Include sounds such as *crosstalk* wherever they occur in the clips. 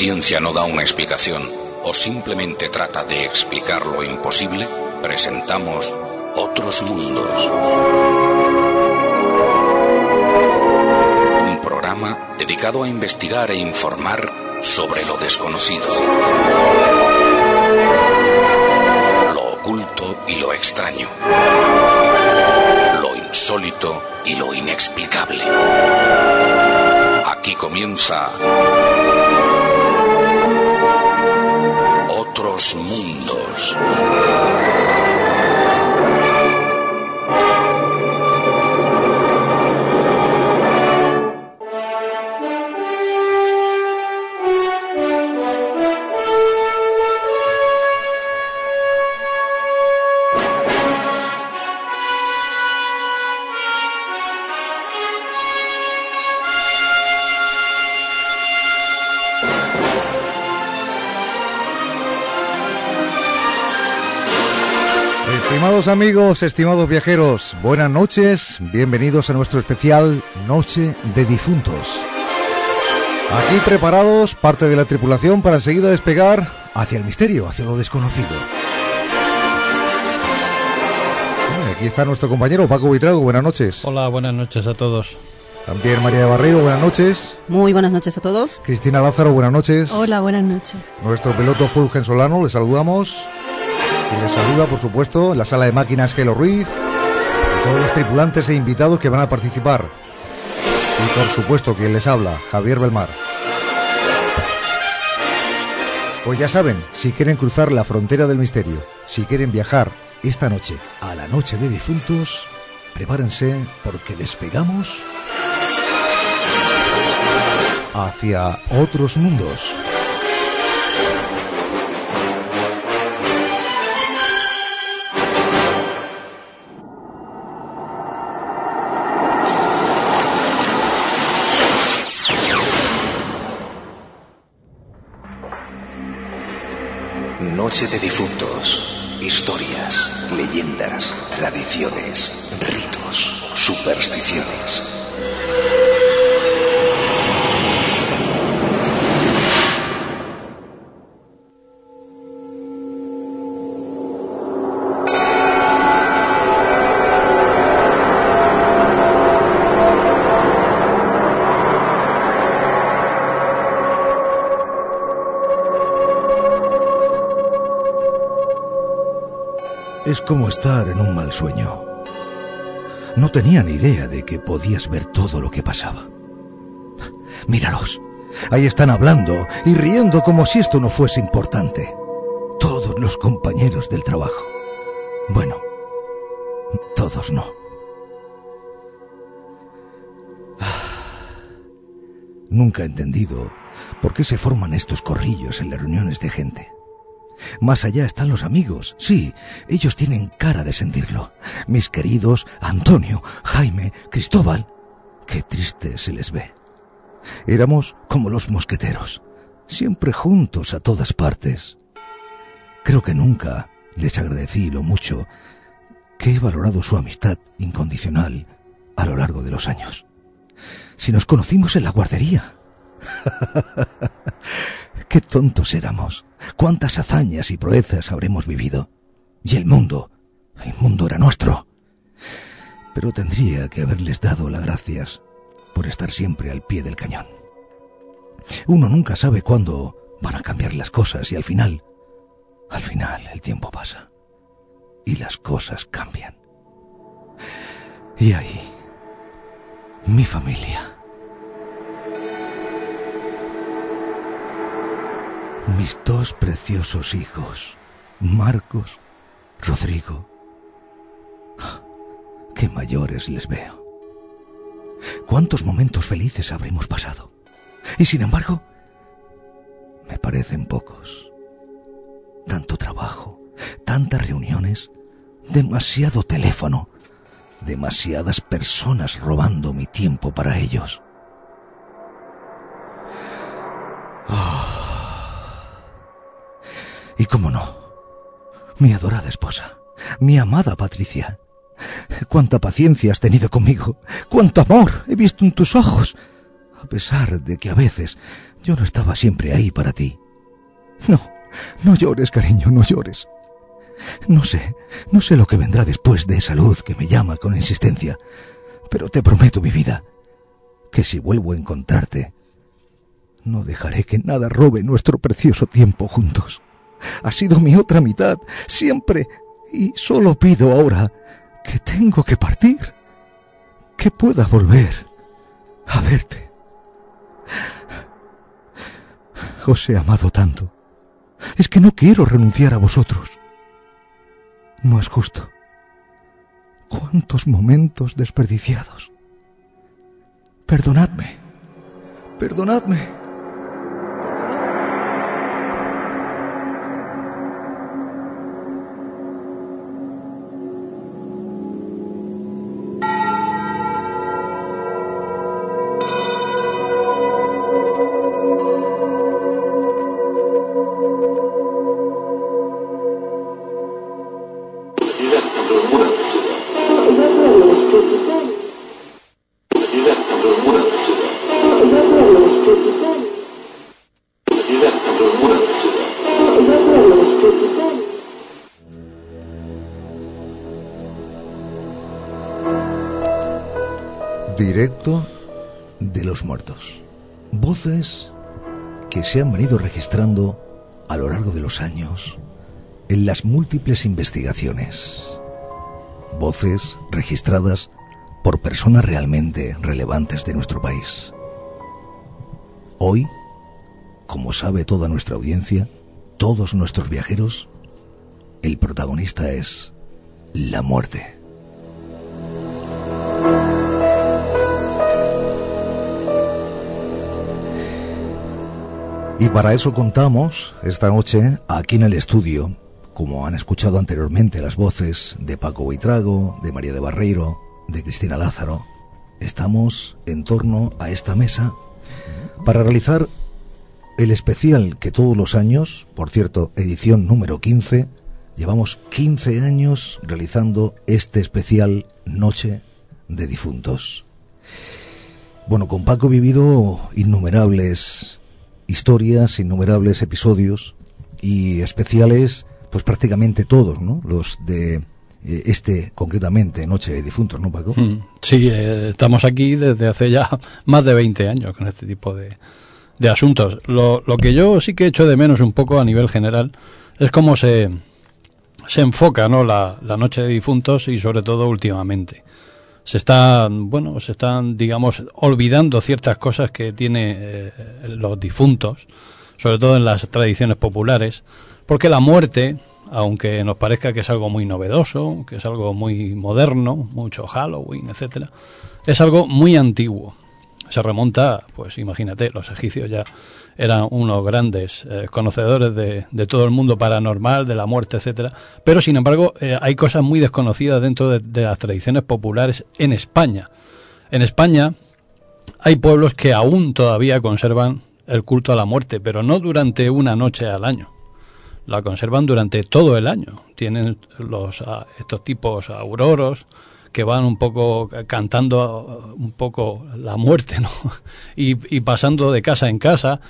ciencia no da una explicación o simplemente trata de explicar lo imposible, presentamos Otros Mundos. Un programa dedicado a investigar e informar sobre lo desconocido. Lo oculto y lo extraño. Lo insólito y lo inexplicable. Aquí comienza Otros Mundos. Amigos, estimados viajeros, buenas noches, bienvenidos a nuestro especial Noche de Difuntos. Aquí preparados, parte de la tripulación para enseguida despegar hacia el misterio, hacia lo desconocido. Aquí está nuestro compañero Paco Buitrago, buenas noches. Hola, buenas noches a todos. También María de Barreiro, buenas noches. Muy buenas noches a todos. Cristina Lázaro, buenas noches. Hola, buenas noches. Nuestro piloto Fulgen Solano, le saludamos. Y les saluda, por supuesto, la sala de máquinas Gelo Ruiz todos los tripulantes e invitados que van a participar. Y por supuesto, quien les habla, Javier Belmar. Pues ya saben, si quieren cruzar la frontera del misterio, si quieren viajar esta noche a la noche de difuntos, prepárense porque despegamos hacia otros mundos. De difuntos. Historias, leyendas, tradiciones, ritos, supersticiones. Es como estar en un mal sueño. No tenía ni idea de que podías ver todo lo que pasaba. Míralos. Ahí están hablando y riendo como si esto no fuese importante. Todos los compañeros del trabajo. Bueno, todos no. Nunca he entendido por qué se forman estos corrillos en las reuniones de gente. Más allá están los amigos. Sí, ellos tienen cara de sentirlo. Mis queridos Antonio, Jaime, Cristóbal. Qué triste se les ve. Éramos como los mosqueteros, siempre juntos a todas partes. Creo que nunca les agradecí lo mucho que he valorado su amistad incondicional a lo largo de los años. Si nos conocimos en la guardería. *laughs* Qué tontos éramos. Cuántas hazañas y proezas habremos vivido. Y el mundo, el mundo era nuestro. Pero tendría que haberles dado las gracias por estar siempre al pie del cañón. Uno nunca sabe cuándo van a cambiar las cosas y al final, al final el tiempo pasa y las cosas cambian. Y ahí, mi familia. Mis dos preciosos hijos, Marcos, Rodrigo. Qué mayores les veo. Cuántos momentos felices habremos pasado. Y sin embargo, me parecen pocos. Tanto trabajo, tantas reuniones, demasiado teléfono, demasiadas personas robando mi tiempo para ellos. Y cómo no, mi adorada esposa, mi amada Patricia. Cuánta paciencia has tenido conmigo, cuánto amor he visto en tus ojos. a pesar de que a veces yo no estaba siempre ahí para ti. No, no llores, cariño, no llores. No sé, no sé lo que vendrá después de esa luz que me llama con insistencia, pero te prometo, mi vida, que si vuelvo a encontrarte, no dejaré que nada robe nuestro precioso tiempo juntos. Ha sido mi otra mitad, siempre, y solo pido ahora que tengo que partir, que pueda volver a verte. Os he amado tanto. Es que no quiero renunciar a vosotros. No es justo. ¿Cuántos momentos desperdiciados? Perdonadme. Perdonadme. Voces que se han venido registrando a lo largo de los años en las múltiples investigaciones. Voces registradas por personas realmente relevantes de nuestro país. Hoy, como sabe toda nuestra audiencia, todos nuestros viajeros, el protagonista es la muerte. Y para eso contamos esta noche aquí en el estudio, como han escuchado anteriormente las voces de Paco Buitrago, de María de Barreiro, de Cristina Lázaro, estamos en torno a esta mesa para realizar el especial que todos los años, por cierto, edición número 15, llevamos 15 años realizando este especial Noche de Difuntos. Bueno, con Paco he vivido innumerables historias, innumerables episodios y especiales, pues prácticamente todos, ¿no? Los de eh, este concretamente, Noche de Difuntos, ¿no, Paco? Mm, sí, eh, estamos aquí desde hace ya *laughs* más de 20 años con este tipo de, de asuntos. Lo, lo, que yo sí que echo de menos un poco a nivel general es cómo se, se enfoca ¿no? la, la Noche de Difuntos y sobre todo últimamente se están, bueno, se están, digamos, olvidando ciertas cosas que tiene eh, los difuntos, sobre todo en las tradiciones populares, porque la muerte, aunque nos parezca que es algo muy novedoso, que es algo muy moderno, mucho Halloween, etcétera, es algo muy antiguo. Se remonta, pues imagínate, los egipcios ya eran unos grandes eh, conocedores de, de, todo el mundo paranormal, de la muerte, etcétera. Pero sin embargo, eh, hay cosas muy desconocidas dentro de, las tradiciones populares en España. En España hay pueblos que aún todavía conservan el culto a la muerte, pero no durante una noche al año. La conservan durante todo el año. Tienen los estos tipos auroros que van un poco cantando un poco la muerte, ¿no? *laughs* Y, y pasando de casa en casa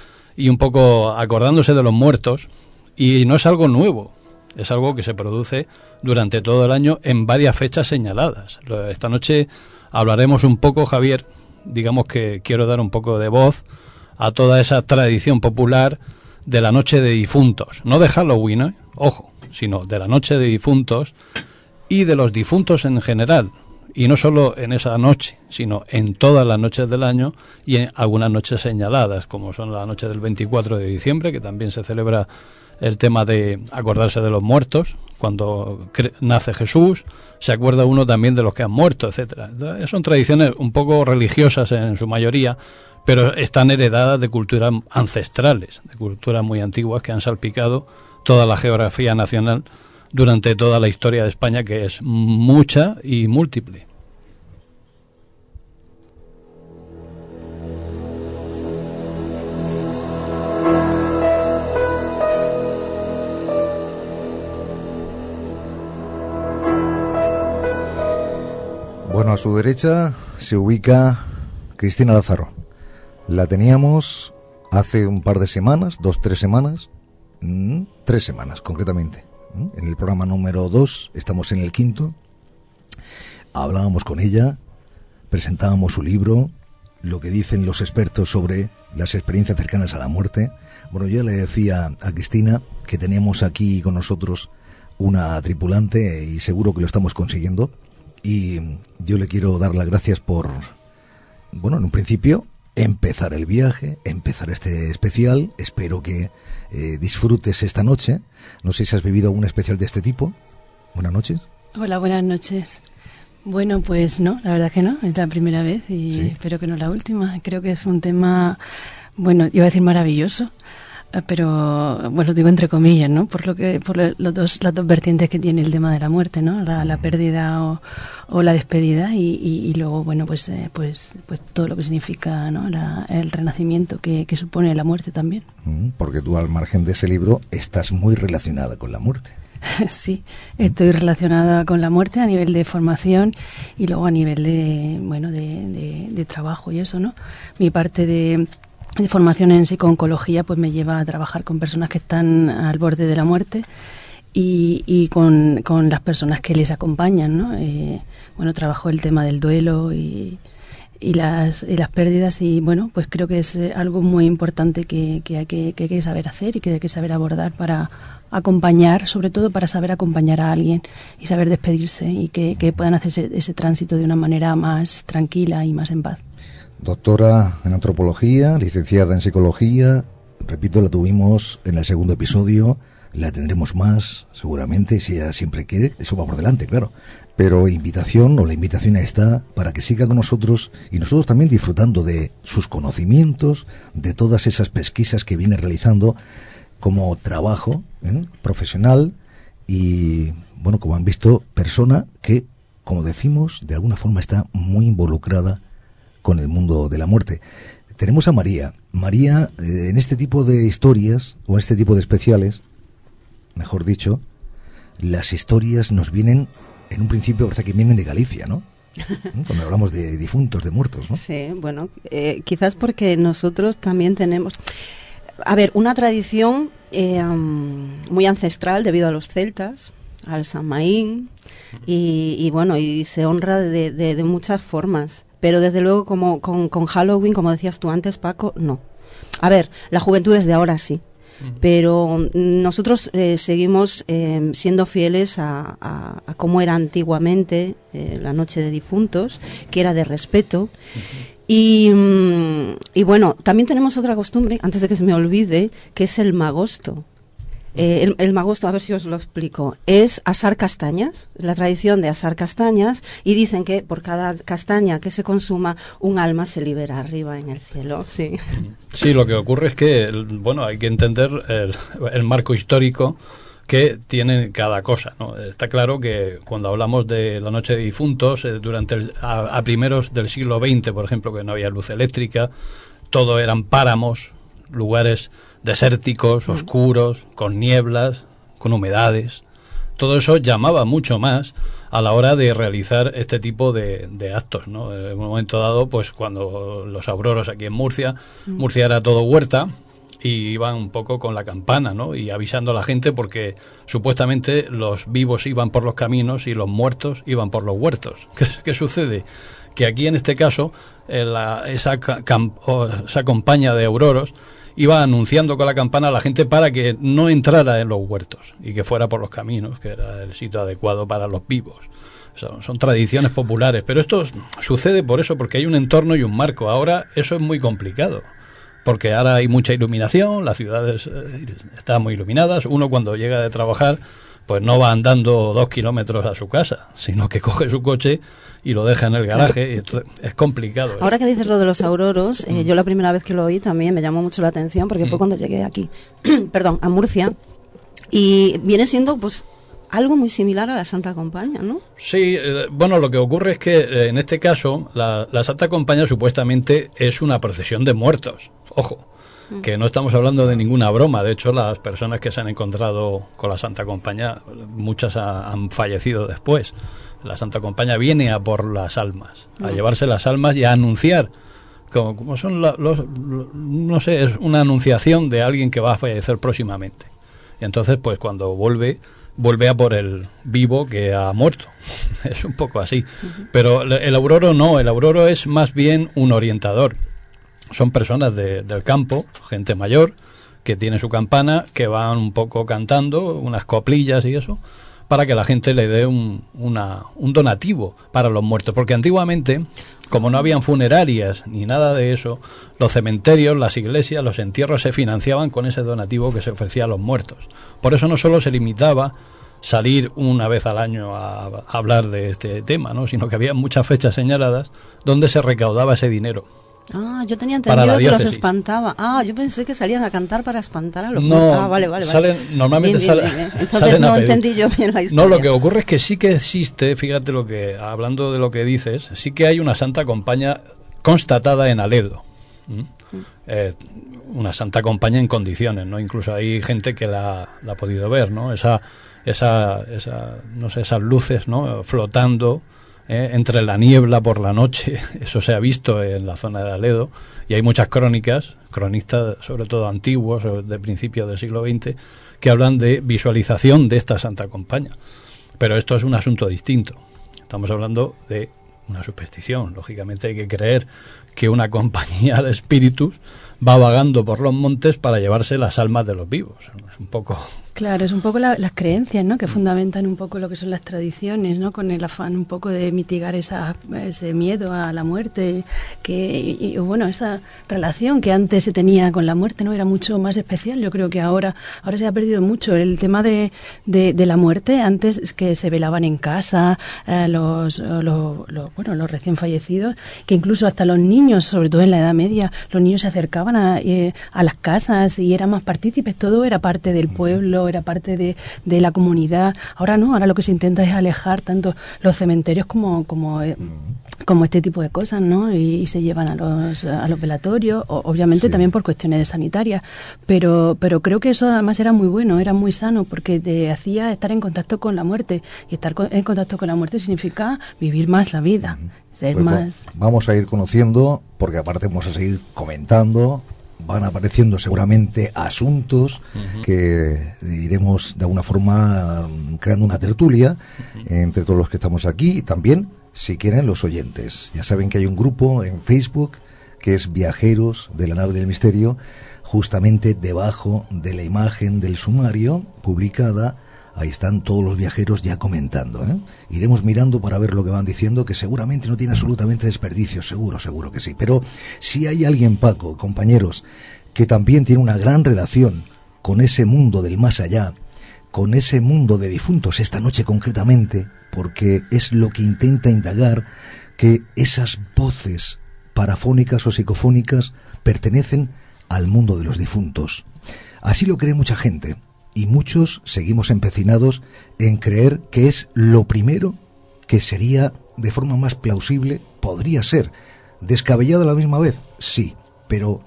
y un poco acordándose de los muertos. Y no es algo nuevo, es algo que se produce durante todo el año en varias fechas señaladas. Esta noche hablaremos un poco, Javier, digamos que quiero dar un poco de voz a toda esa tradición popular de la noche de difuntos, no de Halloween, ¿eh? ojo, sino de la noche de difuntos y de los difuntos en general, y no solo en esa noche, sino en todas las noches del año y en algunas noches señaladas, como son la noche del 24 de diciembre, que también se celebra el tema de acordarse de los muertos, cuando nace Jesús, se acuerda uno también de los que han muerto, etcétera. Son tradiciones un poco religiosas en su mayoría, pero están heredadas de culturas ancestrales, de culturas muy antiguas que han salpicado toda la geografía nacional durante toda la historia de España, que es mucha y múltiple. Bueno, a su derecha se ubica Cristina Lázaro, La teníamos hace un par de semanas, dos, tres semanas, mm, tres semanas concretamente. En el programa número dos, estamos en el quinto, hablábamos con ella, presentábamos su libro, lo que dicen los expertos sobre las experiencias cercanas a la muerte. Bueno, yo le decía a Cristina que teníamos aquí con nosotros una tripulante y seguro que lo estamos consiguiendo. Y yo le quiero dar las gracias por, bueno, en un principio, empezar el viaje, empezar este especial. Espero que eh, disfrutes esta noche. No sé si has vivido algún especial de este tipo. Buenas noches. Hola, buenas noches. Bueno, pues no, la verdad que no, es la primera vez y espero que no la última. Creo que es un tema, bueno, iba a decir maravilloso, pero bueno, lo digo entre comillas, ¿no? Por lo que por los dos, las dos vertientes que tiene el tema de la muerte, ¿no? La, pérdida o, la despedida y, luego, bueno, pues eh, pues pues todo lo que significa, ¿no? el renacimiento que, que supone la muerte también. Porque tú al margen de ese libro estás muy relacionada con la muerte. *laughs* Sí, estoy relacionada con la muerte a nivel de formación y luego a nivel de, bueno, de, trabajo y eso, ¿no? Mi parte de, formación en psicooncología pues me lleva a trabajar con personas que están al borde de la muerte y, con, con las personas que les acompañan, ¿no? Eh, bueno, trabajo el tema del duelo y, y las, y las pérdidas y bueno, pues creo que es eh, algo muy importante que, que hay que saber hacer y que hay que saber abordar para acompañar, sobre todo para saber acompañar a alguien y saber despedirse y que, puedan hacer ese, tránsito de una manera más tranquila y más en paz. Doctora en antropología, licenciada en psicología, repito, la tuvimos en el segundo episodio, la tendremos más, seguramente, si ella siempre quiere, eso va por delante, claro. Pero invitación, o la invitación está para que siga con nosotros y nosotros también disfrutando de sus conocimientos, de todas esas pesquisas que viene realizando como trabajo ¿eh? profesional y, bueno, como han visto, persona que, como decimos, de alguna forma está muy involucrada con el mundo de la muerte. Tenemos a María. María, eh, en este tipo de historias, o en este tipo de especiales, mejor dicho, las historias nos vienen, en un principio, parece que vienen de Galicia, ¿no? *laughs* Cuando hablamos de difuntos, de muertos, ¿no? Sí, bueno, eh, quizás porque nosotros también tenemos a ver, una tradición eh, muy ancestral debido a los celtas, al San Maín, y, bueno, y se honra de, muchas formas. Pero desde luego, como con, Halloween, como decías tú antes, Paco, no. A ver, la juventud desde ahora sí. Pero nosotros eh, seguimos eh, siendo fieles a, a, cómo era antiguamente la noche de difuntos, que era de respeto. Mm, y, bueno, también tenemos otra costumbre, antes de que se me olvide, que es el magosto. Eh, el, magosto, a ver si os lo explico, es asar castañas, la tradición de asar castañas, y dicen que por cada castaña que se consuma, un alma se libera arriba en el cielo. Sí, sí lo que ocurre es que, bueno, hay que entender el marco histórico que tienen cada cosa. ¿no? Está claro que cuando hablamos de la noche de difuntos, eh, durante a, primeros del siglo XX, por ejemplo, que no había luz eléctrica, todo eran páramos, lugares desérticos, mm. oscuros, con nieblas, con humedades. Todo eso llamaba mucho más a la hora de realizar este tipo de, actos. ¿no? En un momento dado, pues cuando los auroros aquí en Murcia, mm. Murcia era todo huerta, y iban un poco con la campana, ¿no? Y avisando a la gente porque supuestamente los vivos iban por los caminos y los muertos iban por los huertos. *laughs* ¿Qué, sucede? Que aquí en este caso eh, esa, esa compañía de auroros iba anunciando con la campana a la gente para que no entrara en los huertos y que fuera por los caminos, que era el sitio adecuado para los vivos. son, tradiciones populares, pero esto sucede por eso, porque hay un entorno y un marco. Ahora eso es muy complicado porque ahora hay mucha iluminación, las ciudades eh, están muy iluminadas, uno cuando llega de trabajar pues no va andando dos kilómetros a su casa, sino que *laughs* coge su coche y lo deja en el garaje. Y es complicado. Ahora que dices lo de los auroros, eh, yo la primera vez que lo oí también me llamó mucho la atención porque fue mm. cuando llegué aquí, *clears throat* perdón, a Murcia. Y viene siendo pues algo muy similar a la Santa Compaña, ¿no? Sí, eh, bueno, lo que ocurre es que eh, en este caso la, Santa Compaña supuestamente es una procesión de muertos. Ojo, mm. Que no estamos hablando de ninguna broma. De hecho, las personas que se han encontrado con la Santa Compañía, muchas han fallecido después. La Santa Compaña viene a por las almas, a llevarse las almas y a anunciar como, como son la- los, no sé, es una anunciación de alguien que va a fallecer próximamente. Y entonces, pues cuando vuelve, vuelve a por el vivo que ha muerto. *laughs* es un poco así. Pero el- el auroro no, el auroro es más bien un orientador. Son personas de- del campo, gente mayor, que tiene su campana, que van un poco cantando, unas coplillas y eso, para que la gente le dé un, una- un donativo para los muertos. Porque antiguamente, como no habían funerarias ni nada de eso, los cementerios, las iglesias, los entierros se financiaban con ese donativo que se ofrecía a los muertos. Por eso no solo se limitaba salir una vez al año a, a hablar de este tema, ¿no? sino que había muchas fechas señaladas donde se recaudaba ese dinero. Ah, yo tenía entendido que los espantaba. Ah, yo pensé que salían a cantar para espantar a los No. Ah, vale, vale, vale. salen- normalmente Bien, bien, sale- bien, bien. *laughs* Entonces salen a no entendí yo bien la historia. No, lo que ocurre es que sí que existe, fíjate lo que, hablando de lo que dices, sí que hay una santa compañía constatada en Aledo. ¿m? Eh, una santa compañía en condiciones, ¿no? Incluso hay gente que la, la ha podido ver, ¿no? Esa, esa, esa, no sé, esas luces, ¿no? Flotando ¿eh? entre la niebla por la noche, *laughs* eso se ha visto en la zona de Aledo, y hay muchas crónicas, cronistas sobre todo antiguos, o de principios del siglo XX, que hablan de visualización de esta Santa Compañía. Pero esto es un asunto distinto. Estamos hablando de una superstición. Lógicamente hay que creer que una *laughs* compañía de espíritus va vagando por los montes para llevarse las almas de los vivos. Es un poco Claro, es un poco la- las creencias, ¿no? Que fundamentan un poco lo que son las tradiciones, ¿no? Con el afán un poco de mitigar esa, ese miedo a la muerte, que y, bueno, esa relación que antes se tenía con la muerte, ¿no? Era mucho más especial. Yo creo que ahora, ahora se ha perdido mucho el tema de, de, de la muerte. Antes es que se velaban en casa eh, los- bueno, los recién fallecidos, que incluso hasta los niños, sobre todo en la Edad Media, los niños se acercaban a, eh, a las casas y eran más partícipes. Todo era parte del pueblo, era parte de, de la comunidad. Ahora no, ahora lo que se intenta es alejar tanto los cementerios como, como, eh, como este tipo de cosas, ¿no? Y, y se llevan a los, a los velatorios, o- obviamente Sí. también por cuestiones sanitarias. Pero, pero creo que eso además era muy bueno, era muy sano, porque te hacía estar en contacto con la muerte. Y estar co- en contacto con la muerte significa vivir más la vida, ser Pues más. vamos a ir conociendo, porque aparte vamos a seguir comentando, van apareciendo seguramente asuntos que iremos de alguna forma creando una tertulia entre todos los que estamos aquí y también, si quieren, los oyentes. Ya saben que hay un grupo en Facebook que es Viajeros de la Nave del Misterio, justamente debajo de la imagen del sumario publicada Ahí están todos los viajeros ya comentando. ¿eh? Iremos mirando para ver lo que van diciendo, que seguramente no tiene absolutamente desperdicio, seguro, seguro que sí. Pero si hay alguien, Paco, compañeros, que también tiene una gran relación con ese mundo del más allá, con ese mundo de difuntos esta noche concretamente, porque es lo que intenta indagar que esas voces parafónicas o psicofónicas pertenecen al mundo de los difuntos. Así lo cree mucha gente y muchos seguimos empecinados en creer que es lo primero que sería de forma más plausible, podría ser. ¿Descabellado a la misma vez? Sí, pero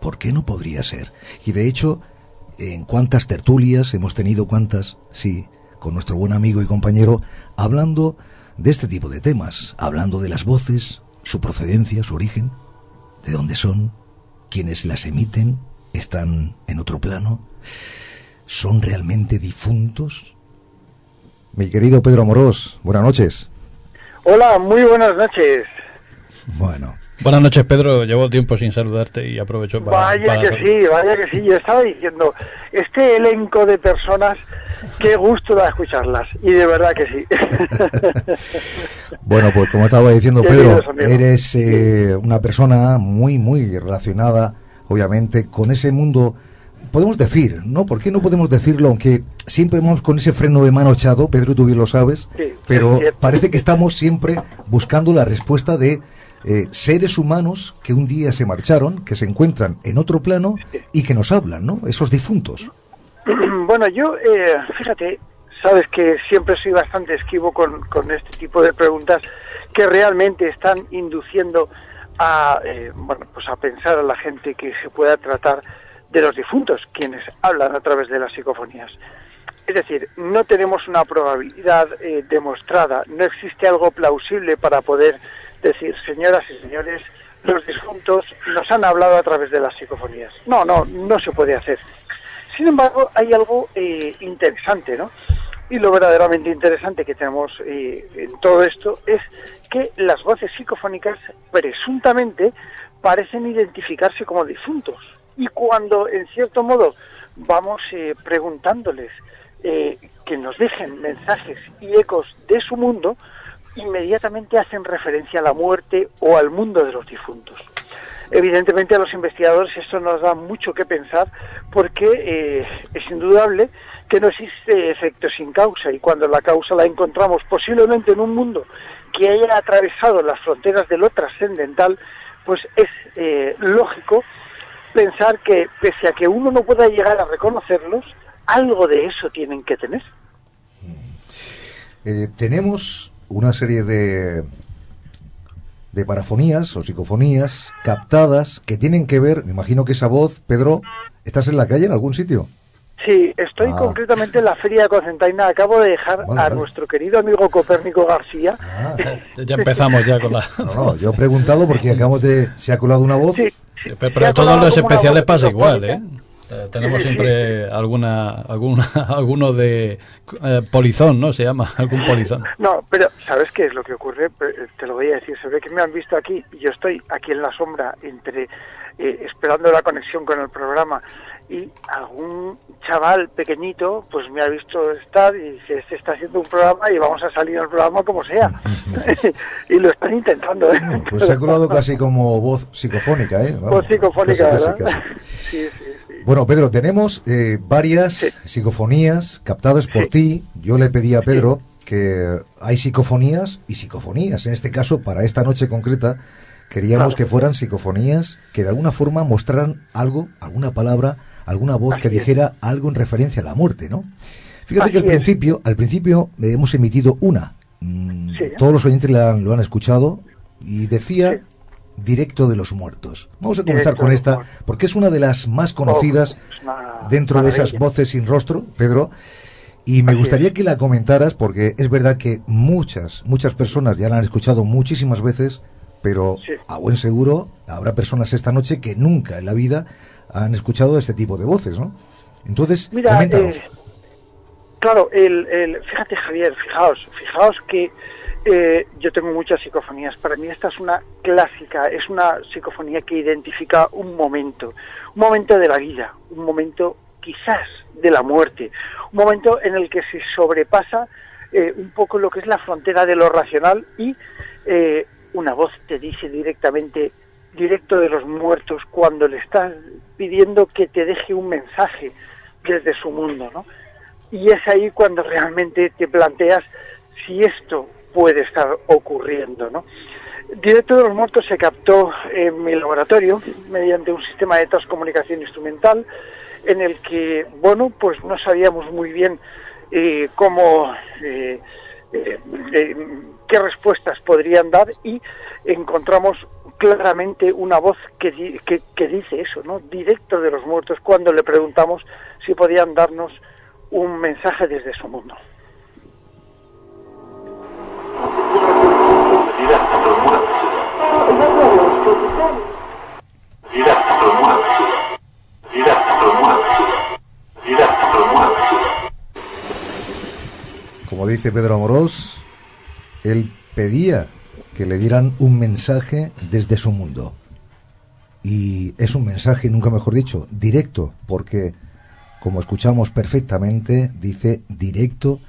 ¿por qué no podría ser? Y de hecho, en cuántas tertulias hemos tenido, cuántas, sí, con nuestro buen amigo y compañero, hablando de este tipo de temas, hablando de las voces, su procedencia, su origen, de dónde son, quienes las emiten, están en otro plano, son realmente difuntos. Mi querido Pedro Amorós, buenas noches. Hola, muy buenas noches. Bueno, Buenas noches, Pedro. Llevo tiempo sin saludarte y aprovecho para. Vaya para que sí, vaya que sí. Yo estaba diciendo, este elenco de personas, qué gusto da escucharlas. Y de verdad que sí. *laughs* Bueno, pues como estaba diciendo Pedro, eres eh, una persona muy, muy relacionada, obviamente, con ese mundo, podemos decir, ¿no? ¿Por qué no podemos decirlo? Aunque siempre vamos con ese freno de mano echado, Pedro, tú bien lo sabes, Sí, pero parece que estamos siempre buscando la respuesta de eh, seres humanos que un día se marcharon, que se encuentran en otro plano y que nos hablan, ¿no? Esos difuntos. *clears throat* bueno, yo, eh, fíjate, sabes que siempre soy bastante esquivo con, con este tipo de preguntas que realmente están induciendo a, eh, bueno, pues a pensar a la gente que se pueda tratar de los difuntos, quienes hablan a través de las psicofonías. Es decir, no tenemos una probabilidad eh, demostrada, no existe algo plausible para poder decir, señoras y señores, los difuntos nos han hablado a través de las psicofonías. No, no, no se puede hacer. Sin embargo, hay algo eh, interesante, ¿no? Y lo verdaderamente interesante que tenemos eh, en todo esto es que las voces psicofónicas presuntamente parecen identificarse como difuntos. Y cuando, en cierto modo, vamos eh, preguntándoles eh, que nos dejen mensajes y ecos de su mundo, inmediatamente hacen referencia a la muerte o al mundo de los difuntos. Evidentemente a los investigadores esto nos da mucho que pensar porque eh, es indudable que no existe efecto sin causa y cuando la causa la encontramos posiblemente en un mundo que haya atravesado las fronteras de lo trascendental, pues es eh, lógico pensar que pese a que uno no pueda llegar a reconocerlos, algo de eso tienen que tener. Eh, tenemos una serie de, de parafonías o psicofonías captadas que tienen que ver, me imagino que esa voz, Pedro, ¿estás en la calle en algún sitio? Sí, estoy Ah. concretamente en la Feria de Cocentaina. Acabo de dejar a nuestro querido amigo Copérnico García. Ah, *laughs* Ya empezamos ya con la... no, no, yo he preguntado porque acabamos de... Se ha colado una voz. Sí, pero, todos los especiales pasa igual, ¿eh? Eh, Tenemos siempre alguna, alguna, *laughs* alguno de eh, polizón, ¿no? Se llama, algún polizón. No, pero ¿sabes qué es lo que ocurre? Pe- Te lo voy a decir. Se ve que me han visto aquí y yo estoy aquí en la sombra entre eh, esperando la conexión con el programa y algún chaval pequeñito pues me ha visto estar y dice, se está haciendo un programa y vamos a salir al programa como sea. *laughs* y lo están intentando. ¿eh? Pues se ha colado casi como voz psicofónica, ¿eh? Vamos, Voz psicofónica, casi, casi, ¿verdad? casi. *laughs* Sí, sí, sí. Bueno, Pedro, tenemos eh, varias psicofonías captadas por ti. Yo le pedí a Pedro que hay psicofonías y psicofonías. En este caso, para esta noche concreta, queríamos Claro. que fueran psicofonías que de alguna forma mostraran algo, alguna palabra, alguna voz que es. dijera algo en referencia a la muerte, ¿no? Fíjate que al es. principio, al principio eh, hemos emitido una. Mm, Sí. Todos los oyentes la lo han escuchado y decía Sí. directo de los muertos. Vamos a comenzar Directo con esta porque es una de las más conocidas Oh, una dentro de esas voces sin rostro, Pedro. Y me Así gustaría es. que la comentaras porque es verdad que muchas, muchas personas ya la han escuchado muchísimas veces, pero Sí. a buen seguro habrá personas esta noche que nunca en la vida han escuchado este tipo de voces, ¿no? Entonces, Mira, coméntanos. eh, claro, el, el- fíjate Javier, fijaos, fijaos que eh, yo tengo muchas psicofonías. Para mí esta es una clásica, es una psicofonía que identifica un momento, un momento de la vida, un momento quizás de la muerte, un momento en el que se sobrepasa eh, un poco lo que es la frontera de lo racional y eh, una voz te dice directamente, directo de los muertos, cuando le estás pidiendo que te deje un mensaje desde su mundo, ¿no? Y es ahí cuando realmente te planteas si esto puede estar ocurriendo, ¿no? Directo de los Muertos se captó en mi laboratorio mediante un sistema de transcomunicación instrumental en el que, bueno, pues no sabíamos muy bien eh, cómo, eh, eh, qué respuestas podrían dar y encontramos claramente una voz que, que dice eso, ¿no? Directo de los muertos cuando le preguntamos si podían darnos un mensaje desde su mundo. Como dice Pedro Amorós, él pedía que le dieran un mensaje desde su mundo. Y es un mensaje, nunca mejor dicho, directo, porque, como escuchamos perfectamente, dice directo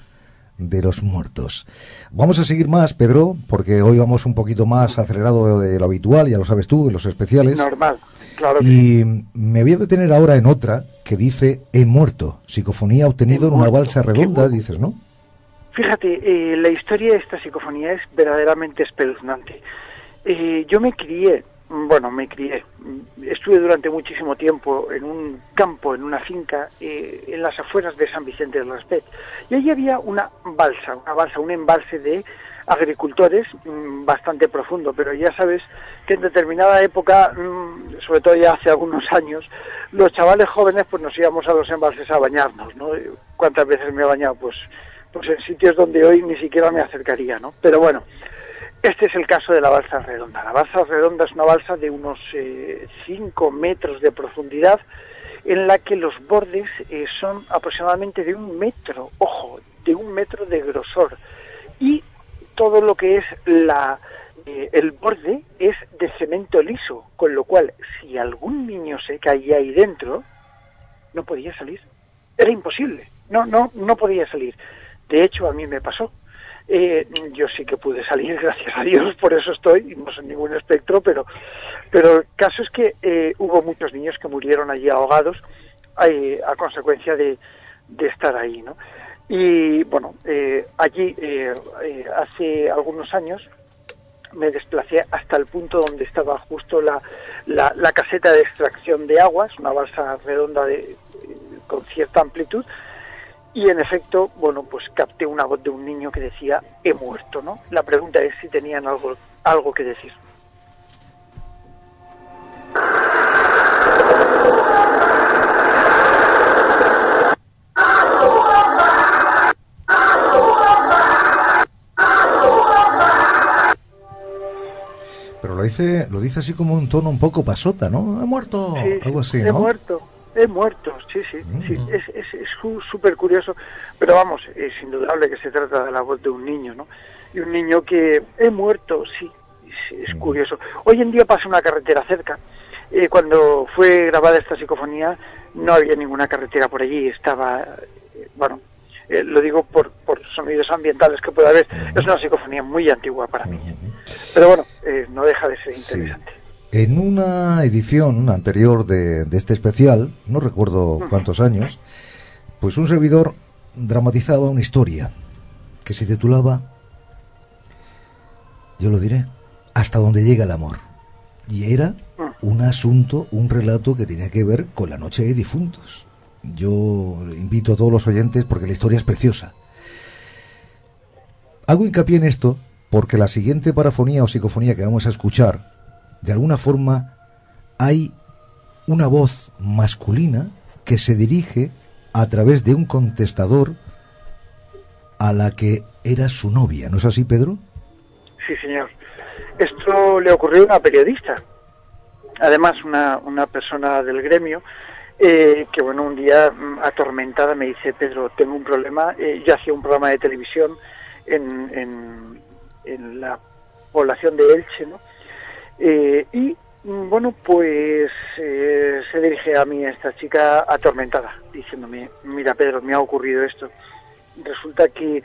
de los muertos. Vamos a seguir más, Pedro, porque hoy vamos un poquito más acelerado de lo habitual, ya lo sabes tú, en los especiales. Normal, claro que sí. Y me voy a detener ahora en otra que dice He muerto, psicofonía obtenido en una balsa redonda, dices, ¿no? Fíjate, eh, la historia de esta psicofonía es verdaderamente espeluznante. Eh, yo me crié, bueno, me crié, estuve durante muchísimo tiempo en un campo, en una finca, eh, en las afueras de San Vicente del Raspet, y allí había una balsa, una balsa, un embalse de agricultores mm, bastante profundo, pero ya sabes que en determinada época, mm, sobre todo ya hace algunos *laughs* años, los chavales jóvenes pues nos íbamos a los embalses a bañarnos, ¿no? ¿Cuántas veces me he bañado? Pues pues en sitios donde hoy ni siquiera me acercaría, ¿no? Pero bueno, Este es el caso de la balsa redonda. La balsa redonda es una balsa de unos 5 eh, metros de profundidad en la que los bordes eh, son aproximadamente de un metro, ojo, de un metro de grosor. Y todo lo que es la, eh, el borde es de cemento liso, con lo cual si algún niño se caía ahí dentro, no podía salir. Era imposible, no, no, no podía salir. De hecho, a mí me pasó. Eh, yo sí que pude salir, *laughs* gracias a Dios, por eso estoy, no soy ningún espectro, pero, pero el caso es que eh, hubo muchos niños que murieron allí ahogados eh, a consecuencia de, estar ahí, ¿no? Y bueno, allí hace algunos años me desplacé hasta el punto donde estaba justo la, la, la caseta de extracción de aguas, una balsa redonda de, con cierta amplitud, y en efecto, bueno, pues capté una voz de un niño que decía, he muerto, ¿no? La pregunta es si tenían algo, algo que decir. Pero lo dice, lo dice así como un tono un poco pasota, ¿no? He muerto, algo así, ¿no? He muerto. He muerto, sí, sí, sí mm. es súper curioso, pero vamos, es indudable que se trata de la voz de un niño, ¿no? Y un niño que he muerto, sí, es mm. curioso. Hoy en día pasa una carretera cerca. Eh, cuando fue grabada esta psicofonía no había ninguna carretera por allí, estaba, eh, bueno, eh, lo digo por, por sonidos ambientales que puede haber, es una psicofonía muy antigua para mí. Pero bueno, no deja de ser interesante. En una edición anterior de, este especial, no recuerdo cuántos años, pues un servidor dramatizaba una historia que se titulaba, yo lo diré, Hasta donde llega el amor. Y era un asunto, un relato que tenía que ver con la noche de difuntos. Yo invito a todos los oyentes porque la historia es preciosa. Hago hincapié en esto porque la siguiente parafonía o psicofonía que vamos a escuchar de alguna forma hay una voz masculina que se dirige a través de un contestador a la que era su novia. ¿No es así, Pedro? Sí, señor. Esto le ocurrió a una periodista, además una, una persona del gremio, eh, que bueno, un día mm, atormentada me dice, Pedro, tengo un problema. Eh, yo hacía un programa de televisión en, en, en la población de Elche, ¿no? Eh, y bueno, pues eh, se dirige a mí esta chica atormentada, diciéndome, mira Pedro, me ha ocurrido esto. Resulta que,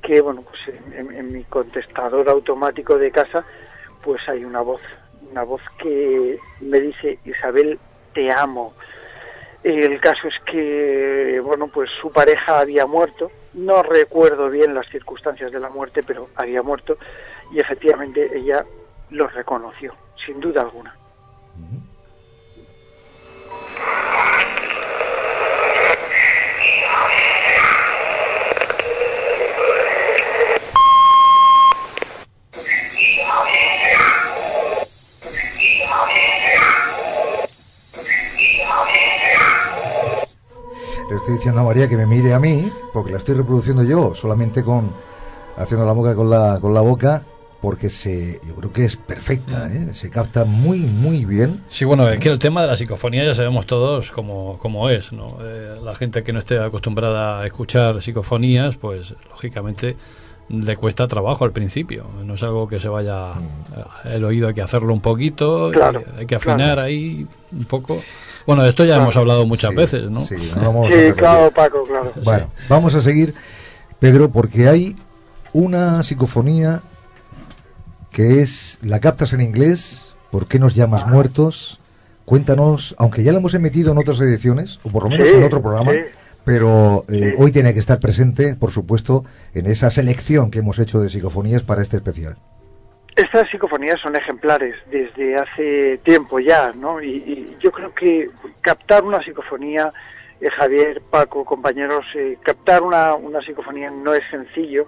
que bueno, pues en, mi contestador automático de casa, pues hay una voz, una voz que me dice, Isabel, te amo. El caso es que, bueno, pues su pareja había muerto, no recuerdo bien las circunstancias de la muerte, pero había muerto y efectivamente ella lo reconoció, sin duda alguna. Le estoy diciendo a María que me mire a mí, porque la estoy reproduciendo yo, solamente con haciendo la boca con la, con la boca porque se, yo creo que es perfecta, mm. ¿eh? se capta muy, muy bien. Sí, bueno, es que el tema de la psicofonía ya sabemos todos cómo, cómo es, ¿no? Eh, la gente que no esté acostumbrada a escuchar psicofonías, pues lógicamente le cuesta trabajo al principio, no es algo que se vaya mm. el oído, hay que hacerlo un poquito, hay que afinar ahí un poco. Bueno, de esto ya hemos hablado muchas veces, ¿no? Sí, claro, Paco, claro. Bueno, vamos a seguir, Pedro, porque hay una psicofonía que es La captas en inglés, ¿por qué nos llamas muertos? Cuéntanos, aunque ya la hemos emitido en otras ediciones, o por lo menos en otro programa, pero eh, hoy tiene que estar presente, por supuesto, en esa selección que hemos hecho de psicofonías para este especial. Estas psicofonías son ejemplares desde hace tiempo ya, ¿no? Y, yo creo que captar una psicofonía, eh, Javier, Paco, compañeros, eh, captar una, una psicofonía no es sencillo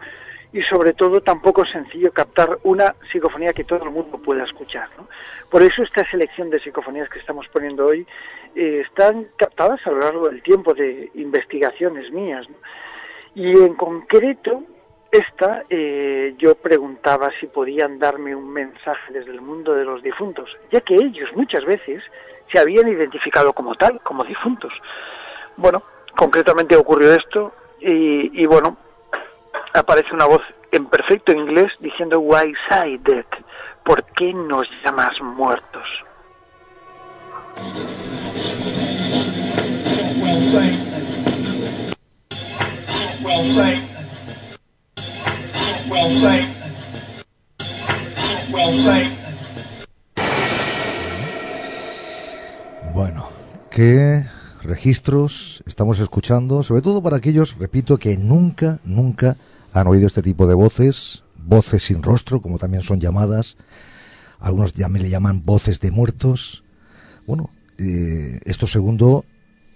y sobre todo tampoco es sencillo captar una psicofonía que todo el mundo pueda escuchar. ¿no? Por eso esta selección de psicofonías que estamos poniendo hoy eh, están captadas a lo largo del tiempo de investigaciones mías. Y en concreto, esta eh, yo preguntaba si podían darme un mensaje desde el mundo de los difuntos, ya que ellos muchas veces se habían identificado como tal, como difuntos. Bueno, concretamente ocurrió esto y, y bueno, aparece una voz en perfecto inglés diciendo Why that? ¿Por qué nos llamas muertos? Bueno, ¿qué registros estamos escuchando? Sobre todo para aquellos, repito, que nunca, nunca han oído este tipo de voces, voces sin rostro, como también son llamadas. Algunos ya me le llaman voces de muertos. Bueno, eh, esto segundo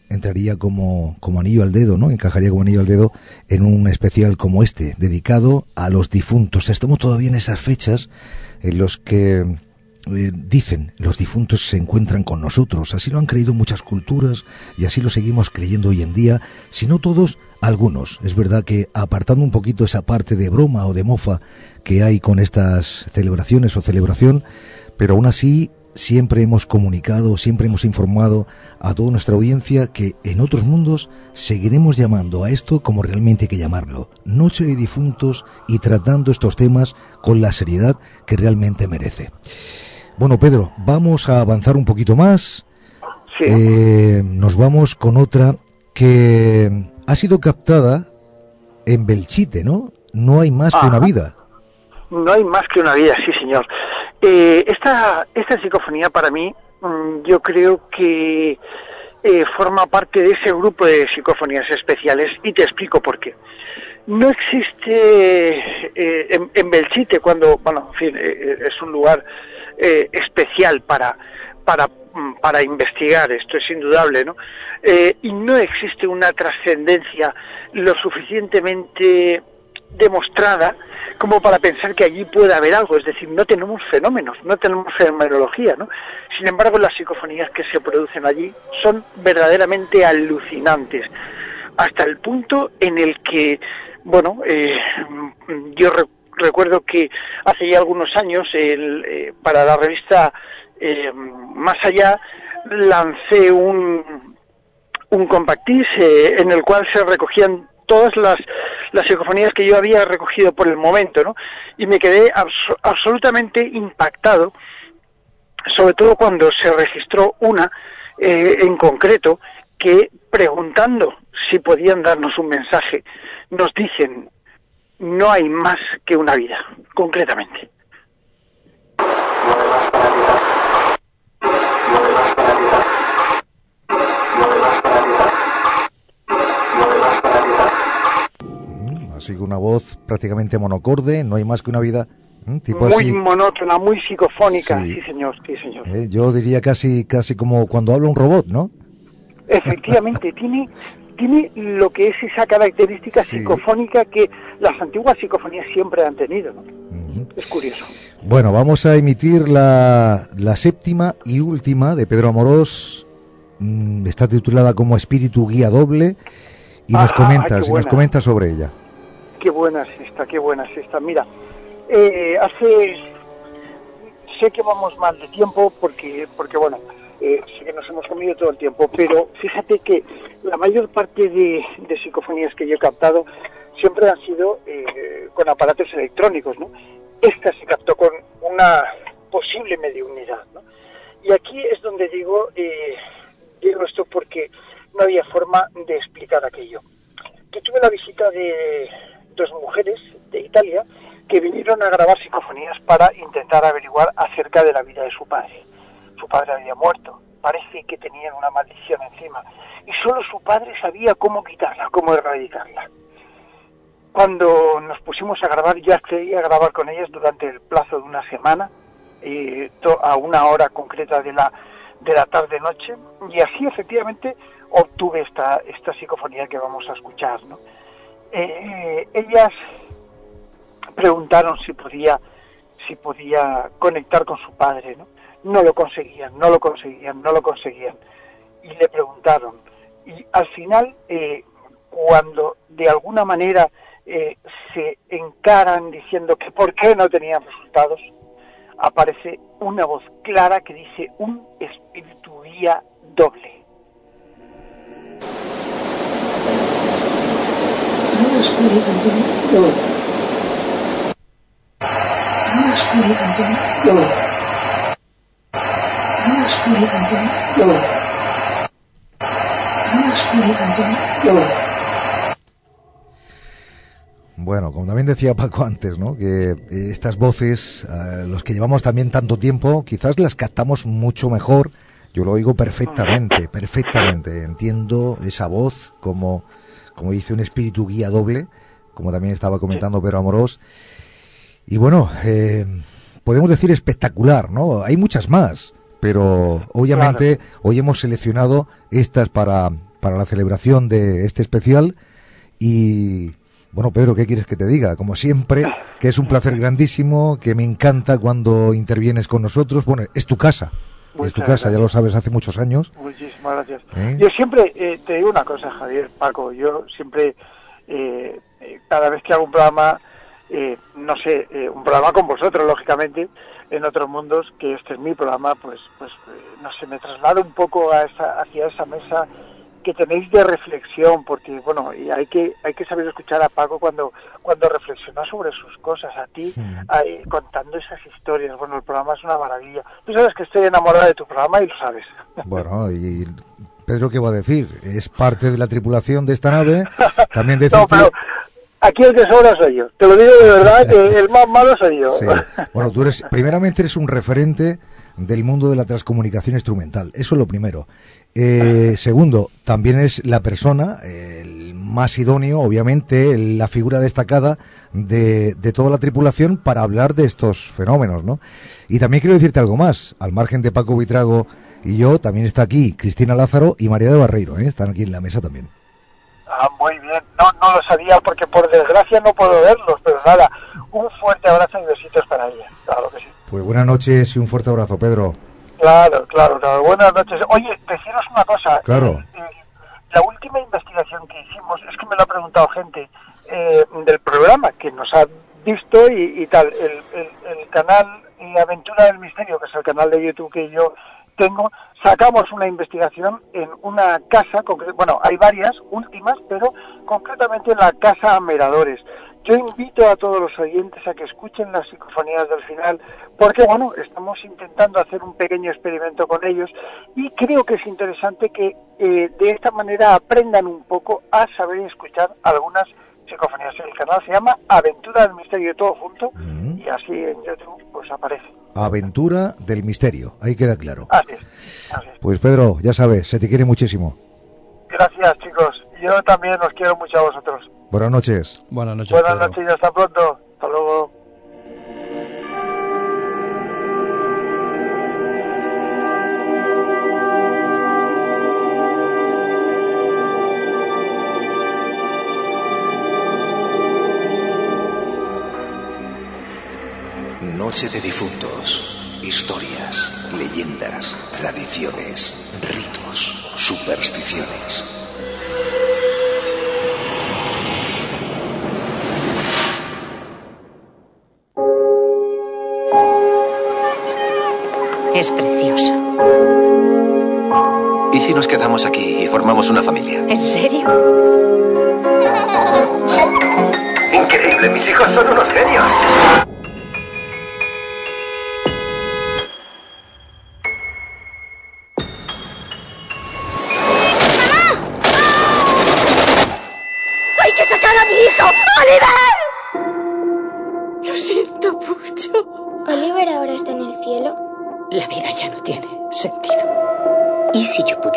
entraría como, como anillo al dedo, ¿no? Encajaría como anillo al dedo en un especial como este, dedicado a los difuntos. Estamos todavía en esas fechas en los que eh, dicen los difuntos se encuentran con nosotros. Así lo han creído muchas culturas y así lo seguimos creyendo hoy en día. Si no todos, algunos. Es verdad que apartando un poquito esa parte de broma o de mofa que hay con estas celebraciones o celebración, pero aún así siempre hemos comunicado, siempre hemos informado a toda nuestra audiencia que en otros mundos seguiremos llamando a esto como realmente hay que llamarlo, Noche de Difuntos y tratando estos temas con la seriedad que realmente merece. Bueno, Pedro, vamos a avanzar un poquito más. Eh, nos vamos con otra que ha sido captada en Belchite, ¿no? No hay más que una vida. No hay más que una vida, sí, señor. Eh, esta, esta psicofonía para mí, mm, yo creo que eh, forma parte de ese grupo de psicofonías especiales y te explico por qué. No existe eh, en, en, Belchite cuando, bueno, en fin, es un lugar especial para, para, mm, para investigar, esto es indudable, ¿no? y no existe una trascendencia lo suficientemente demostrada como para pensar que allí puede haber algo, es decir, no tenemos fenómenos, no tenemos fenomenología, ¿no? Sin embargo, las psicofonías que se producen allí son verdaderamente alucinantes, hasta el punto en el que, bueno, eh, yo recuerdo que hace ya algunos años eh, para la revista eh, Más Allá lancé un, un compactis en el cual se recogían todas las, las psicofonías que yo había recogido por el momento, ¿no? Y me quedé absolutamente impactado, sobre todo cuando se registró una eh, en concreto que preguntando si podían darnos un mensaje, nos dicen, no hay más que una vida, concretamente. Así que una voz prácticamente monocorde, no hay más que una vida. Tipo muy monótona, muy psicofónica, sí, señor, sí, señor. Eh, yo diría casi, casi como cuando habla un robot, ¿no? Efectivamente, *laughs* tiene, tiene lo que es esa característica psicofónica que las antiguas psicofonías siempre han tenido, ¿no? Es curioso. Bueno, vamos a emitir la, la séptima y última de Pedro Amorós. Mm, está titulada como Espíritu Guía Doble y nos comentas, y nos comenta sobre ella. Qué buena es esta, qué buena es esta. Mira, eh, hace... Sé que vamos mal de tiempo porque, porque bueno, eh, sé que nos hemos comido todo el tiempo, pero fíjate que la mayor parte de, psicofonías que yo he captado siempre han sido eh, con aparatos electrónicos. Esta se captó con una posible mediunidad. Y aquí es donde digo, digo esto porque no había forma de explicar aquello. Que tuve la visita de, dos mujeres de Italia que vinieron a grabar psicofonías para intentar averiguar acerca de la vida de su padre. Su padre había muerto, parece que tenían una maldición encima y solo su padre sabía cómo quitarla, cómo erradicarla. Cuando nos pusimos a grabar, yo accedí a grabar con ellas durante el plazo de una semana, eh, a una hora concreta de la, de la tarde-noche, y así efectivamente obtuve esta, esta psicofonía que vamos a escuchar. ¿no? eh, ellas preguntaron si podía si podía conectar con su padre, ¿no? No lo conseguían, no lo conseguían, no lo conseguían. Y le preguntaron. Y al final, eh, cuando de alguna manera eh, se encaran diciendo que por qué no tenían resultados, aparece una voz clara que dice un espíritu guía doble. Un espíritu guía doble. Un espíritu guía doble. Un espíritu guía doble. Un espíritu guía doble. Bueno, como también decía Paco antes, ¿no? Que eh, estas voces, eh, los que llevamos también tanto tiempo, quizás las captamos mucho mejor. Yo lo oigo perfectamente, perfectamente. Entiendo esa voz como, como dice un espíritu guía doble, como también estaba comentando Pedro Amorós. Y bueno, eh, podemos decir espectacular, ¿no? Hay muchas más, pero obviamente hoy hemos seleccionado estas para, para la celebración de este especial y bueno, Pedro, ¿qué quieres que te diga? Como siempre, que es un placer grandísimo, que me encanta cuando intervienes con nosotros. Bueno, es tu casa. es tu casa, ya lo sabes, hace muchos años. Muchísimas gracias. ¿Eh? Yo siempre eh, te digo una cosa, Javier, Paco, yo siempre, eh, eh, cada vez que hago un programa, eh, no sé, un programa con vosotros, lógicamente, en otros mundos, que este es mi programa, pues, pues eh, no sé, me traslado un poco a esa, hacia esa mesa que tenéis de reflexión, porque bueno, y hay que hay que saber escuchar a Paco cuando cuando reflexiona sobre sus cosas, a ti ahí, contando esas historias. Bueno, el programa es una maravilla. Tú sabes que estoy enamorada de tu programa y lo sabes. *laughs* Bueno, y Pedro, ¿qué va a decir? Es parte de la tripulación de esta nave. También decirte... *laughs* No, pero aquí el que sobra soy yo. Te lo digo de verdad que el más malo soy yo. Bueno, tú eres, primeramente eres un referente del mundo de la transcomunicación instrumental. Eso es lo primero. Eh, segundo, también es la persona, el más idóneo, obviamente, la figura destacada de, de toda la tripulación para hablar de estos fenómenos, ¿no? Y también quiero decirte algo más. Al margen de Paco Vitrago y yo, también está aquí Cristina Lázaro y María de Barreiro, ¿eh? Están aquí en la mesa también. Ah, muy bien. No, no lo sabía porque por desgracia no puedo verlos, pero nada. Un fuerte abrazo y besitos para ellas. Claro que sí. Pues buenas noches y un fuerte abrazo, Pedro. Claro, claro, claro. Buenas noches. Oye, deciros una cosa. Claro. Eh, eh, la última investigación que hicimos, es que me lo ha preguntado gente eh, del programa que nos ha visto y, y tal. El, el- el canal Aventura del Misterio, que es el canal de YouTube que yo tengo, sacamos una investigación en una casa, bueno, hay varias últimas, pero concretamente en la Casa Meradores. Yo invito a todos los oyentes a que escuchen las psicofonías del final, porque bueno, estamos intentando hacer un pequeño experimento con ellos y creo que es interesante que eh, de esta manera aprendan un poco a saber escuchar algunas psicofonías. El canal se llama Aventura del Misterio todo junto Mm. y así en YouTube pues aparece. Aventura del misterio, ahí queda claro. Así es, así es. Pues Pedro, ya sabes, se te quiere muchísimo. Gracias chicos, yo también os quiero mucho a vosotros. Buenas noches. Buenas noches. Buenas Pedro. noches y hasta pronto. Noche de difuntos. Historias, leyendas, tradiciones, ritos, supersticiones. Es precioso. ¿Y si nos quedamos aquí y formamos una familia? ¿En serio? Increíble, mis hijos son unos genios.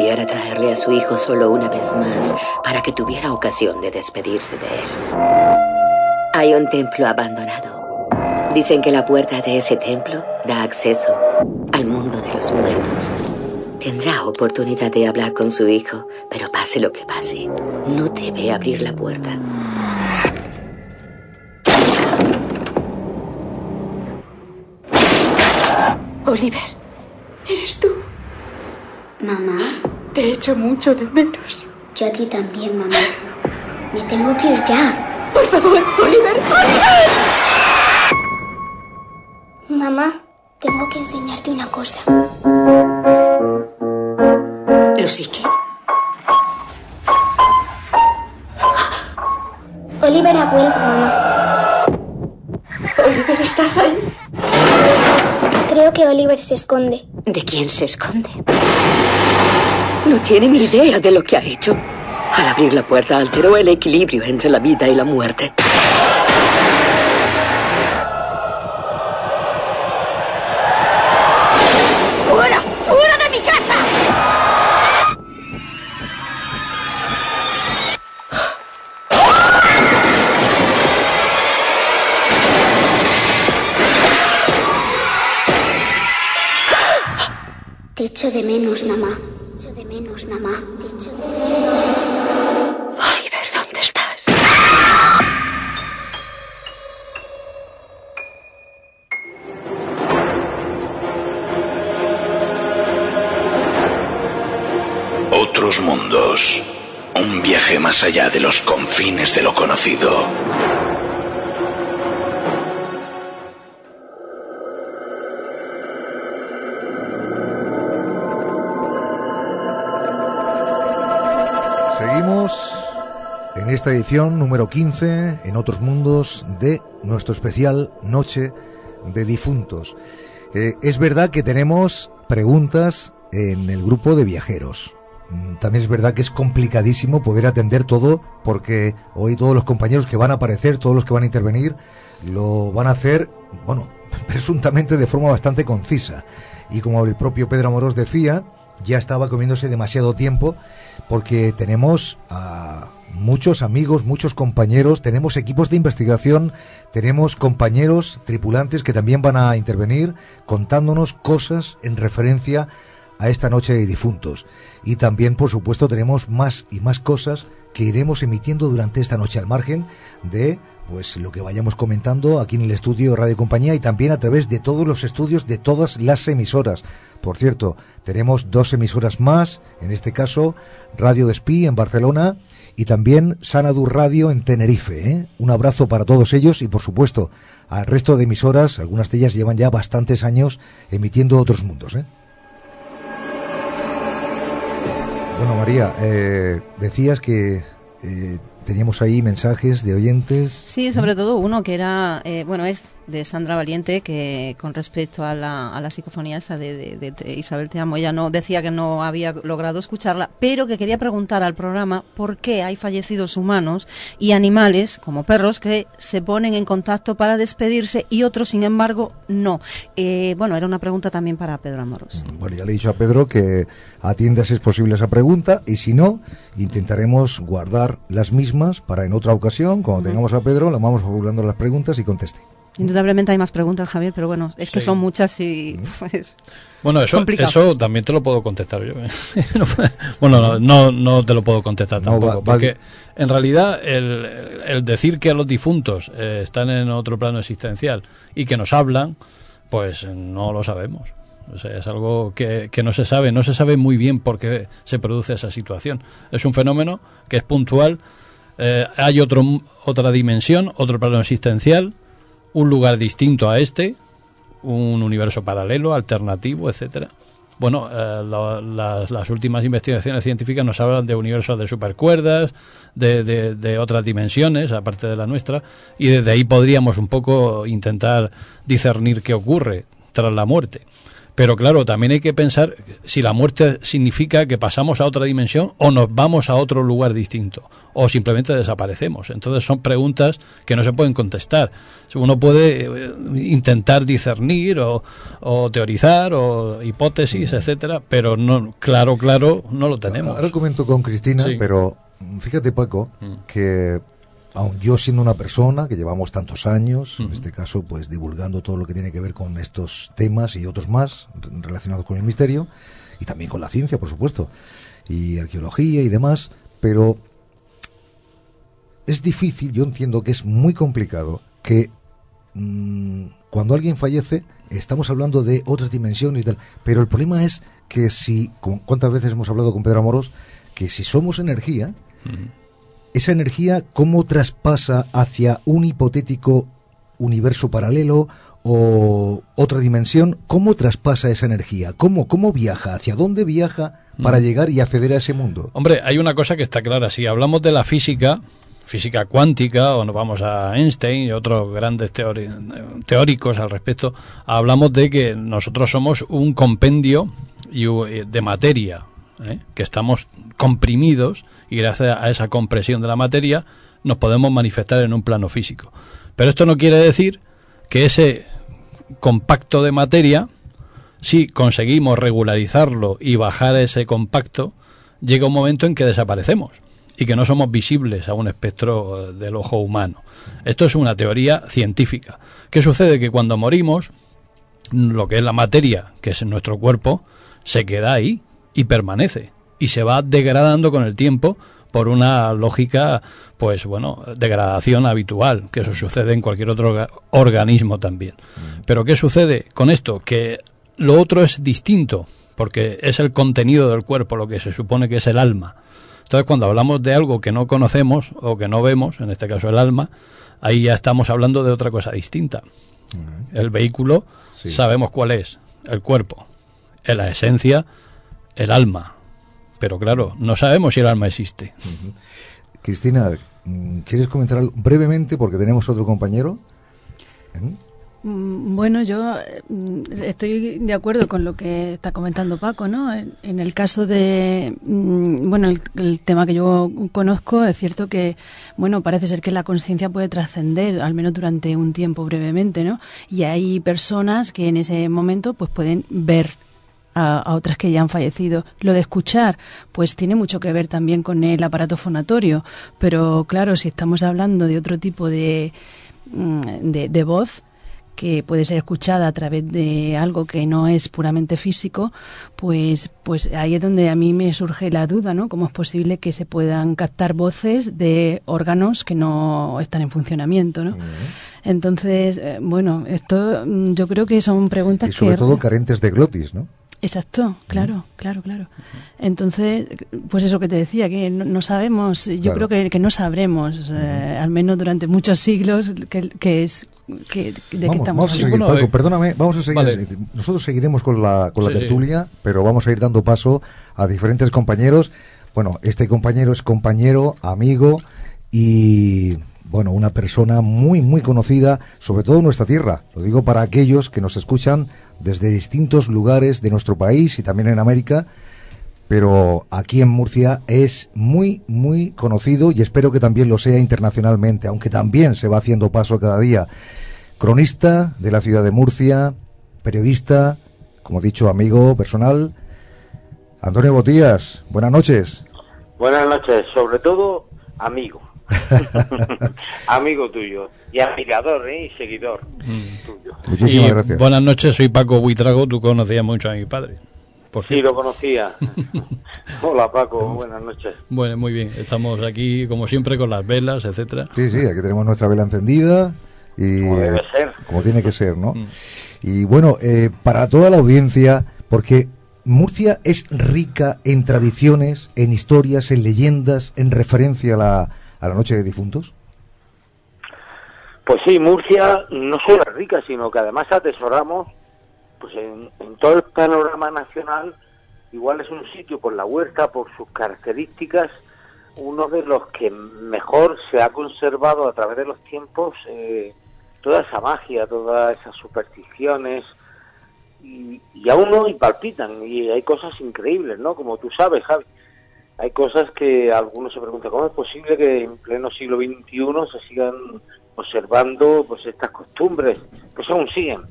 ¿Y si yo pudiera traerle a su hijo solo una vez más para que tuviera ocasión de despedirse de él? Hay un templo abandonado. Dicen que la puerta de ese templo da acceso al mundo de los muertos. Tendrá oportunidad de hablar con su hijo, pero pase lo que pase, no debe abrir la puerta. Oliver, ¿eres tú? Mamá, Te echo mucho de menos. yo a ti también, mamá. Me tengo que ir ya. Por favor, Oliver, Oliver. Mamá, tengo que enseñarte una cosa. Lucy, ¿qué? Oliver ha vuelto, mamá. Oliver, ¿estás ahí? Creo que Oliver se esconde. ¿De quién se esconde? No tiene ni idea de lo que ha hecho. Al abrir la puerta alteró el equilibrio entre la vida y la muerte. ¡Fuera! ¡Fuera de mi casa! Te echo de menos, mamá. Te echo de menos, mamá. Menos. Oliver, ¿dónde estás? Otros mundos. Un viaje más allá de los confines de lo conocido. Esta edición número 15 en otros mundos de nuestro especial Noche de Difuntos. Eh, es verdad que tenemos preguntas en el grupo de viajeros. Mm, También es verdad que es complicadísimo poder atender todo porque hoy todos los compañeros que van a aparecer, todos los que van a intervenir, lo van a hacer, bueno, *laughs* presuntamente de forma bastante concisa. Y como el propio Pedro Amorós decía, ya estaba comiéndose demasiado tiempo porque tenemos a muchos amigos, muchos compañeros, tenemos equipos de investigación, tenemos compañeros tripulantes que también van a intervenir contándonos cosas en referencia a esta noche de difuntos. Y también, por supuesto, tenemos más y más cosas que iremos emitiendo durante esta noche al margen de pues lo que vayamos comentando aquí en el estudio Radio Compañía y también a través de todos los estudios de todas las emisoras. Por cierto, tenemos dos emisoras más, en este caso Radio Despí en Barcelona y también Sanadur Radio en Tenerife. ¿eh? Un abrazo para todos ellos y por supuesto al resto de emisoras, algunas de ellas llevan ya bastantes años emitiendo otros mundos. ¿eh? Bueno, María, eh, decías que eh, teníamos ahí mensajes de oyentes. Sí, sobre todo uno que era, eh, bueno, es de Sandra Valiente, que con respecto a la, a la psicofonía esa de, de- de- de Isabel Te Amo, ella no decía que no había logrado escucharla, pero que quería preguntar al programa por qué hay fallecidos humanos y animales, como perros, que se ponen en contacto para despedirse y otros, sin embargo, no. Eh, bueno, era una pregunta también para Pedro Amoros. Bueno, ya le he dicho a Pedro que atienda si es posible esa pregunta y si no, intentaremos guardar las mismas para en otra ocasión, cuando tengamos a Pedro, le vamos formulando las preguntas y conteste. Indudablemente hay más preguntas, Javier, pero bueno, es que Sí. son muchas y *laughs* pues, Bueno, eso, complicado. eso también te lo puedo contestar yo. ¿eh? *laughs* bueno, no, no, no te lo puedo contestar No, tampoco. va- va- porque en realidad el, el decir que los difuntos eh, están en otro plano existencial y que nos hablan, pues no lo sabemos. O sea, es algo que, que no se sabe, no se sabe muy bien por qué se produce esa situación. Es un fenómeno que es puntual. Eh, hay otro, otra dimensión, otro plano existencial, un lugar distinto a este, un universo paralelo, alternativo, etcétera. Bueno, eh, las, las últimas investigaciones científicas nos hablan de universos de supercuerdas, de, de, de otras dimensiones, aparte de la nuestra, y desde ahí podríamos un poco intentar discernir qué ocurre tras la muerte. Pero claro, también hay que pensar si la muerte significa que pasamos a otra dimensión o nos vamos a otro lugar distinto o simplemente desaparecemos. Entonces son preguntas que no se pueden contestar. Uno puede eh, intentar discernir o, o teorizar o hipótesis, etcétera, pero no claro, claro, no lo tenemos. Ahora comento con Cristina, Sí. pero mm, fíjate Paco, que aun yo siendo una persona que llevamos tantos años, en este caso pues divulgando todo lo que tiene que ver con estos temas y otros más re- relacionados con el misterio, y también con la ciencia, por supuesto, y arqueología y demás, pero es difícil, yo entiendo que es muy complicado que mm, cuando alguien fallece estamos hablando de otras dimensiones y tal, pero el problema es que si, como- ¿cuántas veces hemos hablado con Pedro Amoros? Que si somos energía, esa energía, ¿cómo traspasa hacia un hipotético universo paralelo o otra dimensión? ¿Cómo traspasa esa energía? ¿Cómo, cómo viaja? ¿Hacia dónde viaja para Mm. llegar y acceder a ese mundo? Hombre, hay una cosa que está clara. Si hablamos de la física, física cuántica, o nos vamos a Einstein y otros grandes teóricos al respecto, hablamos de que nosotros somos un compendio eh, de materia, ¿eh? que estamos comprimidos y gracias a esa compresión de la materia nos podemos manifestar en un plano físico. Pero esto no quiere decir que ese compacto de materia, si conseguimos regularizarlo y bajar ese compacto, llega un momento en que desaparecemos y que no somos visibles a un espectro eh, del ojo humano. Esto es una teoría científica. ¿Qué sucede? Que cuando morimos, lo que es la materia, que es nuestro cuerpo, se queda ahí y permanece y se va degradando con el tiempo por una lógica, pues bueno, degradación habitual, que eso sucede en cualquier otro orga- organismo también. Pero ¿qué sucede con esto? Que lo otro es distinto, porque es el contenido del cuerpo, lo que se supone que es el alma. Entonces, cuando hablamos de algo que no conocemos o que no vemos, en este caso el alma, ahí ya estamos hablando de otra cosa distinta. El vehículo sabemos cuál es, el cuerpo. En la esencia, el alma. Pero claro, no sabemos si el alma existe. Cristina, ¿quieres comentar algo brevemente porque tenemos otro compañero? ¿Eh? Mm, Bueno, yo eh, estoy de acuerdo con lo que está comentando Paco, ¿no? En, en el caso de, mm, bueno, el, el tema que yo conozco, es cierto que, bueno, parece ser que la conciencia puede trascender, al menos durante un tiempo brevemente, ¿no? Y hay personas que en ese momento, pues pueden ver a, a otras que ya han fallecido. Lo de escuchar, pues tiene mucho que ver también con el aparato fonatorio, pero claro, si estamos hablando de otro tipo de, mm, de, de voz, que puede ser escuchada a través de algo que no es puramente físico, pues, pues ahí es donde a mí me surge la duda, ¿no? ¿Cómo es posible que se puedan captar voces de órganos que no están en funcionamiento, ¿no? Entonces, eh, bueno, esto mm, yo creo que son preguntas Y sobre que... todo carentes de glotis, ¿no? Exacto, claro, claro, claro. Entonces, pues eso que te decía, que no, no sabemos, yo Claro. creo que, que no sabremos, eh, al menos durante muchos siglos, que, que es que, de qué Vamos, estamos vamos a seguir. Paco, perdóname, vamos a seguir. Vale. Nosotros seguiremos con la, con la sí. tertulia, pero vamos a ir dando paso a diferentes compañeros. Bueno, este compañero es compañero, amigo y, bueno, una persona muy, muy conocida, sobre todo en nuestra tierra. Lo digo para aquellos que nos escuchan desde distintos lugares de nuestro país y también en América. Pero aquí en Murcia es muy, muy conocido y espero que también lo sea internacionalmente, aunque también se va haciendo paso cada día cronista de la ciudad de Murcia, periodista, como he dicho, amigo personal. Antonio Botías, buenas noches. Buenas noches, sobre todo amigo. *laughs* amigo tuyo. Y admirador, ¿eh? Y seguidor tuyo. Muchísimas Y gracias. Buenas noches, soy Paco Buitrago, tú conocías mucho a mi padre. Por Sí, lo conocía. *laughs* Hola Paco, buenas noches. Bueno, muy bien, estamos aquí como siempre con las velas, etcétera. Sí, sí, aquí tenemos nuestra vela encendida y Como debe ser. como tiene que ser, ¿no? Y bueno, eh, para toda la audiencia, porque Murcia es rica en tradiciones, en historias, en leyendas, en referencia a la, a la Noche de Difuntos. Pues sí, Murcia no solo es rica, sino que además atesoramos, pues en, en todo el panorama nacional, igual es un sitio por la huerta, por sus características, uno de los que mejor se ha conservado a través de los tiempos eh, toda esa magia, todas esas supersticiones, y, y aún hoy palpitan, y hay cosas increíbles, ¿no? Como tú sabes, Javi. Hay cosas que algunos se preguntan, ¿cómo es posible que en pleno siglo XXI se sigan observando pues estas costumbres? Pues aún siguen.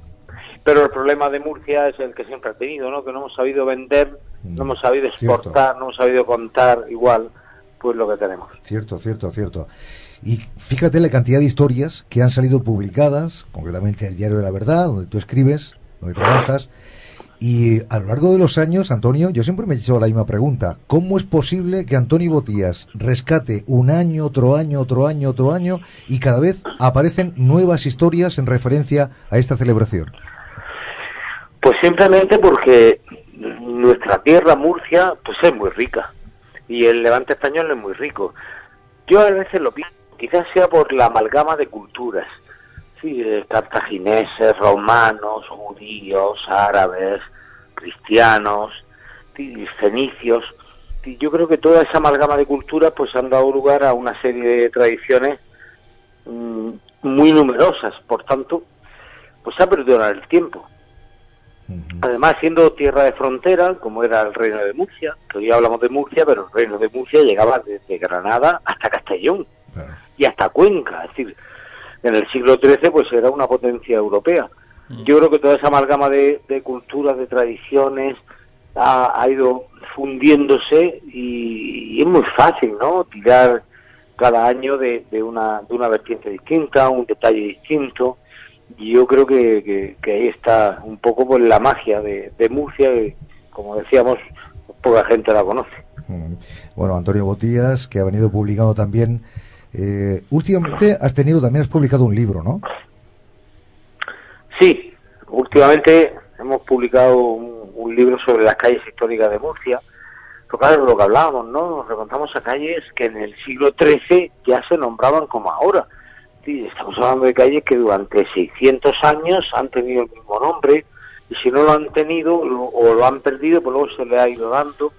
Pero el problema de Murcia es el que siempre ha tenido, ¿no? Que no hemos sabido vender, no hemos sabido exportar, no hemos sabido contar igual pues lo que tenemos. Cierto, cierto, cierto. Y fíjate la cantidad de historias que han salido publicadas, concretamente en el Diario de la Verdad, donde tú escribes, donde trabajas. Y a lo largo de los años, Antonio, yo siempre me he hecho la misma pregunta. ¿Cómo es posible que Antonio Botías rescate un año, otro año, otro año, otro año y cada vez aparecen nuevas historias en referencia a esta celebración? Pues simplemente porque nuestra tierra, Murcia, pues es muy rica. Y el levante español es muy rico. yo a veces lo pienso, quizás sea por la amalgama de culturas, sí, cartagineses, romanos, judíos, árabes, cristianos, fenicios. Yo creo que toda esa amalgama de culturas pues han dado lugar a una serie de tradiciones mm, muy numerosas, por tanto, pues ha perdido en el tiempo. Además, siendo tierra de frontera, como era el reino de Murcia, que hoy hablamos de Murcia, pero el reino de Murcia llegaba desde Granada hasta Castellón y hasta Cuenca, es decir, en el siglo XIII pues era una potencia europea. Yo creo que toda esa amalgama de, de culturas, de tradiciones, ha, ha ido fundiéndose y, y es muy fácil, ¿no? Tirar cada año de, de una, de una vertiente distinta, un detalle distinto. Y yo creo que, que, que ahí está un poco pues, la magia de, de Murcia, que, como decíamos, poca gente la conoce. Mm. Bueno, Antonio Botías, que ha venido publicando también. Eh, últimamente has tenido, también has publicado un libro, ¿no? Sí, últimamente hemos publicado un, un libro sobre las calles históricas de Murcia. Pero claro, lo que hablábamos, ¿no? Nos remontamos a calles que en el siglo XIII ya se nombraban como ahora. Sí, estamos hablando de calles que durante 600 años han tenido el mismo nombre y si no lo han tenido lo- o lo han perdido, pues luego se le ha ido dando.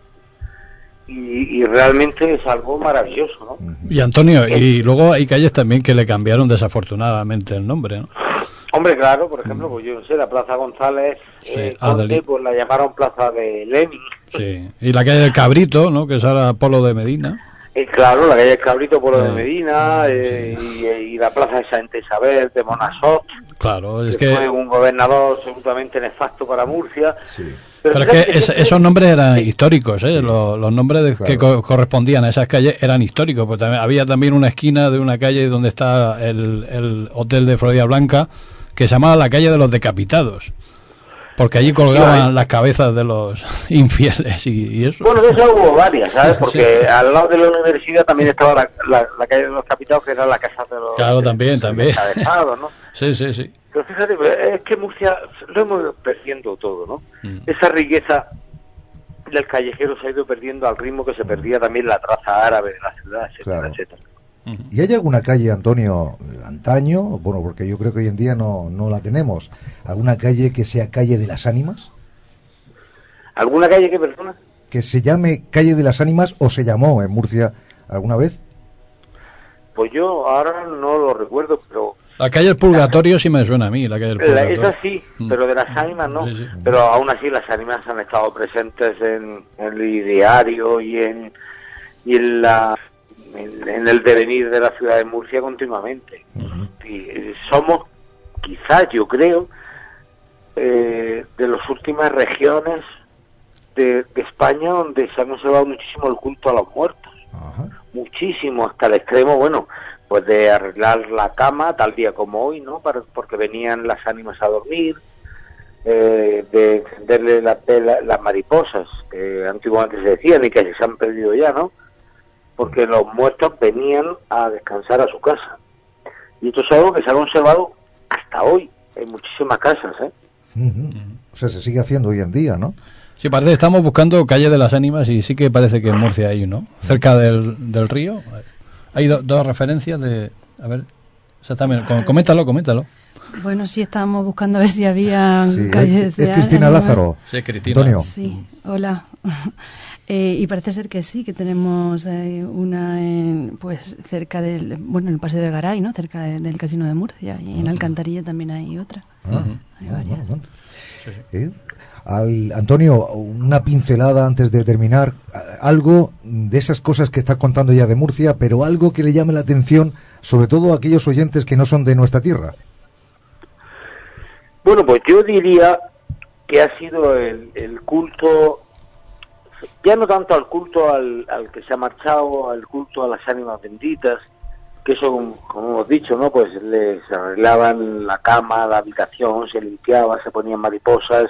Y, y realmente es algo maravilloso, ¿no? Y Antonio, y luego hay calles también que le cambiaron desafortunadamente el nombre, ¿no? Hombre, claro, por ejemplo, pues yo no sé, la Plaza González Sí, eh, ah, del- pues la llamaron Plaza de Lenin. Sí. Y la calle del Cabrito, ¿no? Que es ahora Polo de Medina. Y claro, la calle Cabrito por lo de Ah, Medina eh, y, y la plaza de Santa Isabel de Monasot, Claro, es que, que... fue un gobernador absolutamente nefasto para Murcia. Pero es que es- esos nombres eran históricos, ¿eh? Los, los nombres de- que co- correspondían a esas calles eran históricos. Pues también, había también una esquina de una calle donde está el, el hotel de Florida Blanca que se llamaba la calle de los decapitados. Porque allí colgaban las cabezas de los *laughs* infieles y, y eso. Bueno, de eso hubo varias, ¿sabes? *laughs* Porque al lado de la universidad también estaba la, la- la calle de los capitados, que era la casa de los Claro, también, también. encabezados, ¿no? *laughs* Sí, sí, sí. Pero fíjate, es que Murcia lo hemos ido perdiendo todo, ¿no? Mm. Esa riqueza del callejero se ha ido perdiendo al ritmo que se perdía también la traza árabe de la ciudad, etcétera, Claro. etcétera. ¿Y hay alguna calle, Antonio, eh, antaño? Bueno, porque yo creo que hoy en día no, no la tenemos. ¿Alguna calle que sea calle de las ánimas? ¿Alguna calle que persona? ¿Que se llame calle de las ánimas o se llamó en Murcia alguna vez? Pues yo ahora no lo recuerdo, pero La calle del Purgatorio sí me suena a mí, la calle del Purgatorio. esa sí, Mm. pero de las ánimas no. Sí, sí. Pero aún así las ánimas han estado presentes en, en el ideario y en y en la en, en el devenir de la ciudad de Murcia continuamente. Y somos, quizás yo creo, eh, de las últimas regiones de, de España donde se ha conservado muchísimo el culto a los muertos. Muchísimo, hasta el extremo, bueno, pues de arreglar la cama tal día como hoy, ¿no? Para, porque venían las ánimas a dormir, eh, de encenderle la vela- las mariposas, que antiguamente se decían y que se han perdido ya, ¿no? Porque los muertos venían a descansar a su casa. Y esto es algo que se ha conservado hasta hoy en muchísimas casas, ¿eh? Ujú. O sea, se sigue haciendo hoy en día, ¿no? Sí, parece que estamos buscando calle de las ánimas y sí que parece que en Murcia hay uno. Cerca del, del río. Hay do- dos referencias de... A ver, exactamente. Com- Coméntalo, coméntalo. Bueno, sí, estábamos buscando a ver si había Sí, calles es- de es Cristina. Lázaro. Sí, Cristina. Antonio. Sí, hola. *laughs* Eh, y parece ser que sí, que tenemos eh, una en, pues cerca del, bueno, en el Paseo de Garay, ¿no? Cerca de- del Casino de Murcia. Y en Alcantarilla también hay otra. Ah, Hay ah, varias. ah, ah. ¿Eh? Al, Antonio, una pincelada antes de terminar. Algo de esas cosas que estás contando ya de Murcia, pero algo que le llame la atención, sobre todo a aquellos oyentes que no son de nuestra tierra. Bueno, pues yo diría que ha sido el, el culto, ya no tanto al culto al, al que se ha marchado, al culto a las ánimas benditas, que como, como hemos dicho, ¿no? Pues les arreglaban la cama, la habitación, se limpiaba, se ponían mariposas,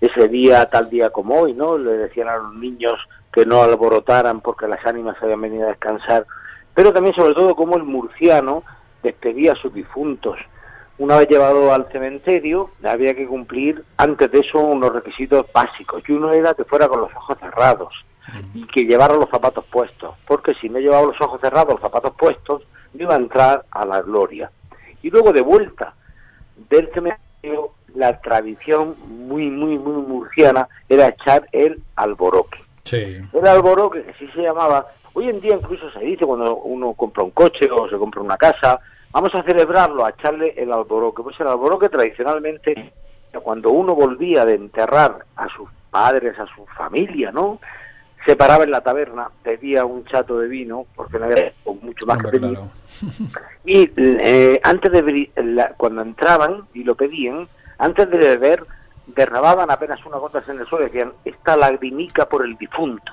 ese día, tal día como hoy, ¿no? Le decían a los niños que no alborotaran porque las ánimas habían venido a descansar, pero también sobre todo como el murciano despedía a sus difuntos. Una vez llevado al cementerio, había que cumplir antes de eso unos requisitos básicos, y uno era que fuera con los ojos cerrados. y que llevara los zapatos puestos, porque si no llevaba los ojos cerrados, los zapatos puestos, no iba a entrar a la gloria. Y luego de vuelta del cementerio, la tradición muy, muy, muy murciana era echar el alboroque. Sí. El alboroque, que así se llamaba, hoy en día incluso se dice cuando uno compra un coche o se compra una casa, vamos a celebrarlo, a echarle el alboroque. Pues el alboroque tradicionalmente, cuando uno volvía de enterrar a sus padres, a su familia, ¿no? Se paraba en la taberna, pedía un chato de vino, porque no había mucho más que Hombre, pedir. claro. Y eh, antes de la- cuando entraban y lo pedían, antes de beber, derramaban apenas unas gotas en el suelo y decían, esta lagrimica por el difunto.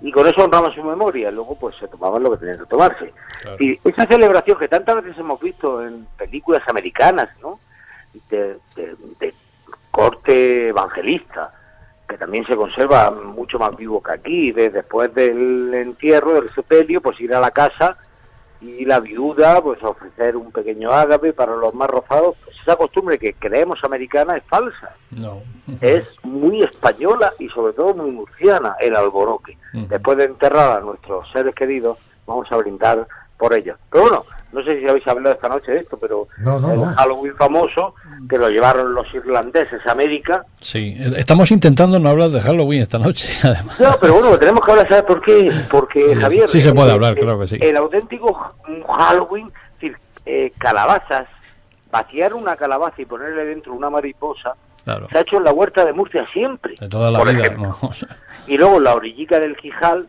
Y con eso honraban su memoria, luego pues se tomaban lo que tenían que tomarse. Claro. Y esa celebración que tantas veces hemos visto en películas americanas, ¿no? De, de- de corte evangelista, que también se conserva mucho más vivo que aquí, de- después del entierro, del sepelio, pues ir a la casa y la viuda pues ofrecer un pequeño ágape para los más rozados, pues esa costumbre que creemos americana es falsa, No. es muy española y sobre todo muy murciana el alboroque. Después de enterrar a nuestros seres queridos, vamos a brindar por ellos. Pero bueno, no sé si habéis hablado esta noche de esto, pero No, no, el no. Halloween famoso que lo llevaron los irlandeses a América. Sí, estamos intentando no hablar de Halloween esta noche, *laughs* además. No, pero bueno, tenemos que hablar, ¿sabes por qué? Porque, Sí, Javier... sí se puede hablar, eh, claro que sí. El auténtico Halloween, es decir, eh, calabazas, vaciar una calabaza y ponerle dentro una mariposa, Claro. se ha hecho en la huerta de Murcia siempre. De toda la por vida. Y luego la orillica del Quijal,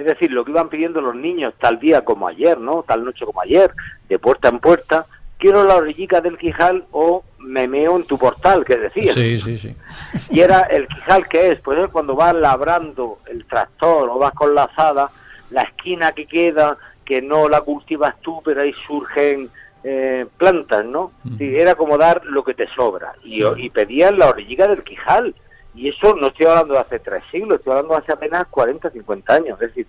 es decir, lo que iban pidiendo los niños tal día como ayer, ¿no? Tal noche como ayer, de puerta en puerta, quiero la orillica del Quijal o me meo en tu portal, que decía. Sí, sí, sí. Y era el Quijal que es, pues es cuando vas labrando el tractor o vas con la azada, la esquina que queda, que no la cultivas tú, pero ahí surgen eh, plantas, ¿no? Sí, era como dar lo que te sobra. Y, y pedían la orillica del Quijal. Y eso no estoy hablando de hace tres siglos, estoy hablando de hace apenas 40, 50 años. Es decir,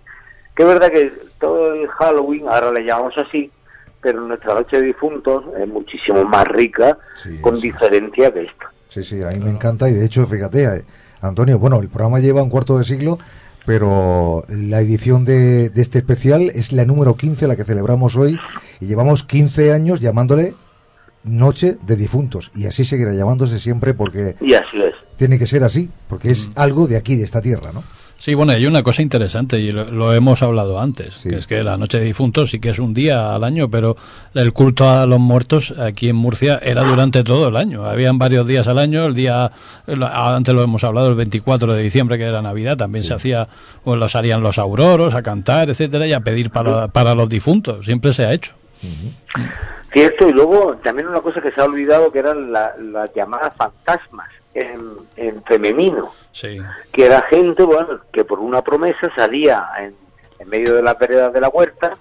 que es verdad que todo el Halloween, ahora le llamamos así, pero nuestra noche de difuntos es muchísimo más rica, Sí, con sí, diferencia que esta. Sí, sí, a mí me encanta y de hecho, fíjate, eh, Antonio, bueno, el programa lleva un cuarto de siglo, pero la edición de, de este especial es la número 15, la que celebramos hoy, y llevamos 15 años llamándole Noche de Difuntos, y así seguirá llamándose siempre porque Y así es. Tiene que ser así, porque es algo de aquí, de esta tierra, ¿no? Sí, bueno, hay una cosa interesante y lo, lo hemos hablado antes, Sí. que es que la noche de difuntos sí que es un día al año, pero el culto a los muertos aquí en Murcia era durante todo el año. Habían varios días al año, el día, antes lo hemos hablado, el 24 de diciembre, que era Navidad, también se hacía, o los harían los auroros a cantar, etcétera, y a pedir para, para los difuntos. Siempre se ha hecho. Cierto, y luego también una cosa que se ha olvidado que eran la- las llamadas fantasmas en, en femenino, Sí. que era gente, bueno, que por una promesa salía en, en medio de las veredas de la huerta,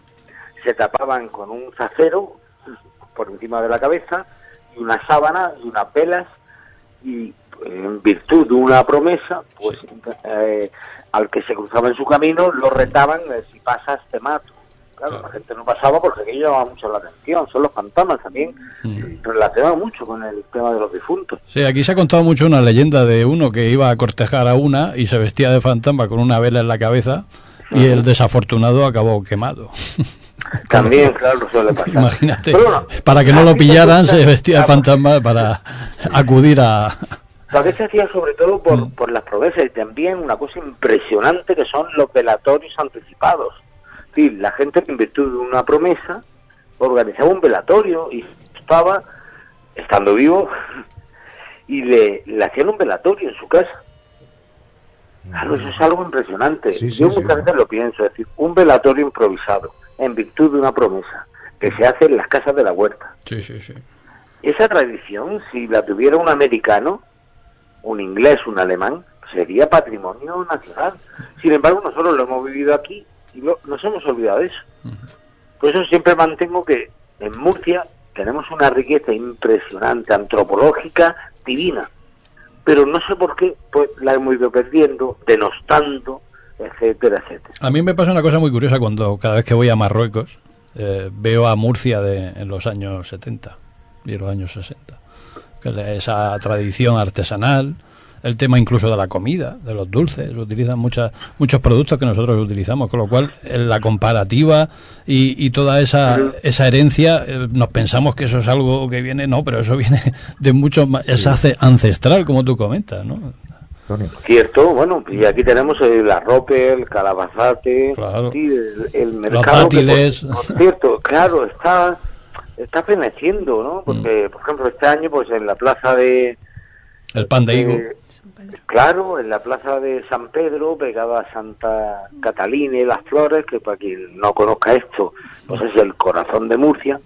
se tapaban con un zacero por encima de la cabeza y una sábana y unas velas y en virtud de una promesa, pues eh, al que se cruzaba en su camino lo retaban, eh, si pasas te mato. Claro, la gente no pasaba porque aquello llamaba mucho la atención, son los fantasmas también, relacionados mucho con el tema de los difuntos. Sí, aquí se ha contado mucho una leyenda de uno que iba a cortejar a una y se vestía de fantasma con una vela en la cabeza y el desafortunado acabó quemado. *laughs* También, claro, suele pasar. Imagínate, bueno, para que no lo pillaran se vestía de fantasma para *laughs* acudir a... A veces se hacía sobre todo por, Mm. por las promesas y también una cosa impresionante que son los velatorios anticipados. Decir, la gente que en virtud de una promesa organizaba un velatorio y estaba, estando vivo, y le, le hacían un velatorio en su casa. Claro, eso es algo impresionante. Sí, Yo sí. muchas veces lo pienso, es decir, un velatorio improvisado en virtud de una promesa que se hace en las casas de la huerta. Sí, sí, sí. Esa tradición, si la tuviera un americano, un inglés, un alemán, sería patrimonio nacional. Sin embargo, nosotros lo hemos vivido aquí y lo- nos hemos olvidado de eso. Por eso siempre mantengo que en Murcia tenemos una riqueza impresionante, antropológica, divina. Pero no sé por qué pues la hemos ido perdiendo, denostando, etcétera, etcétera. A mí me pasa una cosa muy curiosa cuando cada vez que voy a Marruecos eh, veo a Murcia de, en los años 70 y en los años 60. Que es esa tradición artesanal, el tema incluso de la comida, de los dulces, utilizan muchas, muchos productos que nosotros utilizamos, con lo cual la comparativa y, y toda esa, esa herencia, eh, nos pensamos que eso es algo que viene, no, pero eso *laughs* viene de mucho más, es ace- ancestral, como tú comentas, ¿no? Cierto, bueno, y aquí tenemos el arrope, el calabazate, sí, el, el mercado. que, por, por cierto, claro, está está feneciendo, ¿no? Porque, por ejemplo, este año, pues en la plaza de... El pan de higo. Claro, en la plaza de San Pedro, pegada a Santa Catalina y las Flores, que para quien no conozca esto, pues es el corazón de Murcia,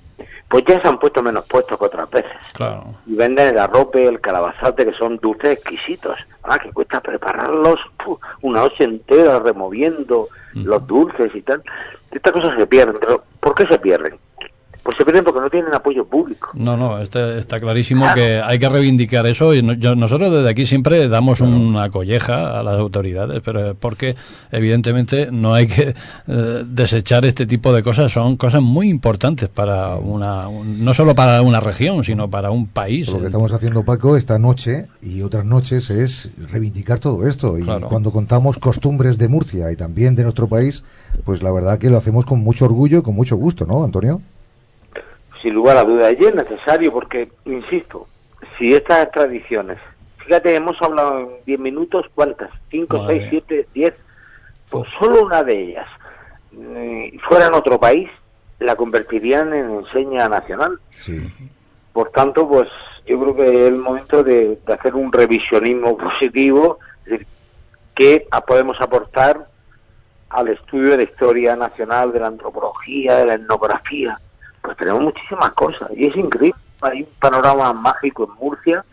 pues ya se han puesto menos puestos que otras veces. Claro. Y venden el arrope, el calabazate, que son dulces exquisitos. Ah, que cuesta prepararlos una noche entera removiendo los dulces y tal. Estas cosas se pierden, pero ¿por qué se pierden? Pues se pierden porque no tienen apoyo público. No, no, está, está clarísimo que hay que reivindicar eso y no- yo- nosotros desde aquí siempre damos una colleja a las autoridades, pero es porque evidentemente no hay que eh, desechar este tipo de cosas, son cosas muy importantes para una, un- no solo para una región, sino para un país. Lo que estamos haciendo, Paco, esta noche y otras noches es reivindicar todo esto. Y Claro. cuando contamos costumbres de Murcia y también de nuestro país, pues la verdad que lo hacemos con mucho orgullo y con mucho gusto, ¿no, Antonio? Sin lugar a duda, y es necesario porque, insisto, si estas tradiciones, fíjate, hemos hablado en 10 minutos, ¿cuántas? ¿5, Madre 6, mía. 7, 10? Pues solo una de ellas eh, fuera en otro país, la convertirían en enseña nacional. Sí. Por tanto, pues yo creo que es el momento de, de hacer un revisionismo positivo, es decir, a- podemos aportar al estudio de la historia nacional, de la antropología, de la etnografía. Pues tenemos muchísimas cosas y es increíble. Hay un panorama mágico en Murcia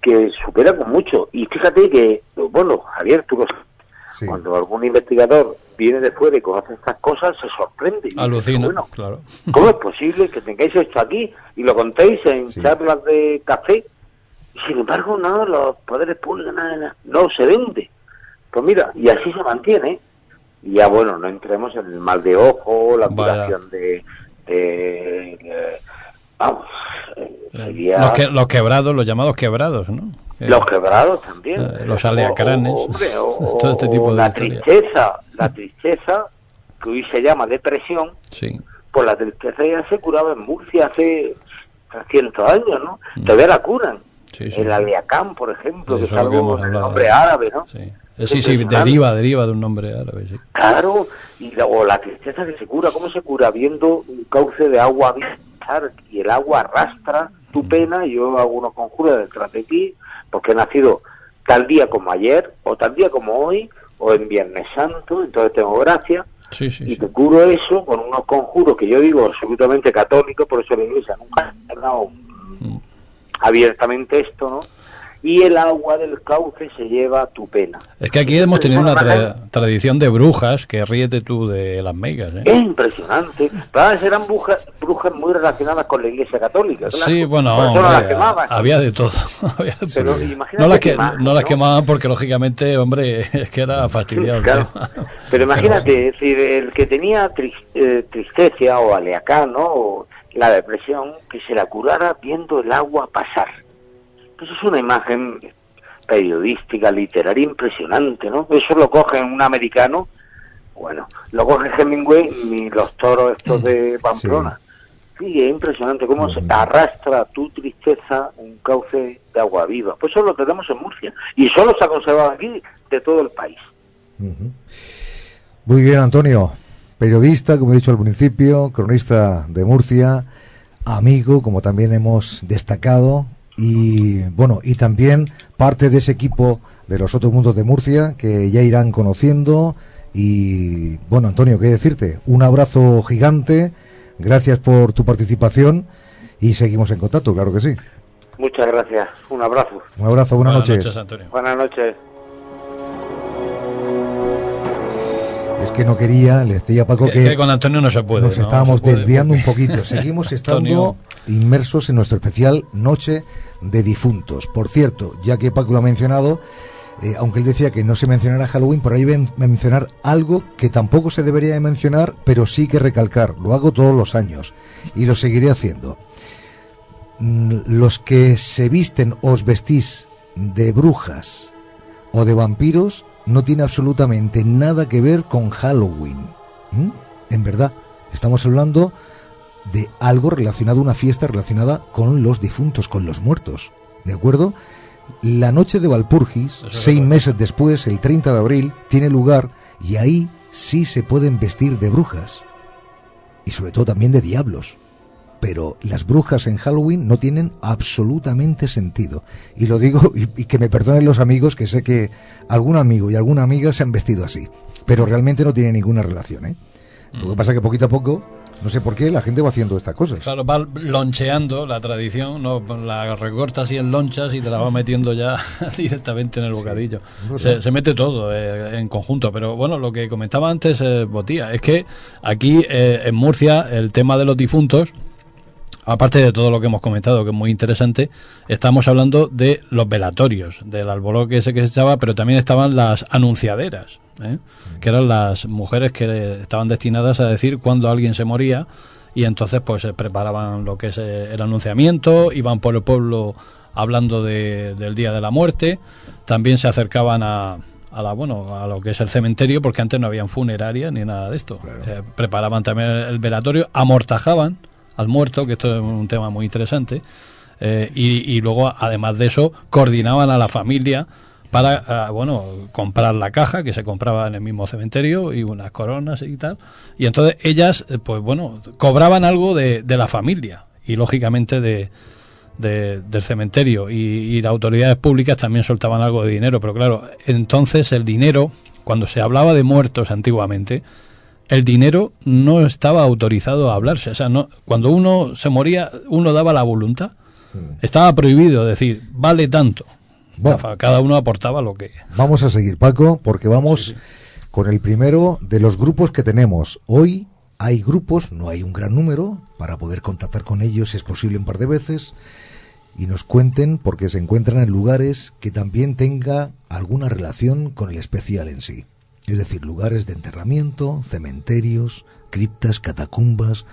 que supera con mucho. Y fíjate que, bueno, Javier, tú lo sabes, cuando algún investigador viene de fuera y conoce estas cosas, se sorprende. Y dice, Alucina, bueno, claro. ¿Cómo es posible que tengáis esto aquí y lo contéis en charlas de café? Y sin embargo, no, los poderes públicos nada, nada, no se vende. Pues mira, y así se mantiene. Y ya bueno, no entremos en el mal de ojo, la curación de, de- vamos, eh, sería- Los, que- los quebrados, los llamados quebrados, ¿no? Eh, los quebrados también. eh, los aleacranes, O- o- hombre, o- *laughs* todo este tipo de la tristeza, la tristeza, que hoy se llama depresión, Sí. pues la tristeza ya se curaba en Murcia hace 300 años, ¿no? Mm. Todavía la curan. Sí, sí. El aleacán, por ejemplo, que es algo hablado. nombre árabe, ¿no? Sí, Eh, sí, sí, impresionante. deriva, deriva de un nombre árabe, sí. Claro, y la, o la tristeza que se cura, ¿cómo se cura? Viendo un cauce de agua y el agua arrastra tu pena, y yo hago unos conjuros detrás de ti, porque he nacido tal día como ayer, o tal día como hoy, o en Viernes Santo, entonces tengo gracia, Sí, sí, y te curo eso con unos conjuros que yo digo absolutamente católicos, por eso la iglesia nunca ha dado abiertamente esto, ¿no? Y el agua del cauce se lleva tu pena. Es que aquí hemos tenido una tra- tradición de brujas, que ríete tú de las megas, ¿eh? Es impresionante. Todas eran brujas, brujas muy relacionadas con la iglesia católica. Sí, bueno, no hombre, las quemaban. había de todo. *laughs* había de Pero no las, que, imagen, no las quemaban porque, lógicamente, hombre, *laughs* es que era fastidiado. el Claro. *laughs* Pero imagínate, es decir, el que tenía tris- eh, tristeza o aleacán, ¿no? O la depresión, que se la curara viendo el agua pasar. Pues es una imagen periodística, literaria impresionante, ¿no? Eso lo coge un americano, bueno, lo coge Hemingway y los toros estos de Pamplona. Sí, es impresionante cómo se arrastra tu tristeza un cauce de agua viva. Pues eso lo tenemos en Murcia y solo se ha conservado aquí de todo el país. Muy bien, Antonio. Periodista, como he dicho al principio, cronista de Murcia, amigo, como también hemos destacado, y bueno, y también parte de ese equipo de los otros mundos de Murcia que ya irán conociendo. Y bueno, Antonio, ¿qué decirte? Un abrazo gigante, gracias por tu participación y seguimos en contacto, claro que sí. Muchas gracias. Un abrazo. Un abrazo, buenas, noches. Buenas noches. Es que no quería, le decía a Paco Que- que, que con Antonio no se puede, Nos no, estábamos puede, desviando un poquito. Seguimos *laughs* estando inmersos en nuestro especial Noche de Difuntos. Por cierto, ya que Paco lo ha mencionado, eh, aunque él decía que no se mencionara Halloween, por ahí ven a mencionar algo que tampoco se debería de mencionar, pero sí que recalcar. Lo hago todos los años y lo seguiré haciendo. Mm, Los que se visten o os vestís de brujas o de vampiros no tiene absolutamente nada que ver con Halloween. En verdad, estamos hablando de algo relacionado, una fiesta relacionada con los difuntos, con los muertos. ¿De acuerdo? La noche de Valpurgis, seis meses después, el 30 de abril, tiene lugar y ahí sí se pueden vestir de brujas. Y sobre todo también de diablos. Pero las brujas en Halloween no tienen absolutamente sentido. Y lo digo, y, y que me perdonen los amigos, que sé que algún amigo y alguna amiga se han vestido así. Pero realmente no tiene ninguna relación, ¿eh? Lo que pasa es que poquito a poco, no sé por qué, la gente va haciendo estas cosas. Claro, va loncheando la tradición, ¿no? la recorta así en lonchas y te la va metiendo ya *laughs* directamente en el bocadillo. Se, se mete todo eh, en conjunto, pero bueno, lo que comentaba antes eh, Botía, es que aquí eh, en Murcia el tema de los difuntos, aparte de todo lo que hemos comentado, que es muy interesante, estamos hablando de los velatorios, del alboroque ese que se echaba, pero también estaban las anunciaderas, ¿eh? que eran las mujeres que estaban destinadas a decir cuando alguien se moría y entonces pues se preparaban lo que es eh, el anunciamiento, iban por el pueblo hablando de- del día de la muerte, también se acercaban a, a la bueno a lo que es el cementerio porque antes no habían funeraria ni nada de esto Eh, preparaban también el velatorio amortajaban al muerto que esto es un tema muy interesante eh, y, y luego además de eso coordinaban a la familia para ah, bueno comprar la caja que se compraba en el mismo cementerio y unas coronas y tal. Y entonces ellas eh, pues bueno cobraban algo de, de la familia y lógicamente de, de- del cementerio. Y, y las autoridades públicas también soltaban algo de dinero. Pero claro entonces el dinero cuando se hablaba de muertos antiguamente el dinero no estaba autorizado a hablarse o sea no cuando uno se moría uno daba la voluntad estaba prohibido decir vale tanto Bueno. cada uno aportaba lo que Vamos a seguir, Paco, porque vamos con el primero de los grupos que tenemos. Hoy hay grupos, no hay un gran número, para poder contactar con ellos, si es posible, un par de veces, y nos cuenten porque se encuentran en lugares que también tenga alguna relación con el especial en sí. Es decir, lugares de enterramiento, cementerios, criptas, catacumbas,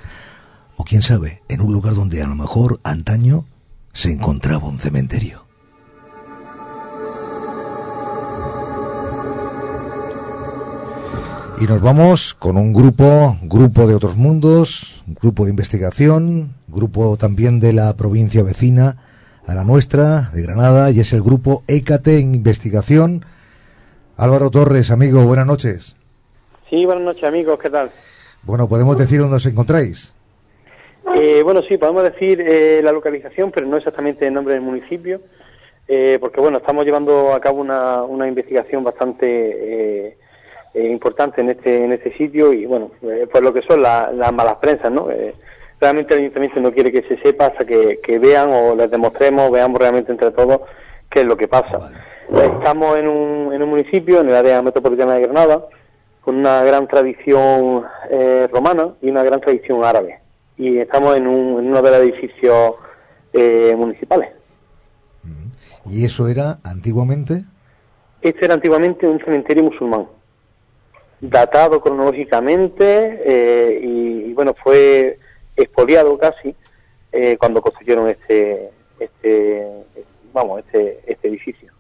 o quién sabe, en un lugar donde a lo mejor antaño se encontraba un cementerio. Y nos vamos con un grupo, grupo de otros mundos, grupo de investigación, grupo también de la provincia vecina a la nuestra, de Granada, y es el grupo ECATE en investigación. Álvaro Torres, amigo, buenas noches. Sí, buenas noches amigos, ¿qué tal? Bueno, podemos decir dónde os encontráis. Eh, bueno, sí, podemos decir eh, la localización, pero no exactamente el nombre del municipio, eh, porque bueno, estamos llevando a cabo una, una investigación bastante eh, eh, importante en este en este sitio y bueno, por lo que son la- las malas prensas, ¿no? Eh, realmente el ayuntamiento no quiere que se sepa hasta que, que vean o les demostremos, veamos realmente entre todos qué es lo que pasa. Estamos en un, en un municipio, en el área metropolitana de Granada, con una gran tradición eh, romana y una gran tradición árabe. Y estamos en, un, en uno de los edificios eh, municipales. Y eso era antiguamente. Este era antiguamente un cementerio musulmán, datado cronológicamente eh, y, y, bueno, fue expoliado casi eh, cuando construyeron este, este, vamos, este, este edificio.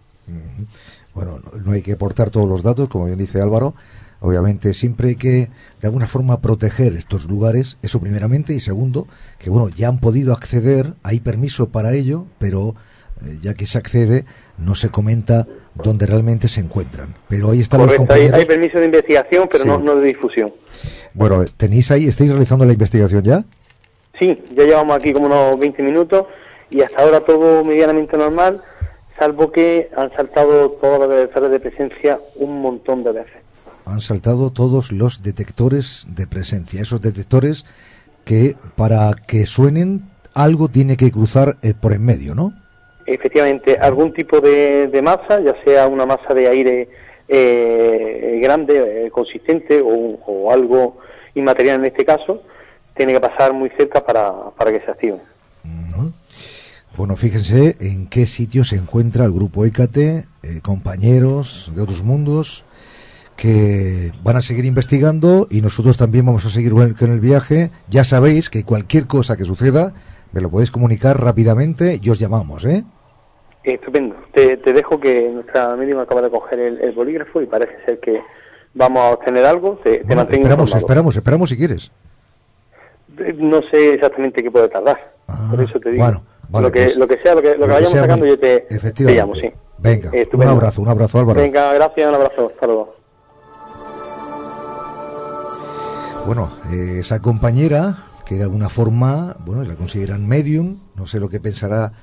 Bueno, no, hay que aportar todos los datos, como bien dice Álvaro. Obviamente siempre hay que, de alguna forma, proteger estos lugares, eso primeramente, y segundo, que bueno, ya han podido acceder, hay permiso para ello, pero eh, ya que se accede, no se comenta dónde realmente se encuentran. Pero ahí están los Correcto, hay, compañeros. hay permiso de investigación, pero Sí. no, no de difusión. Bueno, ¿tenéis ahí, estáis realizando la investigación ya? Sí, ya llevamos aquí como unos 20 minutos y hasta ahora todo medianamente normal, salvo que han saltado todos los detectores de presencia un montón de veces. Han saltado todos los detectores de presencia, esos detectores que para que suenen algo tiene que cruzar eh, por en medio, ¿no? Efectivamente, algún tipo de, de masa, ya sea una masa de aire eh, grande, eh, consistente o, algo inmaterial en este caso, tiene que pasar muy cerca para, para que se active. Bueno, fíjense en qué sitio se encuentra el grupo ECATE, eh, compañeros de otros mundos que van a seguir investigando y nosotros también vamos a seguir con el viaje. Ya sabéis que cualquier cosa que suceda me lo podéis comunicar rápidamente y os llamamos, ¿eh? Estupendo. Te, te dejo que nuestra médium acaba de coger el, el bolígrafo y parece ser que vamos a obtener algo. Te, Bueno, esperamos, informado. esperamos, esperamos si quieres. Eh, No sé exactamente qué puede tardar. Por eso te digo. Ah, bueno, vale, lo, que, pues, lo que sea, lo que, lo que vayamos sea, sacando, yo te, te llamo, sí. Venga, un abrazo, un abrazo Álvaro. Venga, gracias, un abrazo. Hasta luego. Bueno, eh, esa compañera que de alguna forma, bueno, la consideran medium, no sé lo que pensará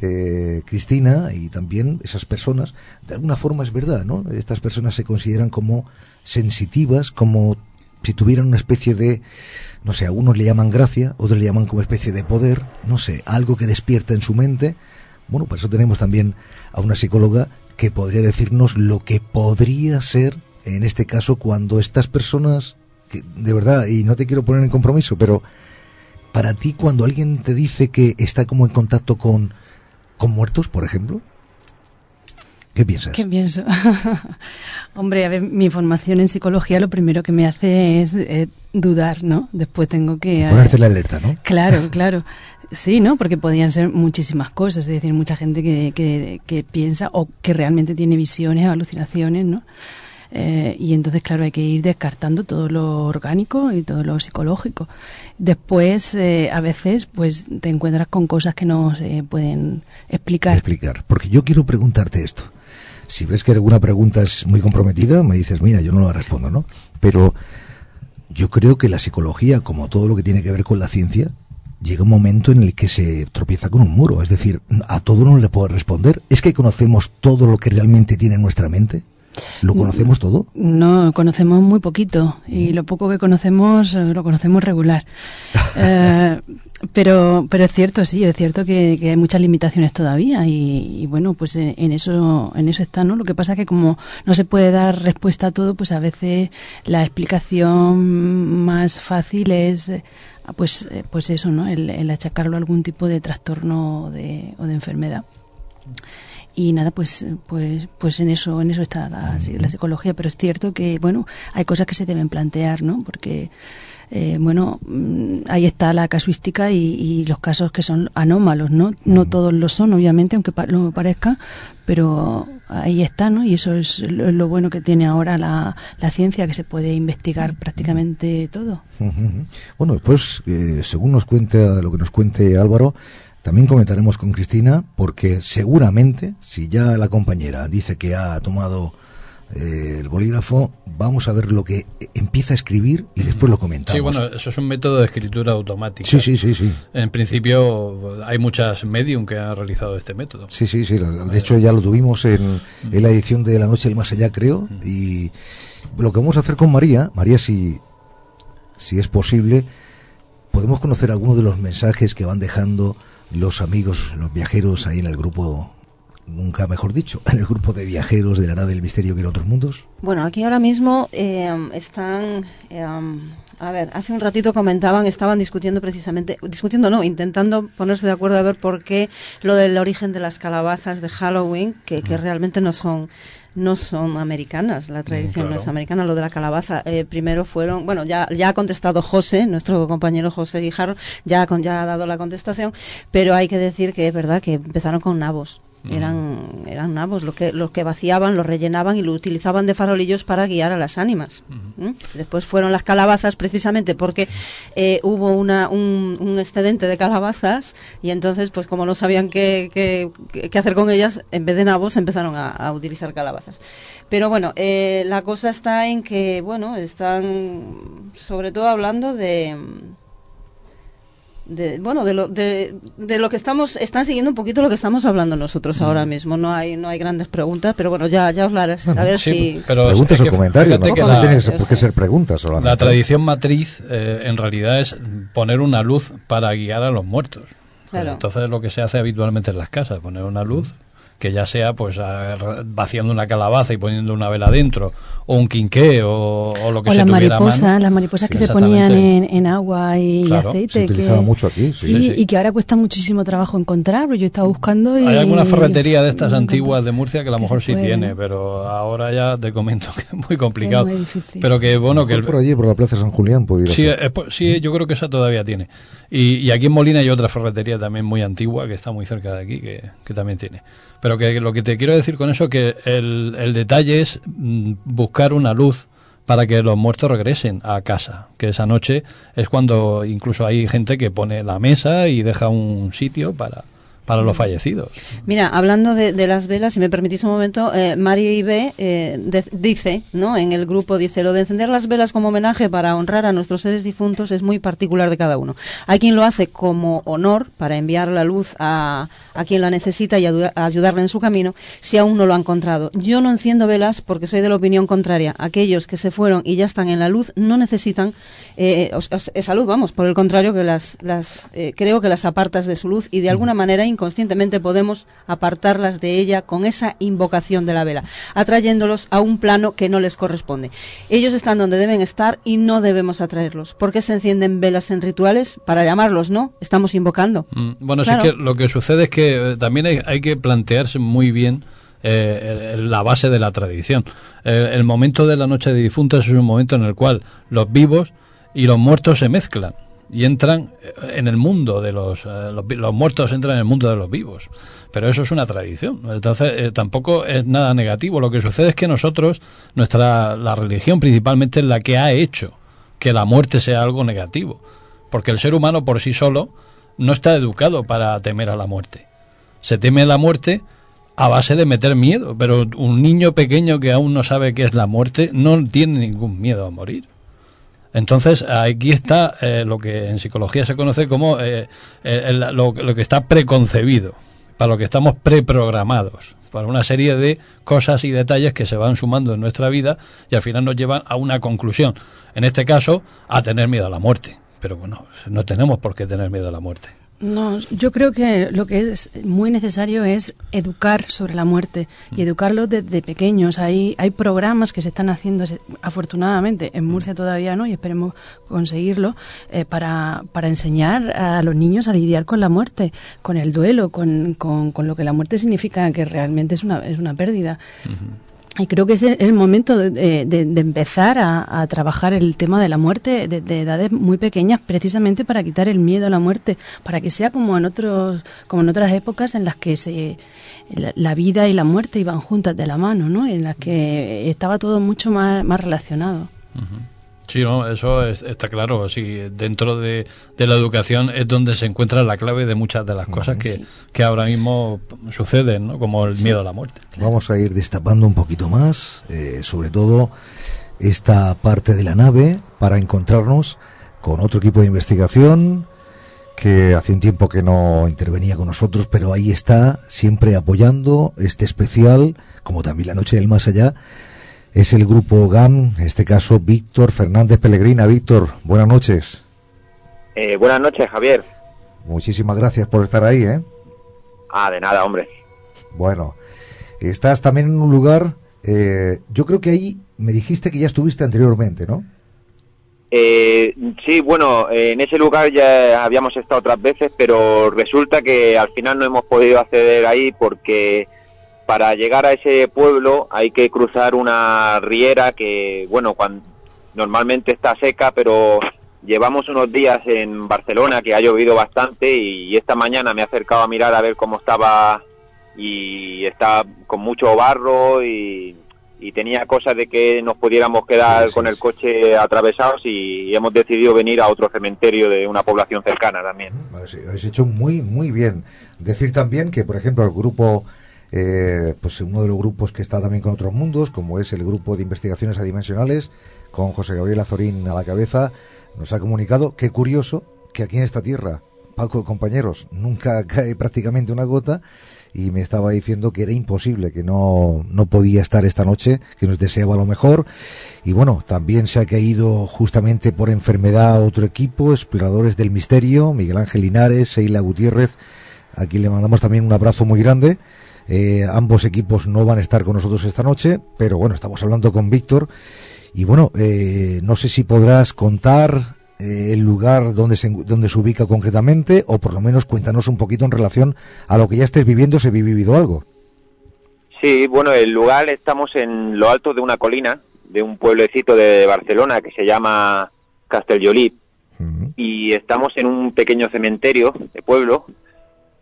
eh, Cristina y también esas personas, de alguna forma es verdad, ¿no? Estas personas se consideran como sensitivas, como si tuvieran una especie de, no sé, a unos le llaman gracia, otros le llaman como especie de poder, no sé, algo que despierta en su mente. Bueno, por eso tenemos también a una psicóloga que podría decirnos lo que podría ser, en este caso, cuando estas personas, que de verdad, y no te quiero poner en compromiso, pero para ti cuando alguien te dice que está como en contacto con, con muertos, por ejemplo, ¿qué piensas? ¿Qué pienso? *laughs* Hombre, a ver, mi formación en psicología lo primero que me hace es eh, dudar, ¿no? Después tengo que... Ponerte la alerta, ¿no? Claro, *laughs* claro. Sí, ¿no? Porque podían ser muchísimas cosas, es decir, mucha gente que, que, que piensa o que realmente tiene visiones, alucinaciones, ¿no? Eh, y entonces, claro, hay que ir descartando todo lo orgánico y todo lo psicológico. Después, eh, a veces, pues te encuentras con cosas que no se pueden explicar. Explicar. Porque yo quiero preguntarte esto. Si ves que alguna pregunta es muy comprometida, me dices, mira, yo no la respondo, ¿no? Pero yo creo que la psicología, como todo lo que tiene que ver con la ciencia, llega un momento en el que se tropieza con un muro. Es decir, a todo no le puedo responder. ¿Es que conocemos todo lo que realmente tiene en nuestra mente? ¿Lo conocemos todo? No, conocemos muy poquito y lo poco que conocemos eh, lo conocemos regular. *laughs* Eh, pero, pero es cierto, sí, es cierto que, que hay muchas limitaciones todavía y, y bueno, pues en, eso, en eso está, ¿no? Lo que pasa es que como no se puede dar respuesta a todo, pues a veces la explicación más fácil es, eh, pues, eh, pues eso, ¿no? El, el achacarlo a algún tipo de trastorno o de, o de enfermedad y nada pues pues pues en eso en eso está la, la, psicología pero es cierto que bueno hay cosas que se deben plantear no porque eh, bueno ahí está la casuística y, y, los casos que son anómalos no no todos lo son obviamente aunque pa lo parezca pero ahí está no y eso es lo, lo bueno que tiene ahora la, la, ciencia que se puede investigar prácticamente todo. Uh -huh. bueno después eh, según nos cuenta lo que nos cuente Álvaro también comentaremos con Cristina porque seguramente, si ya la compañera dice que ha tomado eh, el bolígrafo, vamos a ver lo que empieza a escribir y después lo comentamos. Sí, bueno, eso es un método de escritura automática. Sí, sí, sí, sí. En principio hay muchas medium que han realizado este método. Sí, sí, sí. De hecho ya lo tuvimos en, en la edición de La Noche del Más Allá, creo. Y lo que vamos a hacer con María, María, si, si es posible, podemos conocer algunos de los mensajes que van dejando los amigos, los viajeros ahí en el grupo, nunca mejor dicho, en el grupo de viajeros de la nave del misterio que en otros mundos? Bueno, aquí ahora mismo eh, están, eh, a ver, hace un ratito comentaban, estaban discutiendo precisamente, discutiendo no, intentando ponerse de acuerdo a ver por qué lo del origen de las calabazas de Halloween, que, que realmente no son no son americanas, la tradición claro. no es americana, lo de la calabaza. Eh, primero fueron, bueno, ya, ya ha contestado José, nuestro compañero José Guijarro, ya, con, ya ha dado la contestación, pero hay que decir que es verdad que empezaron con nabos. Eran, eran nabos los que, los que vaciaban, los rellenaban y lo utilizaban de farolillos para guiar a las ánimas. ¿Mm? Después fueron las calabazas precisamente porque eh, hubo una, un, un, excedente de calabazas y entonces, pues como no sabían qué, qué, qué hacer con ellas, en vez de nabos empezaron a, a utilizar calabazas. Pero bueno, eh, la cosa está en que, bueno, están sobre todo hablando de de, bueno de lo, de, de, lo que estamos están siguiendo un poquito lo que estamos hablando nosotros mm. ahora mismo no hay no hay grandes preguntas pero bueno ya ya harás a ver sí, si pero preguntas o comentarios no, no la, tiene por qué ser preguntas solamente. la tradición matriz eh, en realidad es poner una luz para guiar a los muertos claro. entonces lo que se hace habitualmente en las casas poner una luz que ya sea pues vaciando una calabaza y poniendo una vela dentro o un quinqué o, o lo que o se las tuviera mariposas, a mano. las mariposas que se ponían en, en, agua y Claro, aceite. Se utilizaba que, mucho aquí, sí. Sí, Sí, sí. y que ahora cuesta muchísimo trabajo encontrar, pero yo estaba buscando y... Hay alguna ferretería de estas antiguas de Murcia que a lo mejor sí puede, tiene, pero ahora ya te comento que es muy complicado. muy difícil, pero que bueno, que el, por allí, por la Plaza San Julián, pudiera Sí, ser. es po- sí, yo creo que esa todavía tiene. Y, y aquí en Molina hay otra ferretería también muy antigua que está muy cerca de aquí, que, que también tiene. Pero que lo que te quiero decir con eso que el, el detalle es mm, buscar una luz para que los muertos regresen a casa, que esa noche es cuando incluso hay gente que pone la mesa y deja un sitio para, para los fallecidos. Mira, hablando de, de las velas, si me permitís un momento, eh, Mario Ibe eh, de- dice, ¿no? En el grupo dice, lo de encender las velas como homenaje para honrar a nuestros seres difuntos es muy particular de cada uno. Hay quien lo hace como honor para enviar la luz a, a quien la necesita y a ayudarle en su camino, si aún no lo ha encontrado. Yo no enciendo velas porque soy de la opinión contraria. Aquellos que se fueron y ya están en la luz no necesitan eh, esa luz, vamos, por el contrario que las, las eh, creo que las apartas de su luz y de alguna manera inconscientemente podemos apartarlas de ella con esa invocación de la vela, atrayéndolos a un plano que no les corresponde. Ellos están donde deben estar y no debemos atraerlos. ¿Por qué se encienden velas en rituales? Para llamarlos, ¿no? Estamos invocando. Mm, Bueno, sí que lo que sucede es que eh, también hay, hay que plantearse muy bien eh, la base de la tradición. Eh, el momento de la noche de difuntos es un momento en el cual los vivos y los muertos se mezclan y entran eh, en el mundo de los, eh, los, muertos entran en el mundo de los vivos. Pero eso es una tradición. Entonces eh, tampoco es nada negativo. Lo que sucede es que nosotros, nuestra la religión principalmente es la que ha hecho que la muerte sea algo negativo. Porque el ser humano por sí solo no está educado para temer a la muerte. Se teme la muerte a base de meter miedo, pero un niño pequeño que aún no sabe qué es la muerte no tiene ningún miedo a morir. Entonces aquí está eh, lo que en psicología se conoce como eh, lo, lo que está preconcebido, para lo que estamos preprogramados, para una serie de cosas y detalles que se van sumando en nuestra vida y al final nos llevan a una conclusión. En este caso, a tener miedo a la muerte. Pero bueno, no tenemos por qué tener miedo a la muerte. No, yo creo que lo que es muy necesario es educar sobre la muerte y educarlos desde pequeños. Hay, hay programas que se están haciendo, afortunadamente, en Murcia todavía no, y esperemos conseguirlo, eh, para, para enseñar a los niños a lidiar con la muerte, con el duelo, con, con, con lo que la muerte significa, que realmente es una, es una pérdida. Y creo que es el, momento de, empezar a, trabajar el tema de la muerte de, de edades muy pequeñas, precisamente para quitar el miedo a la muerte, para que sea como en otros, como en otras épocas en las que se, la vida y la muerte iban juntas de la mano, ¿no? En las que estaba todo mucho más, más relacionado. Sí, no, eso es- está claro. Sí, dentro de, de la educación es donde se encuentra la clave de muchas de las cosas que, que ahora mismo suceden, ¿no? como el miedo a la muerte. Vamos a ir destapando un poquito más, eh, sobre todo esta parte de la nave, para encontrarnos con otro equipo de investigación que hace un tiempo que no intervenía con nosotros, pero ahí está, siempre apoyando este especial, como también la Noche del Más Allá. Es el grupo GAM, en este caso Víctor Fernández Pellegrina. Víctor, buenas noches. Eh, buenas noches, Javier. Muchísimas gracias por estar ahí, ¿eh? Ah, de nada, hombre. Bueno, estás también en un lugar, eh, yo creo que ahí me dijiste que ya estuviste anteriormente, ¿no? Eh, sí, bueno, eh, en ese lugar ya habíamos estado otras veces, pero resulta que al final no hemos podido acceder ahí porque para llegar a ese pueblo hay que cruzar una riera que, bueno, cuan- normalmente está seca, pero llevamos unos días en Barcelona que ha llovido bastante y esta mañana me he acercado a mirar a ver cómo estaba y está con mucho barro y, y tenía cosas de que nos pudiéramos quedar con el coche atravesados y hemos decidido venir a otro cementerio de una población cercana también. Habéis hecho muy, muy bien. Decir también que, por ejemplo, el grupo, eh, pues uno de los grupos que está también con otros mundos, como es el grupo de investigaciones adimensionales, con José Gabriel Azorín a la cabeza, nos ha comunicado, qué curioso, que aquí en esta tierra, Paco compañeros, nunca *laughs* cae prácticamente una gota, y me estaba diciendo que era imposible, que no, no podía estar esta noche, que nos deseaba lo mejor. Y bueno, también se ha caído justamente por enfermedad otro equipo, exploradores del misterio, Miguel Ángel Linares, Seila Gutiérrez. Aquí le mandamos también un abrazo muy grande. Eh, ambos equipos no van a estar con nosotros esta noche, pero bueno, estamos hablando con Víctor. Y bueno, eh, no sé si podrás contar eh, el lugar donde se, donde se ubica concretamente, o por lo menos cuéntanos un poquito en relación a lo que ya estés viviendo, si habéis vivido algo. Sí, bueno, el lugar estamos en lo alto de una colina de un pueblecito de Barcelona que se llama Castellolí y estamos en un pequeño cementerio de pueblo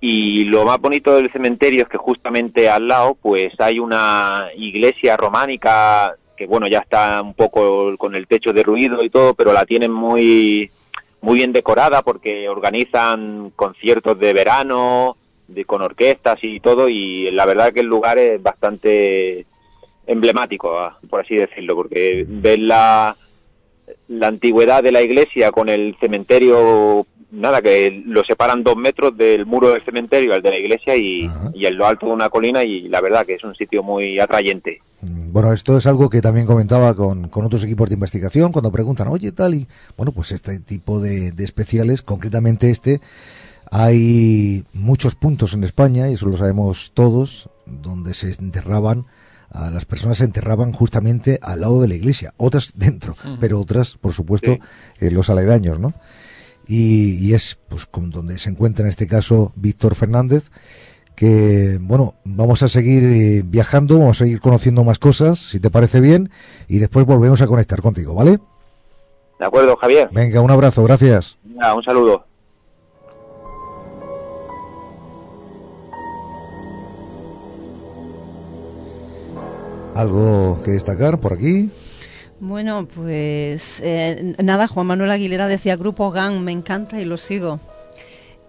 Y lo más bonito del cementerio es que justamente al lado pues hay una iglesia románica que bueno ya está un poco con el techo derruido y todo, pero la tienen muy muy bien decorada porque organizan conciertos de verano, de, con orquestas y todo y la verdad que el lugar es bastante emblemático, ah, por así decirlo, porque ves la, la antigüedad de la iglesia con el cementerio, nada, que lo separan dos metros del muro del cementerio al de la iglesia y, y en lo alto de una colina y la verdad que es un sitio muy atrayente. Bueno, esto es algo que también comentaba con, con otros equipos de investigación cuando preguntan, oye, tal, y bueno, pues este tipo de, de especiales, concretamente este, hay muchos puntos en España, y eso lo sabemos todos, donde se enterraban, a las personas se enterraban justamente al lado de la iglesia, otras *laughs* dentro, pero otras, por supuesto, en los aledaños, ¿no? Y, y es pues con donde se encuentra en este caso Víctor Fernández, que bueno, vamos a seguir eh, viajando, vamos a seguir conociendo más cosas, si te parece bien, y después volvemos a conectar contigo, ¿vale? ¿De acuerdo, Javier? Venga, un abrazo, gracias. Venga, un saludo. ¿Algo que destacar por aquí? Bueno, pues eh, nada, Juan Manuel Aguilera decía Grupo GAN, me encanta y lo sigo.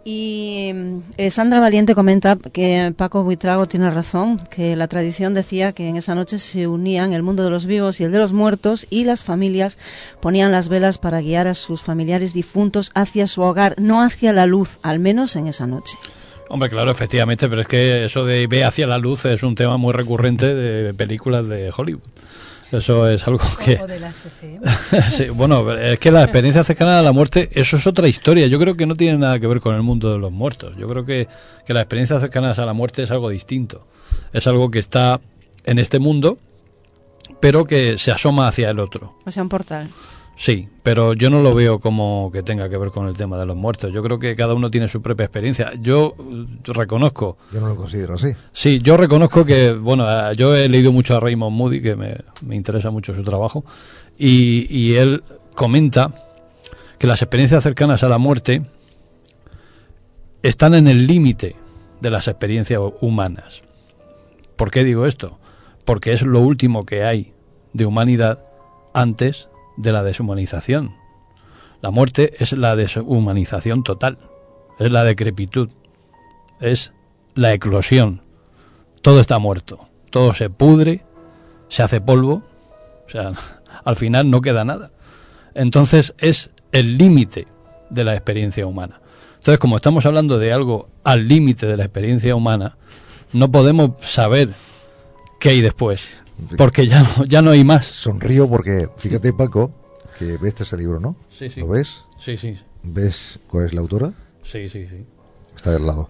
Y eh, Sandra Valiente comenta que Paco Buitrago tiene razón, que la tradición decía que en esa noche se unían el mundo de los vivos y el de los muertos y las familias ponían las velas para guiar a sus familiares difuntos hacia su hogar, no hacia la luz, al menos en esa noche. Hombre, claro, efectivamente, pero es que eso de ve hacia la luz es un tema muy recurrente de películas de Hollywood. Eso es algo que... O de la CCM. *laughs* Sí, bueno, es que la experiencia cercana a la muerte, eso es otra historia. Yo creo que no tiene nada que ver con el mundo de los muertos. Yo creo que, que la experiencia cercana a la muerte es algo distinto. Es algo que está en este mundo, pero que se asoma hacia el otro. O sea, un portal. Sí, pero yo no lo veo como que tenga que ver con el tema de los muertos. Yo creo que cada uno tiene su propia experiencia. Yo eh, reconozco. Yo no lo considero así. Sí, yo reconozco que, bueno, yo he leído mucho a Raymond Moody, que me, me interesa mucho su trabajo, y, y él comenta que las experiencias cercanas a la muerte están en el límite de las experiencias humanas. ¿Por qué digo esto? Porque es lo último que hay de humanidad antes de la deshumanización. La muerte es la deshumanización total, es la decrepitud, es la eclosión. Todo está muerto, todo se pudre, se hace polvo, o sea, *laughs* al final no queda nada. Entonces es el límite de la experiencia humana. Entonces, como estamos hablando de algo al límite de la experiencia humana, no podemos saber qué hay después, porque ya no, ya no hay más. Sonrío porque, fíjate Paco, que ves este libro, ¿no? Sí, sí. ¿Lo ves? Sí, sí. ¿Ves cuál es la autora? Sí, sí, sí. Está del lado.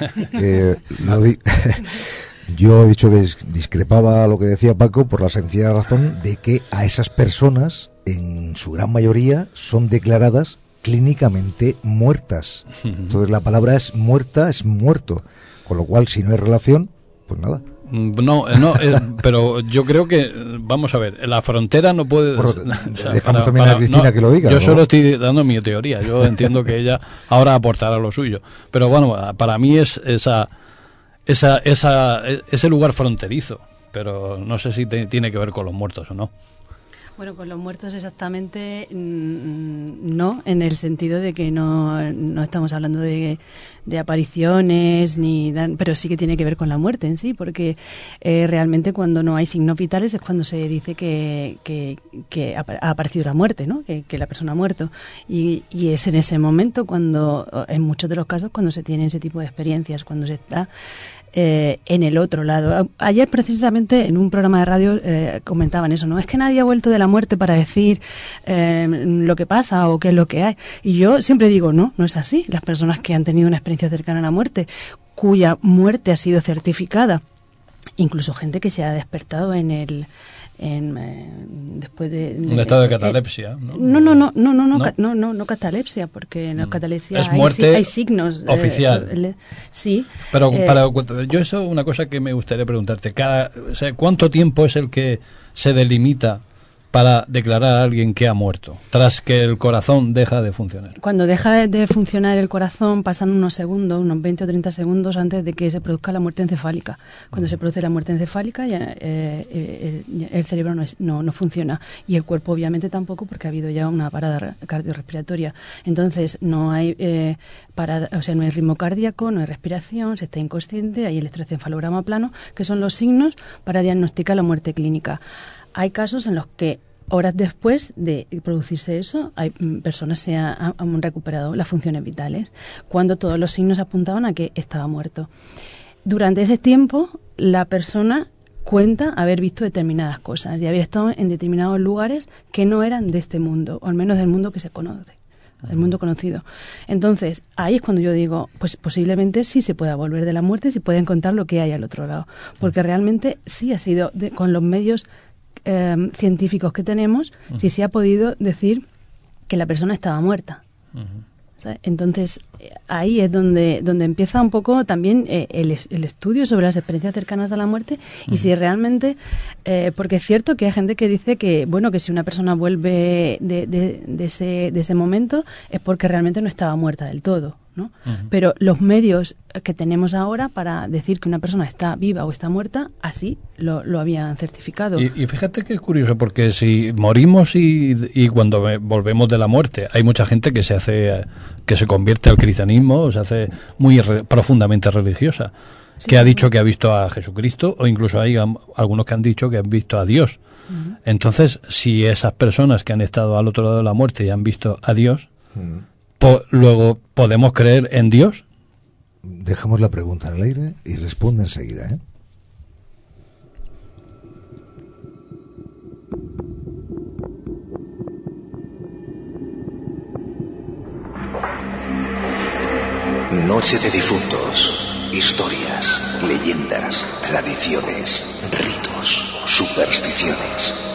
*laughs* Eh, lo di- *laughs* Yo he dicho que dis- discrepaba lo que decía Paco por la sencilla razón de que a esas personas, en su gran mayoría, son declaradas clínicamente muertas. Entonces la palabra es muerta, es muerto. Con lo cual, si no hay relación, pues nada. Mm, No, eh, no, eh, pero yo creo que, eh, vamos a ver, la frontera no puede... Bueno, *laughs* o sea, dejamos también a Cristina que lo diga, Yo ¿no? solo estoy dando mi teoría, yo entiendo que ella ahora aportará lo suyo, pero bueno, para mí es esa, esa, esa, e- ese lugar fronterizo, pero no sé si te- tiene que ver con los muertos o no. Bueno, con los muertos exactamente mm, no, en el sentido de que no, no estamos hablando de, de apariciones, ni dan- pero sí que tiene que ver con la muerte en sí, porque eh, realmente cuando no hay signos vitales es cuando se dice que, que, que ha aparecido la muerte, ¿no? que, que la persona ha muerto. Y, y es en ese momento cuando, en muchos de los casos, cuando se tiene ese tipo de experiencias, cuando se está eh, en el otro lado. Ayer precisamente en un programa de radio eh, comentaban eso, ¿no? Es que nadie ha vuelto de la muerte para decir eh, lo que pasa o qué es lo que hay. Y yo siempre digo, no, no es así. Las personas que han tenido una experiencia cercana a la muerte, cuya muerte ha sido certificada, incluso gente que se ha despertado en el... En, eh, después de Un estado de eh, catalepsia, ¿no? no no no no no no ¿No? no no, no catalepsia porque en la catalepsia Es hay, muerte si- hay signos eh, oficial. le- sí Pero eh, para, yo eso una cosa que me gustaría preguntarte, cada, o sea, ¿cuánto tiempo es el que se delimita para declarar a alguien que ha muerto, tras que el corazón deja de funcionar? Cuando deja de, funcionar el corazón, pasan unos segundos, unos 20 o 30 segundos antes de que se produzca la muerte encefálica. Cuando se produce la muerte encefálica, ya, eh, eh, el, cerebro no, es- no, no funciona y el cuerpo obviamente tampoco porque ha habido ya una parada re- cardiorrespiratoria. Entonces no hay eh, parada, o sea, no hay ritmo cardíaco, no hay respiración, se está inconsciente, hay el electroencefalograma plano, que son los signos para diagnosticar la muerte clínica. Hay casos en los que horas después de producirse eso, hay mm, personas se ha- han, han recuperado las funciones vitales, cuando todos los signos apuntaban a que estaba muerto. Durante ese tiempo, la persona cuenta haber visto determinadas cosas y haber estado en determinados lugares que no eran de este mundo, o al menos del mundo que se conoce, el mundo conocido. Entonces, ahí es cuando yo digo, pues posiblemente sí se pueda volver de la muerte, si pueden contar lo que hay al otro lado, porque realmente sí ha sido, de- con los medios eh, científicos que tenemos, sí se ha podido decir que la persona estaba muerta. ¿sabes? Entonces, eh, ahí es donde, donde empieza un poco también eh, el, el estudio sobre las experiencias cercanas a la muerte y si realmente, eh, porque es cierto que hay gente que dice que, bueno, que si una persona vuelve de, de, de ese, de ese momento es porque realmente no estaba muerta del todo. ¿No? Pero los medios que tenemos ahora para decir que una persona está viva o está muerta, así lo, lo habían certificado. Y, y fíjate que es curioso, porque si morimos y, y cuando ve- volvemos de la muerte, hay mucha gente que se hace, que se convierte al cristianismo, o se hace muy re- profundamente religiosa, que ha dicho que ha visto a Jesucristo, o incluso hay algunos que han dicho que han visto a Dios. Entonces, si esas personas que han estado al otro lado de la muerte y han visto a Dios, po- luego podemos creer en Dios. Dejamos la pregunta en el aire y responde enseguida. ¿eh? Noche de difuntos. Historias, leyendas, tradiciones, ritos, supersticiones.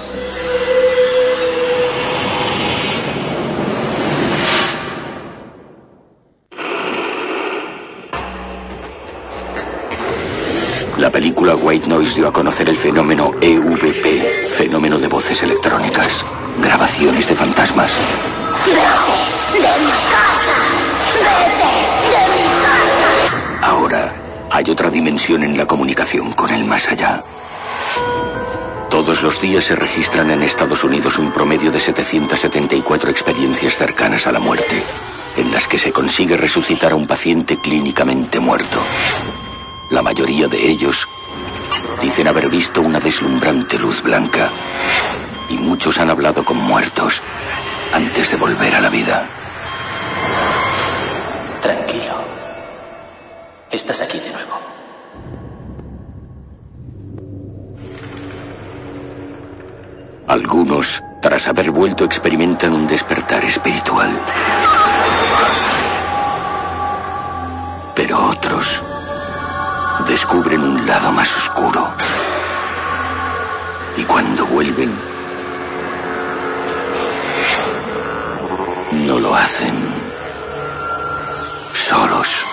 La película White Noise dio a conocer el fenómeno EVP, fenómeno de voces electrónicas, grabaciones de fantasmas. ¡Vete de mi casa! ¡Vete de mi casa! Ahora hay otra dimensión en la comunicación con el más allá. Todos los días se registran en Estados Unidos un promedio de 774 experiencias cercanas a la muerte, en las que se consigue resucitar a un paciente clínicamente muerto. La mayoría de ellos dicen haber visto una deslumbrante luz blanca y muchos han hablado con muertos antes de volver a la vida. Tranquilo. Estás aquí de nuevo. Algunos, tras haber vuelto, experimentan un despertar espiritual. Pero otros descubren un lado más oscuro. Y cuando vuelven, no lo hacen solos.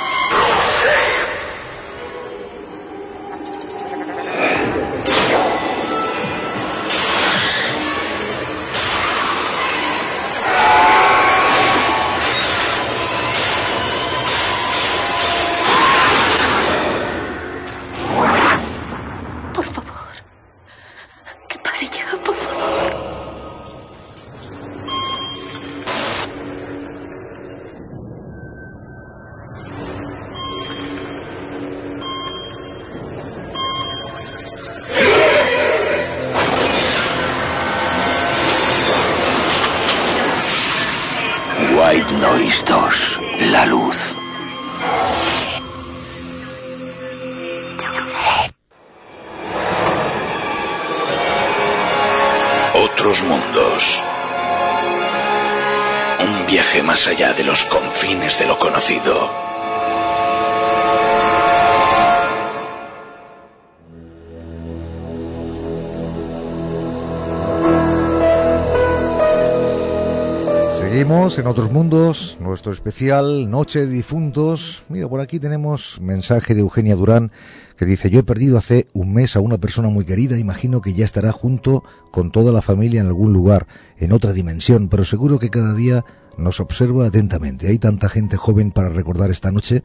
En otros mundos, nuestro especial Noche de Difuntos. Mira, por aquí tenemos mensaje de Eugenia Durán que dice, yo he perdido hace un mes a una persona muy querida, imagino que ya estará junto con toda la familia en algún lugar, en otra dimensión, pero seguro que cada día nos observa atentamente. Hay tanta gente joven para recordar esta noche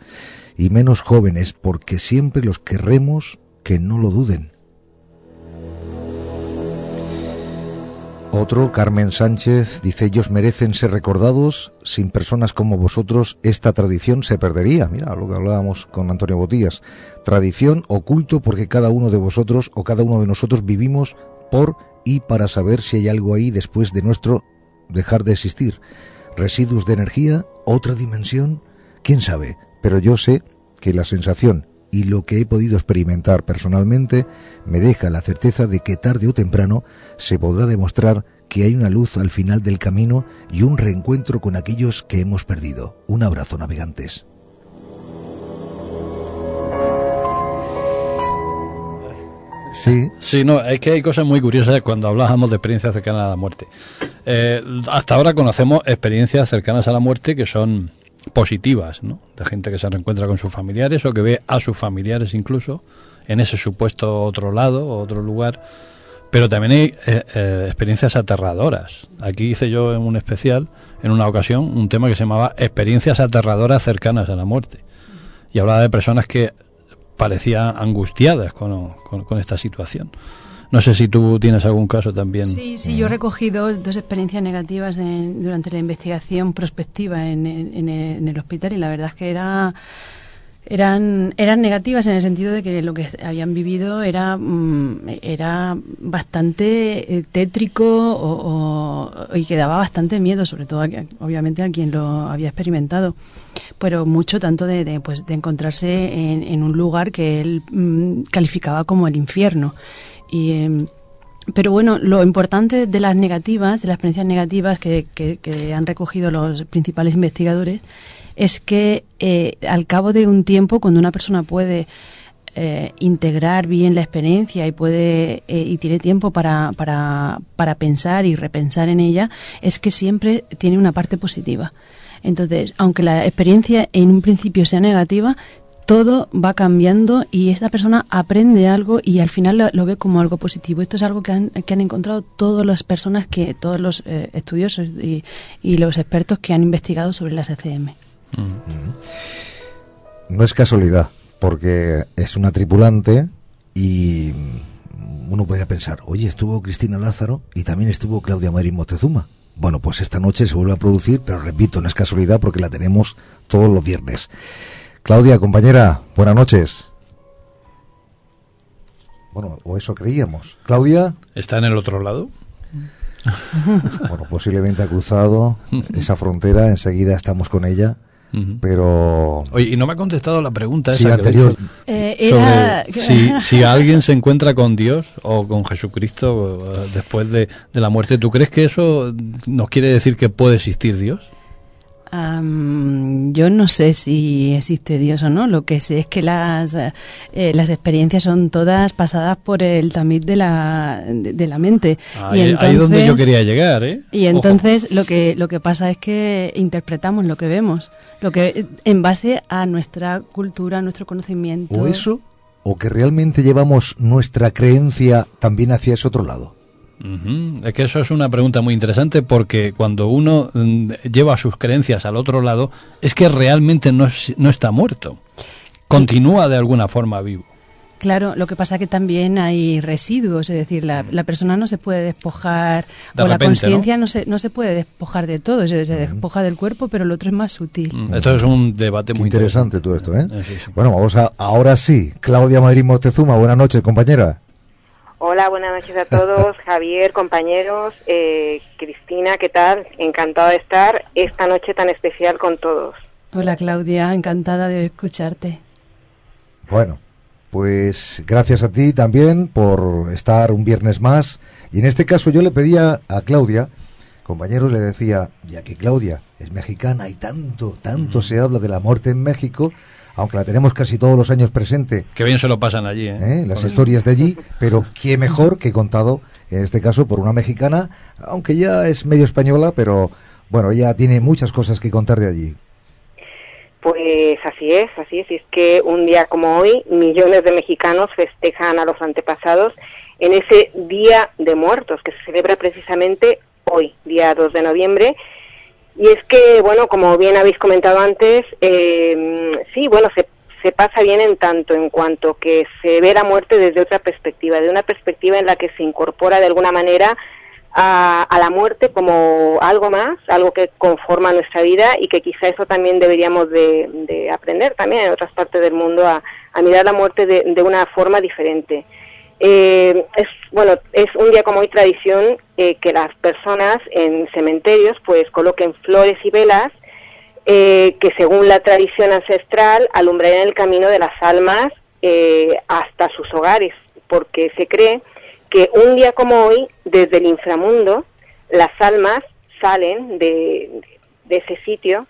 y menos jóvenes, porque siempre los querremos que no lo duden. Otro, Carmen Sánchez, dice, ellos merecen ser recordados. Sin personas como vosotros, esta tradición se perdería. Mira lo que hablábamos con Antonio Botías. Tradición oculto porque cada uno de vosotros o cada uno de nosotros vivimos por y para saber si hay algo ahí después de nuestro dejar de existir. Residuos de energía, otra dimensión, quién sabe. Pero yo sé que la sensación y lo que he podido experimentar personalmente me deja la certeza de que tarde o temprano se podrá demostrar que hay una luz al final del camino y un reencuentro con aquellos que hemos perdido. Un abrazo, navegantes. Sí. Sí, no, es que hay cosas muy curiosas cuando hablábamos de experiencias cercanas a la muerte. Eh, hasta ahora conocemos experiencias cercanas a la muerte que son positivas, ¿no? De gente que se reencuentra con sus familiares o que ve a sus familiares incluso en ese supuesto otro lado otro lugar. Pero también hay eh, eh, experiencias aterradoras. Aquí hice yo en un especial, en una ocasión, un tema que se llamaba Experiencias aterradoras cercanas a la muerte. Y hablaba de personas que parecían angustiadas con, con esta situación. No sé si tú tienes algún caso también. Sí, sí, yo recogí dos, experiencias negativas durante la investigación prospectiva en, en- el hospital y la verdad es que era eran eran negativas en el sentido de que lo que habían vivido era mm, era bastante eh, tétrico o, o- y que daba bastante miedo sobre todo a obviamente a quien lo había experimentado pero mucho tanto de, de, pues de encontrarse en, en un lugar que él mm, calificaba como el infierno y em, pero bueno, lo importante de las negativas, de las experiencias negativas que, que- que han recogido los principales investigadores, es que eh, al cabo de un tiempo, cuando una persona puede eh, integrar bien la experiencia y puede eh, y tiene tiempo para, para, para pensar y repensar en ella, es que siempre tiene una parte positiva. Entonces, aunque la experiencia en un principio sea negativa, todo va cambiando y esta persona aprende algo y al final lo, ve como algo positivo. Esto es algo que han, que han encontrado todas las personas, que todos los eh, estudiosos y, los expertos que han investigado sobre las ECM. No es casualidad, porque es una tripulante y uno podría pensar, oye, estuvo Cristina Lázaro y también estuvo Claudia Marín Moctezuma. Bueno, pues esta noche se vuelve a producir, pero repito, no es casualidad porque la tenemos todos los viernes. Claudia, compañera, buenas noches. Bueno, o eso creíamos. Claudia, ¿Está en el otro lado? *laughs* bueno, posiblemente ha cruzado esa frontera, enseguida estamos con ella, pero... Oye, y no me ha contestado la pregunta Sí, esa anterior. Eh, sobre si, si alguien se encuentra con Dios o con Jesucristo eh, después de, de la muerte, ¿tú crees que eso nos quiere decir que puede existir Dios? Am, yo no sé si existe Dios o no. Lo que sé es que las, eh, las experiencias son todas pasadas por el tamiz de la, de, de la mente. Ahí, ahí es donde yo quería llegar, ¿eh? Y Ojo. entonces lo que lo que pasa es que interpretamos lo que vemos, lo que en base a nuestra cultura, nuestro conocimiento. O eso, o que realmente llevamos nuestra creencia también hacia ese otro lado. Es que eso es una pregunta muy interesante porque cuando uno mm, lleva sus creencias al otro lado, es que realmente no, es- no está muerto. Continúa de alguna forma vivo. Claro, lo que pasa que también hay residuos, es decir, la, la persona no se puede despojar De o la conciencia ¿no? se, no se puede despojar de todo, se, se despoja del cuerpo, pero el otro es más sutil. Mm, Esto es un debate muy interesante todo esto, ¿eh? Sí, sí. Bueno, vamos a, ahora sí. Claudia Madrid Moctezuma, buenas noches, compañera. Hola, buenas noches a todos, *laughs* Javier, compañeros, eh, Cristina, ¿qué tal? Encantada de estar esta noche tan especial con todos. Hola Claudia, encantada de escucharte. Bueno, pues gracias a ti también por estar un viernes más. Y en este caso yo le pedía a Claudia, compañeros, le decía, ya que Claudia es mexicana y tanto, tanto se habla de la muerte en México, aunque la tenemos casi todos los años presente, Qué bien se lo pasan allí, ¿eh? ¿eh? las historias de allí, pero qué mejor que contado, en este caso, por una mexicana, aunque ya es medio española, pero Bueno, ella tiene muchas cosas que contar de allí. Pues así es, así es. Y es que un día como hoy, millones de mexicanos festejan a los antepasados en ese Día de Muertos, que se celebra precisamente hoy, día 2 de noviembre. Y es que, bueno, como bien habéis comentado antes, eh, sí, bueno, se, se pasa bien en tanto en cuanto que se ve la muerte desde otra perspectiva, de una perspectiva en la que se incorpora de alguna manera a, a, la muerte como algo más, algo que conforma nuestra vida y que quizá eso también deberíamos de, de aprender también en otras partes del mundo a, a mirar la muerte de, de, una forma diferente. Eh, es bueno es un día como hoy tradición eh, que las personas en cementerios pues coloquen flores y velas eh, que según la tradición ancestral alumbrarían el camino de las almas eh, hasta sus hogares porque se cree que un día como hoy, desde el inframundo, las almas salen de, de ese sitio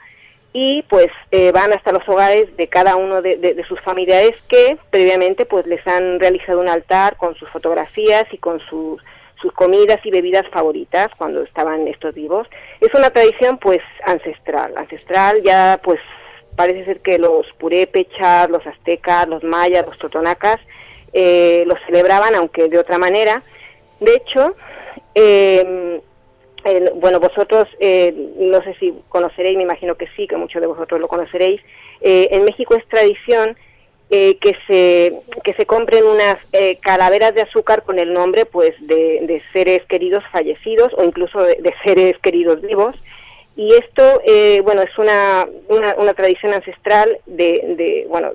y pues eh, van hasta los hogares de cada uno de, de, sus familiares que previamente pues les han realizado un altar con sus fotografías y con sus, sus comidas y bebidas favoritas cuando estaban estos vivos. Es una tradición pues ancestral, ancestral ya pues parece ser que los purépechas, los aztecas, los mayas, los totonacas eh, lo celebraban, aunque de otra manera. De hecho, eh, eh, bueno, vosotros, eh, no sé si conoceréis, me imagino que sí, que muchos de vosotros lo conoceréis. Eh, en México es tradición que se que se compren unas calaveras de azúcar con el nombre, pues, de, seres queridos fallecidos o incluso de, *laughs* seres queridos vivos. Y esto, bueno, es una, una, una tradición ancestral de, de bueno,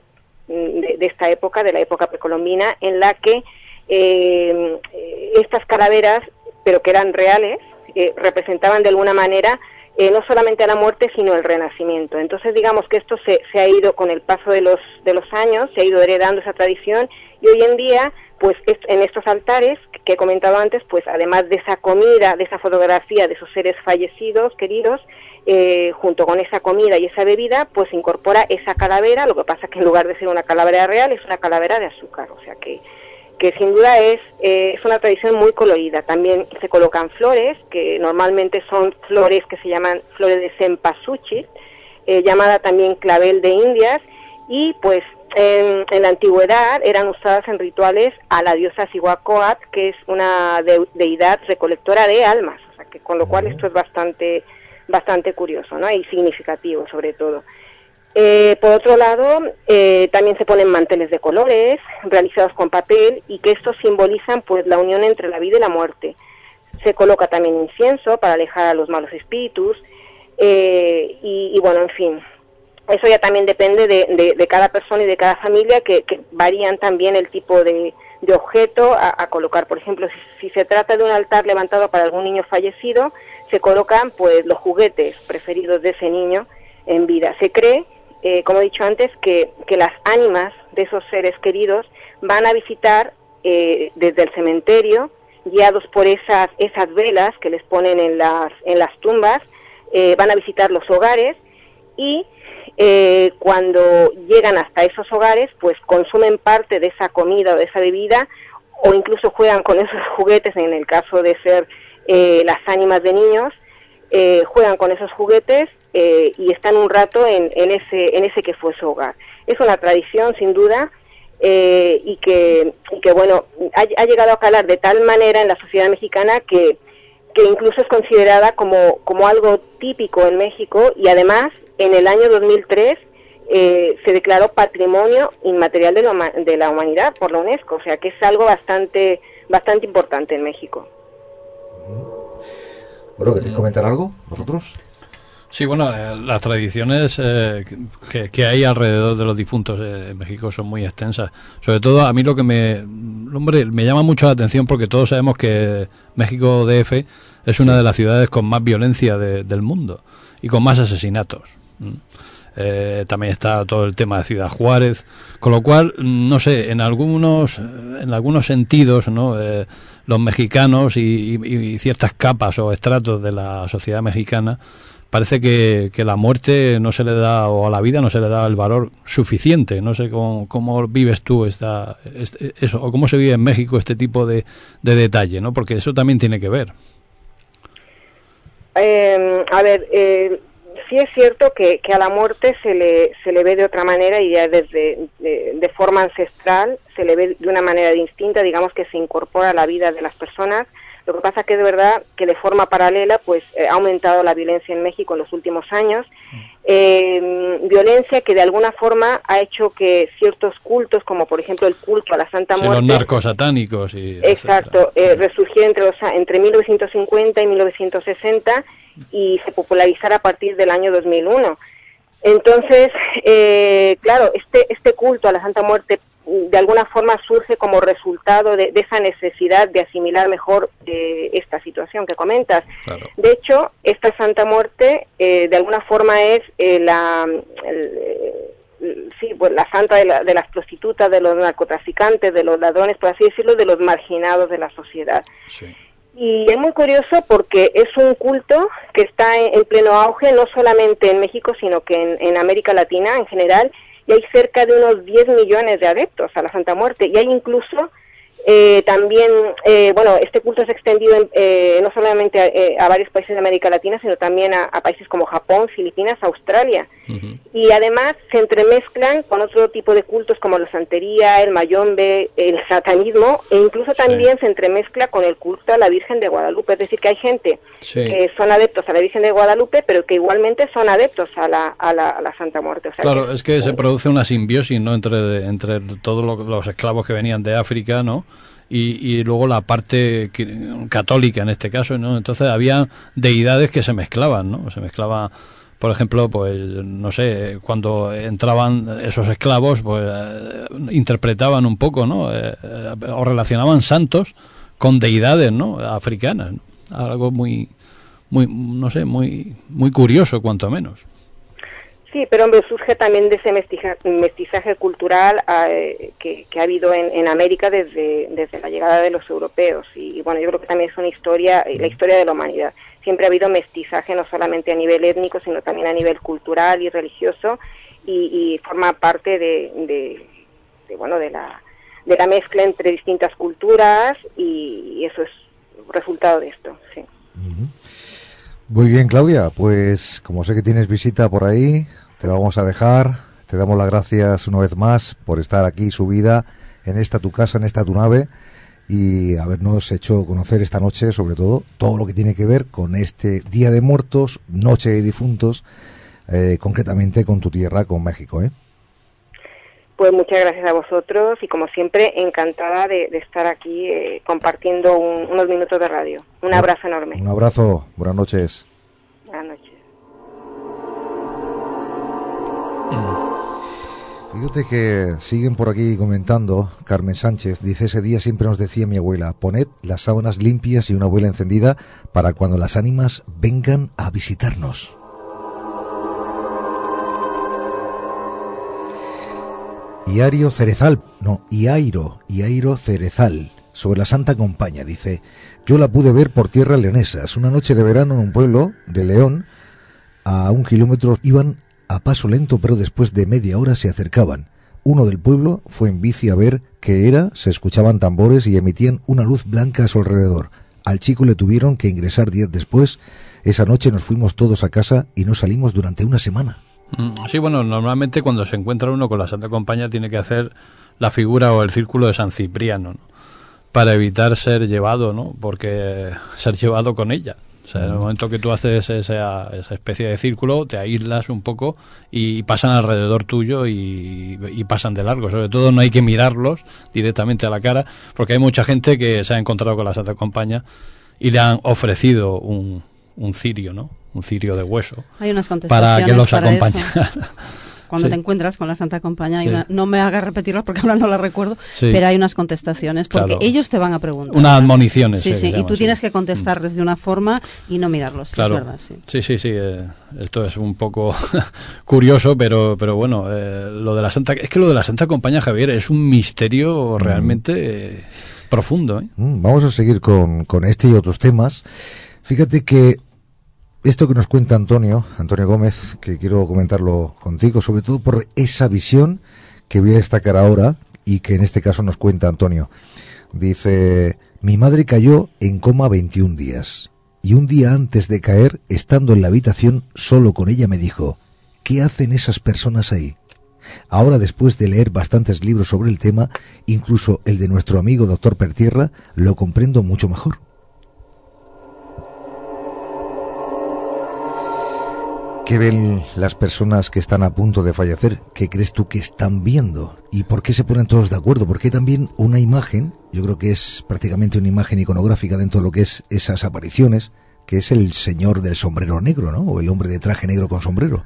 de, de, esta época, de la época precolombina, en la que eh, estas calaveras, pero que eran reales, eh, representaban de alguna manera eh, no solamente a la muerte, sino el renacimiento. Entonces, digamos que esto se, se, ha ido con el paso de los, de los años, se ha ido heredando esa tradición y hoy en día, pues es, en estos altares que he comentado antes, pues además de esa comida, de esa fotografía de esos seres fallecidos, queridos, eh, junto con esa comida y esa bebida, pues incorpora esa calavera, lo que pasa que en lugar de ser una calavera real, es una calavera de azúcar, o sea que que sin duda es, eh, es una tradición muy colorida. También se colocan flores, que normalmente son flores que se llaman flores de cempasúchil, eh, llamada también clavel de Indias, y pues en, en, la antigüedad eran usadas en rituales a la diosa Sihuacoat, que es una de, deidad recolectora de almas, o sea que con lo cual esto es bastante, bastante curioso ¿no? y significativo sobre todo. Eh, por otro lado, eh, también se ponen manteles de colores realizados con papel y que estos simbolizan pues la unión entre la vida y la muerte. Se coloca también incienso para alejar a los malos espíritus eh, y, y, bueno, en fin, eso ya también depende de, de, cada persona y de cada familia que, que varían también el tipo de, de objeto a, a, colocar. Por ejemplo, si, si se trata de un altar levantado para algún niño fallecido, se colocan pues los juguetes preferidos de ese niño en vida. Se cree eh, como he dicho antes, que, las ánimas de esos seres queridos van a visitar eh, desde el cementerio, guiados por esas, esas velas que les ponen en las, en las tumbas, eh, van a visitar los hogares y eh, cuando llegan hasta esos hogares, pues consumen parte de esa comida o de esa bebida o incluso juegan con esos *laughs* juguetes en el caso de ser eh, las ánimas de niños, eh, juegan con esos juguetes eh, y están un rato en, en, ese, en ese que fue su hogar. Es una tradición, sin duda, eh, y, que, y que, bueno, ha, llegado a calar de tal manera en la sociedad mexicana que, que incluso es considerada como, como algo típico en México y además en el año 2003 eh, se declaró patrimonio inmaterial de la, de la humanidad por la UNESCO, o sea que es algo bastante, bastante importante en México. Bueno, ¿queréis comentar algo vosotros? Sí, bueno, eh, las tradiciones eh, que, que, hay alrededor de los difuntos eh, en México son muy extensas. Sobre todo a mí lo que me, hombre, me llama mucho la atención porque todos sabemos que México DF es una de las ciudades con más violencia de, del mundo y con más asesinatos. Eh, también está todo el tema de Ciudad Juárez, con lo cual, no sé, en algunos, en algunos sentidos, ¿no? Eh, los mexicanos y, y, y, ciertas capas o estratos de la sociedad mexicana parece que, que, la muerte no se le da, o a la vida no se le da el valor suficiente. No sé cómo, cómo vives tú esta, este, eso, o cómo se vive en México este tipo de, de detalle, ¿no? Porque eso también tiene que ver. eh, a ver, eh, sí es cierto que, que, a la muerte se le, se le ve de otra manera y ya desde de, de, forma ancestral se le ve de una manera distinta, digamos que se incorpora a la vida de las personas. Lo que pasa que es de verdad que de forma paralela pues eh, ha aumentado la violencia en México en los últimos años, eh, violencia que de alguna forma ha hecho que ciertos cultos, como por ejemplo el culto a la Santa Sí, Muerte, los narcos satánicos y Exacto, eh, resurgió entre, los, entre 1950 y 1960 y se popularizara a partir del año 2001. Entonces, eh, claro, este, este culto a la Santa Muerte de alguna forma surge como resultado de, de esa necesidad de asimilar mejor eh, esta situación que comentas. De hecho, esta Santa Muerte eh, de alguna forma es eh, la, el- el- sí, pues la santa de, la- de las prostitutas, de los narcotraficantes, de los ladrones, por así decirlo, de los marginados de la sociedad. Y es muy curioso porque es un culto que está en, en pleno auge, no solamente en México, sino que en, en América Latina en general, y hay cerca de unos 10 millones de adeptos a la Santa Muerte, y hay incluso eh, también, eh, bueno, este culto se ha extendido en, eh, no solamente a, eh, a varios países de América Latina, sino también a, a países como Japón, Filipinas, Australia. Y además se entremezclan con otro tipo de cultos como la santería, el mayombe, el satanismo, e incluso también se entremezcla con el culto a la Virgen de Guadalupe. Es decir, que hay gente Sí. que son adeptos a la Virgen de Guadalupe, pero que igualmente son adeptos a la, a la, a la Santa Muerte. O sea, Claro, que- es que se produce una simbiosis, ¿no? Entre, entre todos lo- los esclavos que venían de África, ¿no? Y, y luego la parte católica en este caso, ¿no? Entonces había deidades que se mezclaban, ¿no? Se mezclaba, por ejemplo, pues, no sé, cuando entraban esos esclavos, pues, eh, interpretaban un poco, ¿no? Eh, eh, o relacionaban santos con deidades, ¿no? Africanas, ¿no? Algo muy, muy, no sé, muy, muy curioso, cuanto menos. Sí, pero hombre, surge también de ese mestija- mestizaje cultural eh, que, ha habido en, en América desde, desde la llegada de los europeos. Y, bueno, yo creo que también es una historia, eh, la historia de la humanidad. Siempre ha habido mestizaje no solamente a nivel étnico, sino también a nivel cultural y religioso, y, y forma parte de, de- de, bueno, de la, de la mezcla entre distintas culturas, y, y eso es resultado de esto, sí. Muy bien, Claudia. Pues como sé que tienes visita por ahí, te vamos a dejar. Te damos las gracias una vez más por estar aquí subida en esta tu casa, en esta tu nave y habernos hecho conocer esta noche, sobre todo, todo lo que tiene que ver con este Día de Muertos, Noche de Difuntos, eh, concretamente con tu tierra, con México. ¿eh? Pues muchas gracias a vosotros y como siempre encantada de, de estar aquí eh, compartiendo un- unos minutos de radio. Un abrazo enorme. Un abrazo, buenas noches. Buenas noches. Fíjate que siguen por aquí comentando, Carmen Sánchez dice, ese día siempre nos decía mi abuela, poned las sábanas limpias y una abuela encendida para cuando las ánimas vengan a visitarnos. Iario Cerezal, no, Iairo, Iairo Cerezal, sobre la Santa Compaña, dice, yo la pude ver por tierra leonesas, una noche de verano en un pueblo de León, a un kilómetro iban a paso lento, pero después de media hora se acercaban. Uno del pueblo fue en bici a ver qué era, se escuchaban tambores y emitían una luz blanca a su alrededor. Al chico le tuvieron que ingresar días después. Esa noche nos fuimos todos a casa y no salimos durante una semana. Mm, Sí, bueno, normalmente cuando se encuentra uno con la Santa Compañía tiene que hacer la figura o el círculo de San Cipriano, ¿no? Para evitar ser llevado, ¿no? Porque ser llevado con ella. O sea, en el momento que tú haces esa, esa especie de círculo, te aíslas un poco y pasan alrededor tuyo y, y pasan de largo. Sobre todo no hay que mirarlos directamente a la cara, porque hay mucha gente que se ha encontrado con la Santa Compañía y le han ofrecido un, un cirio, ¿no? Un cirio de hueso. Hay unas para contestaciones que los para acompañara. *laughs* Cuando Sí. te encuentras con la Santa Compañía, hay Sí. una- no me hagas repetirlas porque ahora no las recuerdo, Sí. pero hay unas contestaciones porque Claro. ellos te van a preguntar. Unas admoniciones, Sí, eh, sí, y tú tienes que contestarles de una forma y no mirarlos, Claro. es verdad, sí. Sí, sí, sí. eh, esto es un poco *laughs* curioso, pero, pero bueno, eh, lo de la Santa, es que lo de la Santa Compañía Javier es un misterio realmente eh, profundo. ¿eh? Mm, Vamos a seguir con, con este y otros temas. Fíjate que esto que nos cuenta Antonio, Antonio Gómez, que quiero comentarlo contigo, sobre todo por esa visión que voy a destacar ahora y que en este caso nos cuenta Antonio. Dice, mi madre cayó en coma 21 días. y un día antes de caer, estando en la habitación solo con ella, me dijo, ¿qué hacen esas personas ahí? Ahora, después de leer bastantes libros sobre el tema, incluso el de nuestro amigo doctor Pertierra, lo comprendo mucho mejor. ¿Qué ven las personas que están a punto de fallecer? ¿Qué crees tú que están viendo? ¿Y por qué se ponen todos de acuerdo? Porque hay también una imagen, yo creo que es prácticamente una imagen iconográfica dentro de lo que es esas apariciones, que es el señor del sombrero negro, ¿no? O el hombre de traje negro con sombrero.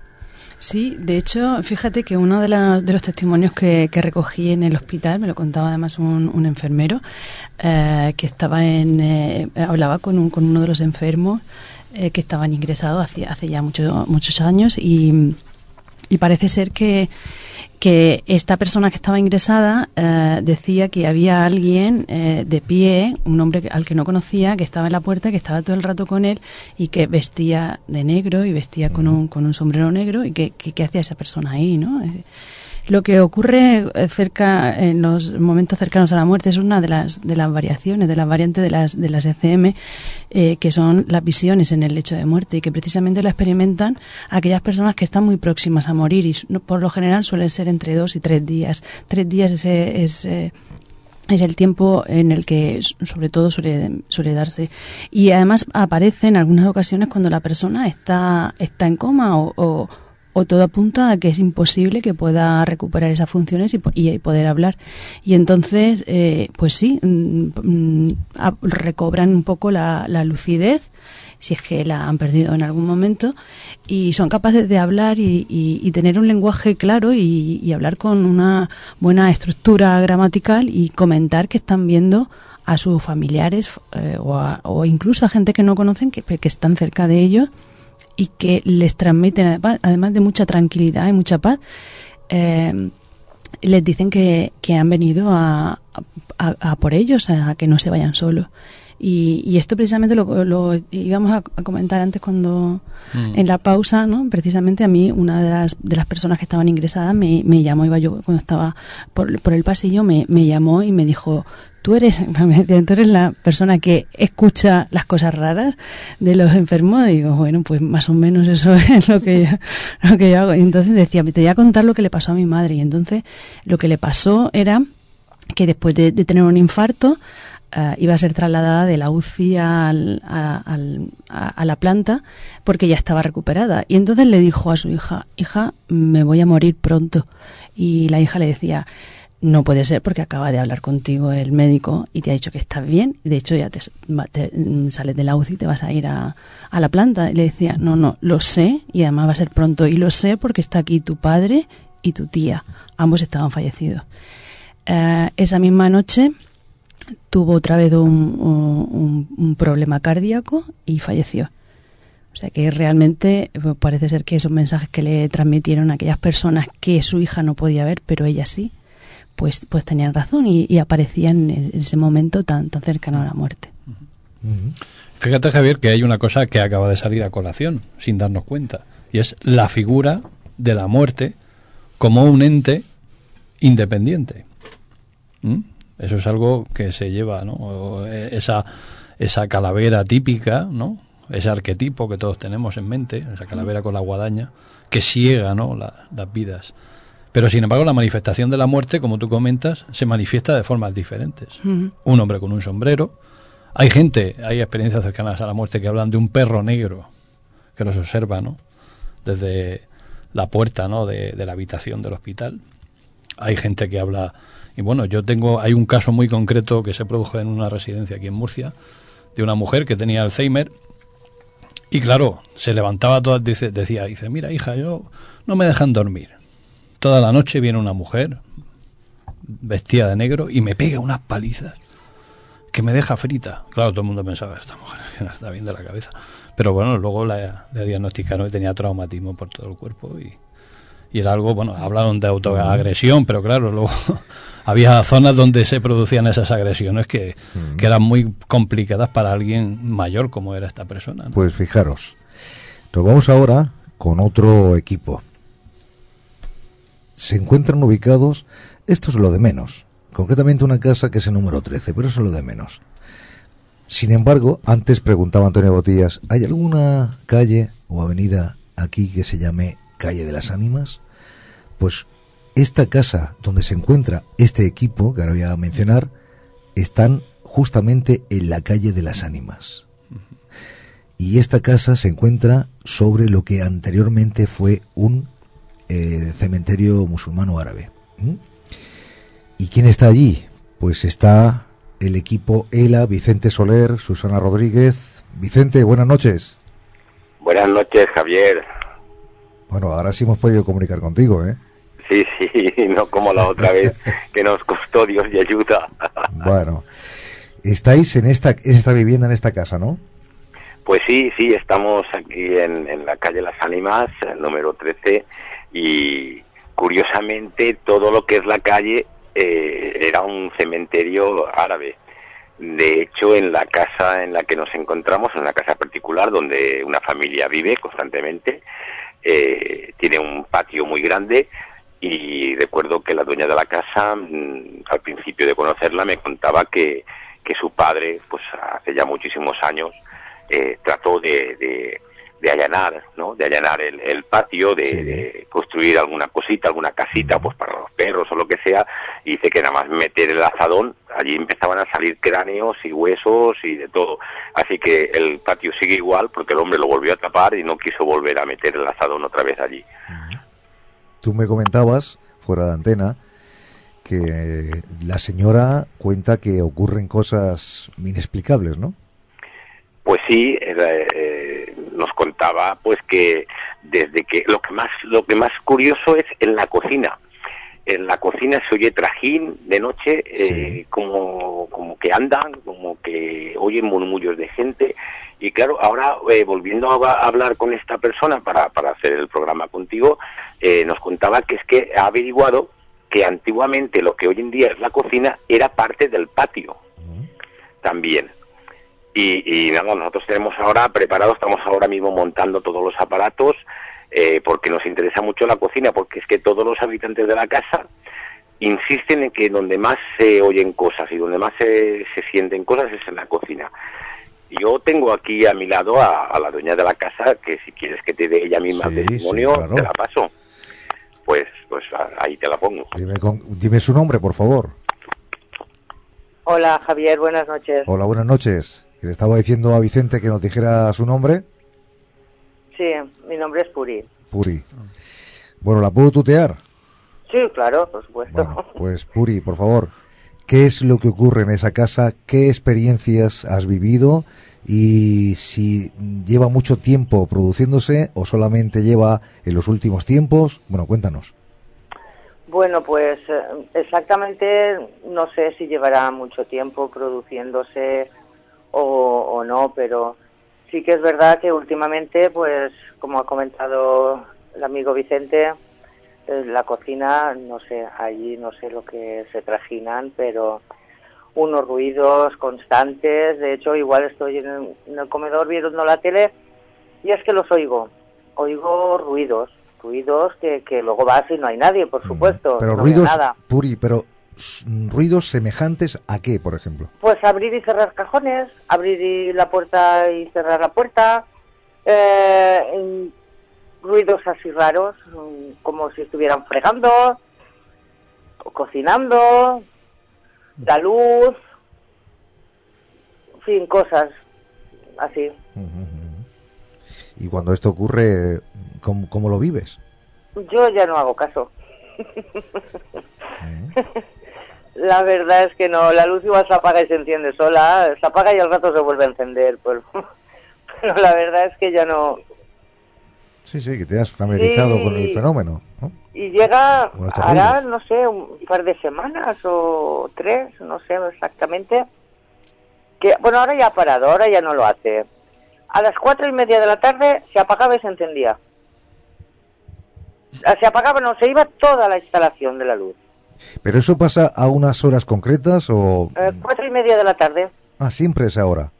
Sí, de hecho, fíjate que uno de, de los testimonios que, recogí en el hospital, me lo contaba además un, enfermero, eh, que estaba en, eh, hablaba con, con uno de los enfermos eh, que estaban ingresados hace, hace ya muchos muchos años y, y parece ser que, que esta persona que estaba ingresada eh, decía que había alguien eh, de pie, un hombre al que no conocía, que estaba en la puerta, que estaba todo el rato con él y que vestía de negro y vestía con un, con un sombrero negro y que, que, hacía esa persona ahí, ¿no? Lo que ocurre eh, cerca, en los momentos cercanos a la muerte, es una de las, de las variaciones, de las variantes de las, de las ECM, eh, que son las visiones en el lecho de muerte y que precisamente lo experimentan aquellas personas que están muy próximas a morir y por lo general suelen ser entre dos y tres días. Tres días es, es eh, es el tiempo en el que sobre todo suele, suele darse y además aparece en algunas ocasiones cuando la persona está está en coma o o todo apunta a que es imposible que pueda recuperar esas funciones y, poder hablar. Y entonces, eh, pues sí, mm, mm, recobran un poco la, lucidez, si es que la han perdido en algún momento, y son capaces de hablar y, tener un lenguaje claro y, hablar con una buena estructura gramatical y comentar que están viendo a sus familiares eh, o, incluso a gente que no conocen que, que están cerca de ellos y que les transmiten, además de mucha tranquilidad y mucha paz, eh, les dicen que, que han venido a, a, por ellos, a, que no se vayan solos. Y, y, esto precisamente lo, lo íbamos a, comentar antes cuando mm. en la pausa, ¿no? Precisamente a mí una de las, de las personas que estaban ingresadas me, me llamó, iba yo cuando estaba por, por el pasillo, me, me llamó y me dijo, tú eres, *laughs* tú eres la persona que escucha las cosas raras de los enfermos. Y digo, bueno, pues más o menos eso *laughs* es lo que yo, lo que yo hago. Y entonces decía, te voy a contar lo que le pasó a mi madre. Y entonces lo que le pasó era que después de, tener un infarto, eh, iba a ser trasladada de la UCI al, a, la planta porque ya estaba recuperada. Y entonces le dijo a su hija, hija, me voy a morir pronto. Y la hija le decía, no puede ser porque acaba de hablar contigo el médico y te ha dicho que estás bien. De hecho, ya te, mm, sales de la UCI y te vas a ir a, a, la planta. Y le decía, no, no, lo sé y además va a ser pronto. Y lo sé porque está aquí tu padre y tu tía. Ambos estaban fallecidos. Eh, esa misma noche tuvo otra vez un, un, problema cardíaco y falleció. O sea que realmente pues, parece ser que esos mensajes que le transmitieron a aquellas personas que su hija no podía ver, pero ella sí, pues, pues tenían razón y, aparecían en ese momento tan, tan cercano a la muerte. Fíjate, Javier, que hay una cosa que acaba de salir a colación, sin darnos cuenta, y es la figura de la muerte como un ente independiente. ¿Mm? Eso es algo que se lleva, ¿no? Esa, esa calavera típica, ¿no? Ese arquetipo que todos tenemos en mente, esa calavera con la guadaña, que ciega, ¿no? las vidas. Pero sin embargo, la manifestación de la muerte, como tú comentas, se manifiesta de formas diferentes. Un hombre con un sombrero. Hay gente, hay experiencias cercanas a la muerte que hablan de un perro negro que los observa, ¿no? Desde la puerta, ¿no? De, la habitación del hospital. Hay gente que habla. Y bueno, yo tengo. Hay un caso muy concreto que se produjo en una residencia aquí en Murcia de una mujer que tenía Alzheimer. Y claro, se levantaba toda, decía, dice, mira hija, yo no me dejan dormir Toda la noche viene una mujer vestida de negro y me pega unas palizas que me deja frita. Claro, todo el mundo pensaba, esta mujer *laughs* que no está bien de la cabeza. Pero bueno, luego la, diagnosticaron y tenía traumatismo por todo el cuerpo y, era algo, bueno, hablaron de autoagresión, pero claro, luego había zonas donde se producían esas agresiones que, que, eran muy complicadas para alguien mayor como era esta persona. Pues fijaros, nos vamos ahora con otro equipo se encuentran ubicados, esto es lo de menos, concretamente una casa que es el número 13, pero eso es lo de menos. Sin embargo, antes preguntaba Antonio Botillas, ¿hay alguna calle o avenida aquí que se llame Calle de las Ánimas? Pues esta casa donde se encuentra este equipo que ahora voy a mencionar están justamente en la calle de las ánimas. Y esta casa se encuentra sobre lo que anteriormente fue un eh, cementerio musulmano árabe. ¿Mm? ¿Y quién está allí? Pues está el equipo ELA, Vicente Soler, Susana Rodríguez. Vicente, buenas noches. Buenas noches, Javier. Bueno, ahora sí hemos podido comunicar contigo, ¿eh? Sí, sí, *laughs* no como la otra vez que nos costó Dios y ayuda. *laughs* Bueno, estáis en esta, en esta vivienda, en esta casa, ¿no? Pues sí, sí, estamos aquí en, en la calle Las Ánimas, número 13, y curiosamente todo lo que es la calle eh, era un cementerio árabe. De hecho, en la casa en la que nos encontramos, en una casa particular donde una familia vive constantemente, eh, tiene un patio muy grande y recuerdo que la dueña de la casa, mm, al principio de conocerla, me contaba que, que su padre, pues hace ya muchísimos años, eh, trató de, de, de allanar, ¿no? De allanar el, el patio, de, de construir alguna cosita, alguna casita, pues para los perros o lo que sea, y dice que nada más meter el azadón, allí empezaban a salir cráneos y huesos y de todo. Así que el patio sigue igual porque el hombre lo volvió a tapar y no quiso volver a meter el azadón otra vez allí. Tú me comentabas, fuera de antena, que la señora cuenta que ocurren cosas inexplicables, ¿no? Pues sí, eh, eh, nos contaba pues que desde que lo que más lo que más curioso es en la cocina. En la cocina se oye trajín de noche, eh, como, como que andan, como que oyen murmullos de gente. Y claro, ahora eh, volviendo a, a hablar con esta persona para, para hacer el programa contigo, eh, nos contaba que es que ha averiguado que antiguamente lo que hoy en día es la cocina era parte del patio también. Y, y nada, nosotros tenemos ahora preparado, estamos ahora mismo montando todos los aparatos eh, porque nos interesa mucho la cocina, porque es que todos los habitantes de la casa insisten en que donde más se oyen cosas y donde más se, se sienten cosas es en la cocina. Yo tengo aquí a mi lado a, a la dueña de la casa, que si quieres que te dé ella misma Sí, testimonio, sí, claro. te la paso. Pues, pues ahí te la pongo. Dime, con- dime su nombre, por favor. Hola Javier, buenas noches. Hola, buenas noches. Que Le estaba diciendo a Vicente que nos dijera su nombre. Sí, mi nombre es Puri. Puri. Bueno, ¿la puedo tutear? Sí, claro, por supuesto. Pues Puri, por favor, ¿qué es lo que ocurre en esa casa? ¿Qué experiencias has vivido? Y si lleva mucho tiempo produciéndose o solamente lleva en los últimos tiempos. Bueno, cuéntanos. Bueno, pues eh, exactamente no sé si llevará mucho tiempo produciéndose o, o no, pero sí que es verdad que últimamente, pues como ha comentado el amigo Vicente, la cocina, no sé, allí no sé lo que se trajinan, pero unos ruidos constantes. De hecho, igual estoy en el, en el comedor viendo la tele y es que los oigo. Oigo ruidos, ruidos que, que luego vas y no hay nadie, por supuesto. Pero no ruidos, nada. Puri, pero ruidos semejantes a qué, por ejemplo? Pues abrir y cerrar cajones, abrir y la puerta y cerrar la puerta, eh, ruidos así raros, mm, como si estuvieran fregando, o cocinando, la luz, en fin, cosas así. Y cuando esto ocurre, ¿cómo, cómo lo vives? Yo ya no hago caso. La verdad es que no, la luz igual se apaga y se enciende sola, se apaga y al rato se vuelve a encender, pero, *laughs* pero la verdad es que ya no. Sí, sí, que te has familiarizado Sí. con el fenómeno. ¿no? Y llega, hará, no sé, un par de semanas o tres, no sé exactamente. Que, bueno, ahora ya ha parado, ahora ya no lo hace. A las cuatro y media de la tarde se apagaba y se encendía. Se apagaba, no, se iba toda la instalación de la luz. ¿Pero eso pasa a unas horas concretas o...? Eh, cuatro y media de la tarde. Ah, siempre es ahora.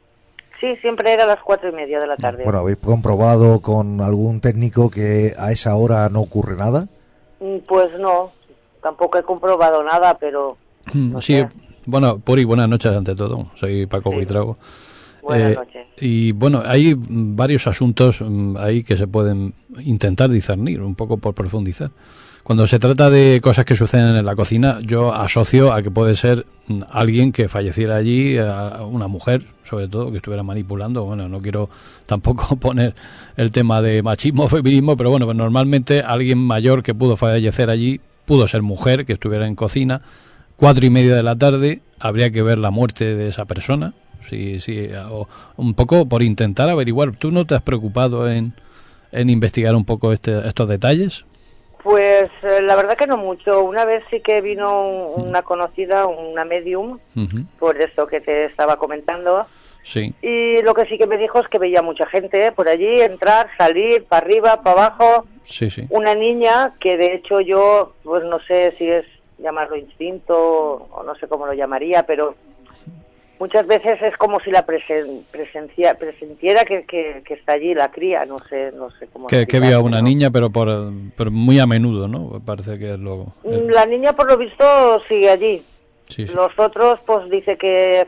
Sí, siempre era a las cuatro y media de la tarde. Bueno, ¿habéis comprobado con algún técnico que a esa hora no ocurre nada? Mm, Pues no, tampoco he comprobado nada, pero sí, bueno, Puri, buenas noches ante todo. Soy Paco Buitrago. Buenas Eh, noches. Y bueno, hay mm, varios asuntos mm, ahí que se pueden intentar discernir, un poco por profundizar. Cuando se trata de cosas que suceden en la cocina, yo asocio a que puede ser mm, alguien que falleciera allí, a una mujer, sobre todo, que estuviera manipulando. Bueno, no quiero tampoco *laughs* poner el tema de machismo, *laughs* feminismo, pero bueno, normalmente alguien mayor que pudo fallecer allí pudo ser mujer, que estuviera en cocina. Cuatro y media de la tarde, habría que ver la muerte de esa persona. Sí, sí, o un poco por intentar averiguar. ¿Tú no te has preocupado en, en investigar un poco este, estos detalles? Pues eh, la verdad que no mucho. Una vez sí que vino un- una conocida, una medium, por eso que te estaba comentando. Sí. Y lo que sí que me dijo es que veía mucha gente ¿eh? por allí, entrar, salir, para arriba, para abajo. Sí, sí. Una niña que de hecho yo, pues no sé si es llamarlo instinto o no sé cómo lo llamaría, pero muchas veces es como si la presen, presencia, presentiera que, que, que está allí la cría, no sé, no sé cómo. Que, que vio a una niña, pero por pero muy a menudo, ¿no? Parece que es lo... La niña por lo visto sigue allí. Sí, sí. Los otros, pues dice que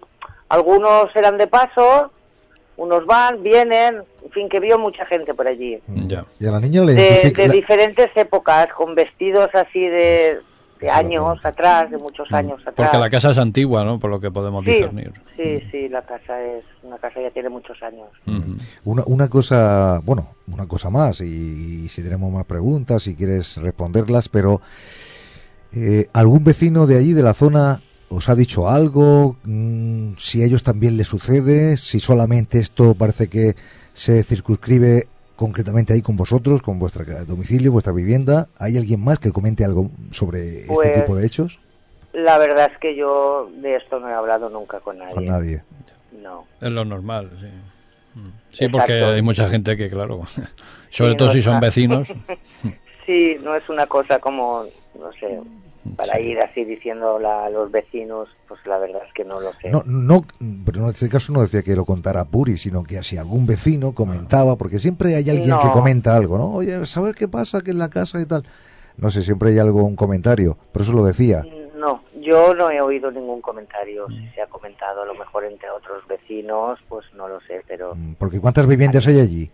algunos eran de paso, unos van, vienen, en fin, que vio mucha gente por allí. Ya. Y a la niña le De, identifica... de la- diferentes épocas, con vestidos así de, de años atrás, de muchos años atrás. Porque la casa es antigua, ¿no? Por lo que podemos sí, discernir. sí, sí, la casa es una casa ya tiene muchos años. Una, una cosa, bueno, una cosa más, y, y si tenemos más preguntas, si quieres responderlas, pero eh, ¿algún vecino de allí, de la zona, os ha dicho algo? Mm, si a ellos también les sucede, si solamente esto parece que se circunscribe concretamente ahí con vosotros, con vuestro domicilio, vuestra vivienda, ¿hay alguien más que comente algo sobre Pues, este tipo de hechos? La verdad es que yo de esto no he hablado nunca con nadie. Con nadie. No. Es lo normal, sí. Mm. Sí, Exacto. porque hay mucha gente que, claro, *laughs* sobre Sí, todo no si son vecinos, *laughs* Sí, no es una cosa como, no sé, para ir así diciendo a los vecinos, pues la verdad es que no lo sé. No, no, pero en este caso no decía que lo contara Puri, sino que si algún vecino comentaba, porque siempre hay alguien que comenta algo, ¿no? Oye, ¿sabes qué pasa que en la casa y tal? No sé, siempre hay algo, un comentario, por eso lo decía. No, yo no he oído ningún comentario. Si se ha comentado a lo mejor entre otros vecinos, pues no lo sé, pero Porque ¿cuántas viviendas hay allí?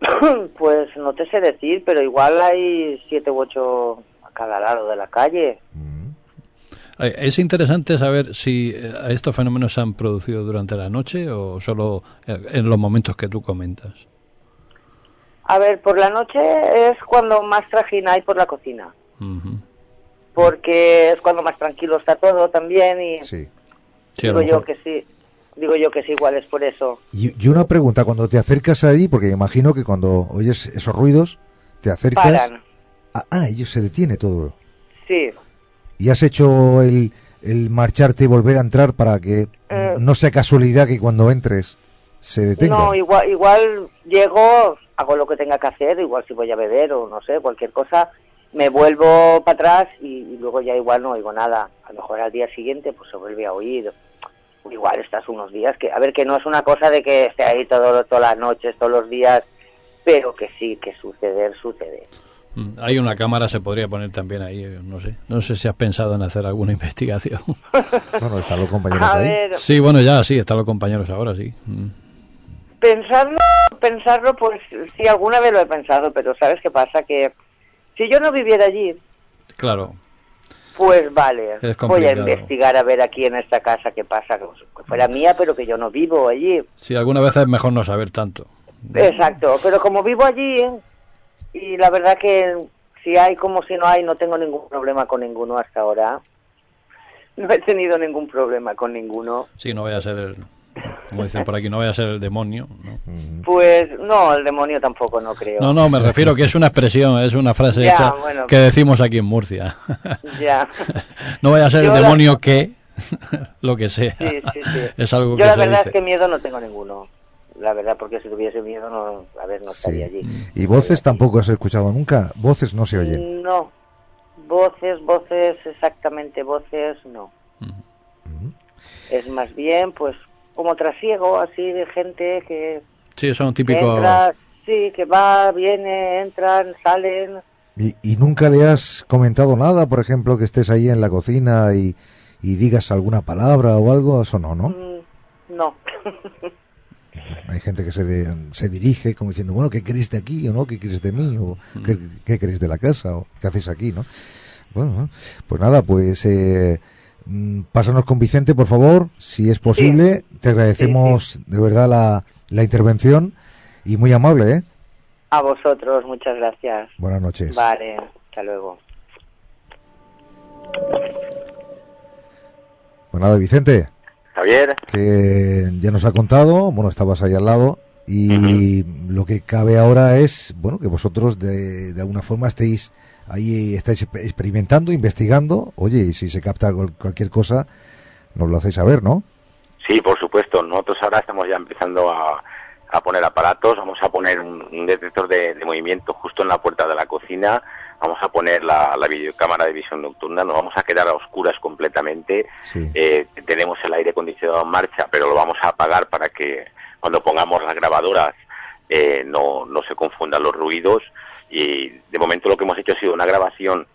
*coughs* pues no te sé decir, pero igual hay siete u ocho cada lado de la calle. Eh, Es interesante saber si eh, estos fenómenos se han producido durante la noche o solo eh, en los momentos que tú comentas. A ver, por la noche es cuando más trajín hay por la cocina, porque es cuando más tranquilo está todo también y Sí. Digo yo que sí. Digo yo que sí, igual es por eso. Y, y una pregunta, cuando te acercas ahí, porque imagino que cuando oyes esos ruidos, te acercas... Paran. Ah, ah, ellos se detiene todo. Sí. ¿Y has hecho el, el marcharte y volver a entrar para que Eh. no sea casualidad que cuando entres se detenga? No, igual, igual llego, hago lo que tenga que hacer, igual si voy a beber o no sé, cualquier cosa, me vuelvo para atrás y, y luego ya igual no oigo nada. A lo mejor al día siguiente pues se vuelve a oír. Igual estás unos días, que a ver, que no es una cosa de que esté ahí todo, todas las noches, todos los días, pero que sí, que suceder, sucede. Mm, Hay una cámara, se podría poner también ahí, eh, no sé. No sé si has pensado en hacer alguna *laughs* investigación. Bueno, están los compañeros A ahí. ver, Sí, bueno, ya, sí, están los compañeros ahora, sí. Mm. Pensarlo, pensarlo, pues sí, alguna vez lo he pensado, pero ¿sabes qué pasa? Que si yo no viviera allí, Claro, Pues vale, voy a investigar a ver aquí en esta casa qué pasa, que fuera mía, pero que yo no vivo allí. sí, alguna vez es mejor no saber tanto. Exacto, pero como vivo allí, y la verdad que si hay como si no hay, no tengo ningún problema con ninguno hasta ahora. No he tenido ningún problema con ninguno. Sí, no vaya a ser el, como dicen por aquí, no vaya a ser el demonio. ¿no? Pues no, el demonio tampoco, no creo. No, no, me refiero que es una expresión, es una frase Ya, hecha bueno. que decimos aquí en Murcia. *laughs* Ya. *laughs* no vaya a ser Yo el la- demonio que, *laughs* lo que sea. Sí, sí, sí. Es algo Yo que la se verdad dice. es que miedo no tengo ninguno. La verdad, porque si tuviese miedo, no, a ver, no estaría allí. ¿Y voces tampoco has escuchado nunca? Voces no se oyen. No, voces, voces, exactamente voces, no. Es más bien, pues, como trasiego, así de gente que Sí, son típicos... entra, sí, que va, viene, entran, salen. ¿Y, y nunca le has comentado nada, por ejemplo, que estés ahí en la cocina y, y digas alguna palabra o algo? Eso no, ¿no? Mm, no. *laughs* Hay gente que se, de- se dirige como diciendo, bueno, ¿qué queréis de aquí o no? ¿Qué queréis de mí? ¿O qué, qué queréis de la casa? ¿O qué hacéis aquí? ¿no? Bueno, ¿no? pues nada, pues eh, mm, pásanos con Vicente, por favor, si es posible. Te agradecemos de verdad la, la intervención y muy amable, ¿eh? A vosotros, muchas gracias. Buenas noches. Vale, hasta luego. Pues nada, Vicente, Javier, que ya nos ha contado, bueno, estabas ahí al lado y lo que cabe ahora es, bueno, que vosotros de, de alguna forma estéis ahí, estáis exper- experimentando, investigando, oye, y si se capta cual- cualquier cosa, nos lo hacéis saber, ¿no? sí, por supuesto. Nosotros ahora estamos ya empezando a, a poner aparatos. Vamos a poner un, un detector de, de movimiento justo en la puerta de la cocina. Vamos a poner la, la videocámara de visión nocturna. Nos vamos a quedar a oscuras completamente. Sí. Eh, tenemos el aire acondicionado en marcha, pero lo vamos a apagar para que cuando pongamos las grabadoras eh, no, no se confundan los ruidos. Y de momento lo que hemos hecho ha sido una grabación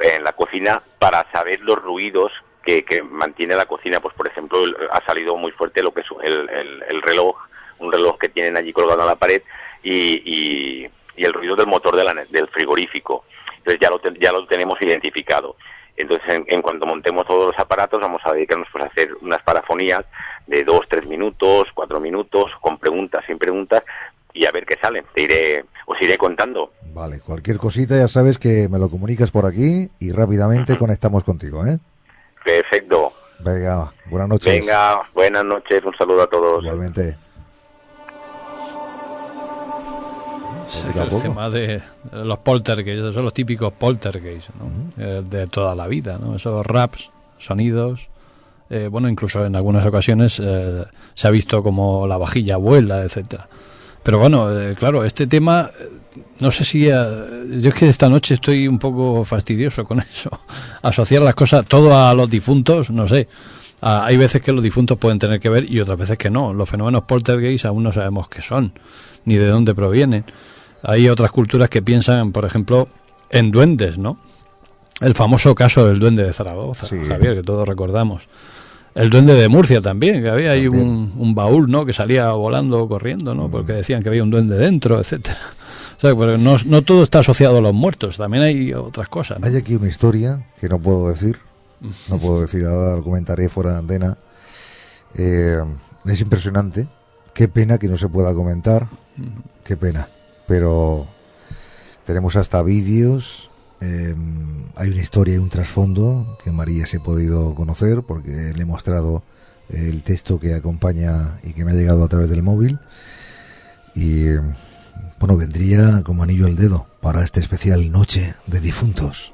en la cocina para saber los ruidos que, que mantiene la cocina. Pues por ejemplo, el- ha salido muy fuerte lo que es el, el- el reloj, un reloj que tienen allí colgado en la pared y, y- y el ruido del motor de la del frigorífico. Entonces ya lo, ten- ya lo tenemos identificado. Entonces, en, en cuanto montemos todos los aparatos, vamos a dedicarnos pues, a hacer unas parafonías de dos, tres minutos, cuatro minutos, con preguntas, sin preguntas, y a ver qué sale. Te iré, os iré contando. Vale, cualquier cosita ya sabes que me lo comunicas por aquí y rápidamente conectamos contigo, ¿eh? Perfecto. Venga, buenas noches. Venga, buenas noches, un saludo a todos. Igualmente. Sí, a el poco. tema de los poltergeist, esos son los típicos poltergeist ¿no? Eh, de toda la vida, ¿no? esos raps, sonidos. eh, bueno, incluso en algunas ocasiones eh, se ha visto como la vajilla vuela, etcétera. Pero bueno, eh, claro, este tema, eh, no sé si. yo es que esta noche estoy un poco fastidioso con *laughs* eso. Asociar las cosas, todo a los difuntos, no sé. Ah, hay veces que los difuntos pueden tener que ver y otras veces que no. Los fenómenos poltergeist aún no sabemos qué son, ni de dónde provienen. Hay otras culturas que piensan, por ejemplo, en duendes, ¿no? El famoso caso del duende de Zaragoza, Javier, que todos recordamos. El duende de Murcia también, que había ahí un, un baúl, ¿no? Que salía volando, corriendo, ¿no? Porque decían que había un duende dentro, etcétera. O sea, pero no, no todo está asociado a los muertos, también hay otras cosas. ¿no? Hay aquí una historia que no puedo decir, no puedo decir ahora, lo comentaré fuera de antena. Eh, es impresionante, qué pena que no se pueda comentar, qué pena, pero tenemos hasta vídeos, eh, hay una historia y un trasfondo que María se ha podido conocer porque le he mostrado el texto que acompaña y que me ha llegado a través del móvil y eh, bueno, vendría como anillo al dedo para este especial Noche de Difuntos.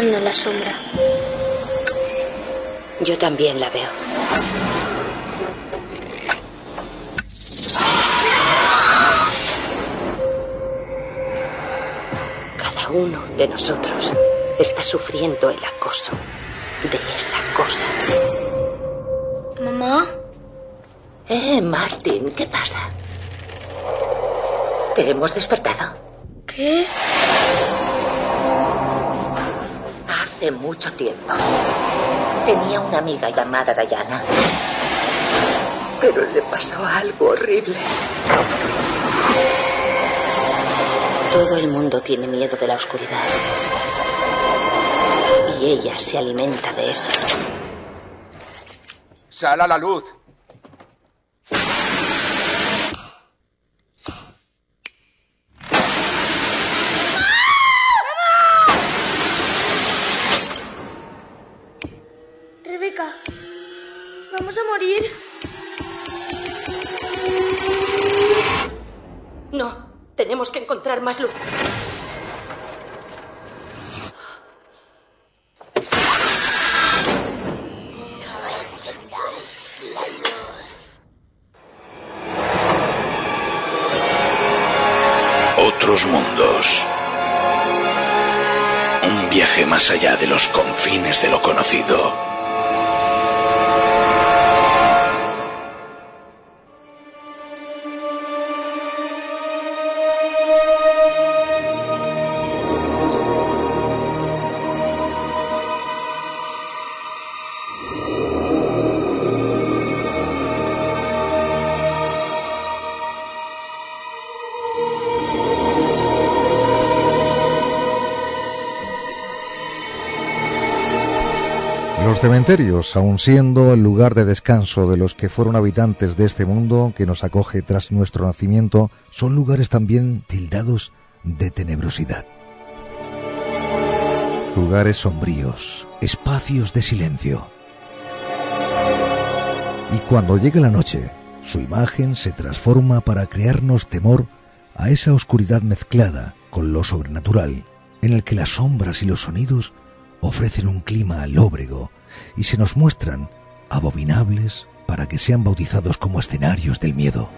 En la sombra. Yo también la veo. Cada uno de nosotros está sufriendo el acoso de esa cosa. Mamá, Eh, Martín, ¿qué pasa? ¿Te hemos despertado? ¿qué? Hace mucho tiempo. Tenía una amiga llamada Dayana. Pero le pasó algo horrible. Todo el mundo tiene miedo de la oscuridad. Y ella se alimenta de eso. Sal a la luz. Más luz. Cementerios, aun siendo el lugar de descanso de los que fueron habitantes de este mundo que nos acoge tras nuestro nacimiento, son lugares también tildados de tenebrosidad. Lugares sombríos, espacios de silencio. Y cuando llega la noche, su imagen se transforma para crearnos temor a esa oscuridad mezclada con lo sobrenatural, en el que las sombras y los sonidos ofrecen un clima lóbrego y se nos muestran abominables para que sean bautizados como escenarios del miedo.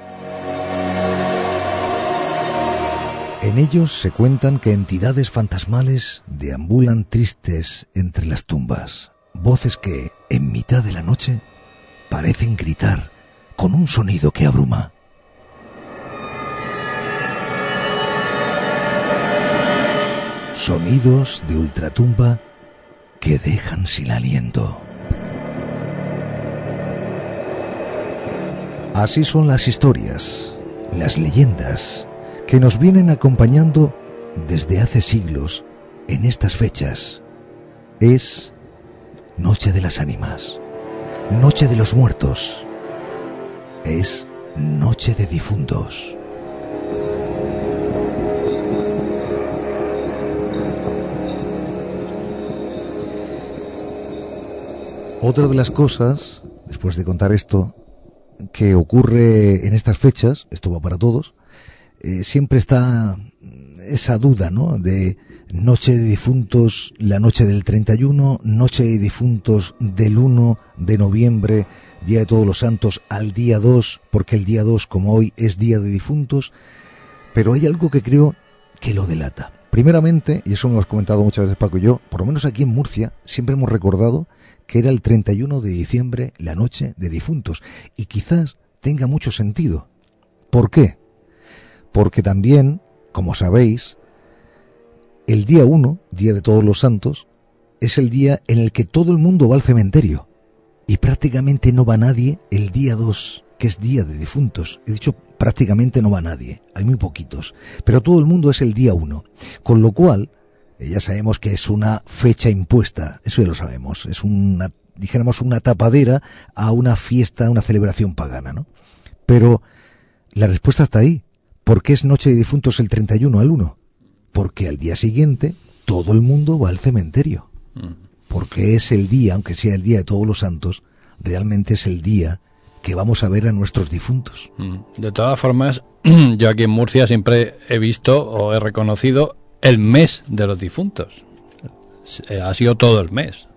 En ellos se cuentan que entidades fantasmales deambulan tristes entre las tumbas, voces que, en mitad de la noche, parecen gritar con un sonido que abruma. Sonidos de ultratumba que dejan sin aliento. Así son las historias, las leyendas, que nos vienen acompañando desde hace siglos en estas fechas. Es Noche de las Ánimas, Noche de los Muertos, es Noche de Difuntos. Otra de las cosas, después de contar esto, que ocurre en estas fechas, esto va para todos, eh, siempre está esa duda, ¿no? De noche de difuntos, la noche del 31, noche de difuntos del 1 de noviembre, Día de Todos los Santos, al día 2, porque el día 2, como hoy, es Día de Difuntos, pero hay algo que creo que lo delata. Primeramente, y eso lo hemos comentado muchas veces Paco y yo, por lo menos aquí en Murcia, siempre hemos recordado que era el 31 de diciembre, la noche de difuntos, y quizás tenga mucho sentido. ¿Por qué? Porque también, como sabéis, el día 1, Día de Todos los Santos, es el día en el que todo el mundo va al cementerio, y prácticamente no va nadie el día 2, que es Día de Difuntos. He dicho prácticamente no va nadie, hay muy poquitos, pero todo el mundo es el día 1, con lo cual eh, ya sabemos que es una fecha impuesta, eso ya lo sabemos, es una, dijéramos, una tapadera a una fiesta, a una celebración pagana, ¿no? Pero la respuesta está ahí. ¿Por qué es Noche de Difuntos el 31 al 1? Porque al día siguiente todo el mundo va al cementerio. Porque es el día, aunque sea el día de todos los santos, realmente es el día que vamos a ver a nuestros difuntos. De todas formas, *clears throat* yo aquí en Murcia siempre he visto o he reconocido el mes de los difuntos. Eh, ha sido todo el mes.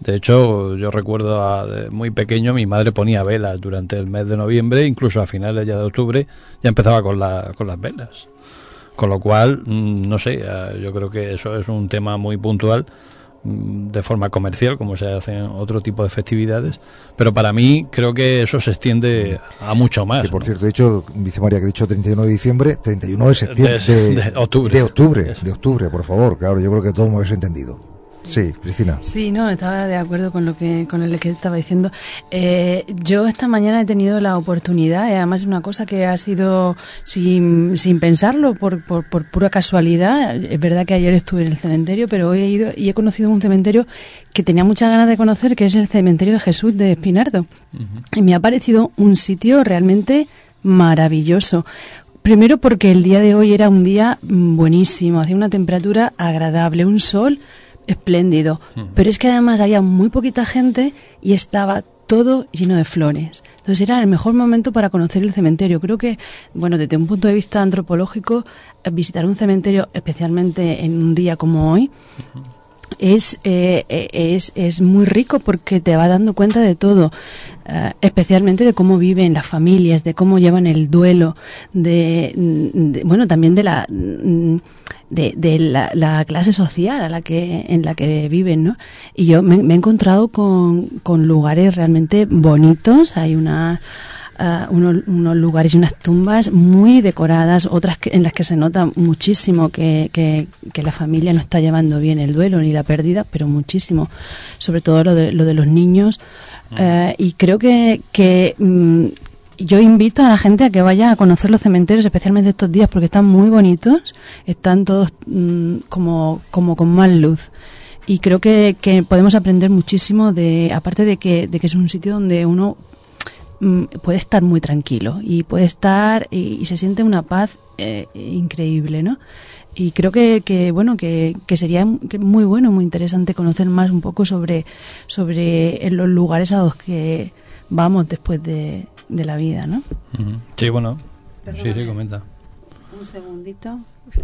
De hecho, yo recuerdo a, muy pequeño mi madre ponía velas durante el mes de noviembre, incluso a finales ya de octubre ya empezaba con, la, con las velas. Con lo cual, mm, no sé, eh, yo creo que eso es un tema muy puntual mm, de forma comercial, como se hacen otro tipo de festividades, pero para mí creo que eso se extiende a mucho más. Que por cierto, he dicho, dice María que he dicho 31 de diciembre, 31 de septiembre. De, de octubre. De octubre, de octubre, por favor, claro, yo creo que todos me habéis entendido. Sí, Cristina. Sí, no, estaba de acuerdo con lo que con el que estaba diciendo. Eh, yo esta mañana he tenido la oportunidad, y además es una cosa que ha sido sin, sin pensarlo, por, por, por, pura casualidad. Es verdad que ayer estuve en el cementerio, pero hoy he ido y he conocido un cementerio que tenía muchas ganas de conocer, que es el cementerio de Jesús de Espinardo. Y me ha parecido un sitio realmente maravilloso. Primero porque el día de hoy era un día buenísimo, hacía una temperatura agradable, un sol espléndido. Pero es que además había muy poquita gente y estaba todo lleno de flores. Entonces era el mejor momento para conocer el cementerio. Creo que, bueno, desde un punto de vista antropológico, eh, visitar un cementerio, especialmente en un día como hoy, es, eh, eh, es, es muy rico porque te va dando cuenta de todo, eh, especialmente de cómo viven las familias, de cómo llevan el duelo, de, bueno, también de la de, la clase social a la que en la que viven, ¿no? Y yo me, me he encontrado con, con lugares realmente bonitos. Hay una ah, unos, unos lugares y unas tumbas muy decoradas, otras que- en las que se nota muchísimo que, que, que la familia no está llevando bien el duelo ni la pérdida, pero muchísimo, sobre todo lo de, lo de los niños. Eh, y creo que, que mm, yo invito a la gente a que vaya a conocer los cementerios, especialmente estos días, porque están muy bonitos, están todos mm, como, como con más luz. Y creo que, que podemos aprender muchísimo de, aparte de que, de que es un sitio donde uno puede estar muy tranquilo y puede estar y, y se siente una paz eh, increíble, ¿no? Y creo que, que bueno que, que sería muy bueno, muy interesante conocer más un poco sobre sobre los lugares a los que vamos después de, de la vida, ¿no? Sí, bueno. Sí, sí, comenta. Un segundito.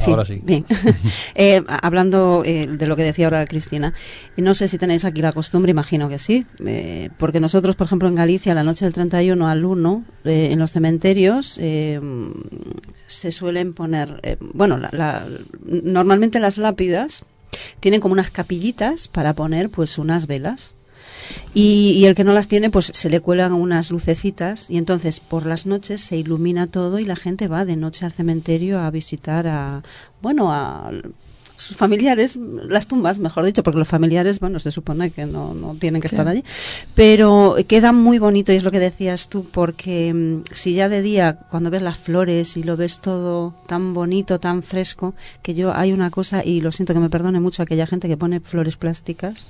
Ahora sí. Bien. *laughs* Eh, hablando eh, de lo que decía ahora Cristina, no sé si tenéis aquí la costumbre, imagino que sí, eh, porque nosotros, por ejemplo, en Galicia, la noche del 31 al 1, eh, en los cementerios se suelen poner, bueno, la- la- normalmente las lápidas tienen como unas capillitas para poner pues unas velas. Y, y el que no las tiene, pues se le cuelan unas lucecitas y entonces por las noches se ilumina todo y la gente va de noche al cementerio a visitar a, bueno, a sus familiares, las tumbas, mejor dicho, porque los familiares, bueno, se supone que no, no tienen que Sí. estar allí, pero queda muy bonito y es lo que decías tú, porque mm, si ya de día, cuando ves las flores y lo ves todo tan bonito, tan fresco, que yo hay una cosa, y lo siento que me perdone mucho aquella gente que pone flores plásticas,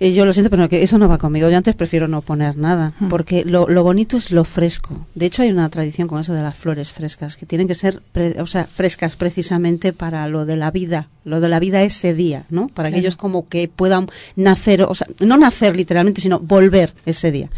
eh, yo lo siento, pero que eso no va conmigo. Yo antes prefiero no poner nada, Mm. porque lo, lo bonito es lo fresco. De hecho, hay una tradición con eso de las flores frescas, que tienen que ser, pre- o sea, frescas precisamente para lo de la vida, lo de la vida ese día, ¿no? Para que ellos como que puedan nacer, o sea, no nacer literalmente, sino volver ese día.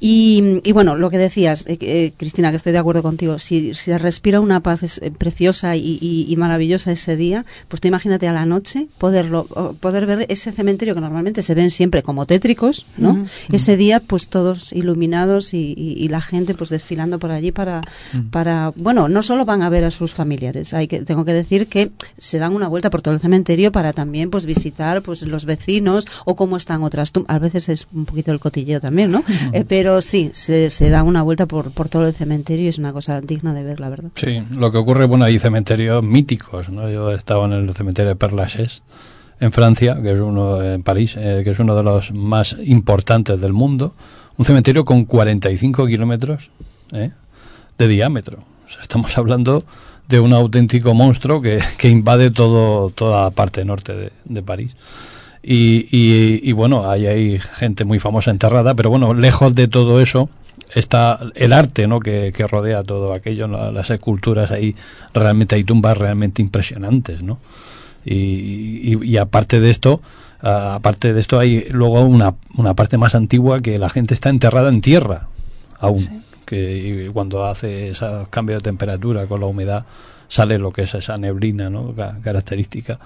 Y, y bueno, lo que decías, eh, eh, Cristina, que estoy de acuerdo contigo, si, si se respira una paz es- eh, preciosa y, y- y maravillosa ese día, pues tú imagínate a la noche poderlo, poder ver ese cementerio que normalmente se ven siempre como tétricos, ¿no? Ese día, pues todos iluminados y la gente pues desfilando por allí para, Mm. para, bueno, no solo van a ver a sus familiares, hay que, tengo que decir que se dan una vuelta por todo el cementerio para también pues visitar pues los vecinos o cómo están otras tumbas. A veces es un poquito el cotilleo también, ¿no? Eh, pero sí, se, se da una vuelta por, por todo el cementerio y es una cosa digna de ver, la verdad. Sí, lo que ocurre, bueno, hay cementerios míticos, ¿no? Yo he estado en el cementerio de Père Lachaise, en Francia, que es uno en París, eh, que es uno de los más importantes del mundo, un cementerio con 45 kilómetros ¿eh? de diámetro. O sea, estamos hablando de un auténtico monstruo que, que invade todo toda la parte norte de, de París. Y, y- y bueno, ahí hay gente muy famosa enterrada, pero bueno, lejos de todo eso está el arte ¿no? que, que rodea todo aquello, las esculturas ahí, realmente hay tumbas realmente impresionantes, ¿no? Y, y- aparte de esto, aparte de esto hay luego una, una parte más antigua que la gente está enterrada en tierra aún, que y cuando hace ese cambio de temperatura con la humedad sale lo que es esa neblina ¿no? Ca- característica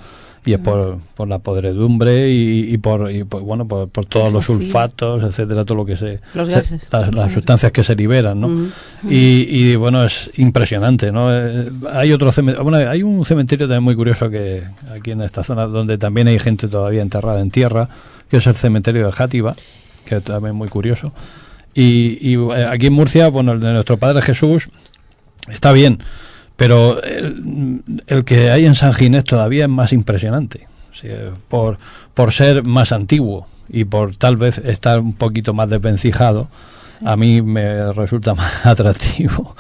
y es por, por la podredumbre y, y por, y por, bueno por, por todos los sulfatos etcétera todo lo que se, Los se- gases. las, las sustancias que se liberan ¿no? Y, y, bueno es impresionante no Eh, hay otro cementerio bueno, hay un cementerio también muy curioso que aquí en esta zona donde también hay gente todavía enterrada en tierra que es el cementerio de Játiva que es también muy curioso y, y, eh, aquí en Murcia bueno el de nuestro Padre Jesús está bien pero el, el que hay en San Ginés todavía es más impresionante. Sí, eh, por, por ser más antiguo y por tal vez estar un poquito más desvencijado a mí me resulta *laughs* más atractivo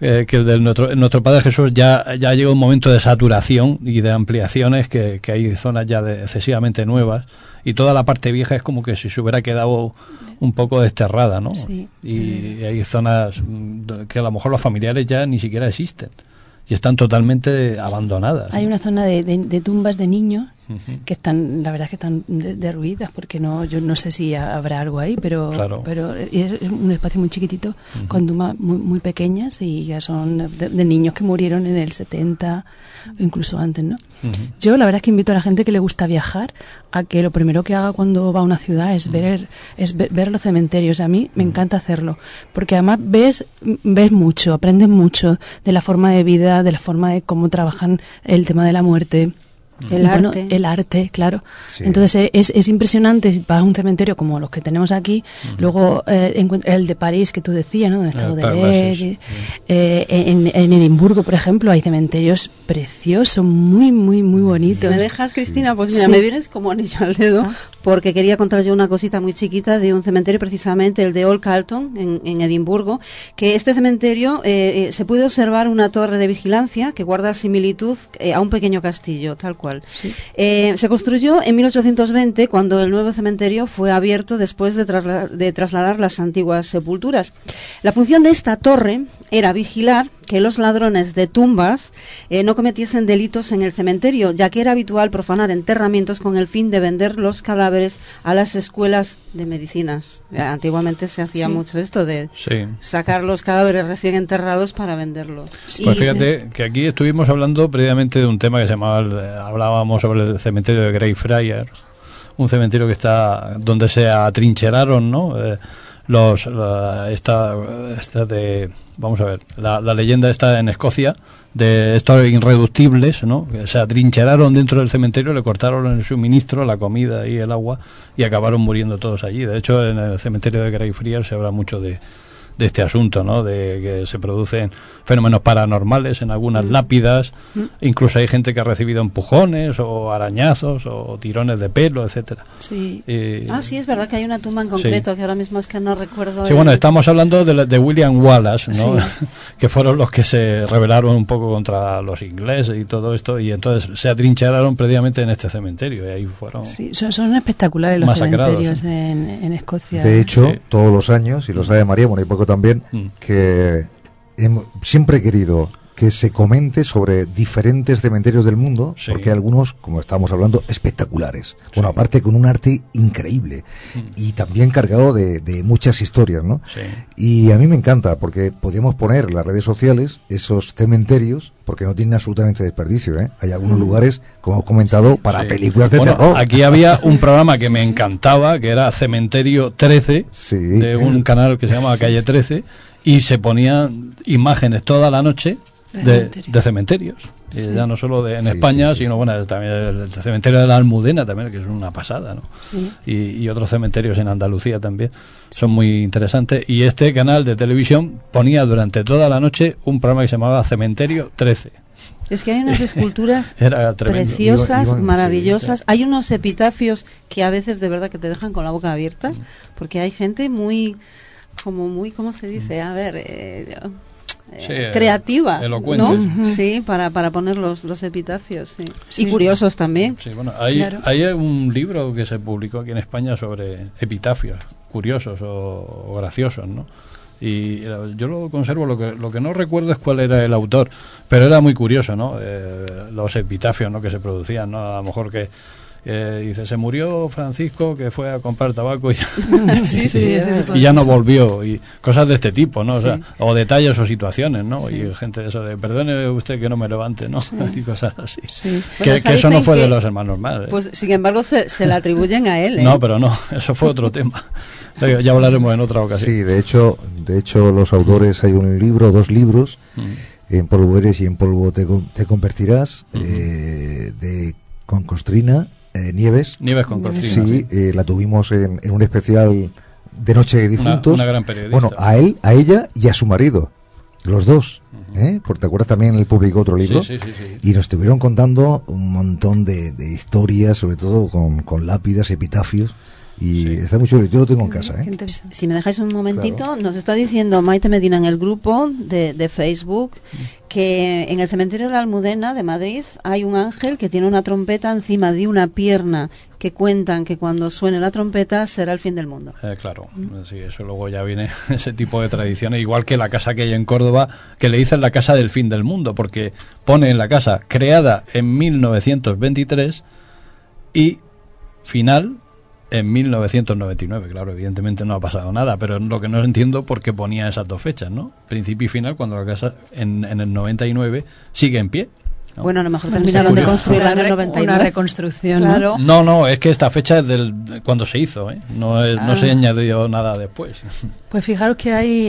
eh, que el de nuestro, nuestro Padre Jesús ya, ya llega un momento de saturación y de ampliaciones que, que hay zonas ya de excesivamente nuevas y toda la parte vieja es como que si se hubiera quedado un poco desterrada, ¿no? Sí. Y hay zonas mm, que a lo mejor los familiares ya ni siquiera existen y están totalmente abandonadas. Hay una zona de, de- de tumbas de niños que están, la verdad es que están de- derruidas, porque no, yo no sé si ha- habrá algo ahí, pero, Claro. pero es un espacio muy chiquitito, con tumbas muy, muy pequeñas y ya son de, de niños que murieron en el 70 o incluso antes, ¿no? Yo la verdad es que invito a la gente que le gusta viajar a que lo primero que haga cuando va a una ciudad es ver es ver, ver los cementerios. A mí me encanta hacerlo porque además ves ves mucho, aprendes mucho de la forma de vida, de la forma de cómo trabajan el tema de la muerte. El Y bueno, arte. el arte, claro. Sí. Entonces es, es impresionante si vas a un cementerio como los que tenemos aquí, luego eh, encuentra- el de París que tú decías, ¿no? Donde está El Baudelaire, y- eh, en, en Edimburgo, por ejemplo, hay cementerios preciosos, muy, muy, muy bonitos. Si me dejas, Cristina, pues mira, Sí. me vienes como anillo al dedo, Ah. porque quería contar yo una cosita muy chiquita de un cementerio, precisamente el de Old Carlton, en, en Edimburgo, que este cementerio eh, eh, se puede observar una torre de vigilancia que guarda similitud eh, a un pequeño castillo, tal cual. Eh, se construyó en 1820, cuando el nuevo cementerio fue abierto después de, trasla- de trasladar las antiguas sepulturas. La función de esta torre era vigilar que los ladrones de tumbas eh, no cometiesen delitos en el cementerio, ya que era habitual profanar enterramientos con el fin de vender los cadáveres a las escuelas de medicinas. Eh, Antiguamente se hacía Sí. mucho esto de Sí. sacar los cadáveres recién enterrados para venderlos. Pues Y fíjate que aquí estuvimos hablando previamente de un tema que se llamaba, el- hablábamos sobre el cementerio de Greyfriars, un cementerio que está donde se atrincheraron, ¿no? Eh, los la- esta, esta de vamos a ver la, leyenda está en Escocia de estos irreductibles, ¿no? Se atrincheraron dentro del cementerio, le cortaron el suministro, la comida y el agua y acabaron muriendo todos allí. De hecho, en el cementerio de Greyfriars se habla mucho de de este asunto, ¿no? De que se producen fenómenos paranormales en algunas lápidas, Mm. incluso hay gente que ha recibido empujones o arañazos o tirones de pelo, etcétera. Sí. Y- Ah, sí, es verdad que hay una tumba en concreto que ahora mismo es que no recuerdo. Sí, el- bueno, estamos hablando de, la- de William Wallace, ¿no? Sí. *laughs* que fueron los que se rebelaron un poco contra los ingleses y todo esto, y entonces se atrincheraron previamente en este cementerio, y ahí fueron... Sí, son, son espectaculares los cementerios en, en Escocia. De hecho, todos los años, y lo sabe María, bueno, y poco también, Mm. que hem- siempre he querido que se comente sobre diferentes cementerios del mundo, porque hay algunos, como estábamos hablando, espectaculares. Bueno, aparte con un arte increíble y también cargado de, de muchas historias, ¿no? Y a mí me encanta, porque podíamos poner en las redes sociales esos cementerios, porque no tienen absolutamente desperdicio, ¿eh? Hay algunos lugares, como hemos comentado, para películas de Bueno, terror. Aquí había *laughs* un programa que me encantaba, que era Cementerio 13, de un canal que se llama Calle 13, y se ponían imágenes toda la noche De de, cementerios. de cementerios. Y Sí. ya no solo de, en Sí, España, sino bueno, también el, el cementerio de la Almudena también, que es una pasada, ¿no? Sí. Y, y otros cementerios en Andalucía también son muy interesantes. Y este canal de televisión ponía durante toda la noche un programa que se llamaba Cementerio 13. Es que hay unas *laughs* esculturas *laughs* preciosas, maravillosas. Hay unos epitafios que a veces de verdad que te dejan con la boca abierta, porque hay gente muy, como muy, ¿cómo se dice? A ver, eh, Sí, eh, creativa, elocuente. ¿no? Sí, para, para poner los, los epitafios, sí. Sí. Y curiosos también. Sí, bueno, hay, Claro. hay un libro que se publicó aquí en España sobre epitafios curiosos o, o graciosos, ¿no? Y eh, yo lo conservo, lo que, lo que no recuerdo es cuál era el autor, pero era muy curioso, ¿no? Eh, los epitafios ¿no? que se producían, ¿no? A lo mejor que eh, dice, se murió Francisco que fue a comprar tabaco y, *laughs* Sí, sí, *laughs* ya no volvió, y cosas de este tipo, ¿no? O, sea, o detalles o situaciones, ¿no? Sí. Y gente de eso de, perdone usted que no me levante, ¿no? *laughs* y cosas así. Bueno, Que, que eso no fue de que- los hermanos mal. ¿eh? Pues sin embargo se, se le atribuyen a él. ¿eh? No, pero no, eso fue otro tema. Ya hablaremos en otra ocasión. Sí, de hecho, de hecho los autores hay un libro, dos libros, Mm. En polvo eres y en polvo te, con- te convertirás, eh, de con Costrina eh, Nieves. Nieves con Sí, eh, la tuvimos en, en un especial de Noche de Difuntos. una gran periodista. Bueno, a él, a ella y a su marido, los dos. ¿eh? Porque te acuerdas también él publicó otro libro Sí, sí, sí, sí. y nos estuvieron contando un montón de, de historias, sobre todo con, con lápidas, epitafios y está muy chulo. Yo lo tengo en casa. ¿eh? Si me dejáis un momentito, nos está diciendo Maite Medina en el grupo de, de Facebook que en el cementerio de la Almudena de Madrid hay un ángel que tiene una trompeta encima de una pierna que cuentan que cuando suene la trompeta será el fin del mundo. Eh, claro, sí, eso luego ya viene *laughs* ese tipo de tradiciones, igual que la casa que hay en Córdoba, que le dicen la casa del fin del mundo, porque pone en la casa, creada en 1923, y final en 1999. Claro, evidentemente no ha pasado nada, pero lo que no entiendo por qué ponía esas dos fechas, ¿no? Principio y final, cuando la casa en, en el 99 sigue en pie. ¿No? Bueno, a lo mejor terminaron de curioso. construir en el Una re- 99. una reconstrucción, ¿no? Claro. No, no, es que esta fecha es del cuando se hizo, ¿eh? No, es- no Ah. se añadió nada después. *laughs* Pues fijaros que hay,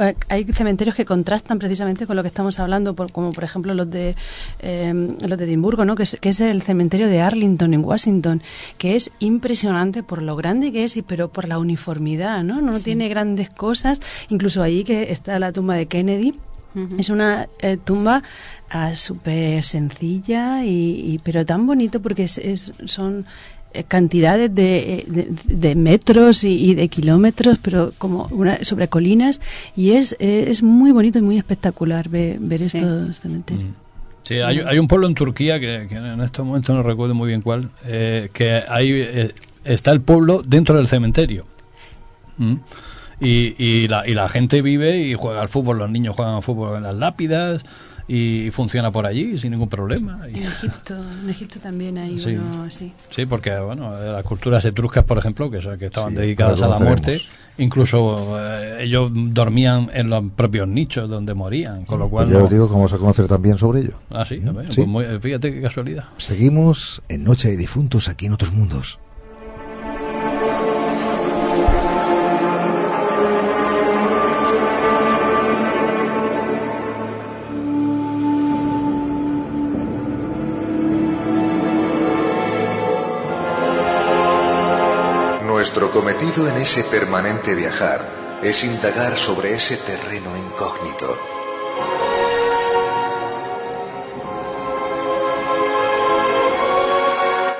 eh, hay cementerios que contrastan precisamente con lo que estamos hablando, por- como por ejemplo los de eh, los de Edimburgo, ¿no? que, es, que es el cementerio de Arlington en Washington, que es impresionante por lo grande que es, y pero por la uniformidad, ¿no? No tiene grandes cosas, incluso ahí que está la tumba de Kennedy. Es una eh, tumba ah, súper sencilla, y, y- pero tan bonito porque es, es- son eh, cantidades de, eh, de, de metros y, y de kilómetros, pero como una, sobre colinas, y es, eh, es muy bonito y muy espectacular ver, ver Sí. estos cementerios. Sí, hay, hay un pueblo en Turquía que, que en estos momentos no recuerdo muy bien cuál, eh, que ahí eh, está el pueblo dentro del cementerio. ¿Mm? Y, y, la, y la gente vive y juega al fútbol, los niños juegan al fútbol en las lápidas y funciona por allí sin ningún problema. Y- En Egipto, en Egipto también hay Sí. uno así. Sí, porque bueno, eh, las culturas etruscas, por ejemplo, que, son- que estaban dedicadas a lo la muerte, incluso eh, ellos dormían en los propios nichos donde morían, con lo cual... Pues ya no- os digo que vamos a conocer también sobre ello. Ah, sí, a ver, Sí. pues muy- fíjate qué casualidad. Seguimos en Noche de Difuntos aquí en otros mundos. Nuestro cometido en ese permanente viajar es indagar sobre ese terreno incógnito.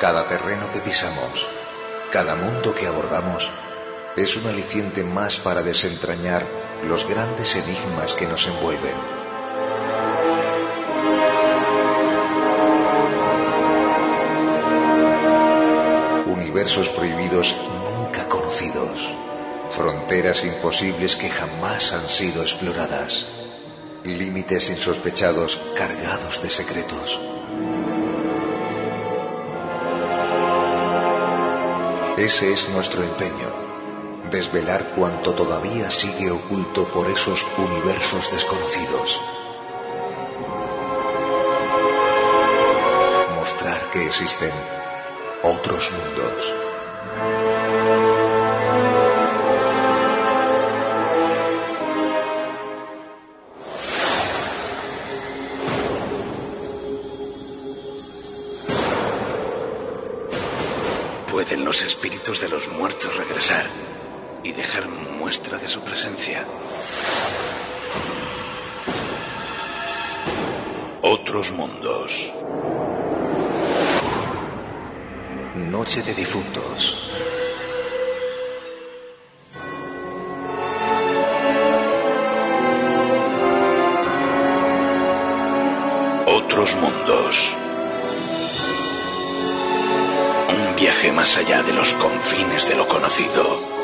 Cada terreno que pisamos, cada mundo que abordamos, es un aliciente más para desentrañar los grandes enigmas que nos envuelven. Universos prohibidos conocidos. Fronteras imposibles que jamás han sido exploradas. Límites insospechados cargados de secretos. Ese es nuestro empeño. Desvelar cuanto todavía sigue oculto por esos universos desconocidos. Mostrar que existen otros mundos. Los espíritus de los muertos regresar y dejar muestra de su presencia? Otros mundos. Noche de difuntos. Otros mundos. Más allá de los confines de lo conocido.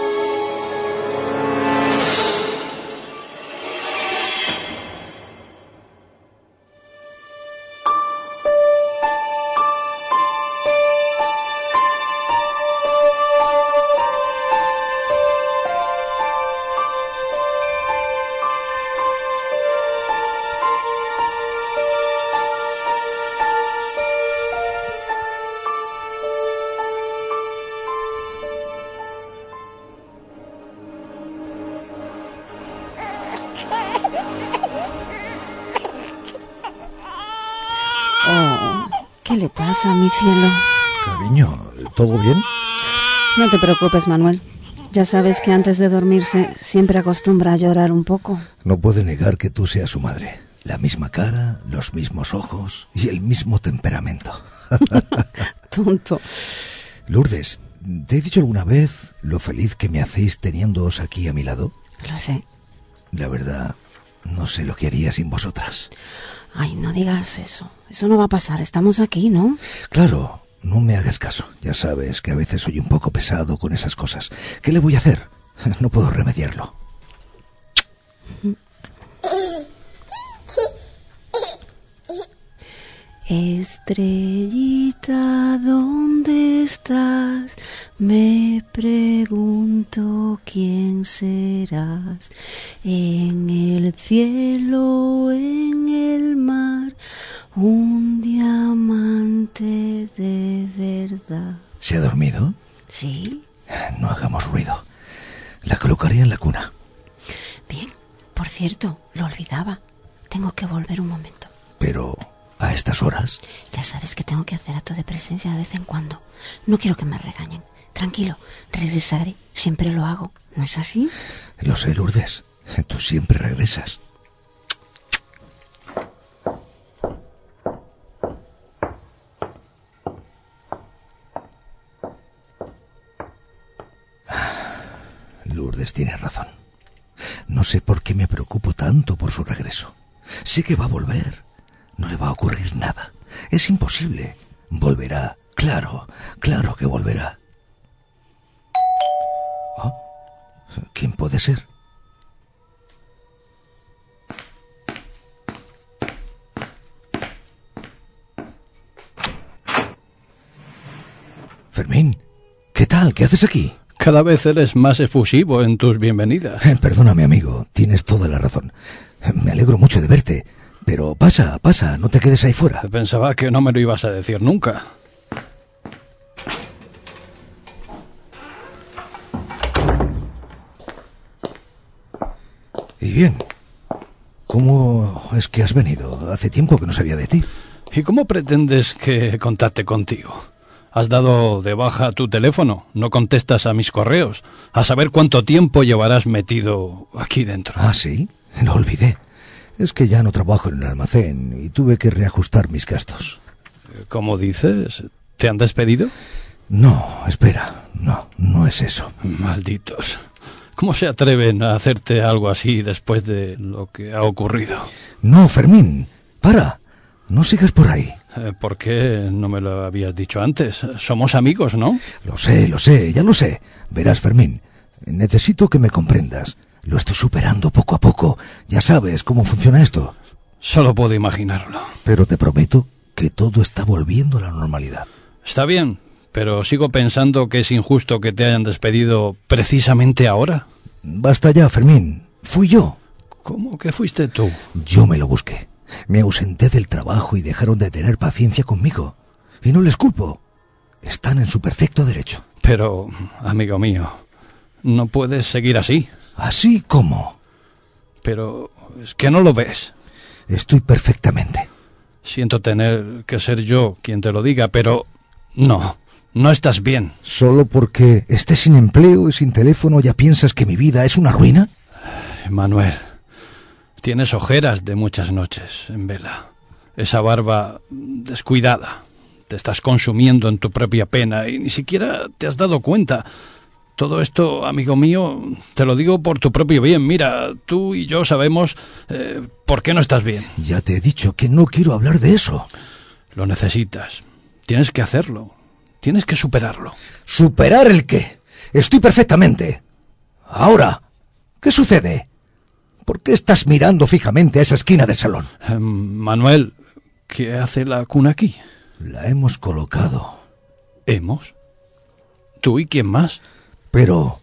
Pasa, mi cielo? Cariño, ¿todo bien? No te preocupes, Manuel. Ya sabes que antes de dormirse siempre acostumbra a llorar un poco. No puede negar que tú seas su madre. La misma cara, los mismos ojos y el mismo temperamento. *laughs* Tonto. Lourdes, ¿te he dicho alguna vez lo feliz que me hacéis teniéndoos aquí a mi lado? Lo sé. La verdad, no sé lo que haría sin vosotras. Ay, no digas eso. Eso no va a pasar. Estamos aquí, ¿no? Claro, no me hagas caso. Ya sabes que a veces soy un poco pesado con esas cosas. ¿Qué le voy a hacer? *laughs* No puedo remediarlo. Estrellita, ¿dónde estás? Me pregunto quién serás. En el cielo, en el mar, un diamante de verdad. ¿Se ha dormido? Sí. No hagamos ruido. La colocaré en la cuna. Bien. Por cierto, lo olvidaba. Tengo que volver un momento. Pero a estas horas. Ya sabes que tengo que hacer acto de presencia de vez en cuando. No quiero que me regañen. Tranquilo, regresaré. Siempre lo hago. ¿No es así? Lo sé, Lourdes. Tú siempre regresas. Lourdes tiene razón. No sé por qué me preocupo tanto por su regreso. Sé que va a volver. No le va a ocurrir nada. Es imposible. Volverá. Claro, claro que volverá. ¿Oh? ¿Quién puede ser? Fermín, ¿qué tal? ¿Qué haces aquí? Cada vez eres más efusivo en tus bienvenidas. *laughs* Perdóname, amigo, tienes toda la razón. Me alegro mucho de verte. Pero pasa, pasa, no te quedes ahí fuera. Pensaba que no me lo ibas a decir nunca. Y bien, ¿cómo es que has venido? Hace tiempo que no sabía de ti. ¿Y cómo pretendes que contacte contigo? Has dado de baja tu teléfono, no contestas a mis correos, a saber cuánto tiempo llevarás metido aquí dentro. Ah, sí, lo olvidé. Es que ya no trabajo en el almacén y tuve que reajustar mis gastos. ¿Cómo dices? ¿Te han despedido? No, espera, no, no es eso. Malditos. ¿Cómo se atreven a hacerte algo así después de lo que ha ocurrido? No, Fermín, para. No sigas por ahí. Eh, ¿Por qué no me lo habías dicho antes? Somos amigos, ¿no? Lo sé, lo sé, ya lo sé. Verás, Fermín, necesito que me comprendas. Lo estoy superando poco a poco. Ya sabes cómo funciona esto. Solo puedo imaginarlo. Pero te prometo que todo está volviendo a la normalidad. Está bien, pero sigo pensando que es injusto que te hayan despedido precisamente ahora. Basta ya, Fermín. Fui yo. ¿Cómo que fuiste tú? Yo me lo busqué. Me ausenté del trabajo y dejaron de tener paciencia conmigo. Y no les culpo. Están en su perfecto derecho. Pero, amigo mío, no puedes seguir así. ¿Así cómo? Pero es que no lo ves. Estoy perfectamente. Siento tener que ser yo quien te lo diga, pero no, no estás bien. ¿Solo porque estés sin empleo y sin teléfono ya piensas que mi vida es una ruina? Manuel, tienes ojeras de muchas noches en vela. Esa barba descuidada. Te estás consumiendo en tu propia pena y ni siquiera te has dado cuenta. Todo esto, amigo mío, te lo digo por tu propio bien. Mira, tú y yo sabemos eh, por qué no estás bien. Ya te he dicho que no quiero hablar de eso. Lo necesitas. Tienes que hacerlo. Tienes que superarlo. ¿Superar el qué? Estoy perfectamente. Ahora, ¿qué sucede? ¿Por qué estás mirando fijamente a esa esquina del salón? Eh, Manuel, ¿qué hace la cuna aquí? La hemos colocado. ¿Hemos? ¿Tú y quién más? Pero,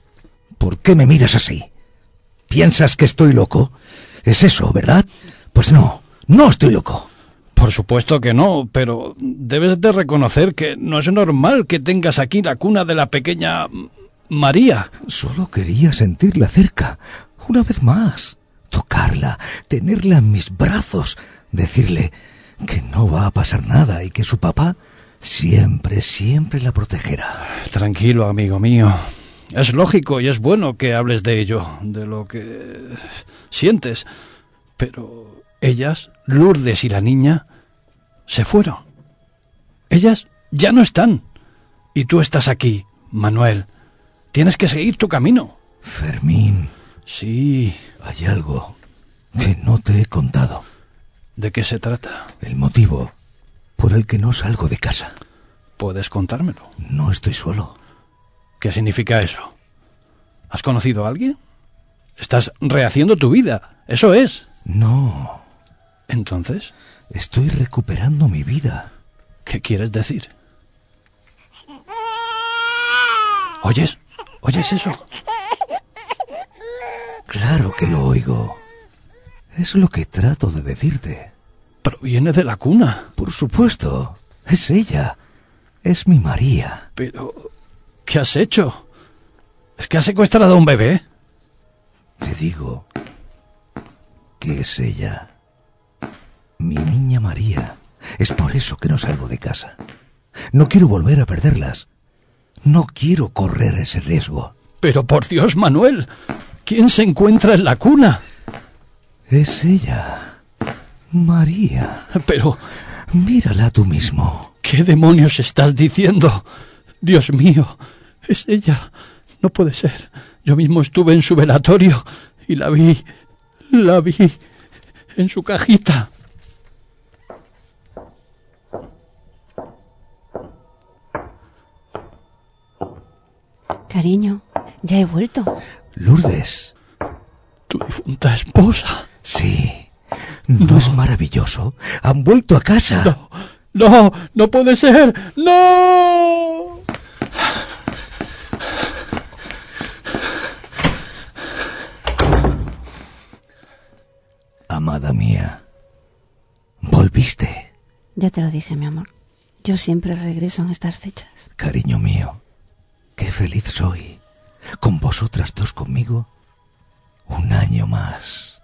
¿por qué me miras así? ¿Piensas que estoy loco? Es eso, ¿verdad? Pues no, no estoy loco. Por supuesto que no, pero debes de reconocer que no es normal que tengas aquí la cuna de la pequeña María. Solo quería sentirla cerca, una vez más, tocarla, tenerla en mis brazos, decirle que no va a pasar nada y que su papá siempre, siempre la protegerá. Tranquilo, amigo mío. Es lógico y es bueno que hables de ello, de lo que sientes. Pero ellas, Lourdes y la niña, se fueron. Ellas ya no están. Y tú estás aquí, Manuel. Tienes que seguir tu camino. Fermín. Sí. Hay algo que no te he contado. ¿De qué se trata? El motivo por el que no salgo de casa. ¿Puedes contármelo? No estoy solo. ¿Qué significa eso? ¿Has conocido a alguien? Estás rehaciendo tu vida. Eso es. No. Entonces. Estoy recuperando mi vida. ¿Qué quieres decir? ¿Oyes? ¿Oyes eso? Claro que lo oigo. Es lo que trato de decirte. Proviene de la cuna. Por supuesto. Es ella. Es mi María. Pero... ¿Qué has hecho? ¿Es que has secuestrado a un bebé? Te digo que es ella. Mi niña María. Es por eso que no salgo de casa. No quiero volver a perderlas. No quiero correr ese riesgo. Pero por Dios, Manuel, ¿quién se encuentra en la cuna? Es ella. María. Pero... Mírala tú mismo. ¿Qué demonios estás diciendo? Dios mío, es ella. No puede ser. Yo mismo estuve en su velatorio y la vi, la vi en su cajita. Cariño, ya he vuelto. Lourdes. Tu difunta esposa. Sí. ¿No, es maravilloso? Han vuelto a casa. No, no, no puede ser. No. Amada mía, volviste. Ya te lo dije, mi amor. Yo siempre regreso en estas fechas. Cariño mío, qué feliz soy. Con vosotras dos conmigo, un año más.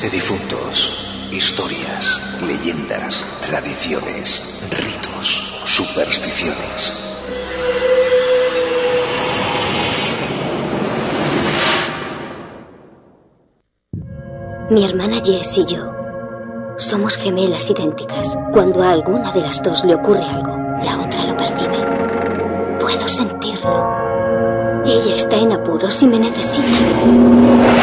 De difuntos. Historias, leyendas, tradiciones, ritos, supersticiones. Mi hermana Jess y yo somos gemelas idénticas. Cuando a alguna de las dos le ocurre algo, la otra lo percibe. Puedo sentirlo. Ella está en apuros y me necesita.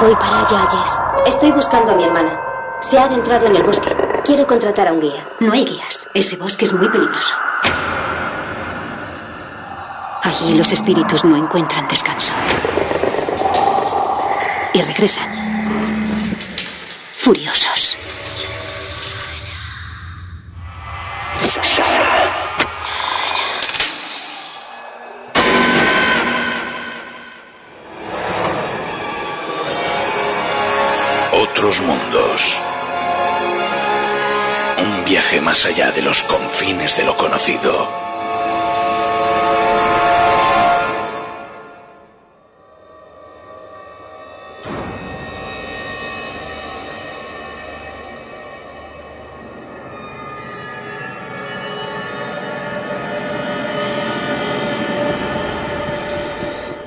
Voy para allá, Jess. Estoy buscando a mi hermana. Se ha adentrado en el bosque. Quiero contratar a un guía. No hay guías. Ese bosque es muy peligroso. Allí los espíritus no encuentran descanso. Y regresan. Furiosos. Allá de los confines de lo conocido.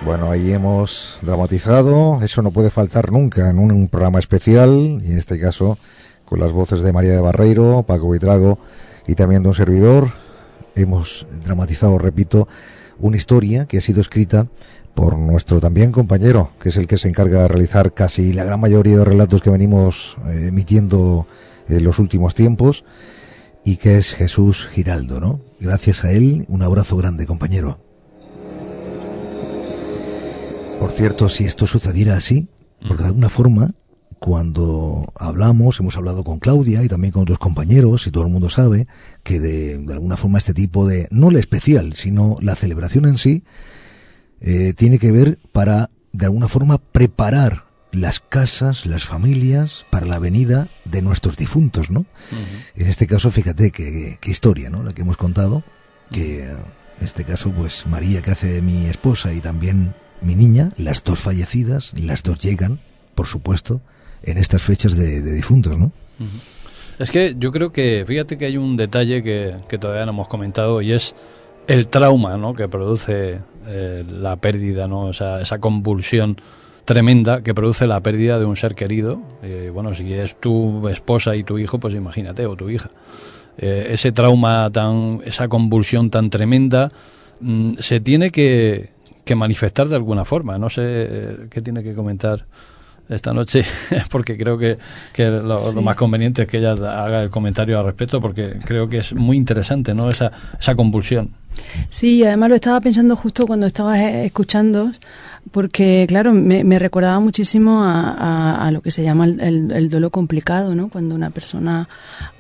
Bueno, ahí hemos dramatizado, eso no puede faltar nunca en un, programa especial, y en este caso con las voces de María de Barreiro, Paco Vitrago y también de un servidor, hemos dramatizado, repito, una historia que ha sido escrita por nuestro también compañero, que es el que se encarga de realizar casi la gran mayoría de relatos que venimos eh, emitiendo en los últimos tiempos, y que es Jesús Giraldo, ¿no? Gracias a él, un abrazo grande, compañero. Por cierto, si esto sucediera así, porque de alguna forma, cuando hablamos, hemos hablado con Claudia y también con otros compañeros, y todo el mundo sabe que de, de alguna forma este tipo de, no el especial, sino la celebración en sí, eh, tiene que ver para, de alguna forma, preparar las casas, las familias, para la venida de nuestros difuntos, ¿no? En este caso, fíjate qué qué historia, ¿no? La que hemos contado, que en este caso, pues María, que hace de mi esposa y también mi niña, las dos fallecidas, las dos llegan, por supuesto, en estas fechas de, difuntos, ¿no? Es que yo creo que, fíjate que hay un detalle que, que todavía no hemos comentado y es el trauma ¿no? que produce eh, la pérdida, ¿no? O sea, esa convulsión tremenda que produce la pérdida de un ser querido. Eh, bueno, si es tu esposa y tu hijo, pues imagínate, o tu hija. Eh, ese trauma, tan, esa convulsión tan tremenda, mm, se tiene que, que, manifestar de alguna forma. No sé qué tiene que comentar esta noche, *laughs* porque creo que, que lo, más conveniente es que ella haga el comentario al respecto, porque creo que es muy interesante, ¿no? Esa, esa convulsión. Sí, además lo estaba pensando justo cuando estabas escuchando porque claro, me, me recordaba muchísimo a, a, lo que se llama el, el, duelo complicado, ¿no? Cuando una persona,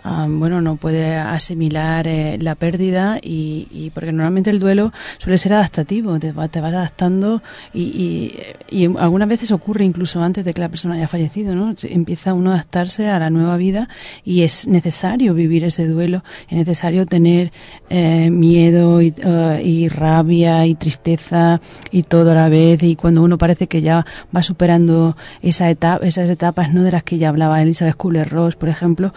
ah, bueno, no puede asimilar eh, la pérdida y, y, porque normalmente el duelo suele ser adaptativo, te, te vas adaptando y, y, algunas veces ocurre incluso antes de que la persona haya fallecido, ¿no? Empieza uno a adaptarse a la nueva vida y es necesario vivir ese duelo, es necesario tener eh, miedo y, uh, y rabia y tristeza y todo a la vez cuando uno parece que ya va superando esa etapa, esas etapas no de las que ya hablaba Elizabeth Kubler-Ross, por ejemplo,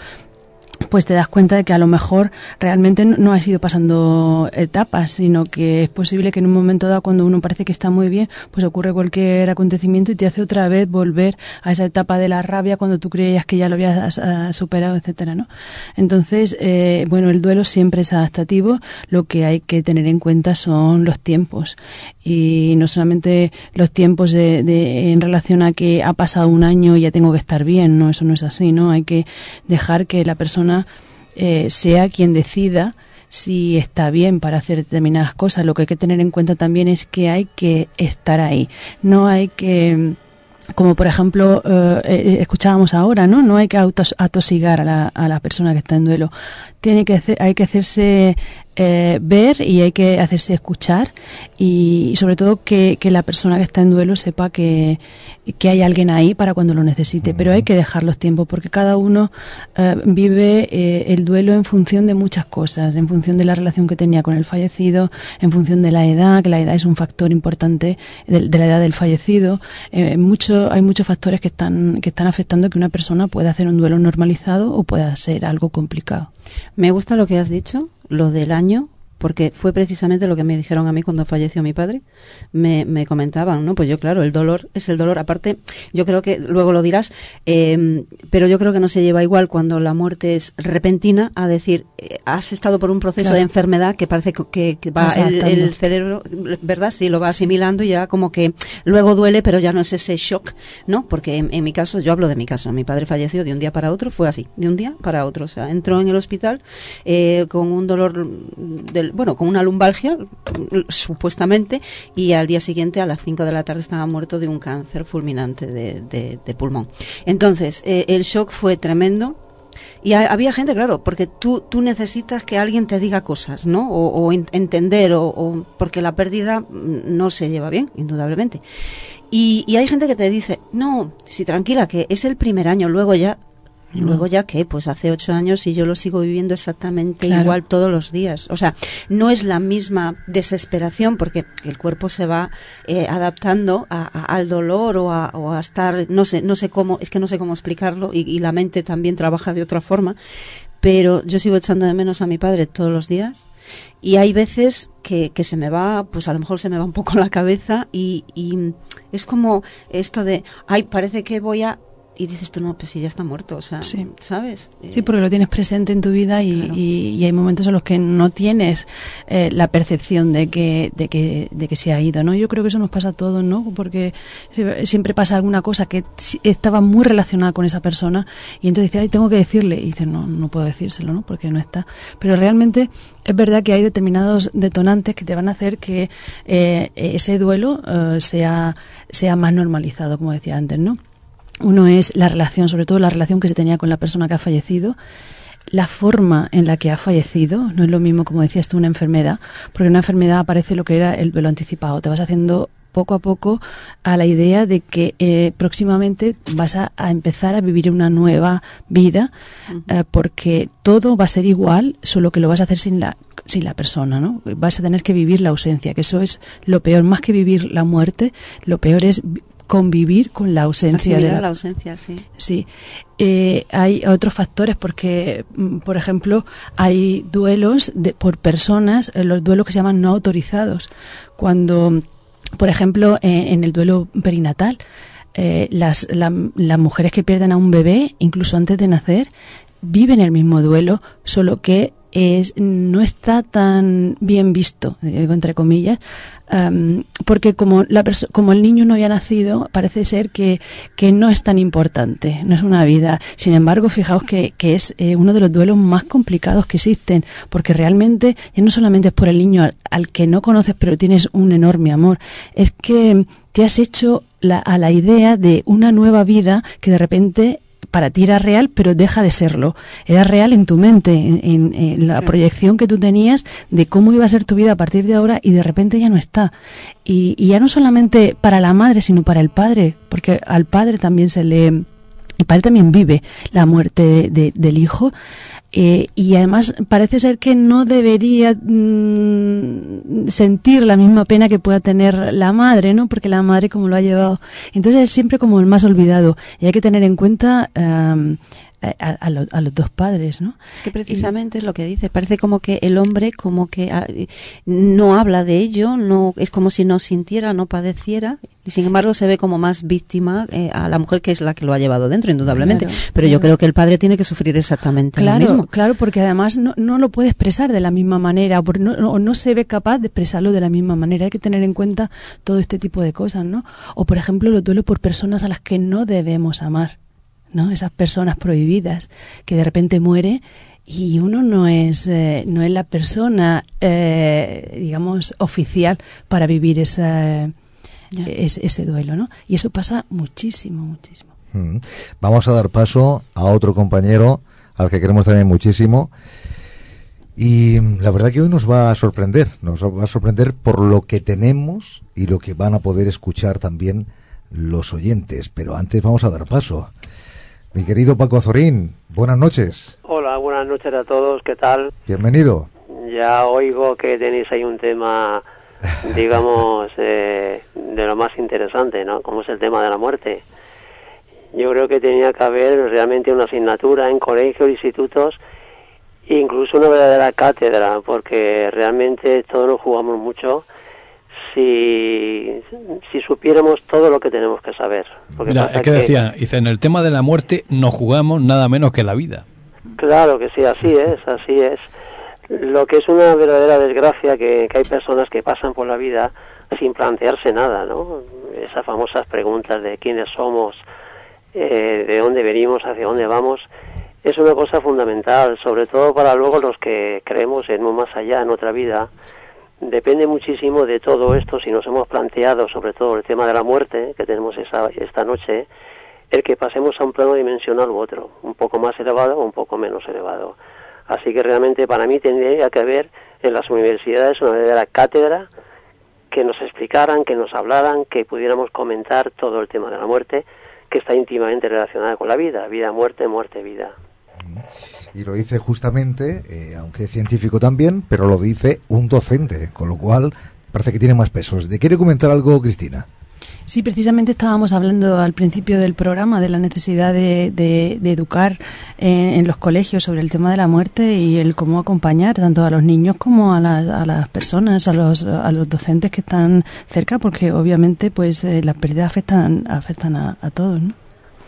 pues te das cuenta de que a lo mejor realmente no has ido pasando etapas, sino que es posible que en un momento dado, cuando uno parece que está muy bien, pues ocurre cualquier acontecimiento y te hace otra vez volver a esa etapa de la rabia cuando tú creías que ya lo habías ah, superado, etcétera, ¿no? Entonces, eh, bueno, el duelo siempre es adaptativo. Lo que hay que tener en cuenta son los tiempos y no solamente los tiempos de en relación a que ha pasado un año y ya tengo que estar bien, no, eso no es así, ¿no? Hay que dejar que la persona eh, sea quien decida si está bien para hacer determinadas cosas. Lo que hay que tener en cuenta también es que hay que estar ahí. No hay que como por ejemplo eh, eh, escuchábamos ahora, ¿no? No hay que atosigar a la, a la persona que está en duelo. Tiene que hay que hacerse eh, ver y hay que hacerse escuchar y, sobre todo que, que, la persona que está en duelo sepa que, que hay alguien ahí para cuando lo necesite. Pero hay que dejar los tiempos porque cada uno eh, vive eh, el duelo en función de muchas cosas, en función de la relación que tenía con el fallecido, en función de la edad, que la edad es un factor importante de, de la edad del fallecido. mucho, hay muchos factores que están, que están afectando que una persona pueda hacer un duelo normalizado o pueda ser algo complicado. Me gusta lo que has dicho, lo del año, porque fue precisamente lo que me dijeron a mí cuando falleció mi padre. Me, me comentaban, ¿no? Pues yo, claro, el dolor es el dolor. Aparte, yo creo que luego lo dirás, eh, pero yo creo que no se lleva igual cuando la muerte es repentina a decir, eh, has estado por un proceso de enfermedad que parece que, va el, cerebro, ¿verdad? Sí, lo va asimilando y ya como que luego duele, pero ya no es ese shock, ¿no? Porque en, mi caso, yo hablo de mi caso, mi padre falleció de un día para otro, fue así, de un día para otro. O sea, entró en el hospital eh, con un dolor del bueno, con una lumbalgia, supuestamente, y al día siguiente, a las 5 de la tarde, estaba muerto de un cáncer fulminante de, pulmón. Entonces, eh, el shock fue tremendo. Y había gente, claro, porque tú, tú necesitas que alguien te diga cosas, ¿no? O, entender, o, porque la pérdida no se lleva bien, indudablemente. Y, y, hay gente que te dice, no, si tranquila, que es el primer año, luego ya Luego ya que, pues hace ocho años y yo lo sigo viviendo exactamente igual todos los días. O sea, no es la misma desesperación porque el cuerpo se va eh, adaptando al dolor o a, estar, no sé, no sé cómo, es que no sé cómo explicarlo y, y la mente también trabaja de otra forma. Pero yo sigo echando de menos a mi padre todos los días y hay veces que, que, se me va, pues a lo mejor se me va un poco la cabeza y, y, es como esto de, ay, parece que voy a y dices tú, no, pues si ya está muerto, o sea, ¿sabes? Sí, porque lo tienes presente en tu vida y, y, hay momentos en los que no tienes eh, la percepción de que, de, que, de que se ha ido, ¿no? Yo creo que eso nos pasa a todos, ¿no? Porque siempre pasa alguna cosa que estaba muy relacionada con esa persona y entonces dices, ay, tengo que decirle, y dices, no, no puedo decírselo, ¿no? Porque no está. Pero realmente es verdad que hay determinados detonantes que te van a hacer que eh, ese duelo eh, sea, sea más normalizado, como decía antes, ¿no? Uno es la relación, sobre todo la relación que se tenía con la persona que ha fallecido, la forma en la que ha fallecido, no es lo mismo como decías tú una enfermedad, porque una enfermedad aparece lo que era el duelo anticipado, te vas haciendo poco a poco a la idea de que eh, próximamente vas a, empezar a vivir una nueva vida eh, porque todo va a ser igual, solo que lo vas a hacer sin la sin la persona, ¿no? Vas a tener que vivir la ausencia, que eso es lo peor, más que vivir la muerte, lo peor es convivir con la ausencia de la, ausencia, sí. Sí. Eh, hay otros factores porque, mm, por ejemplo, hay duelos de, por personas, eh, los duelos que se llaman no autorizados. Cuando, por ejemplo, eh, en el duelo perinatal, las, las mujeres que pierden a un bebé, incluso antes de nacer, viven el mismo duelo, solo que es, no está tan bien visto, digo entre comillas, porque como, la como el niño no había nacido, parece ser que, no es tan importante, no es una vida. Sin embargo, fijaos que, es eh, uno de los duelos más complicados que existen, porque realmente ya no solamente es por el niño al, que no conoces, pero tienes un enorme amor, es que te has hecho la, a la idea de una nueva vida que de repente para ti era real, pero deja de serlo. Era real en tu mente, en, la proyección que tú tenías de cómo iba a ser tu vida a partir de ahora y de repente ya no está. Y, ya no solamente para la madre, sino para el padre, porque al padre también se le... El padre también vive la muerte del hijo eh, y además parece ser que no debería mm, sentir la misma pena que pueda tener la madre, ¿no? Porque la madre como lo ha llevado. Entonces es siempre como el más olvidado. Y hay que tener en cuenta a, los dos padres, ¿no? Es que precisamente es lo que dice, parece como que el hombre como que ah, no habla de ello, no es como si no sintiera, no padeciera, y sin embargo se ve como más víctima eh, a la mujer que es la que lo ha llevado dentro, indudablemente. Pero yo creo que el padre tiene que sufrir exactamente lo mismo. Claro, porque además no, no lo puede expresar de la misma manera, o no, no, se ve capaz de expresarlo de la misma manera. Hay que tener en cuenta todo este tipo de cosas, ¿no? O por ejemplo, lo duelo por personas a las que no debemos amar. ¿No? Esas personas prohibidas que de repente muere y uno no es eh, no es la persona eh, digamos oficial para vivir esa, ese, duelo, ¿no? Y eso pasa muchísimo, muchísimo. Mm. Vamos a dar paso a otro compañero al que queremos también muchísimo. Y la verdad que hoy nos va a sorprender, nos va a sorprender por lo que tenemos y lo que van a poder escuchar también los oyentes. Pero antes vamos a dar paso. Mi querido Paco Azorín, buenas noches. Hola, buenas noches a todos, ¿qué tal? Bienvenido. Ya oigo que tenéis ahí un tema, *laughs* digamos, eh, de lo más interesante, ¿no? Como es el tema de la muerte. Yo creo que tenía que haber realmente una asignatura en colegios, institutos, incluso una verdadera cátedra, porque realmente todos nos jugamos mucho si, si supiéramos todo lo que tenemos que saber. Mira, es que, decía, dice, en el tema de la muerte no jugamos nada menos que la vida. Claro que sí, así es, así es. Lo que es una verdadera desgracia que, hay personas que pasan por la vida sin plantearse nada, ¿no? Esas famosas preguntas de quiénes somos, eh, de dónde venimos, hacia dónde vamos, es una cosa fundamental, sobre todo para luego los que creemos en un más allá, en otra vida, depende muchísimo de todo esto, si nos hemos planteado sobre todo el tema de la muerte que tenemos esa, esta noche, el que pasemos a un plano dimensional u otro, un poco más elevado o un poco menos elevado. Así que realmente para mí tendría que haber en las universidades una verdadera cátedra que nos explicaran, que nos hablaran, que pudiéramos comentar todo el tema de la muerte, que está íntimamente relacionada con la vida, vida, muerte, muerte, vida. Y lo dice justamente, eh, aunque es científico también, pero lo dice un docente, con lo cual parece que tiene más pesos. ¿De quiere comentar algo, Cristina? Sí, precisamente estábamos hablando al principio del programa de la necesidad de, educar en, los colegios sobre el tema de la muerte y el cómo acompañar tanto a los niños como a, las personas, a los, a los docentes que están cerca, porque obviamente pues eh, las pérdidas afectan, afectan a, a todos, ¿no?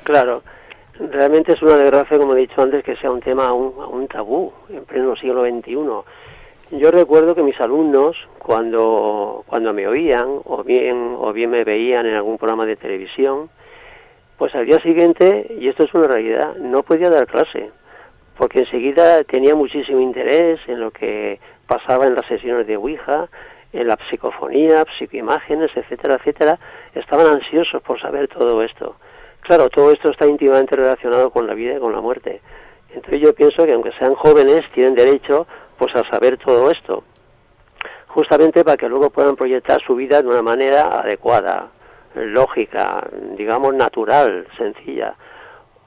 Claro. Realmente es una desgracia, como he dicho antes, que sea un tema un, un tabú en pleno siglo XXI. Yo recuerdo que mis alumnos, cuando, cuando me oían o bien, o bien me veían en algún programa de televisión, pues al día siguiente, y esto es una realidad, no podía dar clase, porque enseguida tenía muchísimo interés en lo que pasaba en las sesiones de Ouija, en la psicofonía, psicoimágenes, etcétera, etcétera. Estaban ansiosos por saber todo esto. Claro, todo esto está íntimamente relacionado con la vida y con la muerte. Entonces yo pienso que aunque sean jóvenes, tienen derecho pues a saber todo esto, justamente para que luego puedan proyectar su vida de una manera adecuada, lógica, digamos natural, sencilla.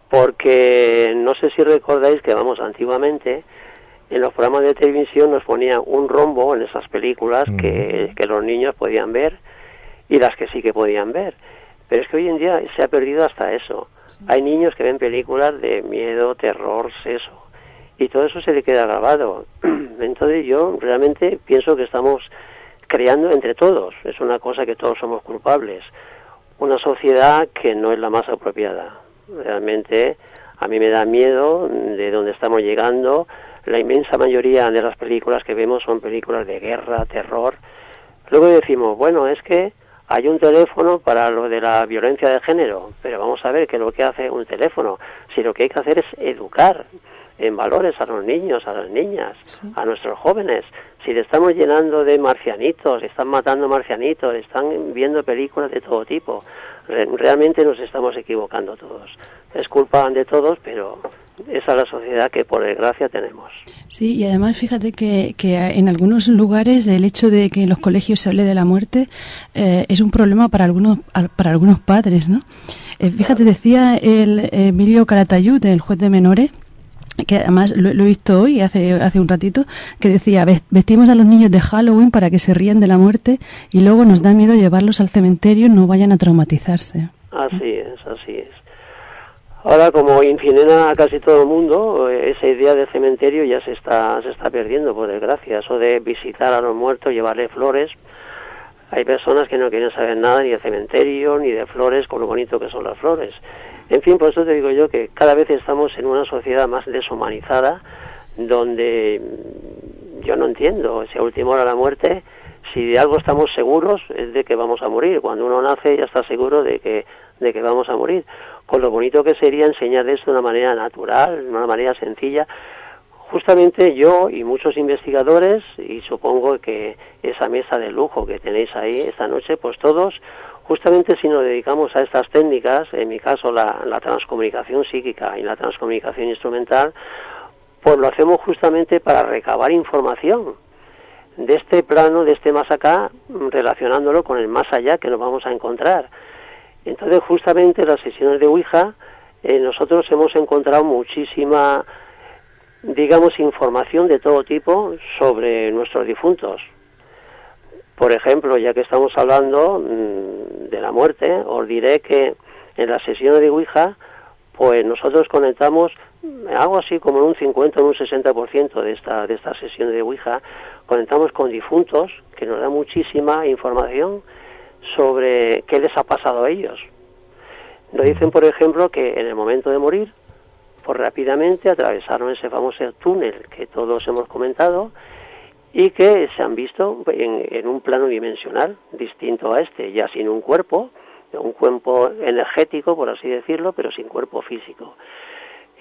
Porque no sé si recordáis que vamos antiguamente en los programas de televisión nos ponían un rombo en esas películas que, que los niños podían ver y las que sí que podían ver Pero es que hoy en día se ha perdido hasta eso. Hay niños que ven películas de miedo, terror, seso, y todo eso se le queda grabado. *clears throat* Entonces yo realmente pienso que estamos creando entre todos, es una cosa que todos somos culpables, una sociedad que no es la más apropiada. Realmente a mí me da miedo de dónde estamos llegando. La inmensa mayoría de las películas que vemos son películas de guerra, terror. Luego decimos, bueno, es que hay un teléfono para lo de la violencia de género, pero vamos a ver qué es lo que hace un teléfono. Si lo que hay que hacer es educar en valores a los niños, a las niñas, a nuestros jóvenes. Si le estamos llenando de marcianitos, están matando marcianitos, están viendo películas de todo tipo, realmente nos estamos equivocando todos. Es culpa de todos, pero esa es la sociedad que por desgracia tenemos. Sí, y además fíjate que, que en algunos lugares el hecho de que en los colegios se hable de la muerte eh, es un problema para algunos para algunos padres, ¿no? Eh, fíjate, decía el Emilio Calatayud, el juez de menores, que además lo, he visto hoy, hace, hace un ratito, que decía, vestimos a los niños de Halloween para que se rían de la muerte y luego nos da miedo llevarlos al cementerio no vayan a traumatizarse. Así es, así es. Ahora, como incinera a casi todo el mundo, esa idea del cementerio ya se está, se está perdiendo, por desgracia. Eso de visitar a los muertos, llevarle flores. Hay personas que no quieren saber nada ni de cementerio, ni de flores, con lo bonito que son las flores. En fin, por eso te digo yo que cada vez estamos en una sociedad más deshumanizada, donde yo no entiendo, si a última hora la muerte, si de algo estamos seguros es de que vamos a morir. Cuando uno nace ya está seguro de que, de que vamos a morir con lo bonito que sería enseñar esto de una manera natural, de una manera sencilla. Justamente yo y muchos investigadores, y supongo que esa mesa de lujo que tenéis ahí esta noche, pues todos, justamente si nos dedicamos a estas técnicas, en mi caso la, la transcomunicación psíquica y la transcomunicación instrumental, pues lo hacemos justamente para recabar información de este plano, de este más acá, relacionándolo con el más allá que nos vamos a encontrar. Entonces, justamente en las sesiones de Ouija, eh, nosotros hemos encontrado muchísima, digamos, información de todo tipo sobre nuestros difuntos. Por ejemplo, ya que estamos hablando mm, de la muerte, os diré que en las sesiones de Ouija, pues nosotros conectamos algo así como en un 50 o un 60% de esta, de esta sesión de Ouija, conectamos con difuntos, que nos da muchísima información sobre qué les ha pasado a ellos. Nos dicen, por ejemplo, que en el momento de morir, pues rápidamente atravesaron ese famoso túnel que todos hemos comentado y que se han visto en, un plano dimensional distinto a este, ya sin un cuerpo, un cuerpo energético, por así decirlo, pero sin cuerpo físico.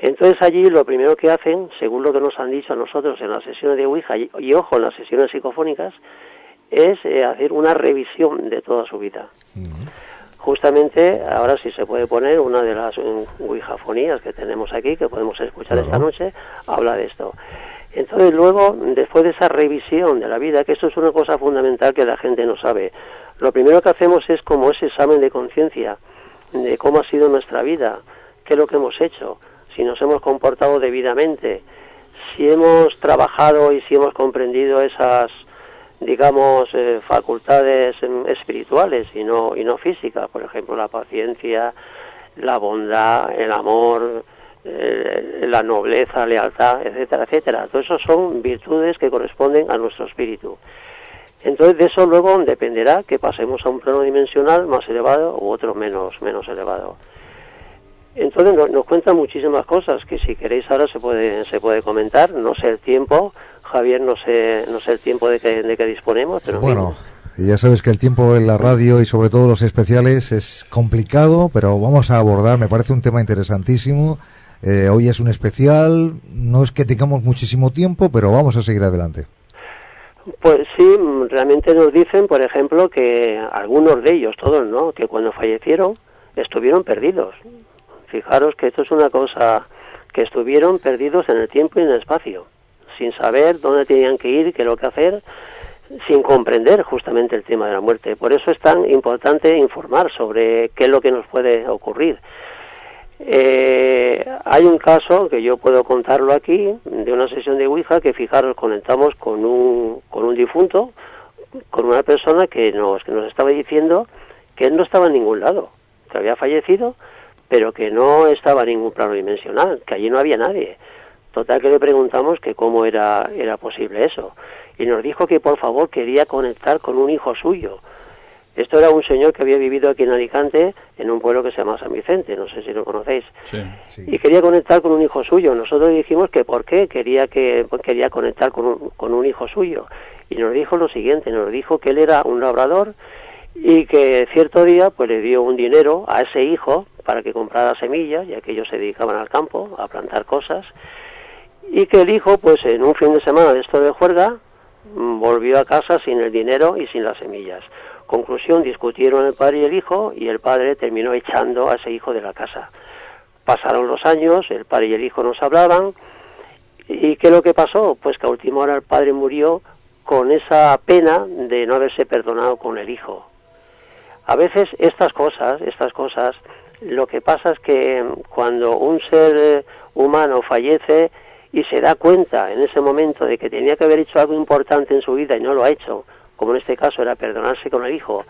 Entonces allí lo primero que hacen, según lo que nos han dicho a nosotros en las sesiones de Ouija y, y ojo, en las sesiones psicofónicas, es eh, hacer una revisión de toda su vida. Justamente ahora sí se puede poner una de las wijafonías que tenemos aquí, que podemos escuchar esta noche, habla de esto. Entonces luego, después de esa revisión de la vida, que esto es una cosa fundamental que la gente no sabe, lo primero que hacemos es como ese examen de conciencia de cómo ha sido nuestra vida, qué es lo que hemos hecho, si nos hemos comportado debidamente, si hemos trabajado y si hemos comprendido esas digamos, eh, facultades em, espirituales y no, y no físicas, por ejemplo, la paciencia, la bondad, el amor, eh, la nobleza, lealtad, etcétera, etcétera. Todo eso son virtudes que corresponden a nuestro espíritu. Entonces de eso luego dependerá que pasemos a un plano dimensional más elevado u otro menos, menos elevado. Entonces nos, nos cuentan muchísimas cosas que si queréis ahora se puede, se puede comentar, no sé el tiempo, Javier, no sé, no sé el tiempo de que, de que disponemos, pero... Bueno, ya sabes que el tiempo en la radio y sobre todo los especiales es complicado, pero vamos a abordar, me parece un tema interesantísimo. Eh, hoy es un especial, no es que tengamos muchísimo tiempo, pero vamos a seguir adelante. Pues sí, realmente nos dicen, por ejemplo, que algunos de ellos, todos, ¿no? Que cuando fallecieron estuvieron perdidos. Fijaros que esto es una cosa, que estuvieron perdidos en el tiempo y en el espacio sin saber dónde tenían que ir, qué es lo que hacer, sin comprender justamente el tema de la muerte. Por eso es tan importante informar sobre qué es lo que nos puede ocurrir. Eh, hay un caso que yo puedo contarlo aquí, de una sesión de Ouija, que fijaros, conectamos con un, con un difunto, con una persona que nos, que nos estaba diciendo que él no estaba en ningún lado, que había fallecido, pero que no estaba en ningún plano dimensional, que allí no había nadie. Total que le preguntamos que cómo era, era posible eso. Y nos dijo que por favor quería conectar con un hijo suyo. Esto era un señor que había vivido aquí en Alicante, en un pueblo que se llama San Vicente, no sé si lo conocéis. Y quería conectar con un hijo suyo. Nosotros dijimos que por qué quería, que, pues, quería conectar con un, con un hijo suyo. Y nos dijo lo siguiente, nos dijo que él era un labrador y que cierto día pues le dio un dinero a ese hijo para que comprara semillas, ya que ellos se dedicaban al campo, a plantar cosas, y que el hijo, pues en un fin de semana de esto de juerga, mm, volvió a casa sin el dinero y sin las semillas. Conclusión, discutieron el padre y el hijo y el padre terminó echando a ese hijo de la casa. Pasaron los años, el padre y el hijo no se hablaban, ¿y qué es lo que pasó? Pues que a última hora el padre murió con esa pena de no haberse perdonado con el hijo. A veces estas cosas, estas cosas, lo que pasa es que cuando un ser eh, humano fallece, y se da cuenta en ese momento de que tenía que haber hecho algo importante en su vida y no lo ha hecho, como en este caso era perdonarse con el hijo,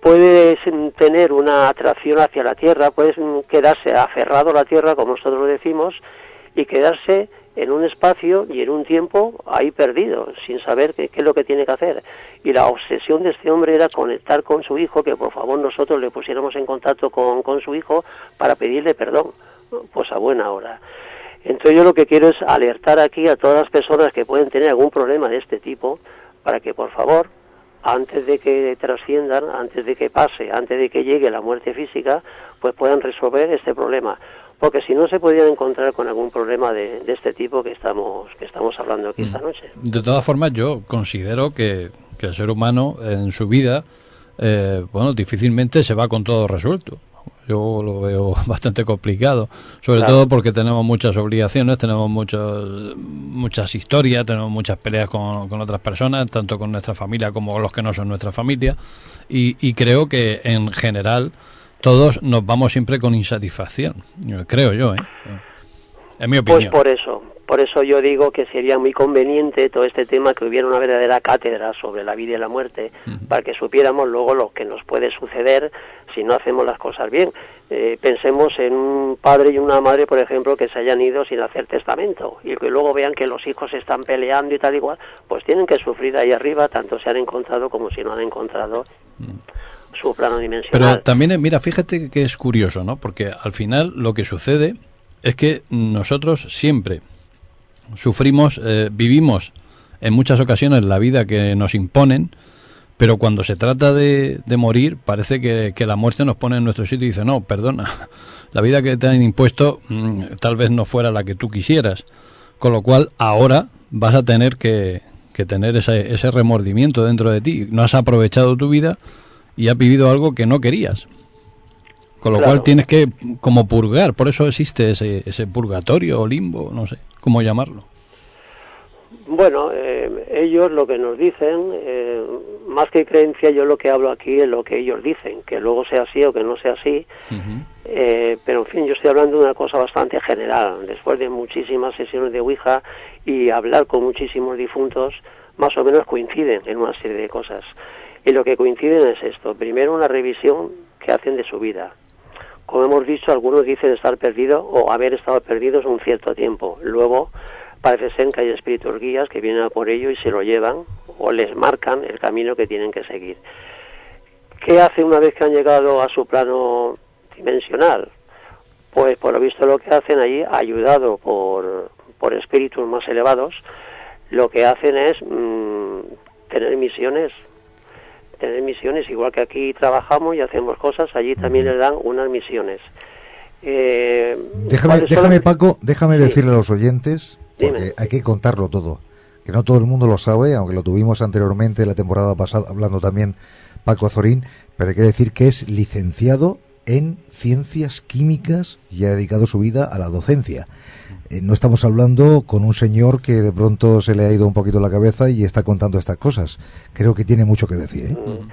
puedes tener una atracción hacia la tierra, puedes quedarse aferrado a la tierra, como nosotros lo decimos, y quedarse en un espacio y en un tiempo ahí perdido, sin saber qué, es lo que tiene que hacer. Y la obsesión de este hombre era conectar con su hijo, que por favor nosotros le pusiéramos en contacto con, con su hijo para pedirle perdón, pues a buena hora. Entonces yo lo que quiero es alertar aquí a todas las personas que pueden tener algún problema de este tipo para que por favor, antes de que trasciendan, antes de que pase, antes de que llegue la muerte física, pues puedan resolver este problema. Porque si no se podían encontrar con algún problema de, este tipo que estamos, que estamos hablando aquí esta mm. noche. De todas formas, yo considero que, el ser humano en su vida, eh, bueno, difícilmente se va con todo resuelto yo lo veo *laughs* bastante complicado, sobre todo porque tenemos muchas obligaciones, tenemos muchos, muchas historias, tenemos muchas peleas con, con, otras personas, tanto con nuestra familia como con los que no son nuestra familia, y, y creo que en general todos nos vamos siempre con insatisfacción, creo yo, ¿eh? en mi pues opinión. Pues por eso, por eso yo digo que sería muy conveniente todo este tema que hubiera una verdadera cátedra sobre la vida y la muerte, para que supiéramos luego lo que nos puede suceder si no hacemos las cosas bien. Eh, pensemos en un padre y una madre, por ejemplo, que se hayan ido sin hacer testamento y que luego vean que los hijos están peleando y tal igual, pues tienen que sufrir ahí arriba, tanto se han encontrado como si no han encontrado. Pero también, mira, fíjate que es curioso, ¿no? Porque al final lo que sucede es que nosotros siempre sufrimos, eh, vivimos en muchas ocasiones la vida que nos imponen, pero cuando se trata de, de morir, parece que, que, la muerte nos pone en nuestro sitio y dice, no, perdona, *laughs* la vida que te han impuesto mm, tal vez no fuera la que tú quisieras. Con lo cual, ahora vas a tener que, que tener ese, ese remordimiento dentro de ti. No has aprovechado tu vida y has vivido algo que no querías. Con lo cual tienes que como purgar, por eso existe ese, ese purgatorio o limbo, no sé cómo llamarlo. Bueno, eh, ellos lo que nos dicen, eh, más que creencia, yo lo que hablo aquí es lo que ellos dicen, que luego sea así o que no sea así, eh, pero en fin, yo estoy hablando de una cosa bastante general. Después de muchísimas sesiones de Ouija y hablar con muchísimos difuntos, más o menos coinciden en una serie de cosas. Y lo que coinciden es esto. Primero, una revisión que hacen de su vida como hemos dicho, algunos dicen estar perdidos o haber estado perdidos un cierto tiempo. Luego parece ser que hay espíritus guías que vienen a por ello y se lo llevan o les marcan el camino que tienen que seguir. ¿Qué hace una vez que han llegado a su plano dimensional? Pues por lo visto lo que hacen allí, ayudado por, por espíritus más elevados, lo que hacen es mm, tener misiones tener misiones, igual que aquí trabajamos y hacemos cosas, allí también les dan unas misiones. Eh, déjame, déjame Paco, déjame decirle a los oyentes, porque hay que contarlo todo, que no todo el mundo lo sabe, aunque lo tuvimos anteriormente la temporada pasada hablando también Paco Azorín, pero hay que decir que es licenciado en ciencias químicas y ha dedicado su vida a la docencia. Eh, no estamos hablando con un señor que de pronto se le ha ido un poquito la cabeza y está contando estas cosas. Creo que tiene mucho que decir. ¿eh? Mm.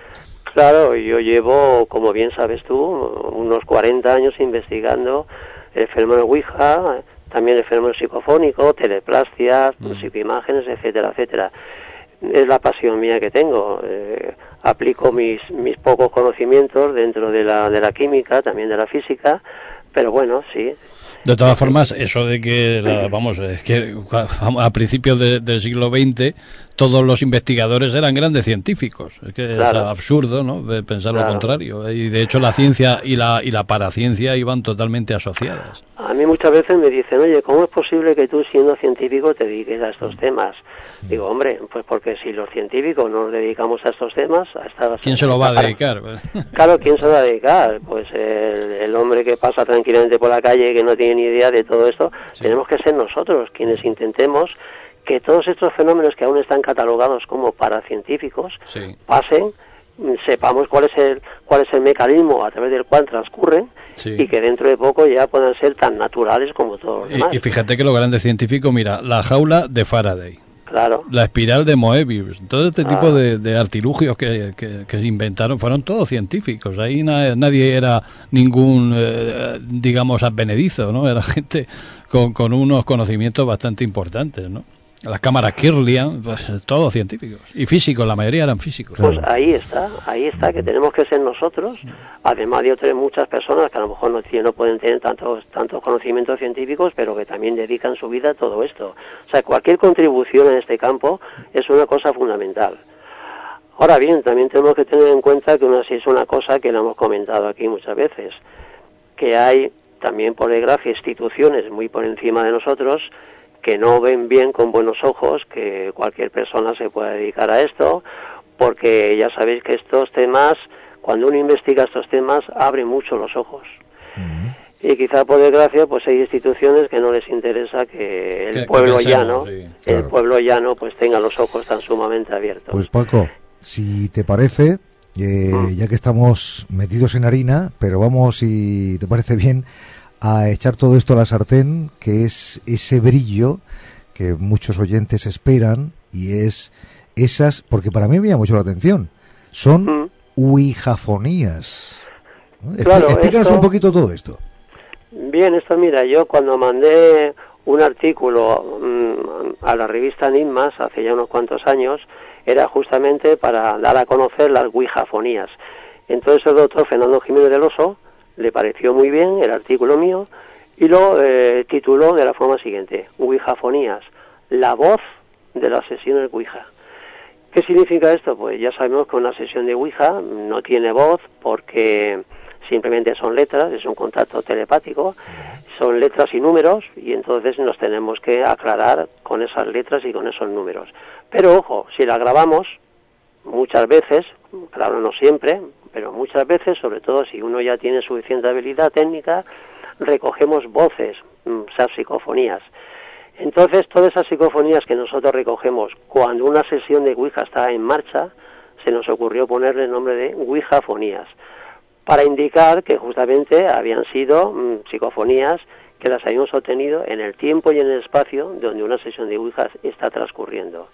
Claro, yo llevo, como bien sabes tú, unos 40 años investigando el fenómeno Ouija, también el fenómeno psicofónico, teleplastia, mm. psicoimágenes, etcétera, etcétera. es la pasión mía que tengo. Eh, aplico mis, mis pocos conocimientos dentro de la, de la química, también de la física, pero bueno, sí, de todas formas, eso de que, vamos, es que a principios del siglo XX todos los investigadores eran grandes científicos. Es que es absurdo, ¿no? Pensar lo contrario. Y de hecho la ciencia y la, y la paraciencia iban totalmente asociadas. A mí muchas veces me dicen, oye, ¿cómo es posible que tú siendo científico te dediques a estos temas? Digo, hombre, pues porque si los científicos no nos dedicamos a estos temas, a ¿quién se lo va a *laughs* dedicar? Claro, ¿quién se lo va a dedicar? Pues el, hombre que pasa tranquilamente por la calle y que no tiene ni idea de todo esto, tenemos que ser nosotros quienes intentemos que todos estos fenómenos que aún están catalogados como paracientíficos pasen sepamos cuál es el cuál es el mecanismo a través del cual transcurren y que dentro de poco ya puedan ser tan naturales como todos los demás. Y, fíjate que lo grande científico, mira, la jaula de Faraday. Claro. La espiral de Moebius, todo este tipo de, artilugios que, que, inventaron fueron todos científicos. Ahí nadie era ningún, eh, digamos, advenedizo, ¿no? Era *laughs* gente con, con unos conocimientos bastante importantes, ¿no? Las cámaras Kirlian, pues, todos científicos. Y físicos, la mayoría eran físicos. Pues ahí está, ahí está, que tenemos que ser nosotros, además de otras muchas personas que a lo mejor no, no pueden tener tantos, tantos conocimientos científicos, pero que también dedican su vida a todo esto. O sea, cualquier contribución en este campo es una cosa fundamental. Ahora bien, también tenemos que tener en cuenta que una, es una cosa que le hemos comentado aquí muchas veces, que hay también, por desgracia, instituciones muy por encima de nosotros que no ven bien con buenos ojos que cualquier persona se pueda dedicar a esto, porque ya sabéis que estos temas, cuando uno investiga estos temas, abre mucho los ojos. Y quizá por desgracia, pues hay instituciones que no les interesa que el pueblo llano, el pueblo llano, pues tenga los ojos tan sumamente abiertos. Pues Paco, si te parece, eh, mm. ya que estamos metidos en harina, pero vamos, si te parece bien, a echar todo esto a la sartén, que es ese brillo que muchos oyentes esperan y es esas, porque para mí me llama mucho la atención, son mm. uijafonías. Explícanos un poquito todo esto. Bien, esto mira, yo cuando mandé un artículo mm, a la revista Enigmas hace ya unos cuantos años, era justamente para dar a conocer las uijafonías. Entonces el doctor Fernando Jiménez del Oso le pareció muy bien el artículo mío y lo eh, tituló de la forma siguiente, Ouijafonías, la voz de las sesiones Ouija. ¿Qué significa esto? Pues ya sabemos que una sesión de Ouija no tiene voz porque simplemente son letras, es un contacto telepático, son letras y números y entonces nos tenemos que aclarar con esas letras y con esos números. Pero ojo, si la grabamos muchas veces, claro, no siempre, pero muchas veces, sobre todo si uno ya tiene suficiente habilidad técnica, recogemos voces, mm, esas psicofonías. Entonces, todas esas psicofonías que nosotros recogemos cuando una sesión de Ouija está en marcha, se nos ocurrió ponerle el nombre de Ouijafonías, para indicar que justamente habían sido mm, psicofonías que las habíamos obtenido en el tiempo y en el espacio donde una sesión de Ouija está transcurriendo.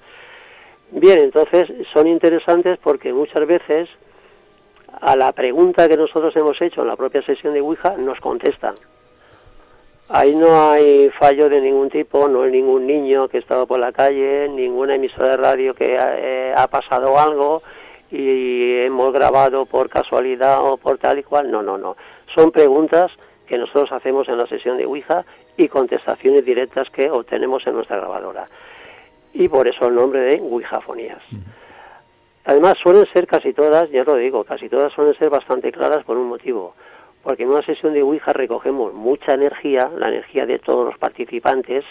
Bien, entonces son interesantes porque muchas veces a la pregunta que nosotros hemos hecho en la propia sesión de Ouija nos contestan. Ahí no hay fallo de ningún tipo, no hay ningún niño que estaba por la calle, ninguna emisora de radio que eh, ha pasado algo y hemos grabado por casualidad o por tal y cual. No, no, no. Son preguntas que nosotros hacemos en la sesión de Ouija y contestaciones directas que obtenemos en nuestra grabadora. Y por eso el nombre de Ouijafonías. Además, suelen ser casi todas, ya lo digo, casi todas suelen ser bastante claras por un motivo. Porque en una sesión de Ouija recogemos mucha energía, la energía de todos los participantes,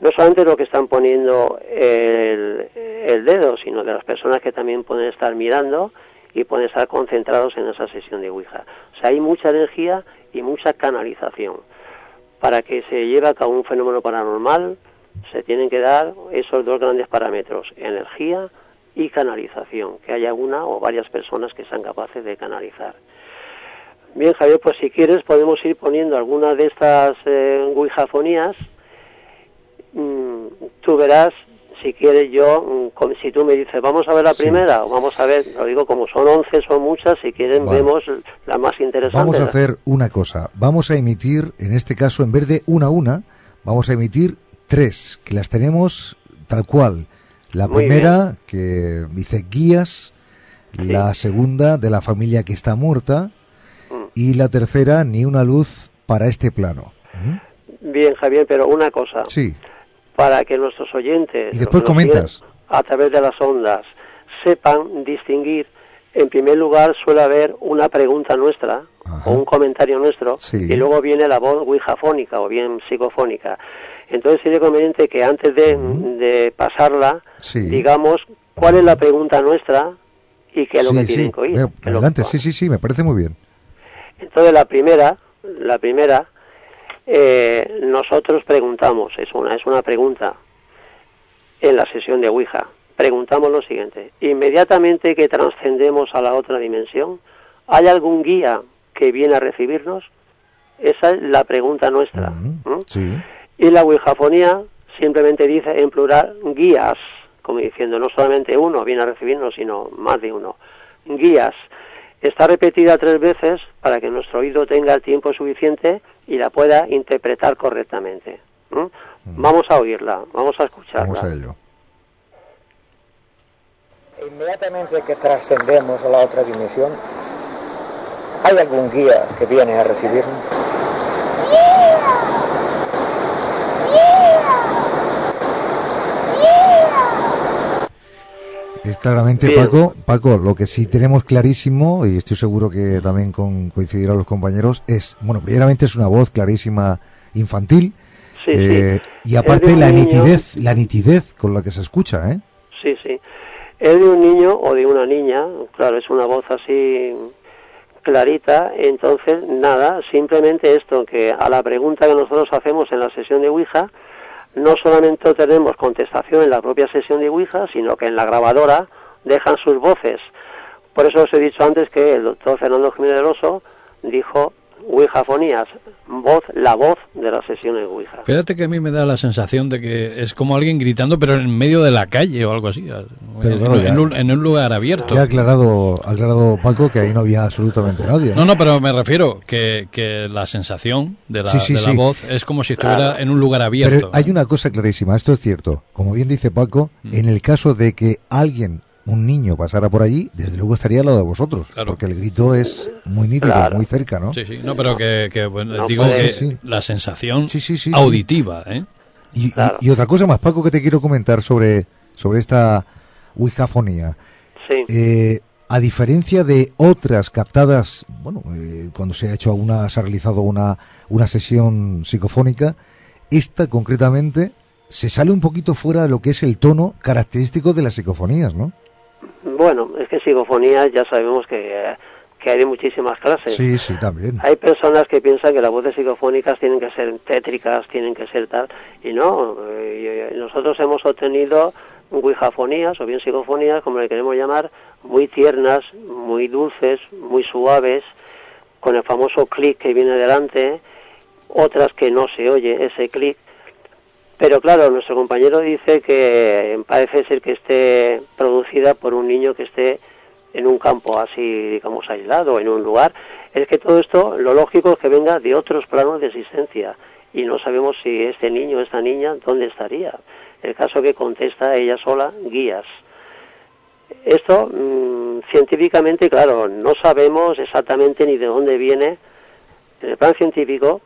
no solamente lo que están poniendo el, el dedo, sino de las personas que también pueden estar mirando y pueden estar concentrados en esa sesión de Ouija. O sea, hay mucha energía y mucha canalización. Para que se lleve a cabo un fenómeno paranormal, se tienen que dar esos dos grandes parámetros, energía y canalización, que haya una o varias personas que sean capaces de canalizar. Bien, Javier, pues si quieres podemos ir poniendo algunas de estas eh, mm, tú verás, si quieres yo, mm, si tú me dices, vamos a ver la primera, o vamos a ver, lo digo como son 11, son muchas, si quieren vemos la más interesante. Vamos a hacer una cosa, vamos a emitir, en este caso, en vez de una a una, vamos a emitir tres, que las tenemos tal cual La Muy primera, que dice guías, la segunda, de la familia que está muerta, Mm. y la tercera, ni una luz para este plano. Bien, Javier, pero una cosa. Sí, Para que nuestros oyentes Y después comentas. a través de las ondas sepan distinguir, en primer lugar suele haber una pregunta nuestra o un comentario nuestro Sí. y luego viene la voz ouijafónica o bien psicofónica. Entonces sería conveniente que antes de, de pasarla sí. digamos cuál es la pregunta nuestra y qué es lo que sí. tienen que oír. Que- adelante, sí, sí, sí, me parece muy bien. entonces la primera, la primera, eh, nosotros preguntamos, es una, es una pregunta en la sesión de Ouija. Preguntamos lo siguiente, inmediatamente que trascendemos a la otra dimensión, ¿hay algún guía que viene a recibirnos? Esa es la pregunta nuestra. Sí. Y la Ouijafonía simplemente dice en plural guías, como diciendo no solamente uno viene a recibirnos, sino más de uno. Guías. Está repetida tres veces para que nuestro oído tenga el tiempo suficiente y la pueda interpretar correctamente. ¿m? Vamos a oírla, vamos a escucharla. Vamos a ello. Inmediatamente que trascendemos a la otra dimensión, ¿hay algún guía que viene a recibirnos? Es claramente, Bien. Paco, Paco, lo que sí tenemos clarísimo, y estoy seguro que también con, coincidirán los compañeros, es, bueno, primeramente es una voz clarísima infantil, Sí, eh, sí. y Es aparte la niño- nitidez, la nitidez con la que se escucha, ¿eh? Sí, sí. Es de un niño o de una niña, claro, es una voz así clarita, entonces nada, simplemente esto, que a la pregunta que nosotros hacemos en la sesión de Ouija, no solamente tenemos contestación en la propia sesión de Ouija, sino que en la grabadora dejan sus voces. Por eso os he dicho antes que el doctor Fernando Jiménez del dijo Ouijafonías, voz, la voz de la sesión de Ouija. Fíjate que a mí me da la sensación de que es como alguien gritando, pero en medio de la calle o algo así. Pero en, claro, ya- en un, en un lugar abierto. Ya ha aclarado, ha aclarado Paco que ahí no había absolutamente nadie. No, no, pero me refiero que, que la sensación de la, Sí, sí, de la sí. voz es como si estuviera Claro. en un lugar abierto. Pero hay una cosa clarísima, esto es cierto. Como bien dice Paco, Mm. en el caso de que alguien, un niño, pasara por allí, desde luego estaría al lado de vosotros. Porque el grito es muy nítido, Claro. muy cerca, ¿no? Sí, sí, no, pero que, que, bueno, No digo que sí. la sensación sí. auditiva, ¿eh? Y, y- y otra cosa más, Paco, que te quiero comentar sobre, sobre esta Ouijafonía. Sí. Eh, a diferencia de otras captadas, bueno, eh, cuando se ha hecho una, se ha realizado una, una sesión psicofónica, esta concretamente se sale un poquito fuera de lo que es el tono característico de las psicofonías, ¿no? Bueno, es que psicofonías ya sabemos que, que hay de muchísimas clases. Sí, sí, también. Hay personas que piensan que las voces psicofónicas tienen que ser tétricas, tienen que ser tal, y no. eh, nosotros hemos obtenido ouijafonías, o bien psicofonías, como le queremos llamar, muy tiernas, muy dulces, muy suaves, con el famoso clic que viene delante, otras que no se oye ese clic. Pero claro, nuestro compañero dice que parece ser que esté producida por un niño que esté en un campo así, digamos, aislado, en un lugar. Es que todo esto, lo lógico es que venga de otros planos de existencia. Y no sabemos si este niño o esta niña, ¿dónde estaría? El caso que contesta ella sola, guías. Esto, mm, científicamente, claro, no sabemos exactamente ni de dónde viene. En el plan científico,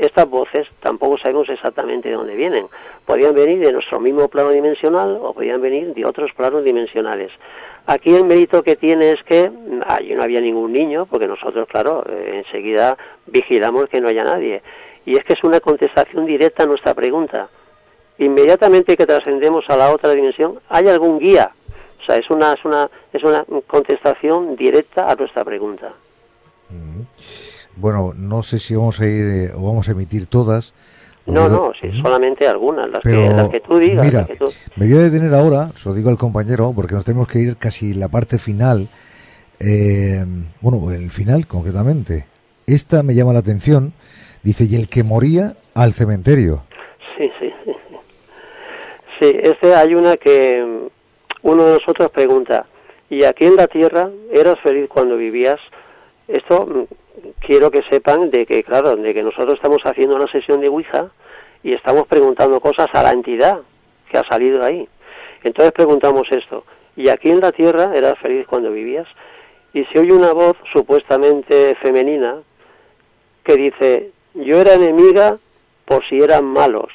estas voces tampoco sabemos exactamente de dónde vienen. Podrían venir de nuestro mismo plano dimensional o podrían venir de otros planos dimensionales. Aquí el mérito que tiene es que mm, allí no había ningún niño, porque nosotros, claro, eh, enseguida vigilamos que no haya nadie. Y es que es una contestación directa a nuestra pregunta. Inmediatamente que trascendemos a la otra dimensión, ¿hay algún guía? O sea, es una, es una, es una contestación directa a nuestra pregunta. Bueno, no sé si vamos a ir eh, o vamos a emitir todas. No, no, sí, solamente algunas, las, Pero, que, las que tú digas. mira, las que tú- me voy a detener ahora, se lo digo al compañero, porque nos tenemos que ir casi la parte final. eh, bueno, el final concretamente. Esta me llama la atención. Dice, y el que moría al cementerio. Sí, sí, sí. Sí, este hay una que uno de nosotros pregunta, ¿y aquí en la tierra eras feliz cuando vivías? Esto mm, quiero que sepan de que, claro, de que nosotros estamos haciendo una sesión de Ouija y estamos preguntando cosas a la entidad que ha salido ahí. Entonces preguntamos esto, ¿y aquí en la tierra eras feliz cuando vivías? Y se oye una voz supuestamente femenina que dice, yo era enemiga por si eran malos.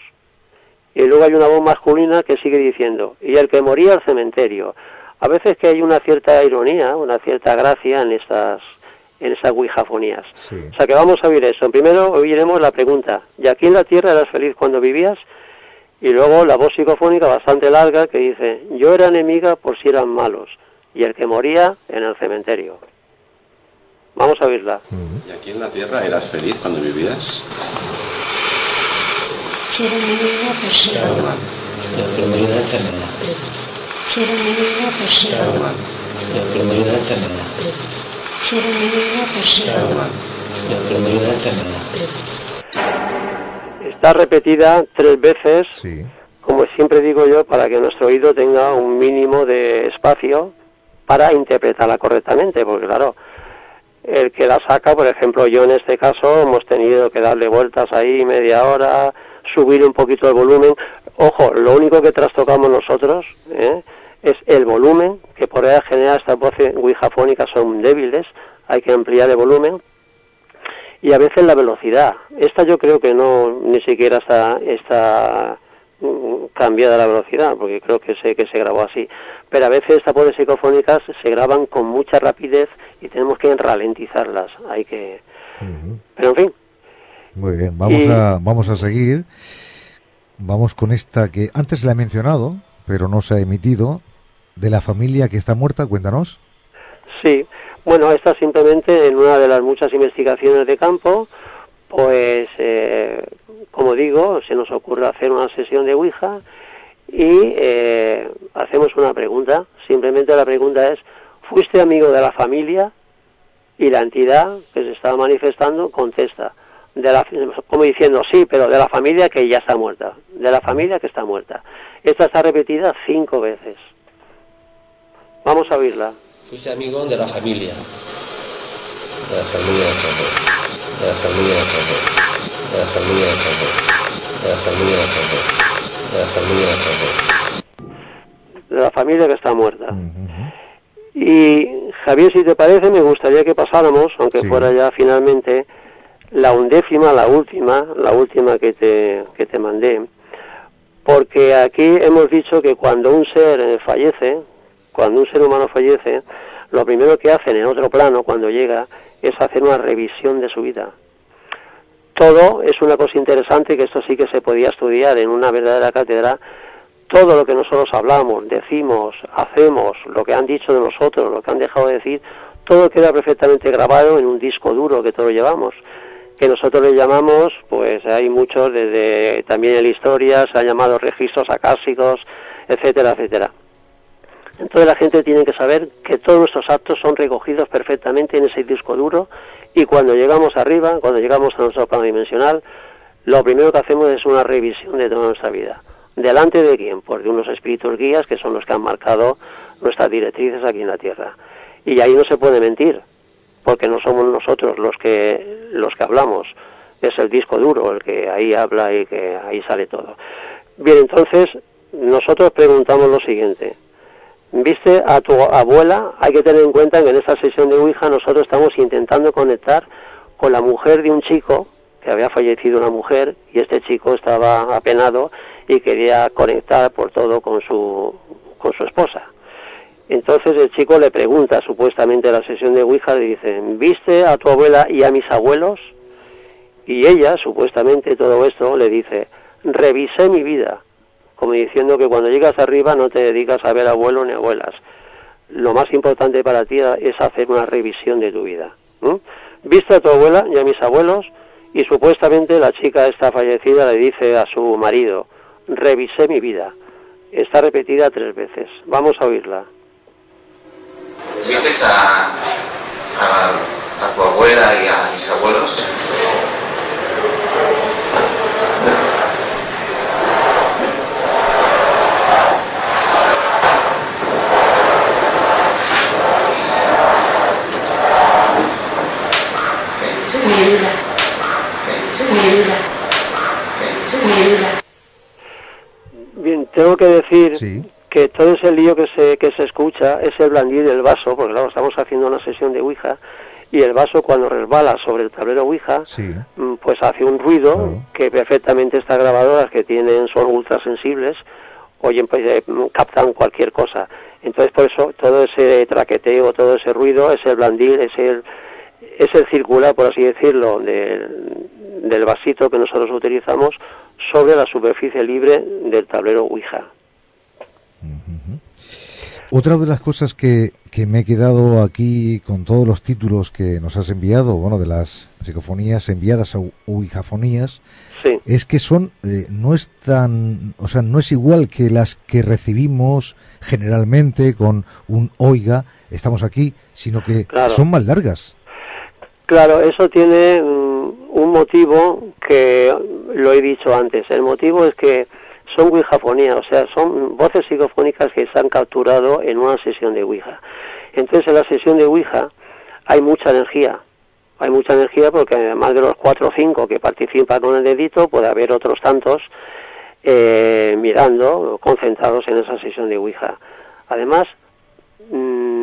Y luego hay una voz masculina que sigue diciendo, y el que moría al cementerio. A veces que hay una cierta ironía, una cierta gracia en estas en esas guijafonías. O sea que vamos a oír eso. Primero oiremos la pregunta, ¿y aquí en la tierra eras feliz cuando vivías? Y luego la voz psicofónica bastante larga que dice, yo era enemiga por si eran malos, y el que moría en el cementerio. Vamos a oírla. ¿Y aquí en la tierra eras feliz cuando vivías? Si era enemiga por si eran murió de enfermedad. Si era enemiga por si eran murió de enfermedad. Por. Está repetida tres veces, como siempre digo yo, para que nuestro oído tenga un mínimo de espacio para interpretarla correctamente, porque claro, el que la saca, por ejemplo, yo en este caso hemos tenido que darle vueltas ahí media hora, subir un poquito el volumen. Ojo, lo único que trastocamos nosotros ¿eh? Es el volumen, que por ahí general estas voces guijafónicas son débiles, hay que ampliar el volumen. Y a veces la velocidad. Esta yo creo que no ni siquiera está, está mm, cambiada la velocidad, porque creo que se, que se grabó así. Pero a veces estas voces psicofónicas se graban con mucha rapidez y tenemos que ralentizarlas. Hay que... Pero en fin, Muy bien, vamos, Y- a, vamos a seguir. Vamos con esta que antes la he mencionado, pero no se ha emitido, de la familia que está muerta, cuéntanos. Sí, bueno, esta simplemente en una de las muchas investigaciones de campo, pues, eh, como digo, se nos ocurre hacer una sesión de Ouija y eh, hacemos una pregunta. Simplemente la pregunta es, ¿fuiste amigo de la familia? Y la entidad que se estaba manifestando contesta, de la, como diciendo, sí, pero de la familia que ya está muerta, de la familia que está muerta. Esta está repetida cinco veces. Vamos a oírla. Fuiste amigo de la familia. De la familia de José. De la familia de José. De la familia de José. De la familia de José. De la familia de José. de la familia que está muerta. Y Javier, si te parece, me gustaría que pasáramos, aunque fuera ya finalmente, la undécima, la última, la última que te, que te mandé, porque aquí hemos dicho que cuando un ser fallece, cuando un ser humano fallece, lo primero que hacen en otro plano, cuando llega, es hacer una revisión de su vida. Todo es una cosa interesante que esto sí que se podía estudiar en una verdadera cátedra, todo lo que nosotros hablamos, decimos, hacemos, lo que han dicho de nosotros, lo que han dejado de decir, todo queda perfectamente grabado en un disco duro que todos llevamos, que nosotros le llamamos, pues hay muchos, desde también en la historia, se han llamado registros acásicos, etcétera, etcétera. Entonces la gente tiene que saber que todos nuestros actos son recogidos perfectamente en ese disco duro y cuando llegamos arriba, cuando llegamos a nuestro plano dimensional, lo primero que hacemos es una revisión de toda nuestra vida. ¿Delante de quién? Pues de unos espíritus guías que son los que han marcado nuestras directrices aquí en la Tierra. Y ahí no se puede mentir, porque no somos nosotros los que, los que hablamos, es el disco duro el que ahí habla y que ahí sale todo. Bien, entonces nosotros preguntamos lo siguiente. ¿Viste a tu abuela? Hay que tener en cuenta que en esta sesión de Ouija nosotros estamos intentando conectar con la mujer de un chico que había fallecido una mujer y este chico estaba apenado y quería conectar por todo con su con su esposa. Entonces el chico le pregunta supuestamente en la sesión de Ouija, le dice, ¿viste a tu abuela y a mis abuelos? Y ella, supuestamente todo esto, le dice, revisé mi vida, como diciendo que cuando llegas arriba no te dedicas a ver abuelos ni abuelas. Lo más importante para ti es hacer una revisión de tu vida. ¿Viste a tu abuela y a mis abuelos? Y supuestamente la chica esta fallecida le dice a su marido, revisé mi vida. Está repetida tres veces. Vamos a oírla. ¿Viste a, a tu abuela y a mis abuelos? Mi vida. Mi vida. Mi vida. Bien, tengo que decir que todo ese lío que se, que se escucha es el blandir del vaso, porque claro, estamos haciendo una sesión de Ouija y el vaso cuando resbala sobre el tablero Ouija, mm, pues hace un ruido que perfectamente estas grabadoras que tienen son ultrasensibles, oyen, pues eh, captan cualquier cosa. Entonces por eso todo ese traqueteo, todo ese ruido es el blandir, es el, es el circular, por así decirlo, del, del vasito que nosotros utilizamos sobre la superficie libre del tablero Ouija. Otra de las cosas que, que, me he quedado aquí con todos los títulos que nos has enviado, bueno, de las psicofonías enviadas a Ouijafonías, es que son, eh, no es tan, o sea, no es igual que las que recibimos generalmente con un oiga, estamos aquí, sino que son más largas. Claro, eso tiene mm, un motivo que lo he dicho antes. El motivo es que son Ouijafonías, o sea, son voces psicofónicas que se han capturado en una sesión de Ouija. Entonces, en la sesión de Ouija hay mucha energía. Hay mucha energía porque además de los cuatro o cinco que participan con el dedito, puede haber otros tantos eh, mirando, concentrados en esa sesión de Ouija. Además, mm,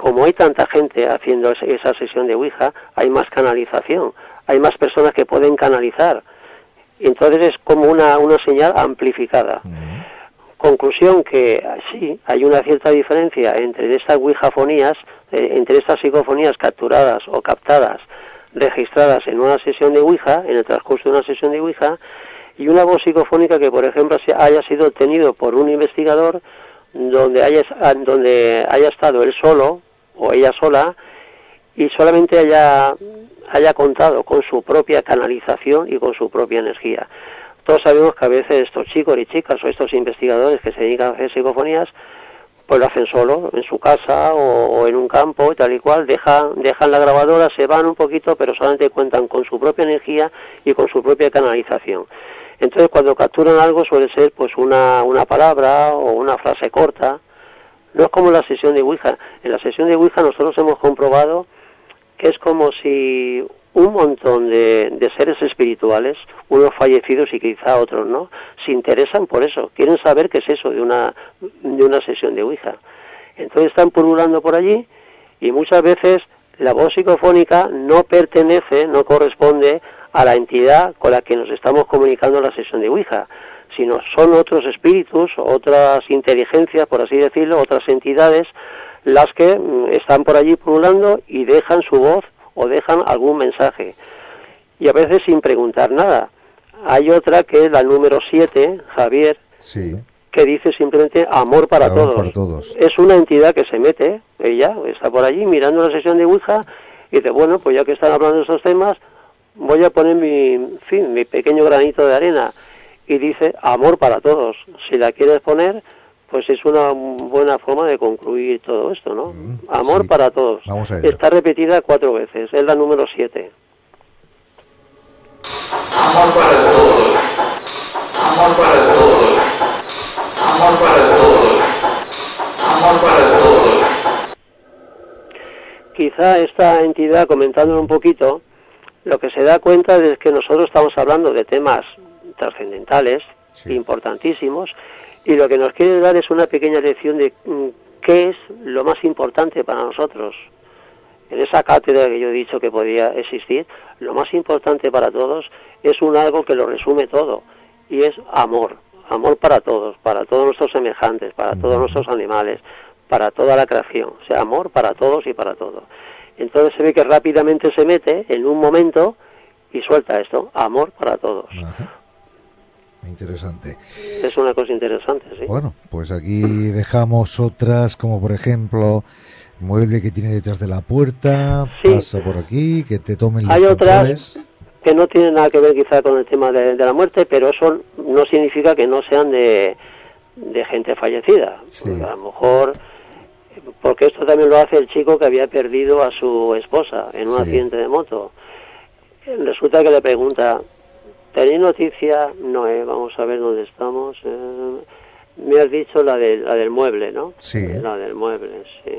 como hay tanta gente haciendo esa sesión de Ouija, hay más canalización, hay más personas que pueden canalizar entonces es como una, una señal amplificada. Conclusión que sí, hay una cierta diferencia entre estas wijafonías, eh, entre estas psicofonías capturadas o captadas, registradas en una sesión de Ouija, en el transcurso de una sesión de Ouija, y una voz psicofónica que, por ejemplo, haya sido obtenido por un investigador donde haya, donde haya estado él solo o ella sola y solamente haya haya contado con su propia canalización y con su propia energía. Todos sabemos que a veces estos chicos y chicas o estos investigadores que se dedican a hacer psicofonías, pues lo hacen solo, en su casa o, en un campo tal y cual, dejan, dejan la grabadora, se van un poquito, pero solamente cuentan con su propia energía y con su propia canalización. Entonces cuando capturan algo suele ser pues una, una palabra o una frase corta. No es como la sesión de Ouija. En la sesión de Ouija nosotros hemos comprobado que es como si un montón de, seres espirituales, unos fallecidos y quizá otros no, se interesan por eso, quieren saber qué es eso de una, de una sesión de Ouija. Entonces están pululando por allí y muchas veces la voz psicofónica no pertenece, no corresponde a la entidad con la que nos estamos comunicando en la sesión de Ouija, sino son otros espíritus, otras inteligencias, por así decirlo, otras entidades las que mm, están por allí pululando y dejan su voz o dejan algún mensaje. Y a veces sin preguntar nada. Hay otra que es la número 7, Javier, que dice simplemente amor para todos. Es una entidad que se mete, ella está por allí mirando la sesión de Ouija y dice, bueno, pues ya que están hablando de esos temas, voy a poner mi, fin, mi pequeño granito de arena. Y dice amor para todos. Si la quieres poner, pues es una buena forma de concluir todo esto, ¿no? Mm, Amor para todos. Está repetida cuatro veces, es la número siete. Amor para todos. Amor para todos. Amor para todos. Amor para todos. Quizá esta entidad, comentándolo un poquito, lo que se da cuenta es que nosotros estamos hablando de temas trascendentales, importantísimos, y lo que nos quiere dar es una pequeña lección de mm, qué es lo más importante para nosotros. En esa cátedra que yo he dicho que podía existir, lo más importante para todos es un algo que lo resume todo y es amor, amor para todos, para todos nuestros semejantes, para todos nuestros animales, para toda la creación, o sea, amor para todos y para todo. Entonces se ve que rápidamente se mete en un momento y suelta esto, amor para todos. Interesante. Es una cosa interesante, sí. Bueno, pues aquí dejamos otras, como por ejemplo, mueble que tiene detrás de la puerta, pasa por aquí, que te tomen los Hay otras que no tienen nada que ver quizá con el tema de, la muerte, pero eso no significa que no sean de, de gente fallecida. A lo mejor, porque esto también lo hace el chico que había perdido a su esposa en un accidente de moto. Resulta que le pregunta, ¿Tenéis noticia? No, eh, vamos a ver dónde estamos. Eh, me has dicho la, de, la del mueble, ¿no? Sí. La del mueble, sí.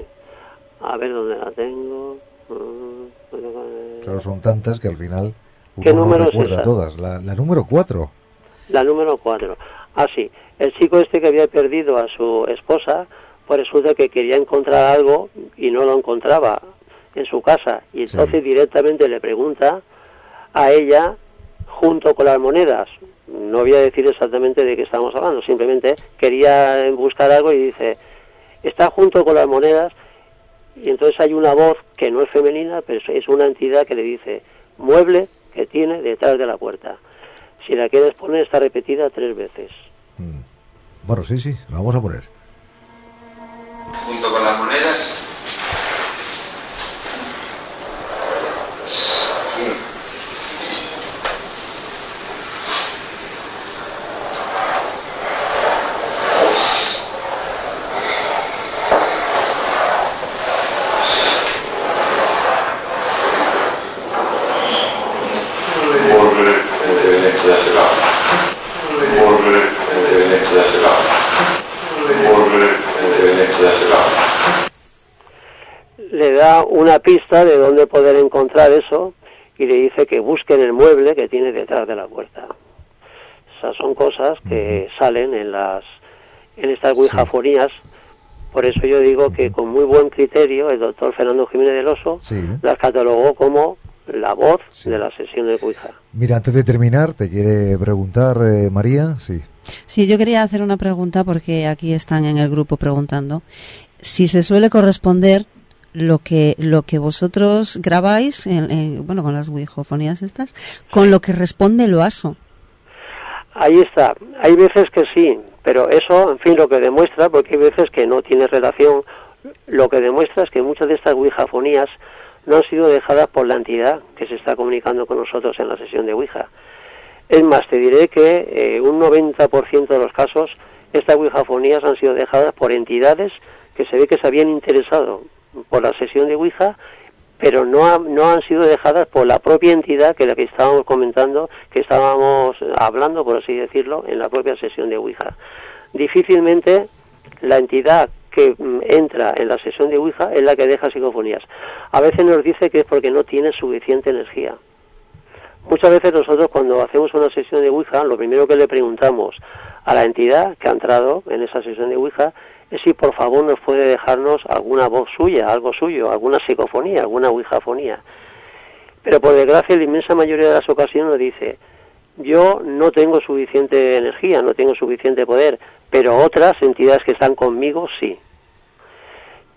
A ver dónde la tengo. Mm, claro, son tantas que al final uno ¿Qué número no recuerda todas. La, la número 4. La número 4. Ah, sí. El chico este que había perdido a su esposa, pues resulta que quería encontrar algo y no lo encontraba en su casa. Y entonces directamente le pregunta a ella, junto con las monedas, no voy a decir exactamente de qué estamos hablando, simplemente quería buscar algo y dice, está junto con las monedas y entonces hay una voz que no es femenina, pero es una entidad que le dice, mueble que tiene detrás de la puerta. Si la quieres poner está repetida tres veces. Bueno, sí, sí, lo vamos a poner. Junto con las monedas. Le da una pista de dónde poder encontrar eso y le dice que busquen el mueble que tiene detrás de la puerta. Esas son cosas que salen en las en estas wijafonías. Por eso yo digo que con muy buen criterio el doctor Fernando Jiménez del Oso las catalogó como la voz de la sesión de Ouija. Mira, antes de terminar, te quiere preguntar eh, María, sí. Sí, yo quería hacer una pregunta porque aquí están en el grupo preguntando si se suele corresponder lo que lo que vosotros grabáis, en, en- bueno, con las wijofonías estas, con lo que responde el oaso. Ahí está. Hay veces que sí, pero eso, en fin, lo que demuestra, porque hay veces que no tiene relación, lo que demuestra es que muchas de estas wijafonías no han sido dejadas por la entidad que se está comunicando con nosotros en la sesión de Ouija. Es más, te diré que eh, un 90% de los casos estas wijafonías han sido dejadas por entidades que se ve que se habían interesado por la sesión de Ouija, pero no, ha- no han sido dejadas por la propia entidad que la que estábamos comentando, que estábamos hablando, por así decirlo, en la propia sesión de Ouija. Difícilmente la entidad que mm, entra en la sesión de Ouija es la que deja psicofonías. A veces nos dice que es porque no tiene suficiente energía. Muchas veces nosotros cuando hacemos una sesión de Ouija, lo primero que le preguntamos a la entidad que ha entrado en esa sesión de Ouija es si por favor nos puede dejarnos alguna voz suya, algo suyo, alguna psicofonía, alguna Ouijafonía. Pero por desgracia, la inmensa mayoría de las ocasiones nos dice, yo no tengo suficiente energía, no tengo suficiente poder, pero otras entidades que están conmigo sí.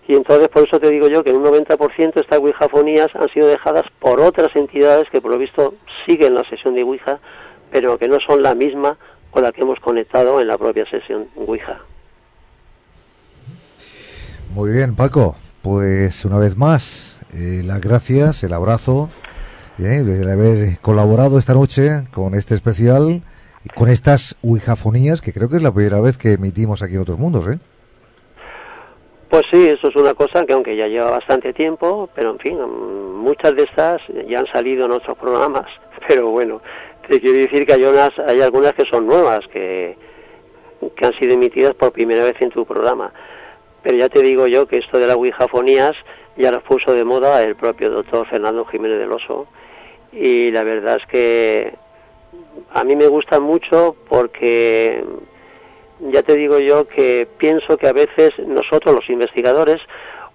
Y entonces por eso te digo yo que un 90% estas Ouijafonías han sido dejadas por otras entidades que por lo visto siguen la sesión de Ouija, pero que no son la misma con la que hemos conectado en la propia sesión Ouija. Muy bien, Paco. Pues una vez más, eh, las gracias, el abrazo eh, de haber colaborado esta noche con este especial con estas Ouijafonías, que creo que es la primera vez que emitimos aquí en Otros Mundos, ¿eh? Pues sí, eso es una cosa que aunque ya lleva bastante tiempo, pero en fin, muchas de estas ya han salido en otros programas, *laughs* pero bueno, te quiero decir que hay, unas, hay algunas que son nuevas, que, que han sido emitidas por primera vez en tu programa. Pero ya te digo yo que esto de las Ouijafonías ya las puso de moda el propio doctor Fernando Jiménez del Oso, y la verdad es que a mí me gustan mucho porque ya te digo yo que pienso que a veces nosotros los investigadores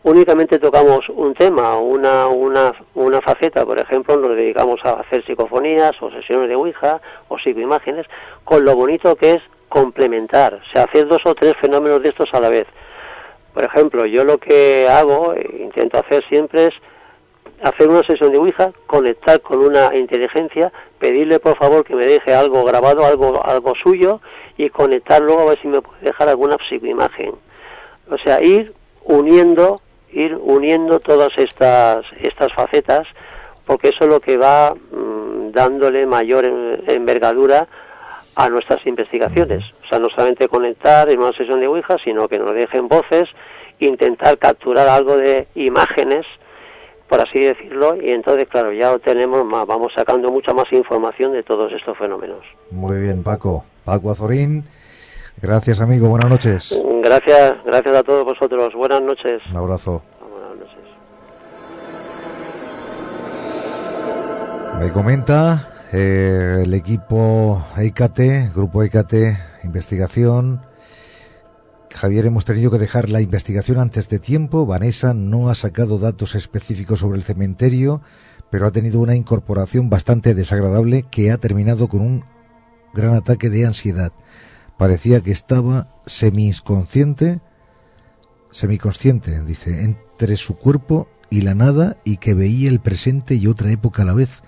únicamente tocamos un tema, una, una, una faceta, por ejemplo, nos dedicamos a hacer psicofonías o sesiones de Ouija o psicoimágenes, con lo bonito que es complementar, o sea, hacer dos o tres fenómenos de estos a la vez. Por ejemplo, yo lo que hago, e intento hacer siempre es hacer una sesión de Ouija, conectar con una inteligencia, pedirle por favor que me deje algo grabado, algo, algo suyo y conectar luego a ver si me puede dejar alguna psicoimagen. O sea, ir uniendo, ir uniendo todas estas, estas facetas, porque eso es lo que va mm, dándole mayor en- envergadura a nuestras investigaciones. O sea, no solamente conectar en una sesión de Ouija, sino que nos dejen voces, intentar capturar algo de imágenes, por así decirlo, y entonces, claro, ya obtenemos más, vamos sacando mucha más información de todos estos fenómenos. Muy bien, Paco. Paco Azorín. Gracias, amigo. Buenas noches. Gracias, gracias a todos vosotros. Buenas noches. Un abrazo. Buenas noches. Me comenta eh, el equipo EICATE, grupo EICATE, investigación. Javier, hemos tenido que dejar la investigación antes de tiempo. Vanessa no ha sacado datos específicos sobre el cementerio, pero ha tenido una incorporación bastante desagradable que ha terminado con un gran ataque de ansiedad. Parecía que estaba semi-inconsciente, semiconsciente, dice, entre su cuerpo y la nada y que veía el presente y otra época a la vez.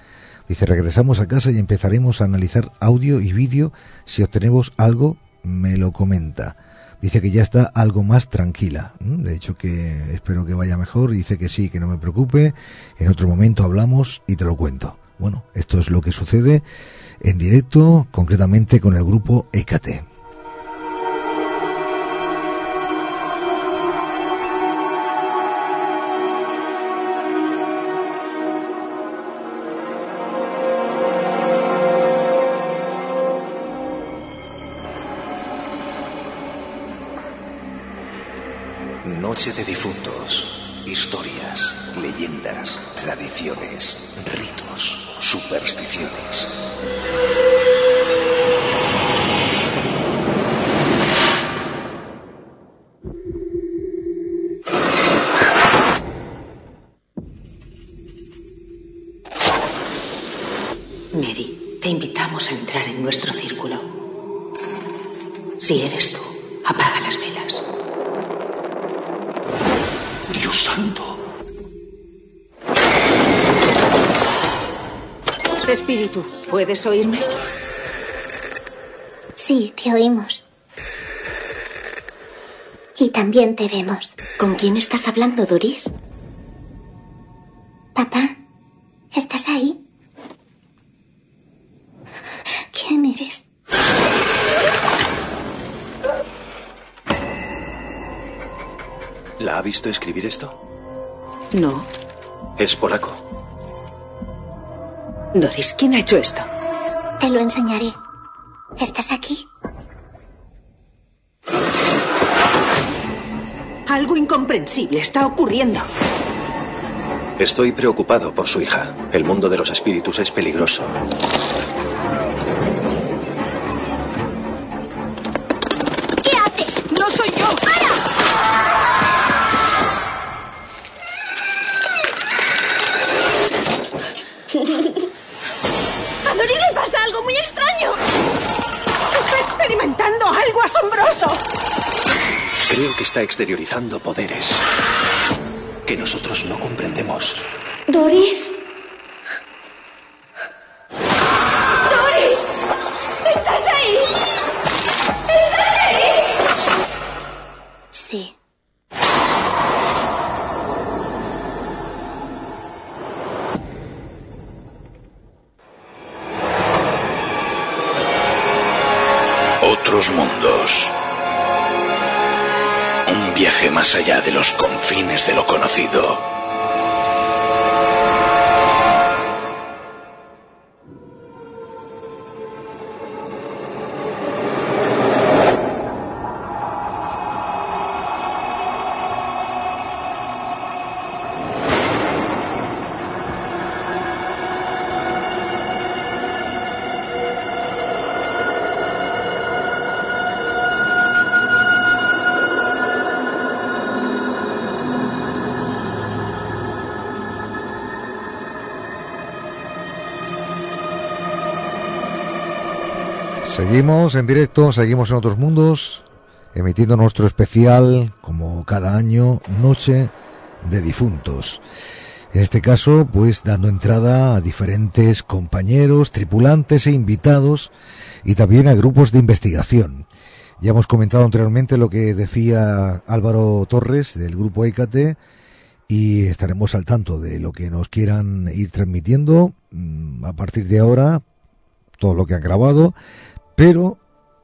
Dice, regresamos a casa y empezaremos a analizar audio y vídeo. Si obtenemos algo, me lo comenta. Dice que ya está algo más tranquila. De hecho que espero que vaya mejor. Dice que sí, que no me preocupe. En otro momento hablamos y te lo cuento. Bueno, esto es lo que sucede en directo, concretamente con el grupo EKT. ¿Puedes oírme? Sí, te oímos. Y también te vemos. ¿Con quién estás hablando, Doris? Papá, ¿estás ahí? ¿Quién eres? ¿La ha visto escribir esto? No. Es polaco. Doris, ¿quién ha hecho esto? Te lo enseñaré. ¿Estás aquí? Algo incomprensible está ocurriendo. Estoy preocupado por su hija. El mundo de los espíritus es peligroso. Algo asombroso! Creo que está exteriorizando poderes que nosotros no comprendemos. ¿Doris? ¡Doris! Viaje más allá de los confines de lo conocido. Seguimos en directo, seguimos en otros mundos, emitiendo nuestro especial, como cada año, Noche de Difuntos. En este caso, pues dando entrada a diferentes compañeros, tripulantes e invitados y también a grupos de investigación. Ya hemos comentado anteriormente lo que decía Álvaro Torres del grupo ECATE y estaremos al tanto de lo que nos quieran ir transmitiendo mm, a partir de ahora, todo lo que han grabado, pero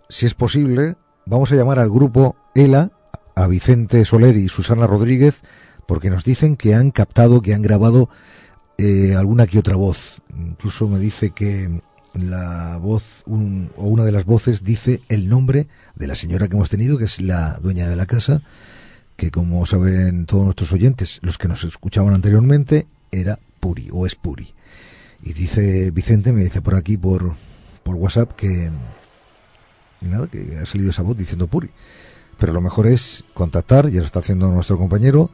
si es posible, vamos a llamar al grupo ELA, a Vicente Soler y Susana Rodríguez, porque nos dicen que han captado, que han grabado eh, alguna que otra voz. Incluso me dice que la voz un- o una de las voces dice el nombre de la señora que hemos tenido, que es la dueña de la casa, que como saben todos nuestros oyentes, los que nos escuchaban anteriormente, era Puri o es Puri. Y dice Vicente, me dice por aquí por, por WhatsApp que, y nada, que ha salido esa voz diciendo Puri. Pero lo mejor es contactar, ya lo está haciendo nuestro compañero,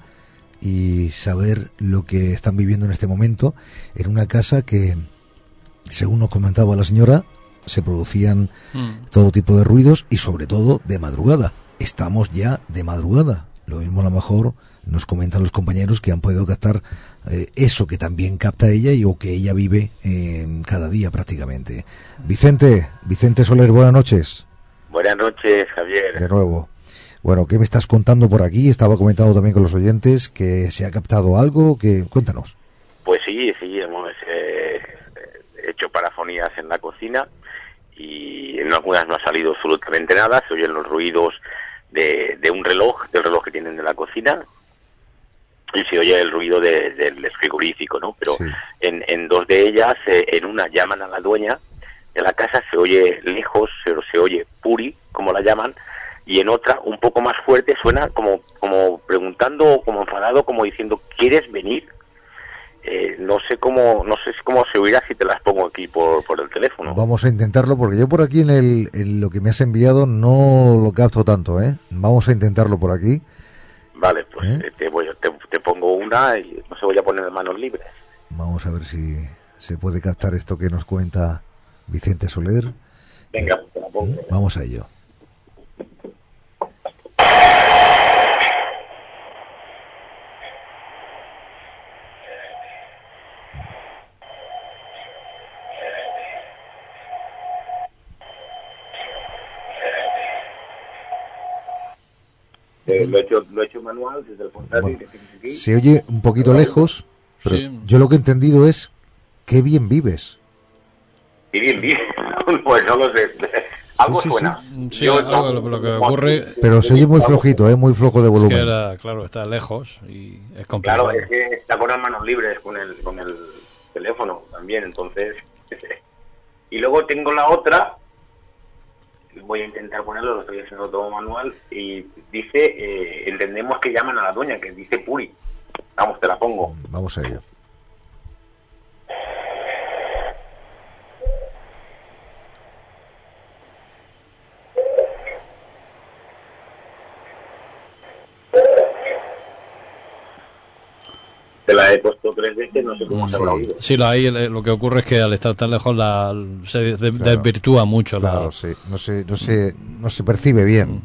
y saber lo que están viviendo en este momento en una casa que, según nos comentaba la señora, se producían Mm. todo tipo de ruidos y sobre todo de madrugada. Estamos ya de madrugada. Lo mismo a lo mejor nos comentan los compañeros que han podido captar eh, eso que también capta ella y o que ella vive eh, cada día prácticamente. Vicente, Vicente Soler, buenas noches. Buenas noches, Javier. De nuevo. Bueno, ¿qué me estás contando por aquí? Estaba comentando también con los oyentes que se ha captado algo. que Cuéntanos. Pues sí, sí, hemos eh, hecho parafonías en la cocina y en algunas no ha salido absolutamente nada. Se oyen los ruidos de, de un reloj, del reloj que tienen en la cocina y se oye el ruido de- del frigorífico, ¿no? Pero en, en dos de ellas, eh, en una llaman a la dueña de la casa, se oye lejos, se, se oye puri, como la llaman, y en otra, un poco más fuerte, suena como, como preguntando, como enfadado, como diciendo, ¿quieres venir? Eh, no sé cómo no sé cómo se oirá si te las pongo aquí por, por el teléfono. Vamos a intentarlo porque yo por aquí en, el, en lo que me has enviado no lo capto tanto, ¿eh? Vamos a intentarlo por aquí. Vale, pues eh, te, voy, te, te pongo una y no se voy a poner en manos libres. Vamos a ver si se puede captar esto que nos cuenta Vicente Soler. Venga, pues te la pongo. Vamos a ello. Eh, lo, he hecho, lo he hecho manual desde el portátil que tienes aquí. Se oye un poquito lejos, pero Sí. yo lo que he entendido es qué bien vives. Y bien, bien. pues no lo sé. Algo sí, sí. suena. Sí, Yo algo, no- lo que ocurre Pero se oye muy flojito, ¿eh? Muy flojo de es que volumen. era, claro, está lejos y es complicado. Claro, es que está con las manos libres con el, con el teléfono también, entonces. *laughs* y luego tengo la otra, voy a intentar ponerlo, lo estoy haciendo todo manual, y dice, eh, entendemos que llaman a la dueña, que dice Puri. Vamos, te la pongo. Vamos a ello. Te la he puesto tres veces, no sé cómo se habrá oído. Sí, lo, ahí, eh, lo que ocurre es que al estar tan lejos la, se de- desvirtúa mucho Claro, la... sí, no se, no se, no se percibe bien.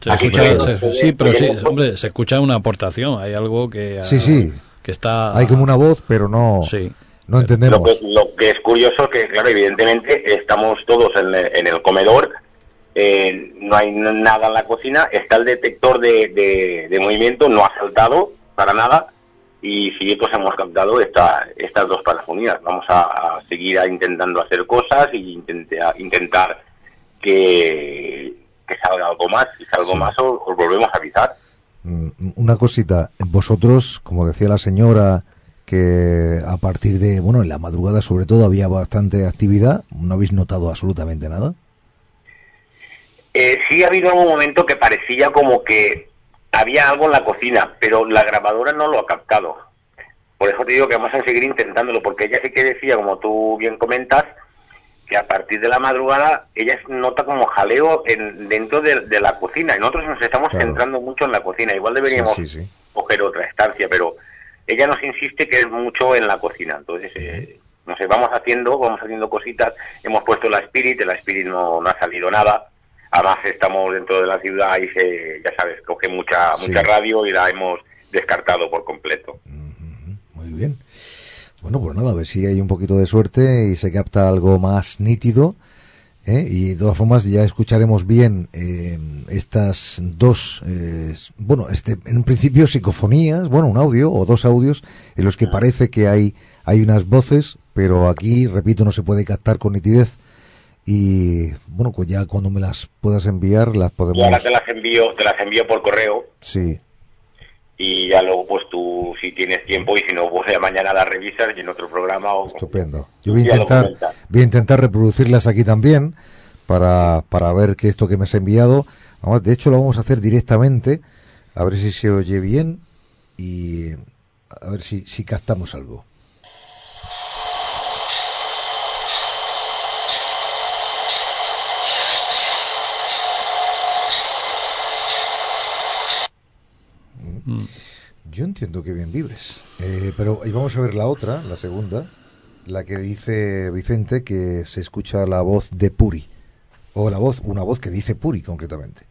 Se escucha, sí, pero sí, hombre, se escucha una aportación, hay algo que... Sí, ah, sí. Que está... Hay como una voz, pero no, no entendemos. Lo que, lo que es curioso es que, claro, evidentemente estamos todos en, el- en el comedor, eh, no hay nada en la cocina, está el detector de, de- de movimiento, no ha saltado para nada, y sí, pues hemos captado esta, estas dos parafonías. Vamos a, a seguir intentando hacer cosas y intentar, intentar que, que salga algo más. Si salga algo más, os, os volvemos a avisar. Mm, Una cosita, vosotros, como decía la señora, que a partir de, bueno, en la madrugada sobre todo había bastante actividad, ¿no habéis notado absolutamente nada? Eh, sí ha habido algún momento que parecía como que había algo en la cocina, pero la grabadora no lo ha captado. Por eso te digo que vamos a seguir intentándolo, porque ella sí que decía, como tú bien comentas, que a partir de la madrugada ella nota como jaleo en, dentro de, de la cocina. Y nosotros nos estamos Claro. centrando mucho en la cocina. Igual deberíamos Sí, sí, sí. coger otra estancia, pero ella nos insiste que es mucho en la cocina. Entonces, eh, no sé, vamos haciendo, vamos haciendo cositas. Hemos puesto la Spirit, la Spirit no, no ha salido nada. Además, estamos dentro de la ciudad y se, ya sabes, coge mucha, Sí. mucha radio y la hemos descartado por completo. Muy bien. Bueno, pues nada, a ver si hay un poquito de suerte y se capta algo más nítido. ¿eh? Y de todas formas ya escucharemos bien eh, estas dos, eh, bueno, este, en un principio psicofonías, bueno, un audio o dos audios en los que parece que hay, hay unas voces, pero aquí, repito, no se puede captar con nitidez. Y bueno, pues ya cuando me las puedas enviar, las podemos... ahora te las envío, te las envío por correo Sí, y ya luego pues tú si tienes tiempo y si no pues ya mañana las revisas y en otro programa o Estupendo. Yo voy a intentar, voy a intentar reproducirlas aquí también para, para ver que esto que me has enviado. Vamos, de hecho, lo vamos a hacer directamente, a ver si se oye bien y a ver si, si captamos algo. Yo entiendo que bien vives. Eh, pero y vamos a ver la otra, la segunda, la que dice Vicente que se escucha la voz de Puri. O la voz, una voz que dice Puri concretamente.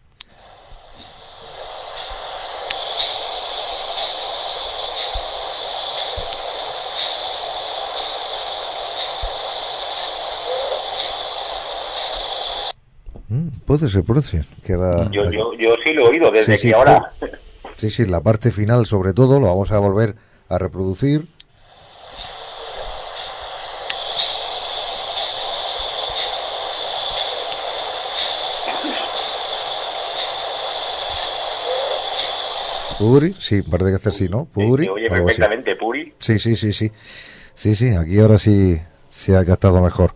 Mm, puede ser, puede ser. Que era- Yo, yo, yo sí lo he oído desde Sí, sí, que ahora. *laughs* Sí, sí, la parte final sobre todo lo vamos a volver a reproducir. Puri, sí, parece que hacer sí, ¿no? Puri. Se oye así. perfectamente, Puri. Sí, sí, sí, sí. Sí, sí, aquí ahora sí se ha captado mejor.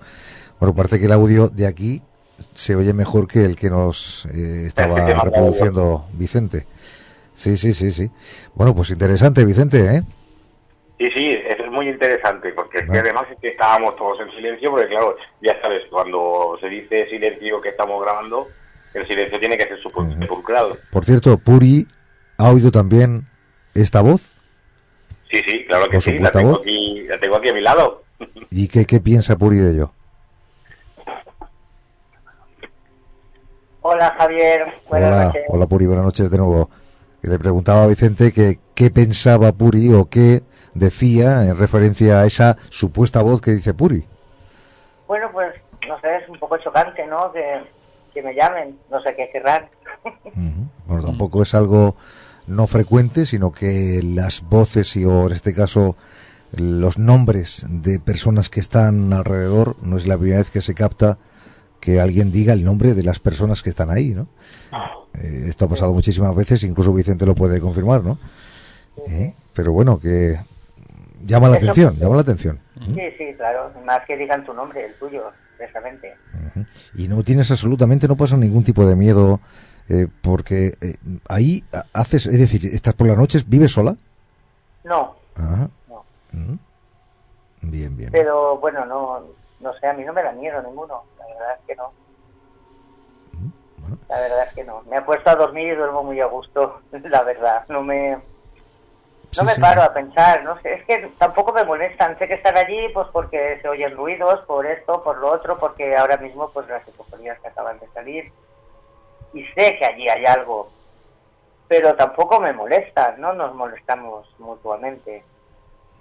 Bueno, parece que el audio de aquí se oye mejor que el que nos eh, *laughs* estaba reproduciendo Vicente. Sí, sí, sí, sí. Bueno, pues interesante, Vicente, ¿eh? Sí, sí, eso es muy interesante, porque es que Vale. además es que estábamos todos en silencio, porque claro, ya sabes, cuando se dice silencio que estamos grabando, el silencio tiene que ser sepulcrado. Por cierto, Puri ha oído también esta voz. Sí, sí, claro que ¿Con sí, la tengo, aquí, la tengo aquí a mi lado. *laughs* ¿Y qué, qué piensa Puri de ello? Hola Javier, buenas Hola, noches. hola Puri, buenas noches de nuevo. Que le preguntaba a Vicente que qué pensaba Puri o qué decía en referencia a esa supuesta voz que dice Puri. Bueno, pues no sé, es un poco chocante, ¿no? Que, que me llamen, no sé qué querrán. Bueno, tampoco es algo no frecuente, sino que las voces y o en este caso los nombres de personas que están alrededor no es la primera vez que se capta que alguien diga el nombre de las personas que están ahí, ¿no? Eh, esto ha pasado muchísimas veces, incluso Vicente lo puede confirmar, ¿no? Eh, Pero bueno, que llama la Eso- atención, llama la atención. Sí, sí, claro, más que digan tu nombre, el tuyo, precisamente. y no tienes absolutamente, no pasa ningún tipo de miedo, eh, porque eh, ahí ha- haces, es decir, estás por las noches, vives sola. No, Ajá. No. Mm. Bien, bien. pero bueno, no, no sé, a mí no me da miedo ninguno, la verdad es que no. La verdad es que no. Me he puesto a dormir y duermo muy a gusto, *laughs* la verdad. No me, no Sí, me sí. paro a pensar, no sé, es que tampoco me molestan. Sé que están allí pues porque se oyen ruidos, por esto, por lo otro, porque ahora mismo pues las psicofonías que acaban de salir. Y sé que allí hay algo, pero tampoco me molestan, no nos molestamos mutuamente.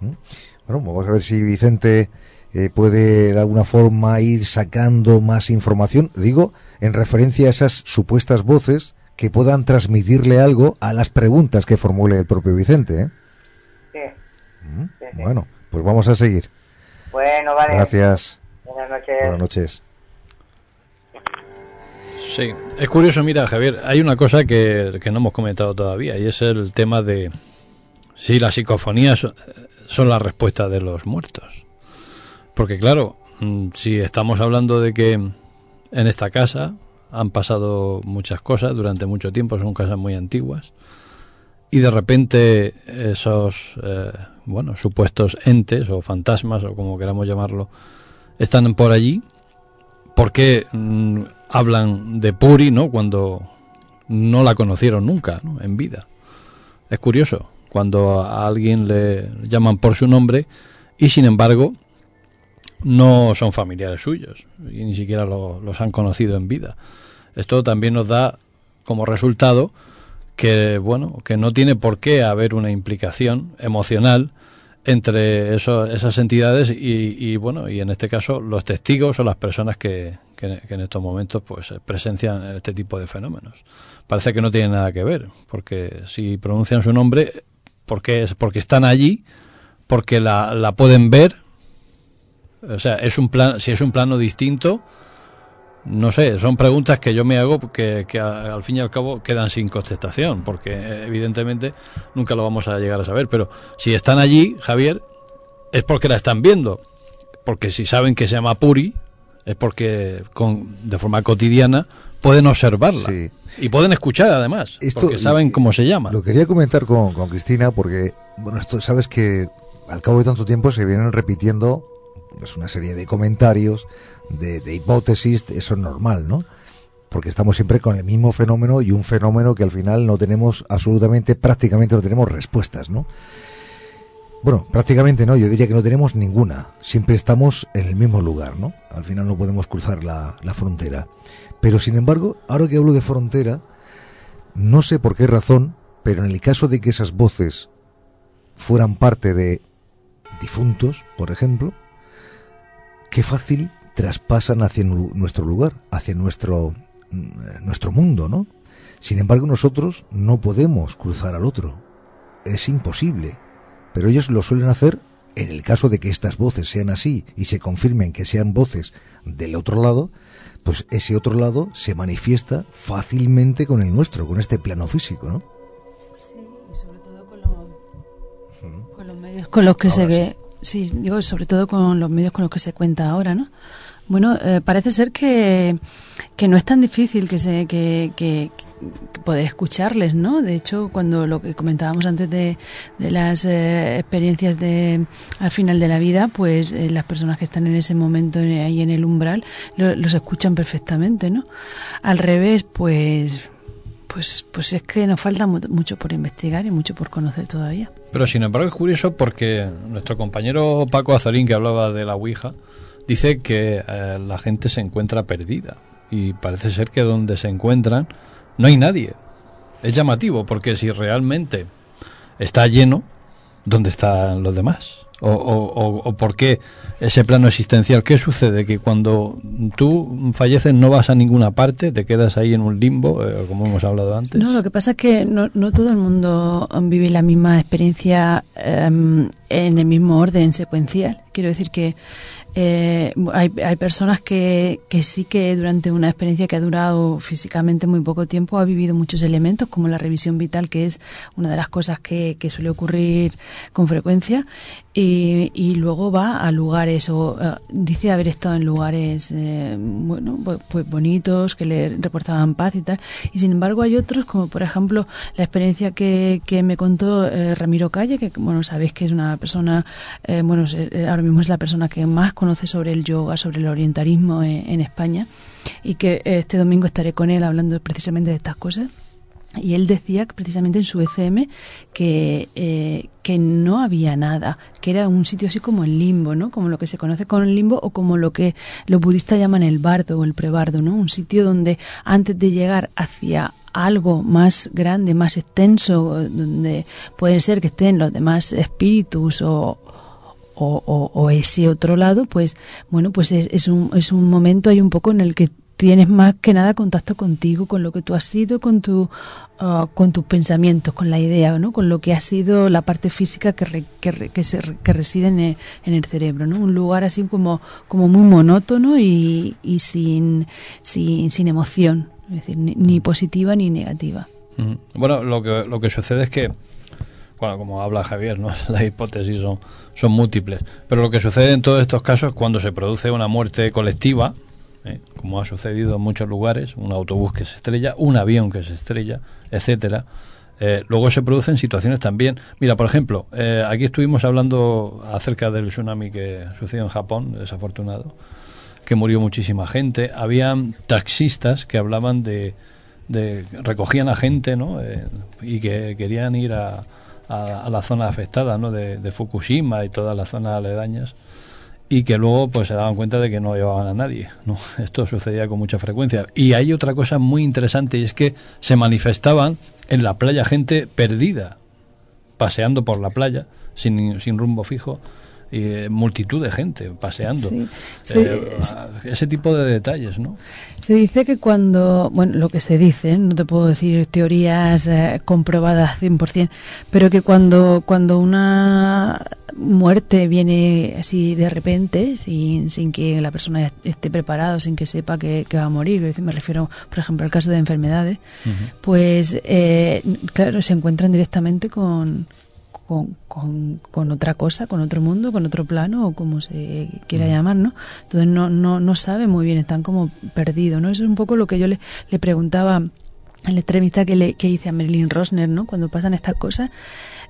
Bueno, vamos a ver si Vicente eh, puede de alguna forma ir sacando más información, digo, en referencia a esas supuestas voces que puedan transmitirle algo a las preguntas que formule el propio Vicente. ¿eh? Sí. Mm. Sí, sí. Bueno, pues vamos a seguir. Bueno, vale. Gracias. Buenas noches. Buenas noches. Sí, es curioso, mira, Javier, hay una cosa que, que no hemos comentado todavía y es el tema de si las psicofonías son- son la respuesta de los muertos. Porque claro, mm, si estamos hablando de que en esta casa han pasado muchas cosas durante mucho tiempo, son casas muy antiguas, y de repente esos, eh, bueno, supuestos entes o fantasmas o como queramos llamarlo, están por allí, ¿por qué mm, hablan de Puri, ¿no? Cuando no la conocieron nunca, ¿no? En vida. Es curioso, cuando a alguien le llaman por su nombre y sin embargo no son familiares suyos y ni siquiera lo- los han conocido en vida. Esto también nos da como resultado que bueno que no tiene por qué haber una implicación emocional entre esas entidades y, y, bueno y en este caso los testigos o las personas que, que- que en estos momentos pues presencian este tipo de fenómenos parece que no tiene nada que ver porque si pronuncian su nombre porque es porque están allí porque la, la pueden ver o sea es un plan si es un plano distinto no sé, son preguntas que yo me hago que, que al fin y al cabo quedan sin contestación, porque eh, evidentemente nunca lo vamos a llegar a saber. Pero si están allí, Javier, es porque la están viendo. Porque si saben que se llama Puri, es porque con, de forma cotidiana pueden observarla. Y pueden escuchar además, Esto- porque saben cómo se llama. Lo quería comentar con, con Cristina porque, bueno, esto sabes que al cabo de tanto tiempo se vienen repitiendo pues, una serie de comentarios, de, de hipótesis, eso es normal, ¿no? porque estamos siempre con el mismo fenómeno y un fenómeno que al final no tenemos absolutamente, prácticamente no tenemos respuestas, ¿no? Bueno, prácticamente no, yo diría que no tenemos ninguna. Siempre estamos en el mismo lugar, ¿no? Al final no podemos cruzar la, la frontera. Pero sin embargo, ahora que hablo de frontera, no sé por qué razón, pero en el caso de que esas voces fueran parte de difuntos, por ejemplo, qué fácil traspasan hacia nu- nuestro lugar, hacia nuestro, mm, nuestro mundo, ¿no? Sin embargo, nosotros no podemos cruzar al otro. Es imposible. Pero ellos lo suelen hacer en el caso de que estas voces sean así y se confirmen que sean voces del otro lado, pues ese otro lado se manifiesta fácilmente con el nuestro, con este plano físico, ¿no? con los medios con los que se sí digo sobre todo con los medios con los que se cuenta ahora no bueno eh, parece ser que, que no es tan difícil que se que, que- poder escucharles no de hecho cuando lo que comentábamos antes de, de las eh, experiencias de al final de la vida pues eh, las personas que están en ese momento ahí en el umbral lo- los escuchan perfectamente no al revés pues pues pues es que nos falta mu- mucho por investigar y mucho por conocer todavía Pero sin embargo es curioso porque nuestro compañero Paco Azarín, que hablaba de la Ouija, dice que eh, la gente se encuentra perdida. Y parece ser que donde se encuentran no hay nadie. Es llamativo porque si realmente está lleno, ¿dónde están los demás? O, o, o- por qué ese plano existencial? ¿Qué sucede? Que cuando tú falleces no vas a ninguna parte, te quedas ahí en un limbo, eh, como hemos hablado antes. No, lo que pasa es que no, no todo el mundo vive la misma experiencia em, en el mismo orden secuencial. Quiero decir que eh, hay, hay personas que, que sí que durante una experiencia que ha durado físicamente muy poco tiempo ha vivido muchos elementos, como la revisión vital, que es una de las cosas que, que suele ocurrir con frecuencia, y, y luego va a lugares o eh, dice haber estado en lugares eh, bueno pues, pues bonitos que le reportaban paz y tal. Y sin embargo hay otros como por ejemplo la experiencia que, que me contó eh, Ramiro Calle que bueno sabéis que es una persona eh, bueno eh, ahora mismo es la persona que más conoce sobre el yoga sobre el orientalismo en, en España. Y que este domingo estaré con él hablando precisamente de estas cosas y él decía precisamente en su ECM que, eh, que no había nada, que era un sitio así como el limbo, ¿no? Como lo que se conoce como el limbo o como lo que los budistas llaman el bardo o el prebardo, ¿no? Un sitio donde antes de llegar hacia algo más grande, más extenso, donde puede ser que estén los demás espíritus o, o, o- o ese otro lado, pues bueno, pues es, es, un, es un momento ahí un poco en el que tienes más que nada contacto contigo, con lo que tú has sido, con tu, ah, con tus pensamientos, con la idea, ¿no? Con lo que ha sido la parte física que, re- que, re- que, se, que reside en el, en el cerebro, ¿no? Un lugar así como, como muy monótono y, y sin, sin, sin emoción, es decir, ni, ni positiva ni negativa. Ujú. Bueno, lo que, lo que sucede es que, bueno, como habla Javier, ¿no? *laughs* las hipótesis son, son múltiples, pero lo que sucede en todos estos casos cuando se produce una muerte colectiva, ¿eh? como ha sucedido en muchos lugares, un autobús que se estrella, un avión que se estrella, etcétera, eh, luego se producen situaciones también. Mira, por ejemplo, eh, aquí estuvimos hablando acerca del tsunami que sucedió en Japón, desafortunado, que murió muchísima gente. Habían taxistas que hablaban de, de recogían a gente, ¿no? Y que querían ir a, a, a la zona afectada, ¿no? De, de Fukushima y todas las zonas aledañas y que luego pues se daban cuenta de que no llevaban a nadie. ¿no? *laughs* Esto sucedía con mucha frecuencia. Y hay otra cosa muy interesante y es que se manifestaban en la playa gente perdida, paseando por la playa sin, sin rumbo fijo. Y eh, multitud de gente paseando. Sí, Eh, sí, ese tipo de detalles, ¿no? Se dice que cuando, bueno, lo que se dice, no te puedo decir teorías eh, comprobadas 100%, pero que cuando, cuando una muerte viene así de repente, sin, sin que la persona est- esté preparada, sin que sepa que, que va a morir, me refiero, por ejemplo, al caso de enfermedades, pues, eh, claro, se encuentran directamente con, con, con, con otra cosa, con otro mundo, con otro plano o como se quiera llamar, ¿no? Entonces no, no, no saben muy bien, están como perdidos, ¿no? Eso es un poco lo que yo le, le preguntaba en la entrevista que, le, que hice a Marilyn Rosner, ¿no? Cuando pasan estas cosas,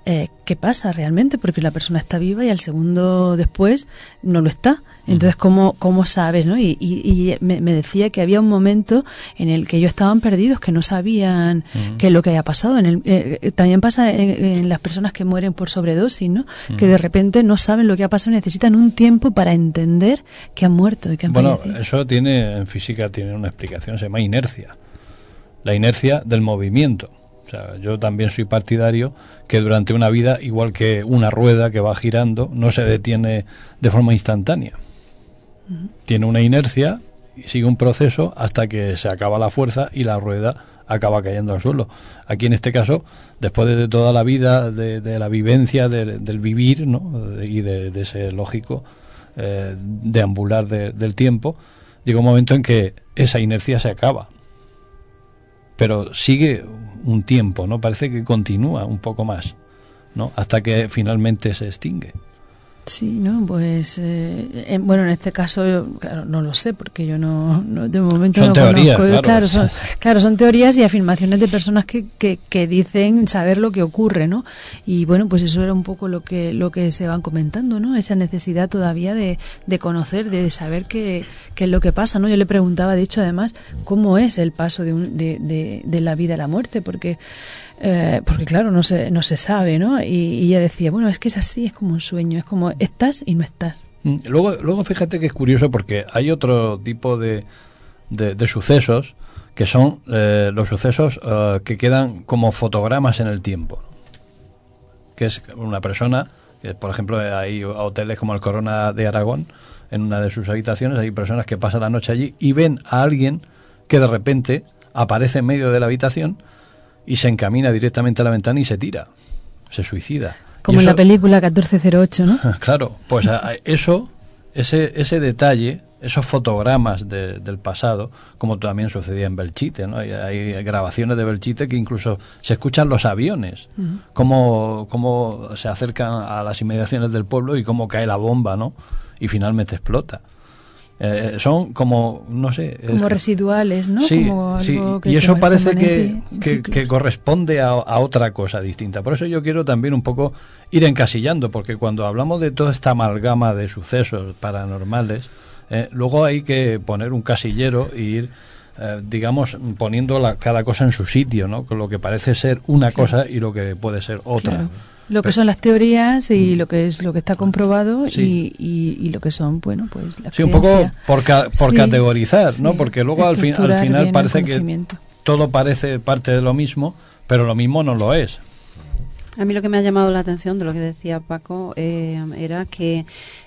eh, ¿qué pasa realmente? Porque la persona está viva y al segundo después no lo está. Entonces, ¿cómo, cómo sabes, no? Y, y, y me, me decía que había un momento en el que ellos estaban perdidos, que no sabían qué es lo que había pasado. En el, eh, eh, también pasa en, en las personas que mueren por sobredosis, ¿no? Que de repente no saben lo que ha pasado, necesitan un tiempo para entender que han muerto y que han Bueno, fallecido. eso tiene en física tiene una explicación, se llama inercia. La inercia del movimiento. O sea, yo también soy partidario que durante una vida, igual que una rueda que va girando, no se detiene de forma instantánea. Tiene una inercia y sigue un proceso hasta que se acaba la fuerza y la rueda acaba cayendo al suelo. Aquí en este caso, después de toda la vida, de, de la vivencia, de- del vivir ¿no? y de, de ese lógico eh, deambular de- del tiempo, llega un momento en que esa inercia se acaba. Pero sigue un tiempo, ¿no? Parece que continúa un poco más, ¿no? Hasta que finalmente se extingue. Sí, no, pues eh, en- bueno, en este caso, yo, claro, no lo sé porque yo no, no- de momento Son no teorías, conozco. claro. son, claro, son teorías y afirmaciones de personas que, que, que dicen saber lo que ocurre, ¿no? Y bueno, pues eso era un poco lo que lo que se van comentando, ¿no? Esa necesidad todavía de, de conocer, de saber qué, qué es lo que pasa, ¿no? Yo le preguntaba, de hecho, además, cómo es el paso de, un- de, de, de la vida a la muerte, porque eh, porque claro, no se, no se sabe, ¿no? Y, ella decía, bueno, es que es así, es como un sueño, es como estás y no estás. Mm, Luego, luego fíjate que es curioso porque hay otro tipo de, de, de sucesos que son eh, los sucesos eh, que quedan como fotogramas en el tiempo. Que es una persona, que, por ejemplo, hay hoteles como el Corona de Aragón, en una de sus habitaciones hay personas que pasan la noche allí y ven a alguien que de repente aparece en medio de la habitación y se encamina directamente a la ventana y se tira, se suicida. Como en la película 1408, ¿no? *laughs* Claro, pues eso, ese, ese detalle, esos fotogramas de- del pasado, como también sucedía en Belchite, ¿no? Hay, hay grabaciones de Belchite que incluso se escuchan los aviones, cómo, cómo se acercan a las inmediaciones del pueblo y cómo cae la bomba, ¿no? Y finalmente explota. Eh, son como, no sé... Como residuales, ¿no? Sí, Como sí, algo que y eso parece que, que corresponde a, a otra cosa distinta. Por eso yo quiero también un poco ir encasillando, porque cuando hablamos de toda esta amalgama de sucesos paranormales, eh, luego hay que poner un casillero y ir, eh, digamos, poniendo la- cada cosa en su sitio, ¿no? Con lo que parece ser una cosa y lo que puede ser otra. Claro. Lo que son las teorías y lo que es lo que está comprobado Sí. y, y, y lo que son, bueno, pues la Sí, un poco por, ca- por Sí, categorizar, ¿no? Porque luego al, fin- al final parece que todo parece parte de lo mismo, pero lo mismo no lo es. A mí lo que me ha llamado la atención de lo que decía Paco eh, era que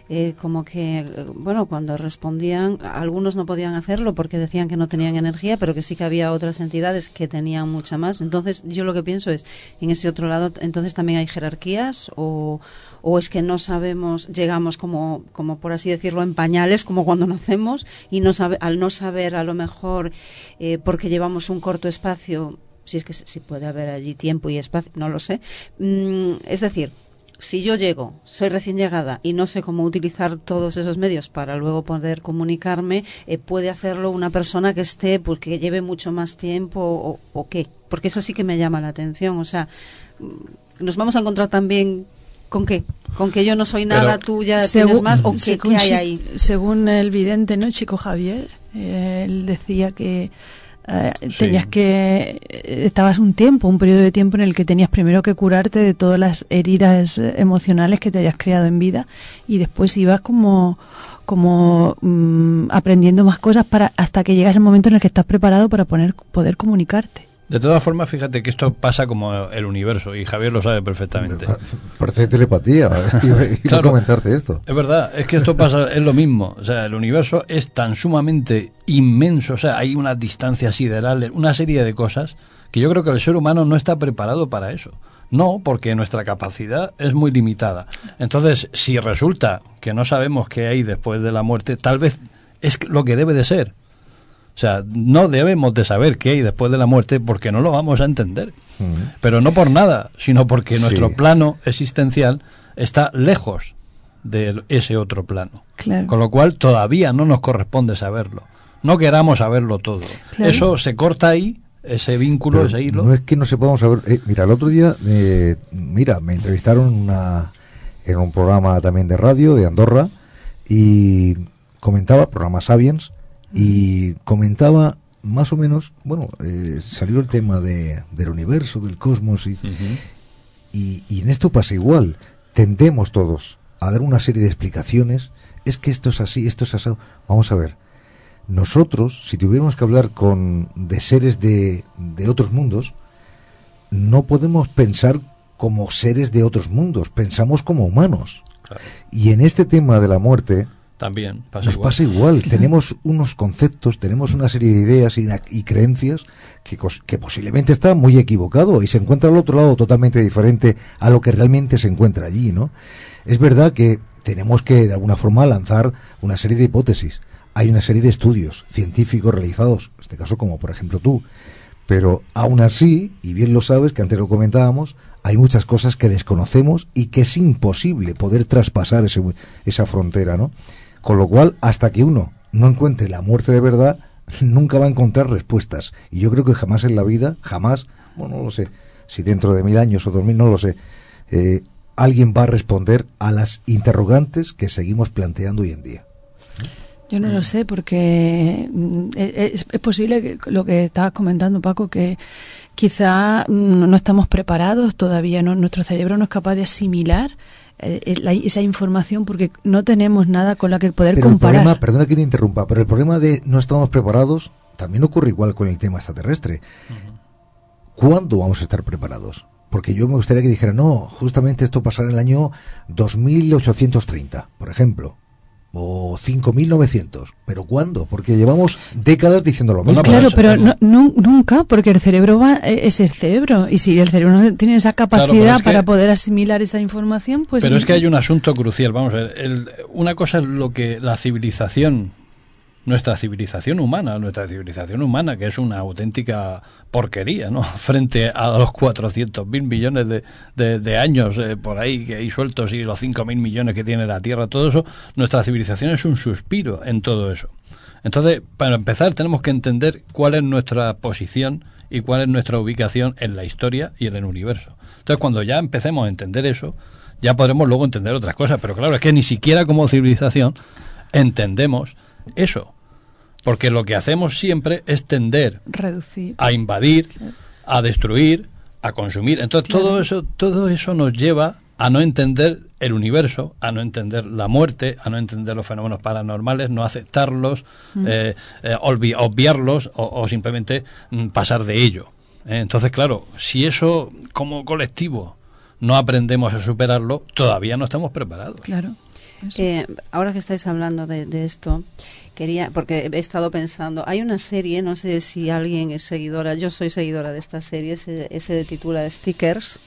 eh, como que, bueno, cuando respondían, algunos no podían hacerlo porque decían que no tenían energía, pero que sí que había otras entidades que tenían mucha más. Entonces yo lo que pienso es, en ese otro lado, entonces también hay jerarquías o, o es que no sabemos, llegamos como, como por así decirlo, en pañales, como cuando nacemos, y no sabe, al no saber a lo mejor, eh, porque llevamos un corto espacio, si es que si puede haber allí tiempo y espacio, no lo sé. Mm, es decir, si yo llego, soy recién llegada y no sé cómo utilizar todos esos medios para luego poder comunicarme, eh, puede hacerlo una persona que esté, porque que lleve mucho más tiempo o, o qué. Porque eso sí que me llama la atención. O sea, mm, nos vamos a encontrar también con qué. Con que yo no soy nada, tú ya tienes Según- más o qué, según qué hay ahí. Según el vidente, ¿no? Chico Javier, eh, él decía que eh, tenías que eh, estabas un tiempo, un periodo de tiempo en el que tenías primero que curarte de todas las heridas eh, emocionales que te hayas creado en vida y después ibas como como mm, aprendiendo más cosas para hasta que llegas el momento en el que estás preparado para poner, poder comunicarte. De todas formas, fíjate que esto pasa como el universo y Javier lo sabe perfectamente. Parece telepatía. *laughs* Claro. comentarte esto. Es verdad, es que esto pasa, es lo mismo. O sea, el universo es tan sumamente inmenso, o sea, hay unas distancias siderales, una serie de cosas que yo creo que el ser humano no está preparado para eso. No, porque nuestra capacidad es muy limitada. Entonces, si resulta que no sabemos qué hay después de la muerte, tal vez es lo que debe de ser. O sea, no debemos de saber qué hay después de la muerte porque no lo vamos a entender. Pero no por nada, sino porque Sí. nuestro plano existencial está lejos de ese otro plano. Claro. Con lo cual todavía no nos corresponde saberlo. No queramos saberlo todo. Claro. Eso se corta ahí ese vínculo, Pero ese hilo. No es que no sepamos saber. eh, mira, el otro día, eh, mira, me entrevistaron una, en un programa también de radio de Andorra y comentaba, programa Sapiens, y comentaba más o menos, bueno, eh, salió el tema de, del universo, del cosmos, y, y, y en esto pasa igual. Tendemos todos a dar una serie de explicaciones. Es que esto es así, esto es así. Vamos a ver. Nosotros, si tuviéramos que hablar con de seres de, de otros mundos, no podemos pensar como seres de otros mundos, pensamos como humanos. Y en este tema de la muerte, También pasa nos igual. pasa igual. Tenemos unos conceptos, tenemos una serie de ideas y, y creencias que posiblemente está muy equivocado y se encuentra al otro lado totalmente diferente a lo que realmente se encuentra allí, ¿no? Es verdad que tenemos que, de alguna forma, lanzar una serie de hipótesis. Hay una serie de estudios científicos realizados, en este caso como por ejemplo tú, pero aún así, y bien lo sabes, que antes lo comentábamos, hay muchas cosas que desconocemos y que es imposible poder traspasar ese- esa frontera, ¿no? Con lo cual, hasta que uno no encuentre la muerte de verdad, nunca va a encontrar respuestas. Y yo creo que jamás en la vida, jamás, bueno, no lo sé, si dentro de mil años o dos mil, no lo sé, eh, alguien va a responder a las interrogantes que seguimos planteando hoy en día. Yo no lo sé porque mm, e- es, es posible que lo que estabas comentando, Paco, que quizá mm, no estamos preparados todavía, ¿no? nuestro cerebro no es capaz de asimilar eh, la- esa información porque no tenemos nada con la que poder Pero el comparar. problema, perdona que te interrumpa, pero el problema de no estamos preparados también ocurre igual con el tema extraterrestre. ¿Cuándo vamos a estar preparados? Porque yo me gustaría que dijera, no, justamente esto pasará en el año 2830, por ejemplo, o 5900. ¿Pero cuándo? Porque llevamos décadas diciendo lo mismo. Claro, pero no- nu- nunca, porque el cerebro va, eh, es el cerebro. Y si el cerebro no tiene esa capacidad pero es que- para poder asimilar esa información, pues. Pero es que hay un asunto crucial. Vamos a ver. el- una cosa es lo que la civilización, nuestra civilización humana, nuestra civilización humana, que es una auténtica porquería, ¿no? *laughs* Frente a los 400 mil millones de, de- de años eh, por ahí que hay sueltos y los 5 mil millones que tiene la Tierra, todo eso, nuestra civilización es un suspiro en todo eso. Entonces, para empezar, tenemos que entender cuál es nuestra posición y cuál es nuestra ubicación en la historia y en el universo. Entonces, cuando ya empecemos a entender eso, ya podremos luego entender otras cosas. Pero claro, es que ni siquiera como civilización entendemos eso. Porque lo que hacemos siempre es tender Reducir. a invadir, a destruir, a consumir. Entonces todo eso, todo eso nos lleva a no entender el universo, a no entender la muerte, a no entender los fenómenos paranormales, no aceptarlos, Mm. eh, eh, obviarlos o, o simplemente mm, pasar de ello. ¿eh? Entonces, claro, si eso como colectivo no aprendemos a superarlo, todavía no estamos preparados. Claro. Eh, ahora que estáis hablando de, de esto, quería, porque he estado pensando, hay una serie, no sé si alguien es seguidora, yo soy seguidora de esta serie, se, se titula Stickers,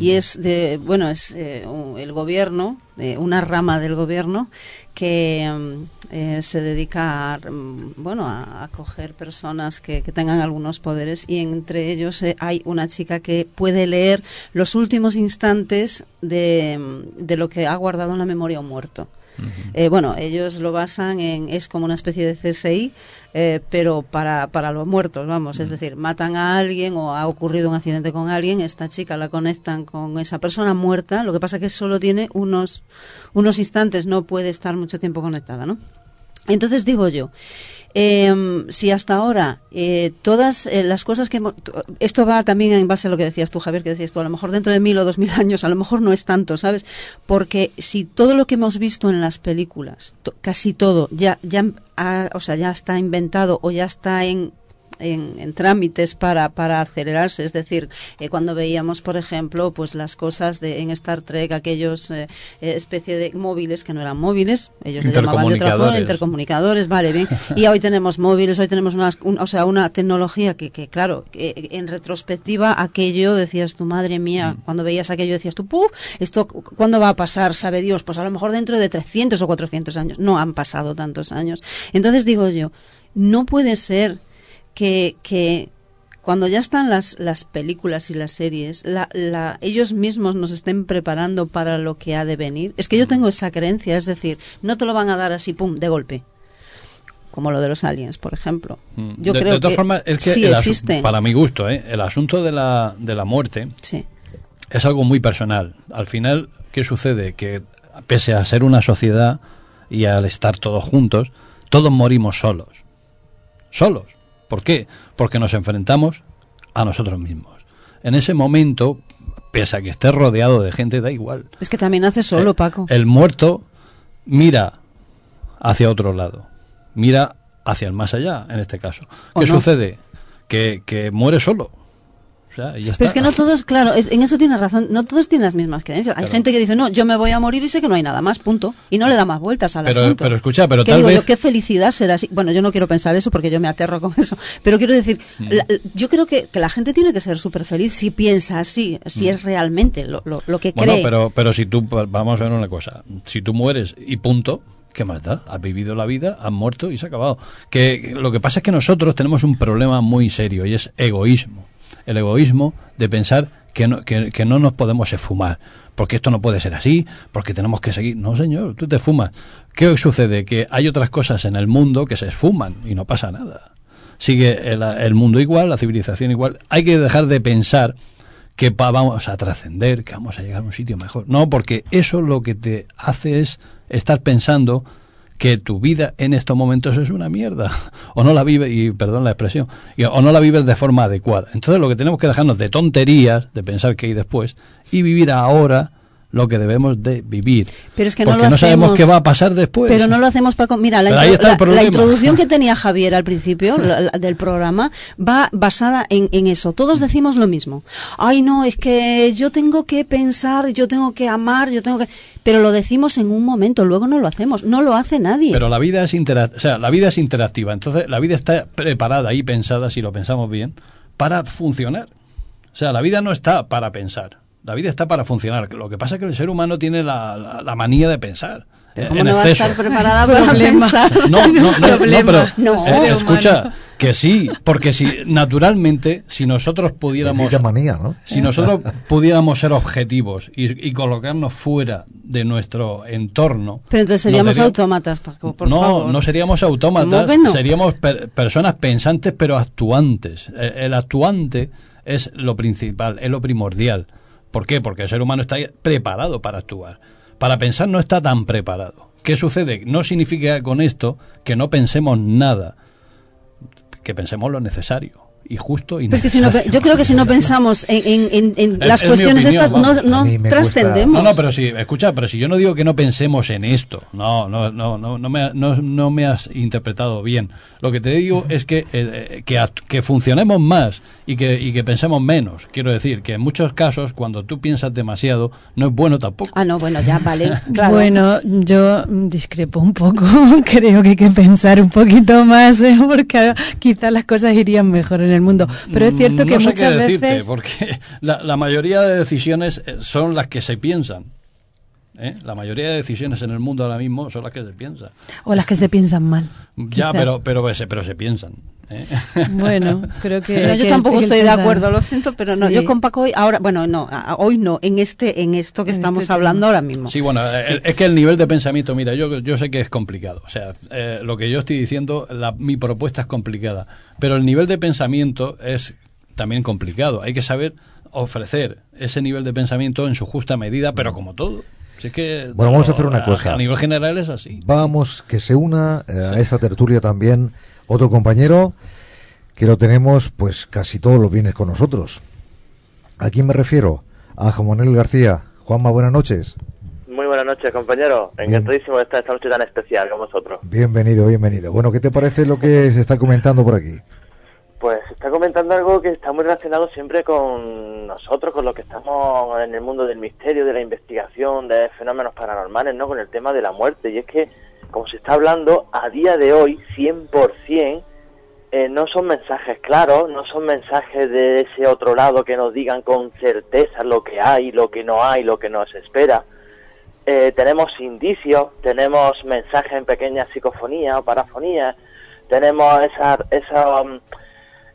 y es de, bueno, es eh, un- el gobierno, eh, una rama del gobierno que mm, eh, se dedica a, mm, bueno, a, a coger personas que, que tengan algunos poderes y entre ellos eh, hay una chica que puede leer los últimos instantes de, mm, de lo que ha guardado en la memoria un muerto. Eh, bueno, ellos lo basan en, es como una especie de CSI, eh, pero para, para los muertos, vamos, es decir, matan a alguien o ha ocurrido un accidente con alguien, esta chica la conectan con esa persona muerta, lo que pasa que solo tiene unos, unos instantes, no puede estar mucho tiempo conectada, ¿no? Entonces digo yo, em, si hasta ahora eh, todas eh, las cosas que hemos- to- esto va también en base a lo que decías tú, Javier, que decías tú, a lo mejor dentro de mil o dos mil años, a lo mejor no es tanto, ¿sabes? Porque si todo lo que hemos visto en las películas, casi todo, ya, ya, ha- o sea, ya está inventado o ya está en en, en trámites para, para acelerarse. Es decir, eh, cuando veíamos, por ejemplo, pues las cosas de en Star Trek, aquellos eh, eh, especie de móviles que no eran móviles, ellos le llamaban de otra forma, Intercomunicadores. vale, bien. *laughs* Y hoy tenemos móviles, hoy tenemos unas, un- o sea, una tecnología que, que claro, que en retrospectiva aquello decías tu madre mía, cuando veías aquello decías tú, puf, esto cu- cuándo va a pasar, sabe Dios, pues a lo mejor dentro de 300 o 400 años. No han pasado tantos años. Entonces digo yo, no puede ser que, que cuando ya están las, las películas y las series, la, la, ellos mismos nos estén preparando para lo que ha de venir. Es que yo tengo esa creencia, es decir, no te lo van a dar así, pum, de golpe. como lo de los aliens, por ejemplo. Mm. Yo de, creo de todas que formas, es que sí existen. para mi gusto, ¿eh? el asunto de la, de la muerte Sí. es algo muy personal. Al final, ¿qué sucede? Que pese a ser una sociedad y al estar todos juntos, todos morimos solos. Solos. ¿Por qué? Porque nos enfrentamos a nosotros mismos. En ese momento, pese a que estés rodeado de gente, da igual. Es que también hace solo, Eh, Paco. El muerto mira hacia otro lado, mira hacia el más allá, en este caso. ¿O ¿Qué no? sucede? Que, que muere solo. O sea, Pero es que no todos, claro, es- en eso tienes razón, no todos tienen las mismas creencias. Hay gente que dice, no, yo me voy a morir y sé que no hay nada más, punto. Y no le da más vueltas al Pero- asunto. pero escucha, pero ¿Qué tal digo yo? vez- qué felicidad será así. Bueno, yo no quiero pensar eso porque yo me aterro con eso. Pero quiero decir, Mm. la- yo creo que, que la gente tiene que ser súper feliz si piensa así, si es realmente lo, lo, lo que Mm. Bueno, cree. pero, pero si tú, vamos a ver una cosa, si tú mueres y punto, ¿qué más da? Has vivido la vida, has muerto y se ha acabado. Que, que lo que pasa es que nosotros tenemos un problema muy serio y es egoísmo. El egoísmo de pensar que no, que, no nos podemos esfumar, porque esto no puede ser así, porque tenemos que seguir. No, señor, tú te fumas. ¿Qué sucede? Que hay otras cosas en el mundo que se esfuman y no pasa nada. Sigue el, el mundo igual, la civilización igual. Hay que dejar de pensar que vamos a trascender, que vamos a llegar a un sitio mejor. No, porque eso lo que te hace es estar pensando que tu vida en estos momentos es una mierda. O no la vives y perdón la expresión y- o no la vives de forma adecuada. Entonces lo que tenemos que dejarnos de tonterías de pensar que hay después y vivir ahora lo que debemos de vivir Pero es que no porque lo no sabemos qué va a pasar después Pero no lo hacemos, Paco. Mira, la, intro- introducción que *laughs* tenía Javier al principio la- del programa va basada en, en eso. Todos decimos lo mismo. Ay, no, es que yo tengo que pensar, yo tengo que amar, yo tengo que... Pero lo decimos en un momento, luego no lo hacemos. No lo hace nadie. Pero la vida es intera- o sea, la vida es interactiva. Entonces, la vida está preparada y pensada, si lo pensamos bien, para funcionar. O sea, la vida no está para pensar. La vida está para funcionar. Lo que pasa es que el ser humano tiene la, la- la manía de pensar. Pero eh, ¿cómo en no va a estar preparada *laughs* para Problema. pensar? *laughs* No, no, no, no, Problema. pero No. eh, Ser escucha, humano. que sí, porque si naturalmente, si nosotros pudiéramos, manía, ¿no? si nosotros pudiéramos ser objetivos y, y colocarnos fuera de nuestro entorno, Pero entonces seríamos autómatas, Paco, por no, favor. no seríamos autómatas, seríamos per- personas pensantes pero actuantes. Eh, El actuante es lo principal, es lo primordial. ¿Por qué? Porque el ser humano está preparado para actuar. Para pensar no está tan preparado. ¿Qué sucede? No significa con esto que no pensemos nada, que pensemos lo necesario y justo y que si no, yo creo que si no pensamos en, en- en- en Es- las es cuestiones opinión, estas, no, no trascendemos. No, no, pero sí, escucha, pero si yo no digo que no pensemos en esto, no, no, no, no, no, me, no, no me has interpretado bien. Lo que te digo es que, eh, que, act- que funcionemos más y que, y que pensemos menos. Quiero decir que en muchos casos, cuando tú piensas demasiado, no es bueno tampoco. Ah, no, bueno, ya, vale. *laughs* Claro. Bueno, yo discrepo un poco. *laughs* Creo que hay que pensar un poquito más, ¿eh? porque quizás las cosas irían mejor en el mundo. Pero es cierto Mm, que no sé muchas qué decirte, veces. porque *laughs* la, la mayoría de decisiones eh, son las que se piensan. ¿eh? La mayoría de decisiones en el mundo ahora mismo son las que se piensan. O las que se piensan mal. Ya, quizá. pero, pero, se- pero se piensan. ¿Eh? Bueno, *laughs* creo que. No, yo que- tampoco que estoy de acuerdo, lo siento, pero no. Sí. Yo con Paco hoy, ahora, bueno, no, hoy no, en este, en esto que En estamos este hablando ahora mismo. Sí, bueno, eh, es que el nivel de pensamiento, mira, yo, yo sé que es complicado. O sea, eh, lo que yo estoy diciendo, la- mi propuesta es complicada. Pero el nivel de pensamiento es también complicado. Hay que saber ofrecer ese nivel de pensamiento en su justa medida, pero como todo. Si es que, Bueno, vamos a hacer una cosa. A nivel general es así. Vamos, que se una eh, a esta tertulia también otro compañero que lo tenemos pues casi todos los viernes con nosotros. ¿A quién me refiero? A Juan Manuel García. Juanma, buenas noches. Muy buenas noches, compañero. Encantadísimo de estar esta noche tan especial con vosotros. Bienvenido, bienvenido. Bueno, ¿qué te parece lo que se está comentando por aquí? Pues está comentando algo que está muy relacionado siempre con nosotros, con los que estamos en el mundo del misterio, de la investigación, de fenómenos paranormales, ¿no? Con el tema de la muerte. Y es que, como se está hablando, a día de hoy, 100%, eh, no son mensajes claros, no son mensajes de ese otro lado que nos digan con certeza lo que hay, lo que no hay, lo que nos espera. Eh, tenemos indicios, tenemos mensajes en pequeñas psicofonías o parafonías, tenemos um,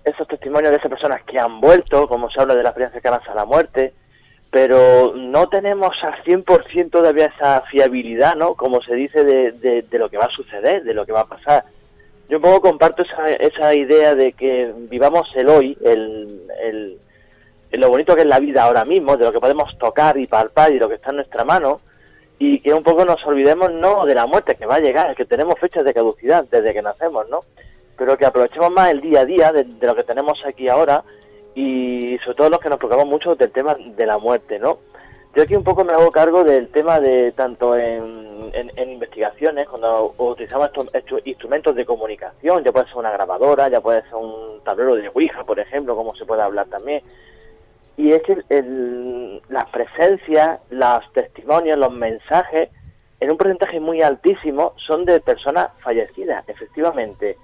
esos testimonios de esas personas que han vuelto, como se habla de la experiencia cercanas a la muerte, pero no tenemos al 100% todavía esa fiabilidad, ¿no? Como se dice de, de, lo que va a suceder, de lo que va a pasar. yo un poco comparto esa, esa idea de que vivamos el hoy, el, el, lo bonito que es la vida ahora mismo, de lo que podemos tocar y palpar y lo que está en nuestra mano, y que un poco nos olvidemos no de la muerte que va a llegar, que tenemos fechas de caducidad desde que nacemos, ¿no? Pero que aprovechemos más el día a día de lo que tenemos aquí ahora y sobre todo los que nos preocupamos mucho del tema de la muerte, ¿no? Yo aquí un poco me hago cargo del tema de tanto en, investigaciones, cuando utilizamos estos, instrumentos de comunicación, ya puede ser una grabadora, ya puede ser un tablero de Ouija, por ejemplo, como se puede hablar también. Y es que las presencias, los testimonios, los mensajes, en un porcentaje muy altísimo, son de personas fallecidas, efectivamente.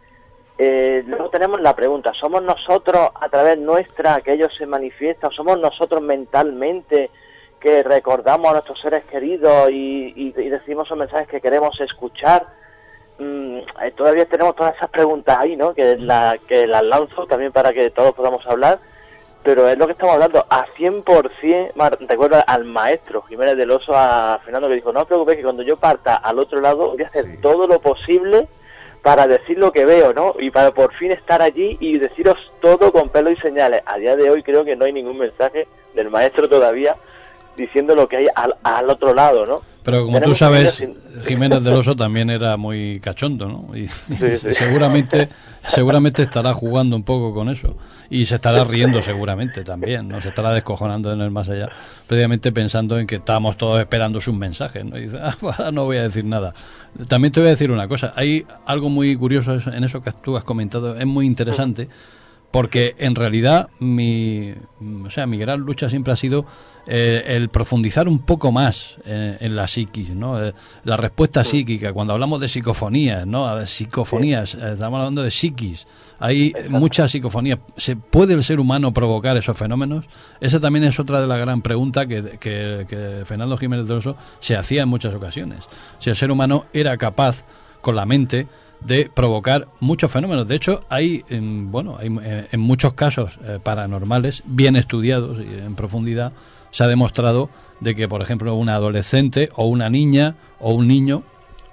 Eh, luego tenemos la pregunta, ¿somos nosotros a través nuestra que ellos se manifiestan? ¿Somos nosotros mentalmente que recordamos a nuestros seres queridos y, y- y decimos esos mensajes que queremos escuchar? Mm, eh, todavía tenemos todas esas preguntas ahí, ¿no? Que, la, que las lanzo también para que todos podamos hablar, pero es lo que estamos hablando, a 100%, mar- recuerdo al maestro Jiménez del Oso, a Fernando, que dijo, no os preocupéis que cuando yo parta al otro lado voy a hacer todo lo posible para decir lo que veo, ¿no? Y para por fin estar allí y deciros todo con pelo y señales. A día de hoy creo que no hay ningún mensaje del maestro todavía diciendo lo que hay al, al otro lado, ¿no? Pero como tú sabes, Jiménez del Oso también era muy cachondo, ¿no? Y, Sí, sí. *laughs* seguramente seguramente estará jugando un poco con eso y se estará riendo seguramente también, no se estará descojonando en el más allá, previamente pensando en que estábamos todos esperando sus mensajes, ¿no? Y dice, "Ah, pues ahora no voy a decir nada. También te voy a decir una cosa, hay algo muy curioso en eso que tú has comentado, es muy interesante porque en realidad mi, o sea, mi gran lucha siempre ha sido eh, el profundizar un poco más eh, en la psiquis, ¿no? Eh, la respuesta psíquica, cuando hablamos de psicofonías, ¿no? Psicofonías, eh, estamos hablando de psiquis. Hay muchas psicofonías. ¿Se puede el ser humano provocar esos fenómenos? Esa también es otra de las gran preguntas que, que, que Fernando Jiménez de Oso se hacía en muchas ocasiones. Si el ser humano era capaz, con la mente, de provocar muchos fenómenos. De hecho, hay, en, bueno, hay, eh, en muchos casos eh, paranormales, bien estudiados y en profundidad, se ha demostrado de que, por ejemplo, una adolescente o una niña o un niño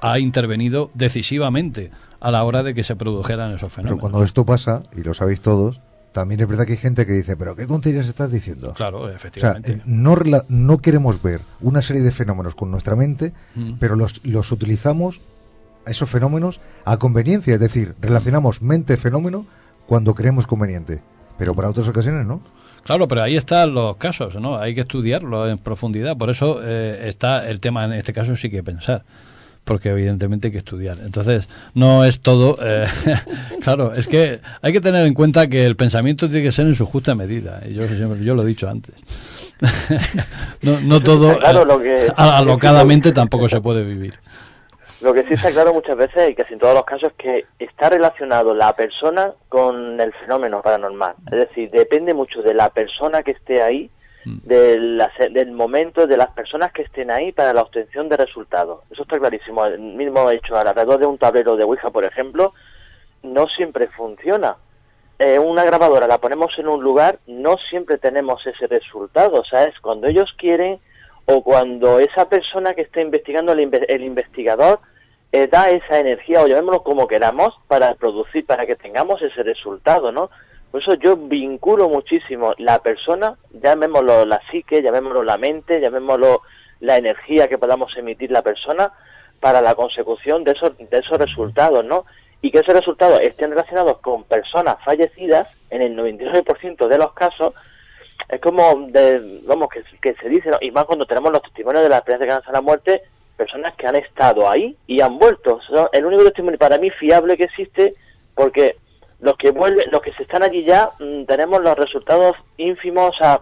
ha intervenido decisivamente a la hora de que se produjeran esos Pero fenómenos. cuando esto pasa, y lo sabéis todos, también es verdad que hay gente que dice, pero ¿qué tonterías estás diciendo? Claro, O sea, efectivamente. eh, no, no queremos ver una serie de fenómenos con nuestra mente, Mm. pero los, los utilizamos, esos fenómenos, a conveniencia. Es decir, relacionamos mente-fenómeno cuando creemos conveniente. Pero para otras ocasiones no. Claro, pero ahí están los casos, ¿no? Hay que estudiarlo en profundidad. Por eso eh, está el tema, en este caso sí que pensar. Porque evidentemente hay que estudiar. Entonces, no es todo. eh, *laughs* claro, es que hay que tener en cuenta que el pensamiento tiene que ser en su justa medida. Y yo, siempre- yo lo he dicho antes. *laughs* no, no todo. Claro, eh, lo que- a- alocadamente tampoco se puede vivir. Lo que sí está claro muchas veces y casi en todos los casos es que está relacionado la persona con el fenómeno paranormal. Es decir, depende mucho de la persona que esté ahí, de la del momento, de las personas que estén ahí para la obtención de resultados. Eso está clarísimo. El mismo hecho alrededor de un tablero de Ouija, por ejemplo, no siempre funciona. Eh, una grabadora la ponemos en un lugar, no siempre tenemos ese resultado. O sea, es cuando ellos quieren o cuando esa persona que está investigando, el, inve- el investigador, eh, da esa energía, o llamémoslo como queramos, para producir, para que tengamos ese resultado, ¿no? Por eso yo vinculo muchísimo la persona, llamémoslo la psique, llamémoslo la mente, llamémoslo la energía que podamos emitir la persona para la consecución de esos, de esos resultados, ¿no? Y que esos resultados estén relacionados con personas fallecidas, en el 99% de los casos, es como, de, vamos, que, que se dice, y más cuando tenemos los testimonios de la experiencia que han la muerte, personas que han estado ahí y han vuelto. El único testimonio para mí fiable que existe, porque los que vuelven, los que se están allí ya, mm, tenemos los resultados ínfimos, o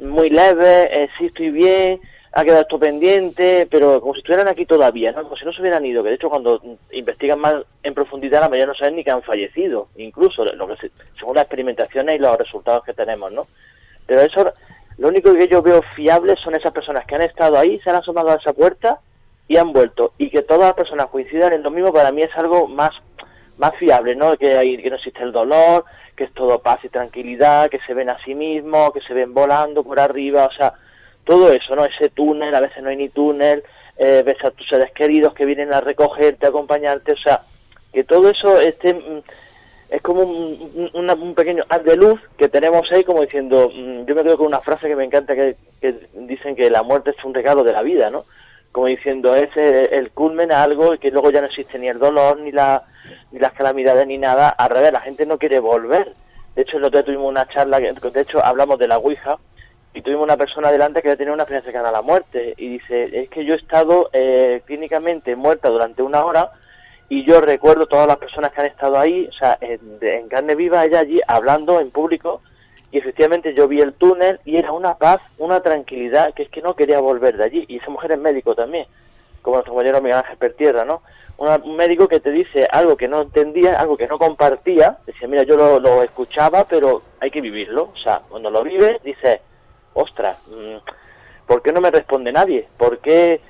muy leves, eh, sí estoy bien, ha quedado esto pendiente, pero como si estuvieran aquí todavía, ¿no? Como si no se hubieran ido, que de hecho cuando investigan más en profundidad la mayoría no saben ni que han fallecido, incluso lo que se- según las experimentaciones y los resultados que tenemos, ¿no? Pero eso, lo único que yo veo fiable son esas personas que han estado ahí, se han asomado a esa puerta y han vuelto. Y que todas las personas coincidan en lo mismo, para mí es algo más, más fiable, ¿no? Que, hay, que no existe el dolor, que es todo paz y tranquilidad, que se ven a sí mismos, que se ven volando por arriba, o sea, todo eso, ¿no? Ese túnel, a veces no hay ni túnel, eh, ves a tus seres queridos que vienen a recogerte, a acompañarte, o sea, que todo eso esté mm, es como un, pequeño haz de luz que tenemos ahí como diciendo, mm, yo me quedo con una frase que me encanta que dicen que la muerte es un regalo de la vida, ¿no? Como diciendo, es el, el culmen a algo que luego ya no existe ni el dolor, ni, la, ni las calamidades, ni nada. Al revés, la gente no quiere volver. De hecho, el otro día tuvimos una charla, que, de hecho hablamos de la Ouija, y tuvimos una persona delante que tenía una experiencia cercana a la muerte y dice, es que yo he estado eh, clínicamente muerta durante una hora y yo recuerdo todas las personas que han estado ahí, o sea, en, en carne viva, ella allí hablando en público y efectivamente yo vi el túnel y era una paz, una tranquilidad, que es que no quería volver de allí y esa mujer es médico también, como nuestro compañero Miguel Ángel Pertierra, ¿no? Una- un médico que te dice algo que no entendía, algo que no compartía, decía, mira, yo lo, lo escuchaba, pero hay que vivirlo, o sea, cuando lo vives, dices, ostras, mm, ¿por qué no me responde nadie? ¿Por qué,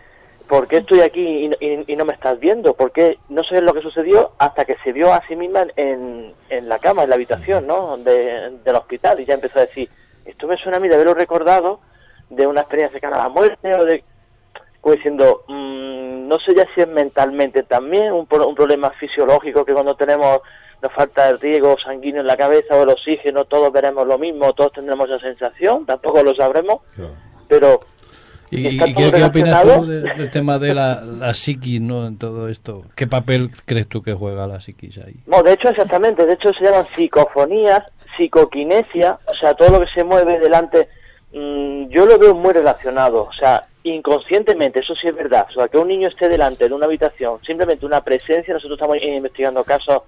por qué estoy aquí y, y- y no me estás viendo? ¿Por qué no sé lo que sucedió hasta que se vio a sí misma en, en la cama, en la habitación, ¿no? De- del hospital y ya empezó a decir, esto me suena a mí de haberlo recordado de una experiencia cercana a la muerte o de como diciendo, mm, no sé ya si es mentalmente también un, un problema fisiológico que cuando tenemos nos falta el riego sanguíneo en la cabeza o el oxígeno, todos veremos lo mismo, todos tendremos esa sensación, tampoco lo sabremos, pero ¿Y, qué, qué opinas tú de- del tema de la, la psiquis, ¿no? En todo esto. ¿Qué papel crees tú que juega la psiquis ahí? No, de hecho, exactamente, de hecho se llaman psicofonías, psicoquinesia, o sea, todo lo que se mueve delante, mm, yo lo veo muy relacionado, o sea, inconscientemente, eso sí es verdad, o sea, que un niño esté delante de una habitación, simplemente una presencia, nosotros estamos investigando casos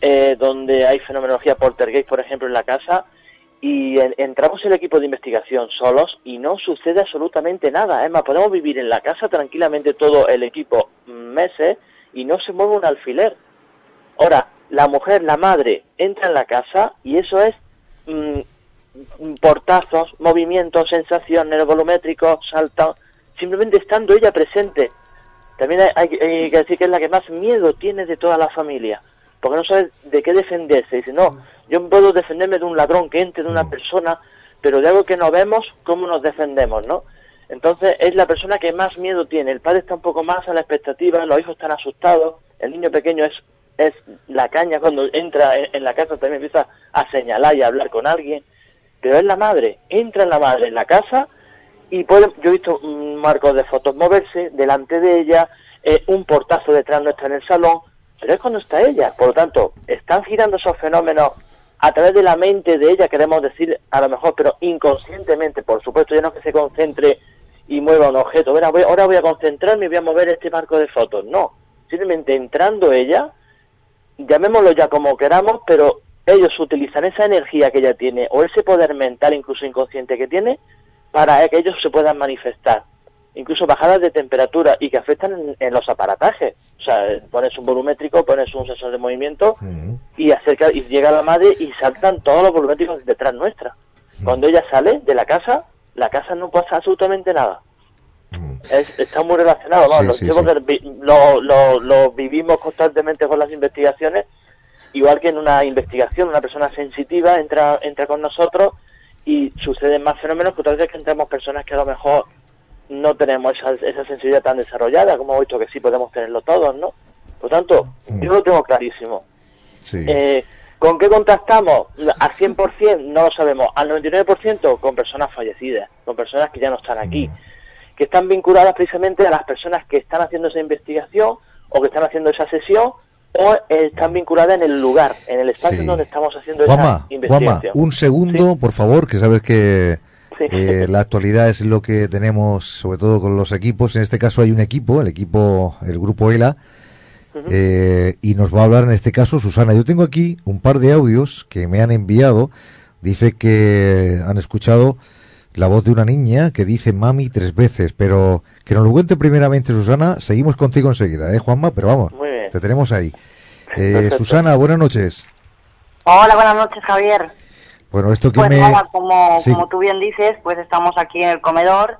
eh, donde hay fenomenología poltergeist, por ejemplo, en la casa, y en- entramos el equipo de investigación solos y no sucede absolutamente nada. Es podemos vivir en la casa tranquilamente todo el equipo meses y no se mueve un alfiler. Ahora, la mujer, la madre, entra en la casa y eso es mm, portazos, movimientos, sensaciones, volumétricos, saltos, simplemente estando ella presente. También hay- hay que decir que es la que más miedo tiene de toda la familia, porque no sabe de qué defenderse. Dice, no, yo puedo defenderme de un ladrón que entre, de una persona, pero de algo que no vemos, ¿cómo nos defendemos, no? Entonces es la persona que más miedo tiene. El padre está un poco más a la expectativa, los hijos están asustados, el niño pequeño es, es la caña cuando entra en, en la casa, también empieza a señalar y a hablar con alguien. Pero es la madre, entra en la madre en la casa y puede, yo he visto mm, marcos de fotos moverse delante de ella, eh, un portazo detrás nuestra en el salón, pero es cuando está ella. Por lo tanto, están girando esos fenómenos a través de la mente de ella, queremos decir a lo mejor, pero inconscientemente, por supuesto, ya no es que se concentre y mueva un objeto. Ahora voy, ahora voy a concentrarme y voy a mover este marco de fotos. No, simplemente entrando ella, llamémoslo ya como queramos, pero ellos utilizan esa energía que ella tiene o ese poder mental, incluso inconsciente que tiene, para que ellos se puedan manifestar. Incluso bajadas de temperatura y que afectan en, en los aparatajes. O sea, pones un volumétrico, pones un sensor de movimiento y acerca y llega la madre y saltan todos los volumétricos detrás nuestra. Cuando ella sale de la casa, la casa no pasa absolutamente nada. Es- está muy relacionado, vamos, Sí, lo vivimos constantemente con las investigaciones, igual que en una investigación, una persona sensitiva entra, entra con nosotros y suceden más fenómenos que otras veces que entramos personas que a lo mejor no tenemos esa, esa sensibilidad tan desarrollada, como hemos visto que sí podemos tenerlo todos, ¿no? Por tanto, yo lo tengo clarísimo. Sí. Eh, ¿Con qué contactamos? Al 100% no lo sabemos. Al 99% con personas fallecidas, con personas que ya no están aquí, que están vinculadas precisamente a las personas que están haciendo esa investigación o que están haciendo esa sesión o están vinculadas en el lugar, en el espacio Sí. donde estamos haciendo esa investigación. un segundo, por favor, que sabes que Sí. eh, la actualidad es lo que tenemos, sobre todo con los equipos. En este caso hay un equipo, el equipo, el grupo ELA, eh, y nos va a hablar en este caso Susana. Yo tengo aquí un par de audios que me han enviado. Dice que han escuchado la voz de una niña que dice mami tres veces, pero que nos lo cuente primeramente Susana. Seguimos contigo enseguida, ¿eh, Juanma? Pero vamos, Muy bien. te tenemos ahí. *laughs* Eh, Susana, buenas noches. Hola, buenas noches, Javier. Bueno, esto que Pues me... nada, como, Sí. como tú bien dices, pues estamos aquí en el comedor.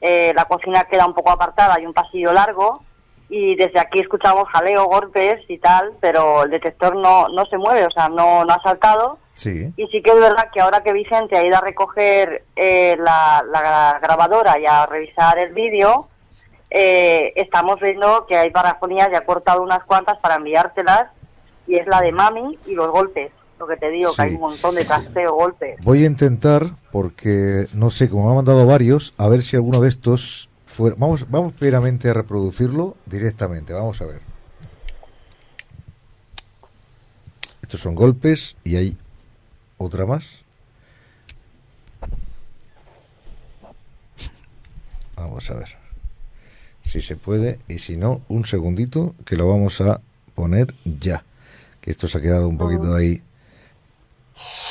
eh, la cocina queda un poco apartada, hay un pasillo largo y desde aquí escuchamos jaleo, golpes y tal, pero el detector no, no se mueve, o sea, no, no ha saltado. Sí. Y sí que es verdad que ahora que Vicente ha ido a recoger eh, la, la grabadora y a revisar el vídeo, eh, estamos viendo que hay parafonías y ha cortado unas cuantas para enviártelas y es la de mami y los golpes. Lo que te digo, que hay un montón de trasteo, golpes. Voy a intentar, porque no sé, como me han mandado varios, a ver si alguno de estos fuera. Vamos, vamos primeramente a reproducirlo directamente. Vamos a ver. Estos son golpes y hay otra más. Vamos a ver si se puede y si no, un segundito que lo vamos a poner ya. Que esto se ha quedado un poquito ahí.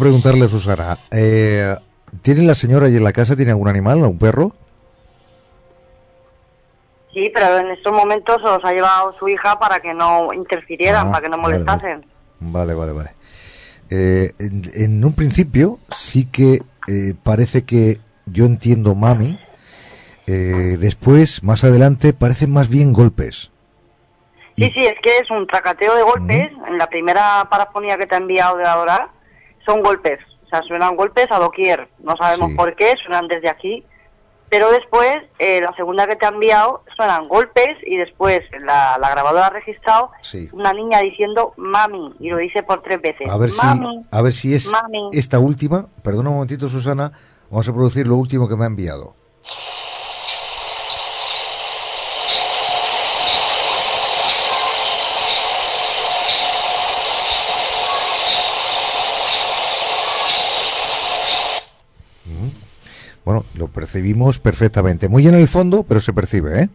preguntarle a Susana. Eh, ¿Tiene la señora ahí en la casa, tiene algún animal, un perro? Sí, pero en estos momentos los ha llevado su hija para que no interfirieran, Ah, para que no molestasen. Vale, vale, vale. Eh, en, en un principio sí que eh, parece que yo entiendo mami. Eh, después, más adelante, parecen más bien golpes. Sí, sí, es que es un tracateo de golpes. En la primera parafonía que te ha enviado de Adorar, son golpes. O sea, suenan golpes a doquier. No sabemos Sí. por qué, suenan desde aquí. Pero después, eh, la segunda que te ha enviado, suenan golpes y después la, la grabadora ha registrado Sí. una niña diciendo mami y lo dice por tres veces. A ver si, mami, a ver si es mami. esta última. Perdona un momentito, Susana. Vamos a producir lo último que me ha enviado. Bueno, lo percibimos perfectamente. Muy en el fondo, pero se percibe, ¿eh?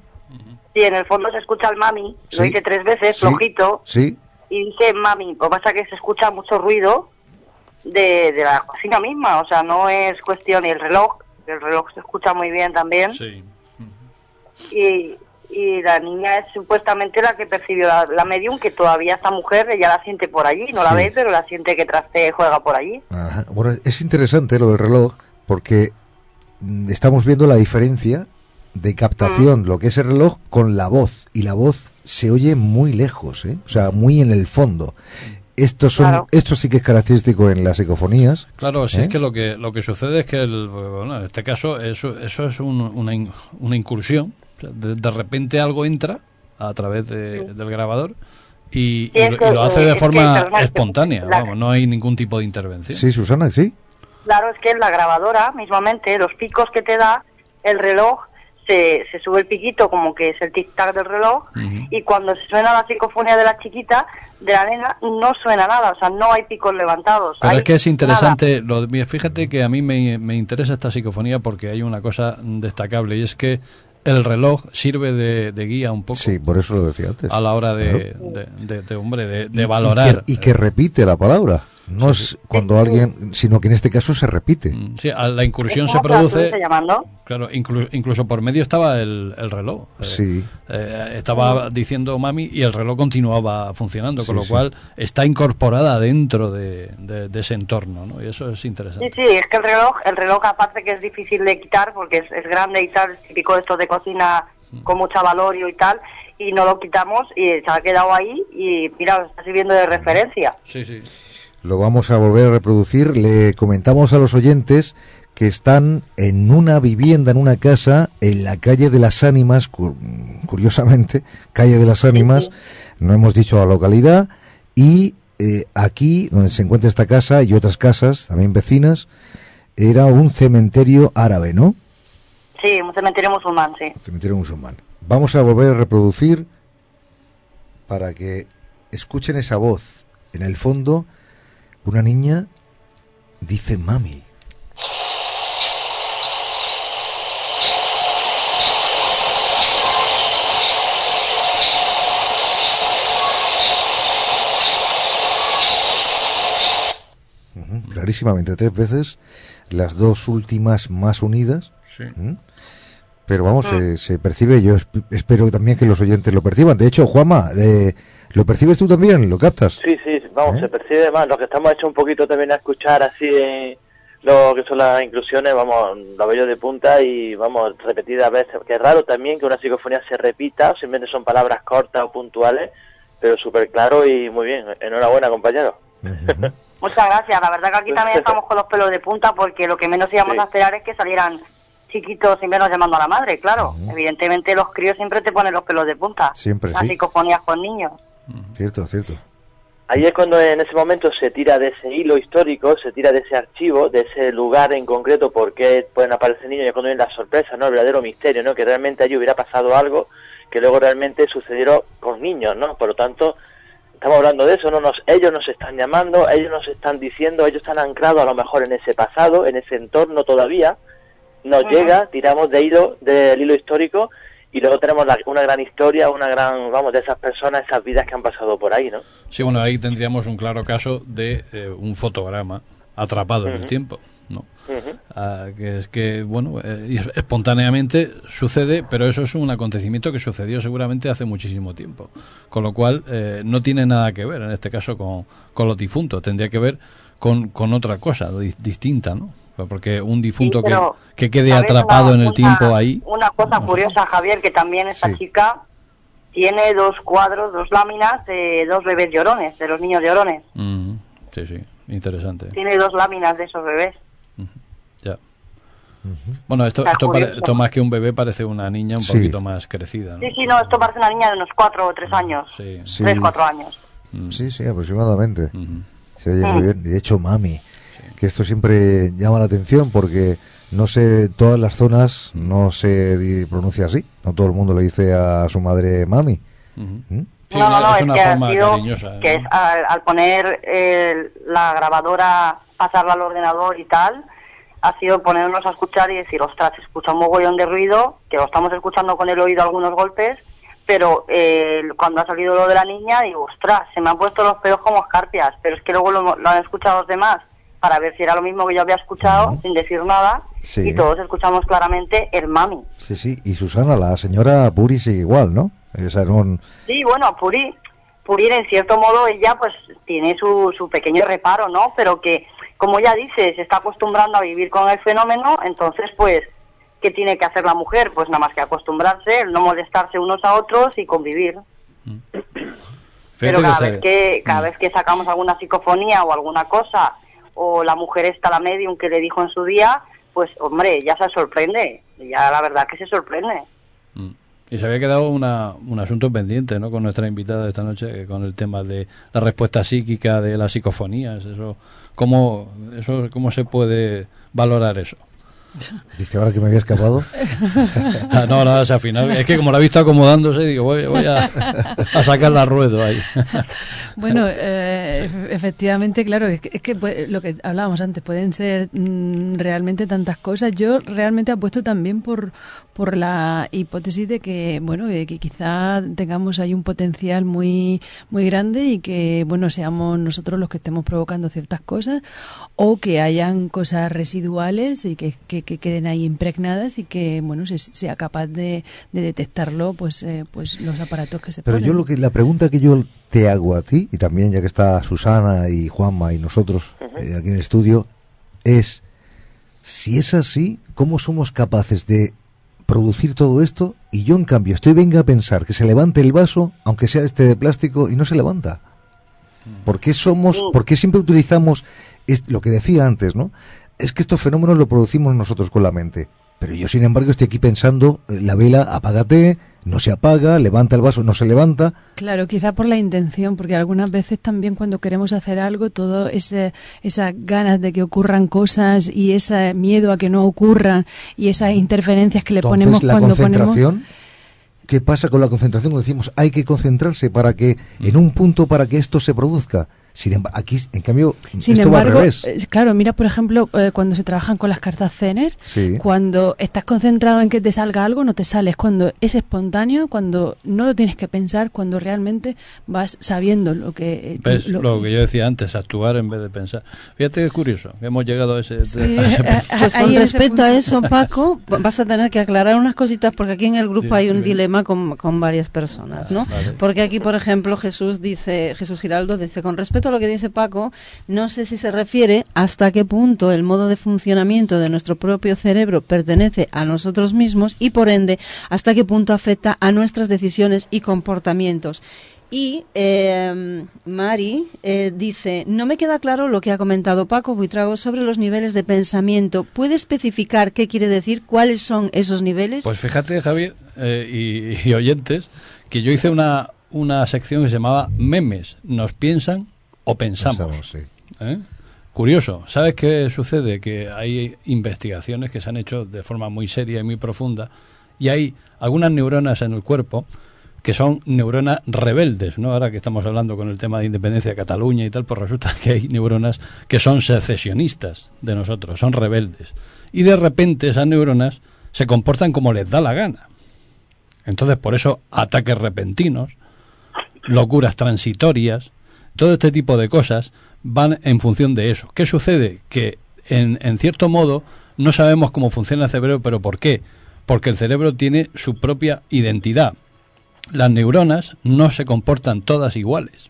Sí, en el fondo se escucha el mami, Sí. lo dice tres veces, Sí. flojito, Sí, y dice mami. Lo que pasa es que se escucha mucho ruido de, de la cocina misma, o sea, no es cuestión. Y el reloj, el reloj se escucha muy bien también. Y, y la niña es supuestamente la que percibió la, la medium, que todavía esta mujer ella la siente por allí, no la Sí. ve, pero la siente que traste juega por allí. Ajá. Bueno, es interesante lo del reloj porque estamos viendo la diferencia de captación, lo que es el reloj, con la voz. Y la voz se oye muy lejos, ¿eh? o sea, muy en el fondo. Estos son, Claro. esto sí que es característico en las psicofonías. Claro, si ¿eh? es que lo que lo que sucede es que el, bueno, en este caso eso, eso es un- una, in- una incursión. O sea, de, de repente algo entra a través de- del grabador y, Sí, lo, que, y lo hace de es que, forma espontánea. Vamos, no hay ningún tipo de intervención. Sí, Susana, sí. Claro, es que en la grabadora, mismamente, los picos que te da el reloj, se, se sube el piquito como que es el tic-tac del reloj, y cuando se suena la psicofonía de la chiquita, de la nena, no suena nada, o sea, no hay picos levantados. Pero hay es que es interesante, lo, fíjate que a mí me, me interesa esta psicofonía porque hay una cosa destacable y es que el reloj sirve de, de guía un poco Sí, por eso lo decía antes. a la hora de, Claro. de, de- de, hombre, de, de Y- y valorar. que- Y que, repite la palabra. No es cuando alguien, sino que en este caso se repite. Sí, a- la incursión ¿Es se produce. Claro, inclu- incluso por medio estaba el, el reloj. Eh, Sí. eh, estaba diciendo mami y el reloj continuaba funcionando, con Sí, lo sí. cual está incorporada dentro de, de- de ese entorno, ¿no? Y eso es interesante. Sí, sí, es que el reloj, el reloj aparte que es difícil de quitar porque es, es grande y tal, es típico de estos de cocina con mucha valorio y tal, y no lo quitamos y se ha quedado ahí y mira, lo está sirviendo de referencia. Sí, sí. Lo vamos a volver a reproducir. Le comentamos a los oyentes que están en una vivienda, en una casa, en la calle de las Ánimas, cu- curiosamente, *laughs* calle de las Ánimas, no hemos dicho la localidad, y eh, aquí, donde se encuentra esta casa y otras casas, también vecinas, era un cementerio árabe, ¿no? Sí, un cementerio musulmán, sí. Cementerio musulmán. Vamos a volver a reproducir para que escuchen esa voz. En el fondo, una niña dice mami. Clarísimamente tres veces, las dos últimas más unidas. Pero vamos, se, se percibe, yo esp- espero también que los oyentes lo perciban. De hecho, Juanma, eh, ¿lo percibes tú también? ¿Lo captas? Sí, sí, vamos, ¿Eh? se percibe más. Lo que estamos hechos un poquito también a escuchar así eh, lo que son las inclusiones, vamos, lo veo de punta y vamos, repetidas veces. Que es raro también que una psicofonía se repita, o simplemente son palabras cortas o puntuales, pero súper claro y muy bien. Enhorabuena, compañero. Muchas gracias. La verdad que aquí también *laughs* estamos con los pelos de punta porque lo que menos íbamos Sí. a esperar es que salieran chiquitos y menos llamando a la madre, claro. Evidentemente los críos siempre te ponen los pelos de punta. Siempre, Las sí. psicofonías con niños. Cierto, cierto. Ahí es cuando en ese momento se tira de ese hilo histórico, se tira de ese archivo, de ese lugar en concreto, por qué pueden aparecer niños y es cuando viene la sorpresa, ¿no? El verdadero misterio, ¿no? Que realmente allí hubiera pasado algo que luego realmente sucediera con niños, ¿no? Por lo tanto, estamos hablando de eso, ¿no? Nos, ellos nos están llamando, ellos nos están diciendo, ellos están anclados a lo mejor en ese pasado, en ese entorno todavía, nos llega, tiramos de hilo, del hilo histórico y luego tenemos la- una gran historia, una gran, vamos, de esas personas, esas vidas que han pasado por ahí, ¿no? Sí, bueno, ahí tendríamos un claro caso de eh, un fotograma atrapado en el tiempo, ¿no? Ah, que es que, bueno, eh, espontáneamente sucede, pero eso es un acontecimiento que sucedió seguramente hace muchísimo tiempo. Con lo cual, eh, no tiene nada que ver, en este caso, con, con los difuntos. Tendría que ver con, con otra cosa di- distinta, ¿no? Porque un difunto que, que quede atrapado Una- en el una- tiempo ahí. Una cosa curiosa, Javier, que también esta Sí. chica tiene dos cuadros, dos láminas de dos bebés llorones, de los niños llorones. Mm, sí, sí, interesante. Tiene dos láminas de esos bebés. Ya. Bueno, esto, esto, pare- curioso. esto más que un bebé parece una niña un Sí. poquito más crecida, ¿no? Sí, sí, no, esto parece una niña de unos cuatro o tres años. Sí. Sí. Tres, cuatro años. Sí, sí, aproximadamente. Se oye Mm. muy bien. Y de hecho, mami, que esto siempre llama la atención porque no sé, todas las zonas no se pronuncia así. No todo el mundo le dice a su madre mami. ¿Mm? Sí, no, no, no, es es, una que ha forma sido cariñosa, que ¿no? es al, al poner eh, la grabadora, pasarla al ordenador y tal, ha sido ponernos a escuchar y decir, ostras, se escucha un mogollón de ruido, que lo estamos escuchando con el oído algunos golpes, pero eh, cuando ha salido lo de la niña, digo, ostras, se me han puesto los pelos como escarpias, pero es que luego lo, lo han escuchado los demás para ver si era lo mismo que yo había escuchado, sin decir nada, Sí. y todos escuchamos claramente el mami. Sí, sí. Y Susana, la señora Puri sigue igual, ¿no? Esa no... Sí, bueno, Puri, Puri en cierto modo ella pues tiene su, su pequeño reparo, ¿no? Pero que, como ya dice, se está acostumbrando a vivir con el fenómeno, entonces pues, ¿qué tiene que hacer la mujer? Pues nada más que acostumbrarse, no molestarse unos a otros y convivir. Pero Fíjate cada que vez que, cada vez que sacamos alguna psicofonía o alguna cosa, o la mujer está la medium que le dijo en su día, pues hombre, ya se sorprende, ya la verdad que se sorprende. Y se había quedado una, un asunto pendiente, ¿no? Con nuestra invitada esta noche, eh, con el tema de la respuesta psíquica de las psicofonías. Eso, ¿cómo, eso, ¿Cómo se puede valorar eso? Dice ahora que me había escapado. *laughs* Ah, no, no, al final. Es que como la he visto acomodándose, digo, voy, voy a, a sacar la rueda ahí. *laughs* Bueno, eh, ef- efectivamente, claro, es que, es que puede- lo que hablábamos antes, pueden ser mm, realmente tantas cosas. Yo realmente apuesto también por, por la hipótesis de que, bueno, de que quizá tengamos ahí un potencial muy, muy grande y que, bueno, seamos nosotros los que estemos provocando ciertas cosas o que hayan cosas residuales y que, que, que queden ahí impregnadas y que, bueno, se, sea capaz de, de detectarlo, pues, eh, pues los aparatos que se Pero ponen. yo lo que la pregunta que yo te hago a ti y también ya que está Susana y Juanma y nosotros eh, aquí en el estudio es si es así, ¿cómo somos capaces de producir todo esto y yo en cambio estoy venga a pensar que se levante el vaso aunque sea este de plástico y no se levanta? ¿Por qué somos, por qué siempre utilizamos lo que decía antes, ¿no? Es que estos fenómenos lo producimos nosotros con la mente. Pero yo, sin embargo, estoy aquí pensando, eh, la vela, apágate, no se apaga, levanta el vaso, no se levanta. Claro, quizá por la intención, porque algunas veces también cuando queremos hacer algo, todo ese, esas ganas de que ocurran cosas y ese miedo a que no ocurran y esas interferencias que le Entonces, ponemos la cuando ponemos... concentración, ¿qué pasa con la concentración? Cuando decimos, hay que concentrarse para que, en un punto, para que esto se produzca. Sin emba- aquí, en cambio, Sin esto va al embargo, revés. eh, claro, mira, por ejemplo, eh, cuando se trabajan con las cartas Zener, Sí. cuando estás concentrado en que te salga algo, no te sale. Es cuando es espontáneo, cuando no lo tienes que pensar, cuando realmente vas sabiendo lo que... eh, ¿Ves lo- lo que yo decía antes, actuar en vez de pensar? Fíjate que es curioso, que hemos llegado a ese... *laughs* a ese punto. Pues con respecto a eso, Paco, vas a tener que aclarar unas cositas porque aquí en el grupo Sí, hay un sí. dilema con, con varias personas, ¿no? vale. Porque aquí, por ejemplo, Jesús dice, Jesús Giraldo dice, con respecto lo que dice Paco, no sé si se refiere hasta qué punto el modo de funcionamiento de nuestro propio cerebro pertenece a nosotros mismos y por ende hasta qué punto afecta a nuestras decisiones y comportamientos. Y eh, Mari eh, dice, no me queda claro lo que ha comentado Paco Buitrago sobre los niveles de pensamiento. ¿Puede especificar qué quiere decir? ¿Cuáles son esos niveles? Pues fíjate, Javier, eh, y, y oyentes, que yo hice una, una sección que se llamaba Memes, ¿nos piensan o pensamos? ¿Eh? Curioso, ¿sabes qué sucede? Que hay investigaciones que se han hecho de forma muy seria y muy profunda y hay algunas neuronas en el cuerpo que son neuronas rebeldes, ¿no? Ahora que estamos hablando con el tema de independencia de Cataluña y tal, pues resulta que hay neuronas que son secesionistas de nosotros, son rebeldes. Y de repente esas neuronas se comportan como les da la gana. Entonces, por eso, ataques repentinos, locuras transitorias, todo este tipo de cosas van en función de eso. ¿Qué sucede? Que, en, en cierto modo, no sabemos cómo funciona el cerebro, pero ¿por qué? Porque el cerebro tiene su propia identidad. Las neuronas no se comportan todas iguales.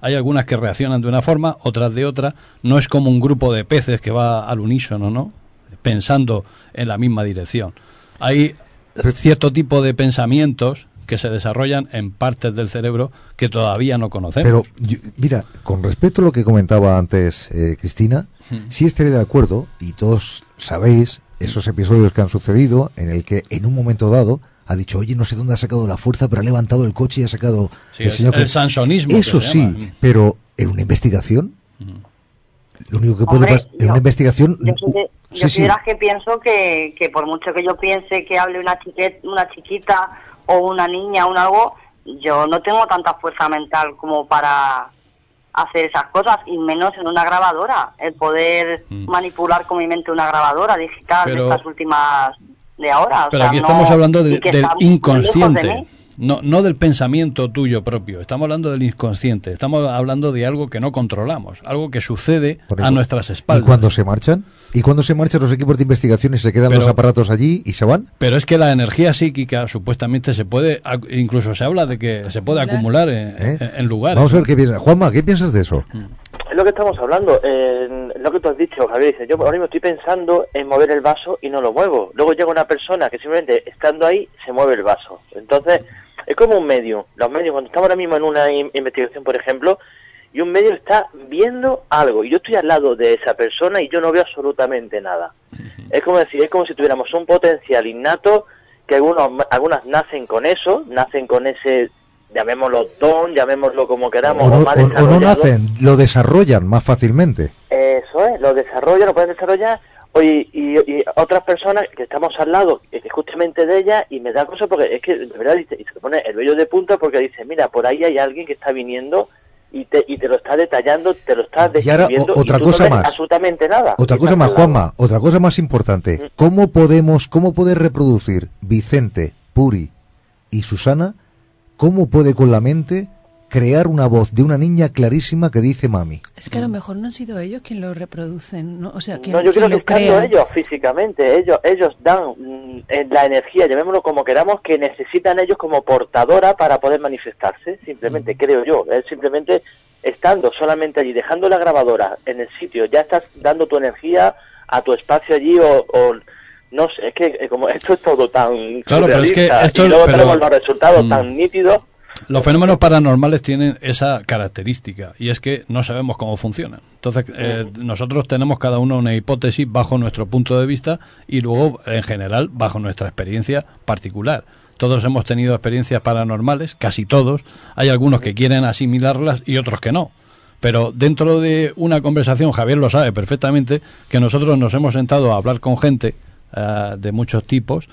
Hay algunas que reaccionan de una forma, otras de otra. No es como un grupo de peces que va al unísono, ¿no? Pensando en la misma dirección. Hay cierto tipo de pensamientos que se desarrollan en partes del cerebro que todavía no conocemos. Pero, yo- mira, con respecto a lo que comentaba antes eh, Cristina, Hmm. sí estaré de acuerdo, y todos sabéis esos episodios que han sucedido en el que en un momento dado ha dicho, oye, no sé dónde ha sacado la fuerza, pero ha levantado el coche y ha sacado Sí, el- el que-". sansonismo Eso se sí, llama. pero en una investigación, lo único que puede Hombre, pasar en yo- una investigación... Yo, sí, yo sí. las que pienso que, que por mucho que yo piense que hable una, chiquet, una chiquita o una niña o un algo, yo no tengo tanta fuerza mental como para hacer esas cosas y menos en una grabadora, el poder manipular con mi mente una grabadora digital Mm. Pero- de estas últimas de ahora. o Pero sea, aquí no- estamos hablando de- del de inconsciente. No, no del pensamiento tuyo propio. Estamos hablando del inconsciente. Estamos hablando de algo que no controlamos, algo que sucede a nuestras ¿Y espaldas. cuando se marchan? ¿Y cuando se marchan los equipos de investigación y se quedan Pero- los aparatos allí y se van? Pero es que la energía psíquica supuestamente se puede, incluso se habla de que se puede acumular en, ¿Eh? en- en lugares. Vamos a ver qué piensas. Juanma, ¿qué piensas de eso? Es lo que estamos hablando, eh, lo que tú has dicho, Javier. Dice, yo ahora mismo estoy pensando en mover el vaso y no lo muevo. Luego llega una persona que simplemente estando ahí se mueve el vaso. Entonces, es como un medio. Los medios, cuando estamos ahora mismo en una in- investigación, por ejemplo, y un medio está viendo algo y yo estoy al lado de esa persona y yo no veo absolutamente nada. Es como decir, es como si tuviéramos un potencial innato que algunos, algunas nacen con eso, nacen con ese, llamémoslo don, llamémoslo como queramos, O no, o más o- o no nacen, lo desarrollan más fácilmente. Eso es, lo desarrollan, lo pueden desarrollar. Oye, y, y otras personas que estamos al lado, eh, justamente de ella, y me da cosa porque es que de verdad y se pone el vello de punta porque dice, mira, por ahí hay alguien que está viniendo y te, y te lo está detallando, te lo está Y ahora, o- describiendo otra y tú no cosa ves más. absolutamente nada. Otra cosa más. Juanma, otra cosa más importante. ¿Cómo podemos, cómo puede reproducir Vicente, Puri y Susana, cómo puede con la mente crear una voz de una niña clarísima que dice mami? Es que a lo mejor no han sido ellos quienes lo reproducen, ¿no? o sea, quien, No, yo creo que lo estando crea. ellos físicamente, ellos ellos dan mm, eh, la energía, llamémoslo como queramos, que necesitan ellos como portadora para poder manifestarse, simplemente creo yo, es simplemente estando solamente allí, dejando la grabadora en el sitio, ya estás dando tu energía a tu espacio allí o, o no sé, es que eh, como *laughs* esto es todo tan Claro, pero es que esto- y luego pero- tenemos los resultados Mm. tan nítidos, Los fenómenos paranormales tienen esa característica y es que no sabemos cómo funcionan. Entonces, eh, nosotros tenemos cada uno una hipótesis bajo nuestro punto de vista y luego, en general, bajo nuestra experiencia particular. Todos hemos tenido experiencias paranormales, casi todos. Hay algunos que quieren asimilarlas y otros que no. Pero dentro de una conversación, Javier lo sabe perfectamente, que nosotros nos hemos sentado a hablar con gente eh, de muchos tipos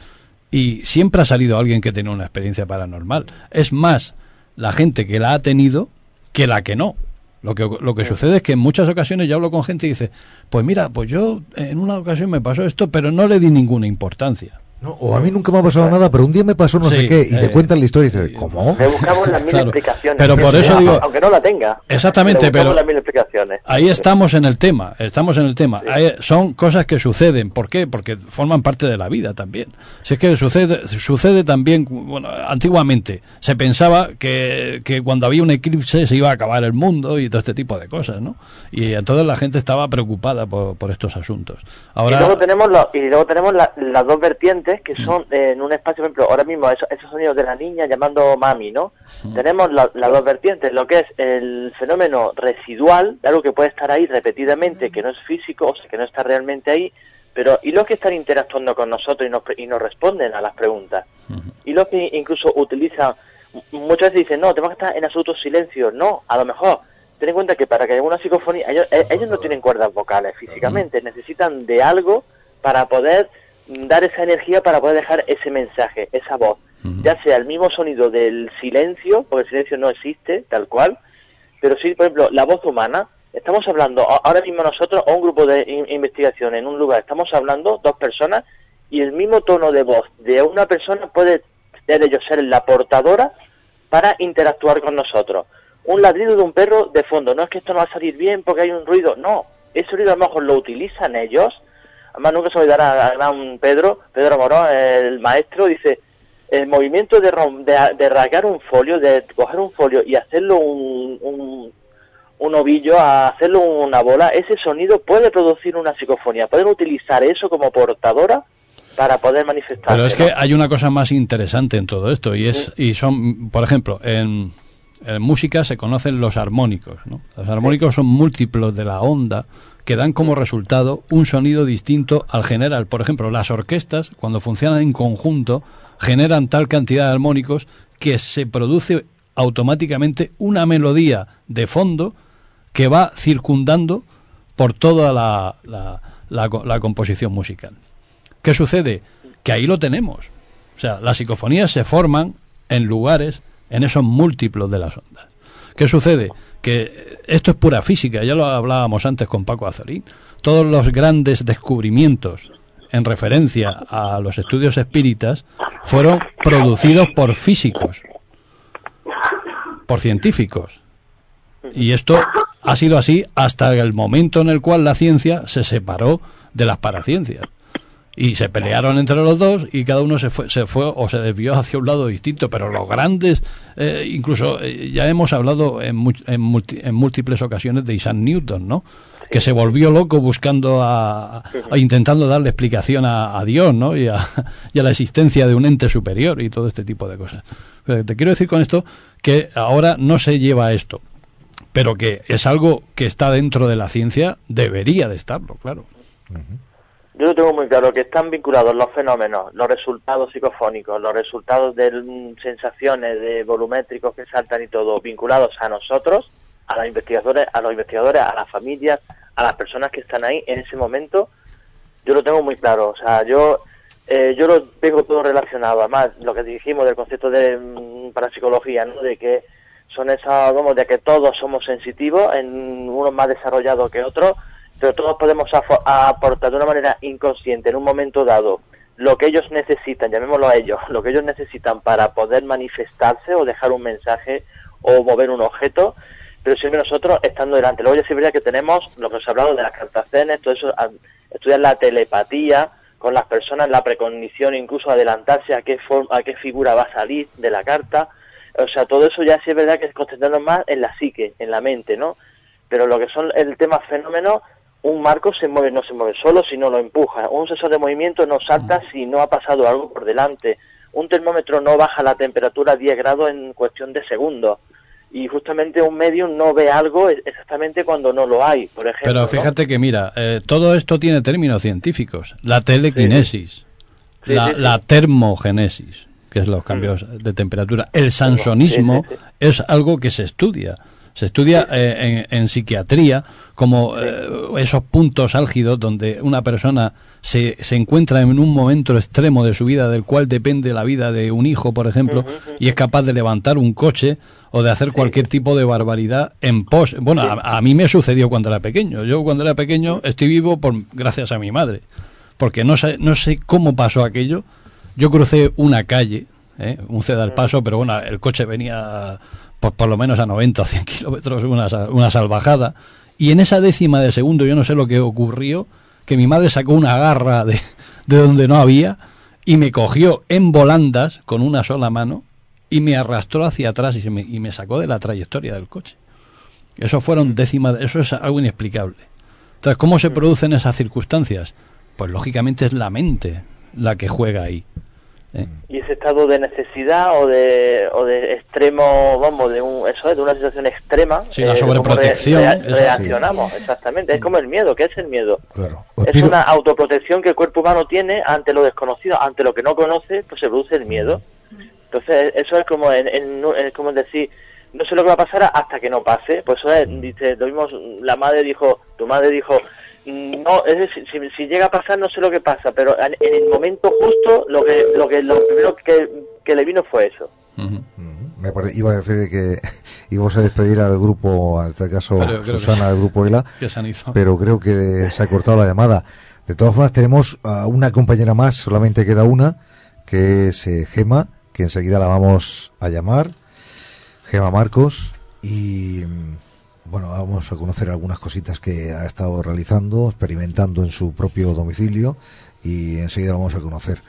y siempre ha salido alguien que tiene una experiencia paranormal. Es más la gente que la ha tenido que la que no. Lo que, lo que sucede es que en muchas ocasiones yo hablo con gente y dice, pues mira, pues yo en una ocasión me pasó esto, pero no le di ninguna importancia. No, o a mí nunca me ha pasado nada, pero un día me pasó no sé qué, y te eh, cuentan la historia y dices, ¿cómo? Le buscamos las mil Claro. explicaciones. Pero por eso digo- Aunque no la tenga. Exactamente, pero- las mil explicaciones. Ahí estamos en el tema, estamos en el tema. Ahí- son cosas que suceden. ¿Por qué? Porque forman parte de la vida también. Si es que sucede, sucede también, bueno, antiguamente se pensaba que, que cuando había un eclipse se iba a acabar el mundo y todo este tipo de cosas, ¿no? Y entonces la gente estaba preocupada por, por estos asuntos. Ahora, y luego tenemos y luego tenemos la- las dos vertientes que Mm. son eh, en un espacio, por ejemplo, ahora mismo esos, esos sonidos de la niña llamando mami, ¿no? Tenemos la- las dos vertientes, lo que es el fenómeno residual, algo que puede estar ahí repetidamente, que no es físico, o sea, que no está realmente ahí, pero y los que están interactuando con nosotros y nos, y nos responden a las preguntas. Y los que incluso utilizan, muchas veces dicen, no, tenemos que estar en absoluto silencio. No, a lo mejor, ten en cuenta que para que haya una psicofonía, ellos, eh, ellos no tienen cuerdas vocales físicamente, necesitan de algo para poder mm, dar esa energía, para poder dejar ese mensaje, esa voz. Ya sea el mismo sonido del silencio, porque el silencio no existe, tal cual, pero sí, por ejemplo, la voz humana. Estamos hablando ahora mismo nosotros, o un grupo de in- investigación en un lugar, estamos hablando dos personas y el mismo tono de voz de una persona puede de ellos ser la portadora para interactuar con nosotros. Un ladrido de un perro de fondo, no es que esto no va a salir bien porque hay un ruido, no, ese ruido a lo mejor lo utilizan ellos. Además nunca se olvidará al gran Pedro, Pedro Morón, el maestro, dice, el movimiento de, rom- de, de rasgar un folio, de coger un folio y hacerlo un, un, un ovillo, a hacerlo una bola, ese sonido puede producir una psicofonía. Pueden utilizar eso como portadora para poder manifestar. Pero es que hay una cosa más interesante en todo esto y es y son, por ejemplo, en, en música se conocen los armónicos. ¿no? Los armónicos son múltiplos de la onda que dan como resultado un sonido distinto al general. Por ejemplo, las orquestas, cuando funcionan en conjunto, generan tal cantidad de armónicos que se produce automáticamente una melodía de fondo que va circundando por toda la, la- la co- la composición musical. ¿Qué sucede? Que ahí lo tenemos. O sea, las psicofonías se forman en lugares, en esos múltiplos de las ondas. ¿Qué sucede? Que esto es pura física, ya lo hablábamos antes con Paco Azorín. Todos los grandes descubrimientos en referencia a los estudios espíritas fueron producidos por físicos, por científicos. Y esto ha sido así hasta el momento en el cual la ciencia se separó de las paraciencias. Y se pelearon entre los dos y cada uno se fue, se fue o se desvió hacia un lado distinto. Pero los grandes, eh, incluso eh, ya hemos hablado en, mu- en, multi- en múltiples ocasiones de Isaac Newton, ¿no? Que se volvió loco buscando a, a- intentando darle explicación a, a Dios, ¿no? Y a, y a la existencia de un ente superior y todo este tipo de cosas. Pero te quiero decir con esto que ahora no se lleva esto, pero que es algo que está dentro de la ciencia, debería de estarlo, claro. Yo lo tengo muy claro, que están vinculados los fenómenos, los resultados psicofónicos, los resultados de sensaciones, de volumétricos que saltan y todo, vinculados a nosotros, a los investigadores, a los investigadores, a las familias, a las personas que están ahí en ese momento. Yo lo tengo muy claro, o sea, yo eh, yo lo tengo todo relacionado, además lo que dijimos del concepto de mm, parapsicología, ¿no? De que son esas, vamos, de que todos somos sensitivos, en unos más desarrollados que otros, pero todos podemos aportar de una manera inconsciente en un momento dado lo que ellos necesitan, llamémoslo a ellos, *laughs* lo que ellos necesitan para poder manifestarse o dejar un mensaje o mover un objeto, pero siempre nosotros estando delante. Luego ya sí verdad que tenemos lo que os he hablado de las cartacenes, todo eso, a- estudiar la telepatía con las personas, la precognición, incluso adelantarse a qué forma, a qué figura va a salir de la carta. O sea, todo eso ya sí es verdad que es concentrarnos más en la psique, en la mente, ¿no? Pero lo que son el tema fenómenos, un marco se mueve, no se mueve solo si no lo empuja. Un sensor de movimiento no salta si no ha pasado algo por delante. Un termómetro no baja la temperatura a 10 grados en cuestión de segundos. Y justamente un medium no ve algo e- exactamente cuando no lo hay, por ejemplo. Pero ¿no? fíjate que, mira, eh, todo esto tiene términos científicos. La telequinesis, Sí, la, sí, sí. la termogénesis, que es los cambios de temperatura. El sansonismo es algo que se estudia. Se estudia eh, en, en psiquiatría como eh, esos puntos álgidos donde una persona se, se encuentra en un momento extremo de su vida del cual depende la vida de un hijo, por ejemplo, y es capaz de levantar un coche o de hacer cualquier tipo de barbaridad en pos. Bueno, a, a mí me sucedió cuando era pequeño. Yo cuando era pequeño estoy vivo por gracias a mi madre, porque no sé, no sé cómo pasó aquello. Yo crucé una calle, ¿eh? un ceda al paso, pero bueno, el coche venía por, por lo menos a 90 o 100 kilómetros, una, una salvajada. Y en esa décima de segundo, yo no sé lo que ocurrió, que mi madre sacó una garra de, de donde no había y me cogió en volandas con una sola mano y me arrastró hacia atrás y, se me, y me sacó de la trayectoria del coche. Eso fueron décimas, eso es algo inexplicable. Entonces, ¿cómo se producen esas circunstancias? Pues lógicamente es la mente la que juega ahí. ¿Eh? y ese estado de necesidad o de, o de extremo, vamos, de un, eso es, de una situación extrema. Sí, la eh, sobreprotección, sí. reaccionamos, exactamente. Es como el miedo. ¿Qué es el miedo? Claro. Es una autoprotección que el cuerpo humano tiene ante lo desconocido, ante lo que no conoce, pues se produce el miedo. Entonces, eso es como, en, en- es como decir, no sé lo que va a pasar hasta que no pase. Pues eso es, dice, lo mismo, la madre dijo, tu madre dijo, mm, no, es decir, si, si llega a pasar no sé lo que pasa, pero en, en el momento justo lo que, lo que, lo primero que, que le vino fue eso. Me pare- iba a decir que *laughs* íbamos a despedir al grupo, en este caso Pero creo que Susana del grupo ELA, pero creo que se ha cortado la llamada. De todas formas, tenemos a una compañera más, solamente queda una, que es eh, Gema, que enseguida la vamos a llamar. Gema Marcos, y mm, bueno, vamos a conocer algunas cositas que ha estado realizando, experimentando en su propio domicilio, y enseguida la vamos a conocer.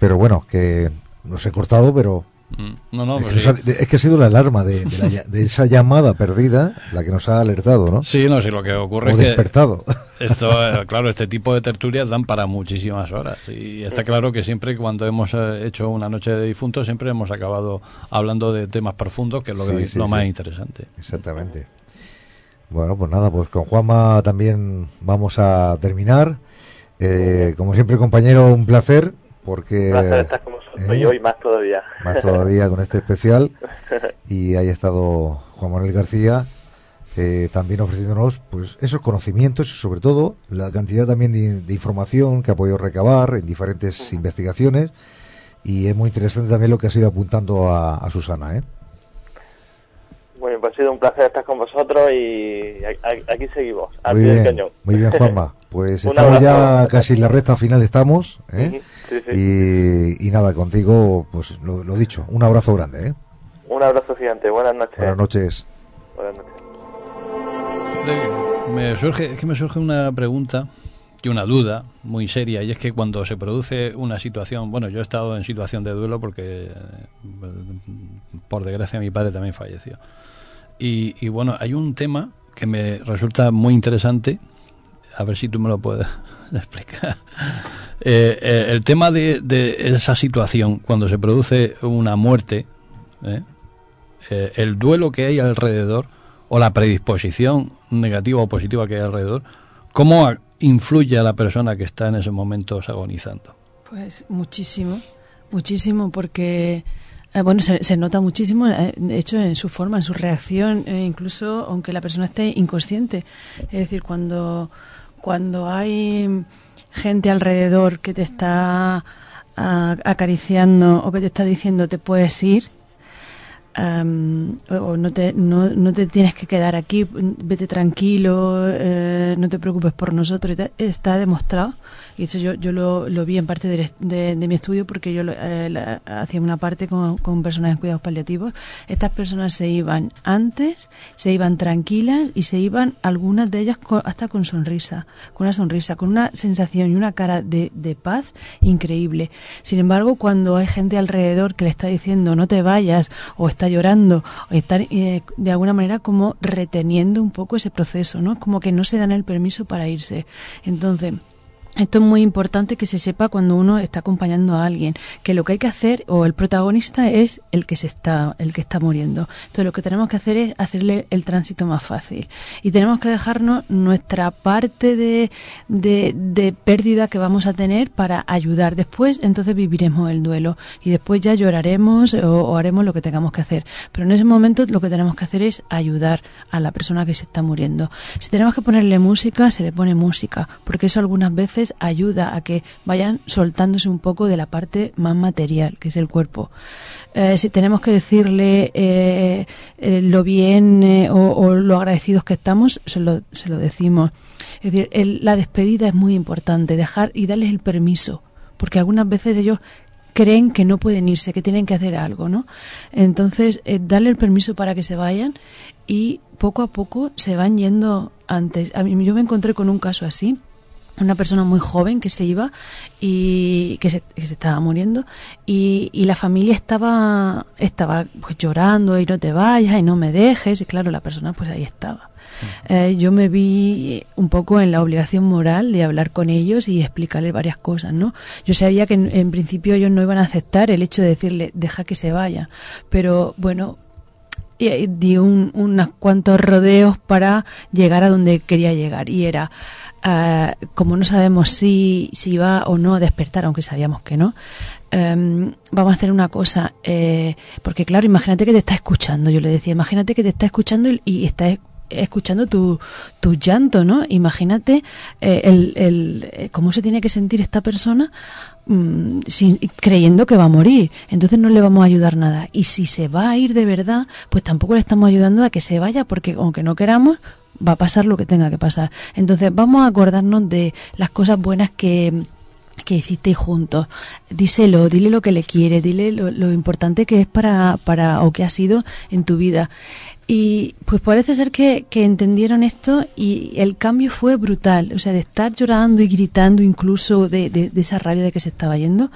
Pero bueno, que nos he cortado, pero Mm, No, no, es, que sí. ha, es que ha sido la alarma de, de la de esa llamada perdida la que nos ha alertado, ¿no? Sí, no, sí, lo que ocurre O es que despertado. esto, eh, claro, este tipo de tertulias dan para muchísimas horas y está claro que siempre cuando hemos eh, hecho una noche de difuntos siempre hemos acabado hablando de temas profundos, que es lo, que- Sí, lo más interesante. Exactamente. Bueno, pues nada, pues con Juanma también vamos a terminar. Eh, como siempre, compañero, un placer, porque... Un placer estar con vosotros eh, y hoy más todavía. Más todavía con este especial. *laughs* Y ahí ha estado Juan Manuel García, eh, también ofreciéndonos pues esos conocimientos y sobre todo la cantidad también de, de información que ha podido recabar en diferentes investigaciones. Y es muy interesante también lo que ha sido apuntando a, a Susana, ¿eh? Bueno, pues ha sido un placer estar con vosotros y aquí seguimos, al Muy pie del bien, cañón. muy bien, Juanma. *laughs* Pues estamos ya casi en la recta final, estamos. ¿eh? Sí, sí. Y, y nada, contigo, pues lo, lo dicho, un abrazo grande. ¿eh? Un abrazo gigante, buenas noches. Buenas noches. Buenas noches. Me surge, es que me surge una pregunta y una duda muy seria y es que cuando se produce una situación, bueno, yo he estado en situación de duelo porque eh, por desgracia mi padre también falleció. Y, y bueno, hay un tema que me resulta muy interesante, a ver si tú me lo puedes *laughs* explicar. Eh, eh, el tema de, de esa situación, cuando se produce una muerte, ¿eh? el duelo que hay alrededor o la predisposición negativa o positiva que hay alrededor, ¿cómo influye a la persona que está en esos momentos agonizando? Pues muchísimo, muchísimo, porque eh, bueno, se, se nota muchísimo, eh, de hecho, en su forma, en su reacción, eh, incluso aunque la persona esté inconsciente. Es decir, cuando, cuando hay gente alrededor que te está ah, acariciando o que te está diciendo te puedes ir, am, o no te, no, no te tienes que quedar aquí, vete tranquilo, eh, no te preocupes por nosotros. Está demostrado, y eso yo, yo lo, vi en parte de, de- mi estudio porque yo eh, hacía una parte con, con personas en cuidados paliativos. Estas personas se iban antes, se iban tranquilas y se iban algunas de ellas hasta con sonrisa, con una sonrisa, con una sensación y una cara de, de paz increíble. Sin embargo, cuando hay gente alrededor que le está diciendo no te vayas o está llorando o está eh, de alguna manera como reteniendo un poco ese proceso, ¿no? Como que no se dan el permiso para irse. Entonces, Esto es muy importante que se sepa cuando uno está acompañando a alguien, que lo que hay que hacer o el protagonista es el que se está el que está muriendo. Entonces lo que tenemos que hacer es hacerle el tránsito más fácil y tenemos que dejarnos nuestra parte de, de, de pérdida que vamos a tener para ayudar. Después entonces viviremos el duelo y después ya lloraremos o, o haremos lo que tengamos que hacer. Pero en ese momento lo que tenemos que hacer es ayudar a la persona que se está muriendo. Si tenemos que ponerle música, se le pone música, porque eso algunas veces ayuda a que vayan soltándose un poco de la parte más material, que es el cuerpo. Eh, si tenemos que decirle eh, eh, lo bien eh, o, lo agradecidos que estamos, se lo, se lo decimos. Es decir, el- la despedida es muy importante, dejar y darles el permiso, porque algunas veces ellos creen que no pueden irse, que tienen que hacer algo, ¿no? Entonces, darle el permiso para que se vayan y poco a poco se van yendo antes. A yo me encontré con un caso así, una persona muy joven que se iba y que se, que se estaba muriendo y, y la familia estaba estaba pues llorando y no te vayas y no me dejes y claro la persona pues ahí estaba. Eh, yo me vi un poco en la obligación moral de hablar con ellos y explicarles varias cosas no yo sabía que en, en principio ellos no iban a aceptar el hecho de decirle deja que se vaya pero bueno y di un, unos cuantos rodeos para llegar a donde quería llegar. Y era ah, como no sabemos si, si va o no a despertar aunque sabíamos que no em, vamos a hacer una cosa eh, porque claro imagínate que te está escuchando. Yo le decía imagínate que te está escuchando y, y está es- escuchando tu, tu llanto, ¿no? Imagínate eh, el, el, eh, cómo se tiene que sentir esta persona mm, sin- creyendo que va a morir. Entonces no le vamos a ayudar nada. Y si se va a ir de verdad, pues tampoco le estamos ayudando a que se vaya, porque aunque no queramos, va a pasar lo que tenga que pasar. Entonces vamos a acordarnos de las cosas buenas que que hicisteis juntos. Díselo, dile lo que le quiere, dile lo, importante que es para, para o que ha sido en tu vida. Y pues parece ser que, que entendieron esto y el cambio fue brutal. O sea, de estar llorando y gritando incluso de, de, de esa rabia de que se estaba yendo,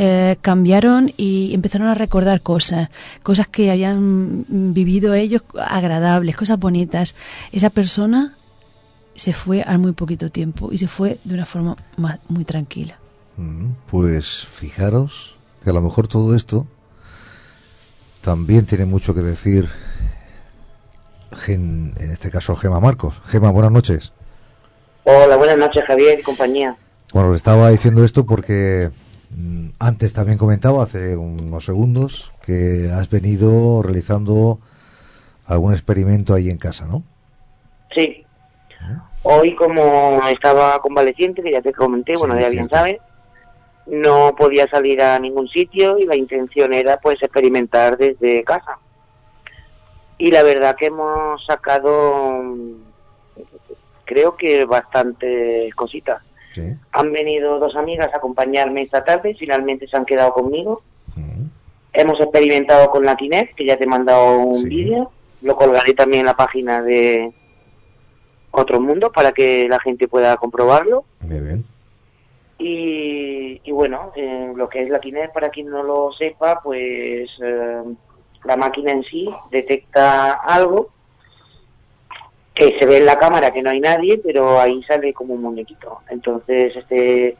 eh, cambiaron y empezaron a recordar cosas, cosas que habían vivido ellos agradables, cosas bonitas. Esa persona se fue al muy poquito tiempo y se fue de una forma más, muy tranquila. Mm, Pues fijaros que a lo mejor todo esto también tiene mucho que decir, Gen- en este caso Gema Marcos. Gema, buenas noches. Hola, buenas noches, Javier y compañía. Bueno, le estaba diciendo esto porque mm, antes también comentaba, hace unos segundos, que has venido realizando algún experimento ahí en casa, ¿no? Sí. Hoy, como estaba convaleciente, que ya te comenté, bueno, ya bien sabes, no podía salir a ningún sitio y la intención era, pues, experimentar desde casa. Y la verdad que hemos sacado, mm, creo que bastantes cositas. Sí. Han venido dos amigas a acompañarme esta tarde, finalmente se han quedado conmigo. Hemos experimentado con la Kinect, que ya te he mandado un vídeo. Lo colgaré también en la página de Otro Mundo para que la gente pueda comprobarlo. Muy bien. Y, y bueno, eh, lo que es la Kinect, para quien no lo sepa, pues eh, la máquina en sí detecta algo que se ve en la cámara que no hay nadie, pero ahí sale como un muñequito. Entonces este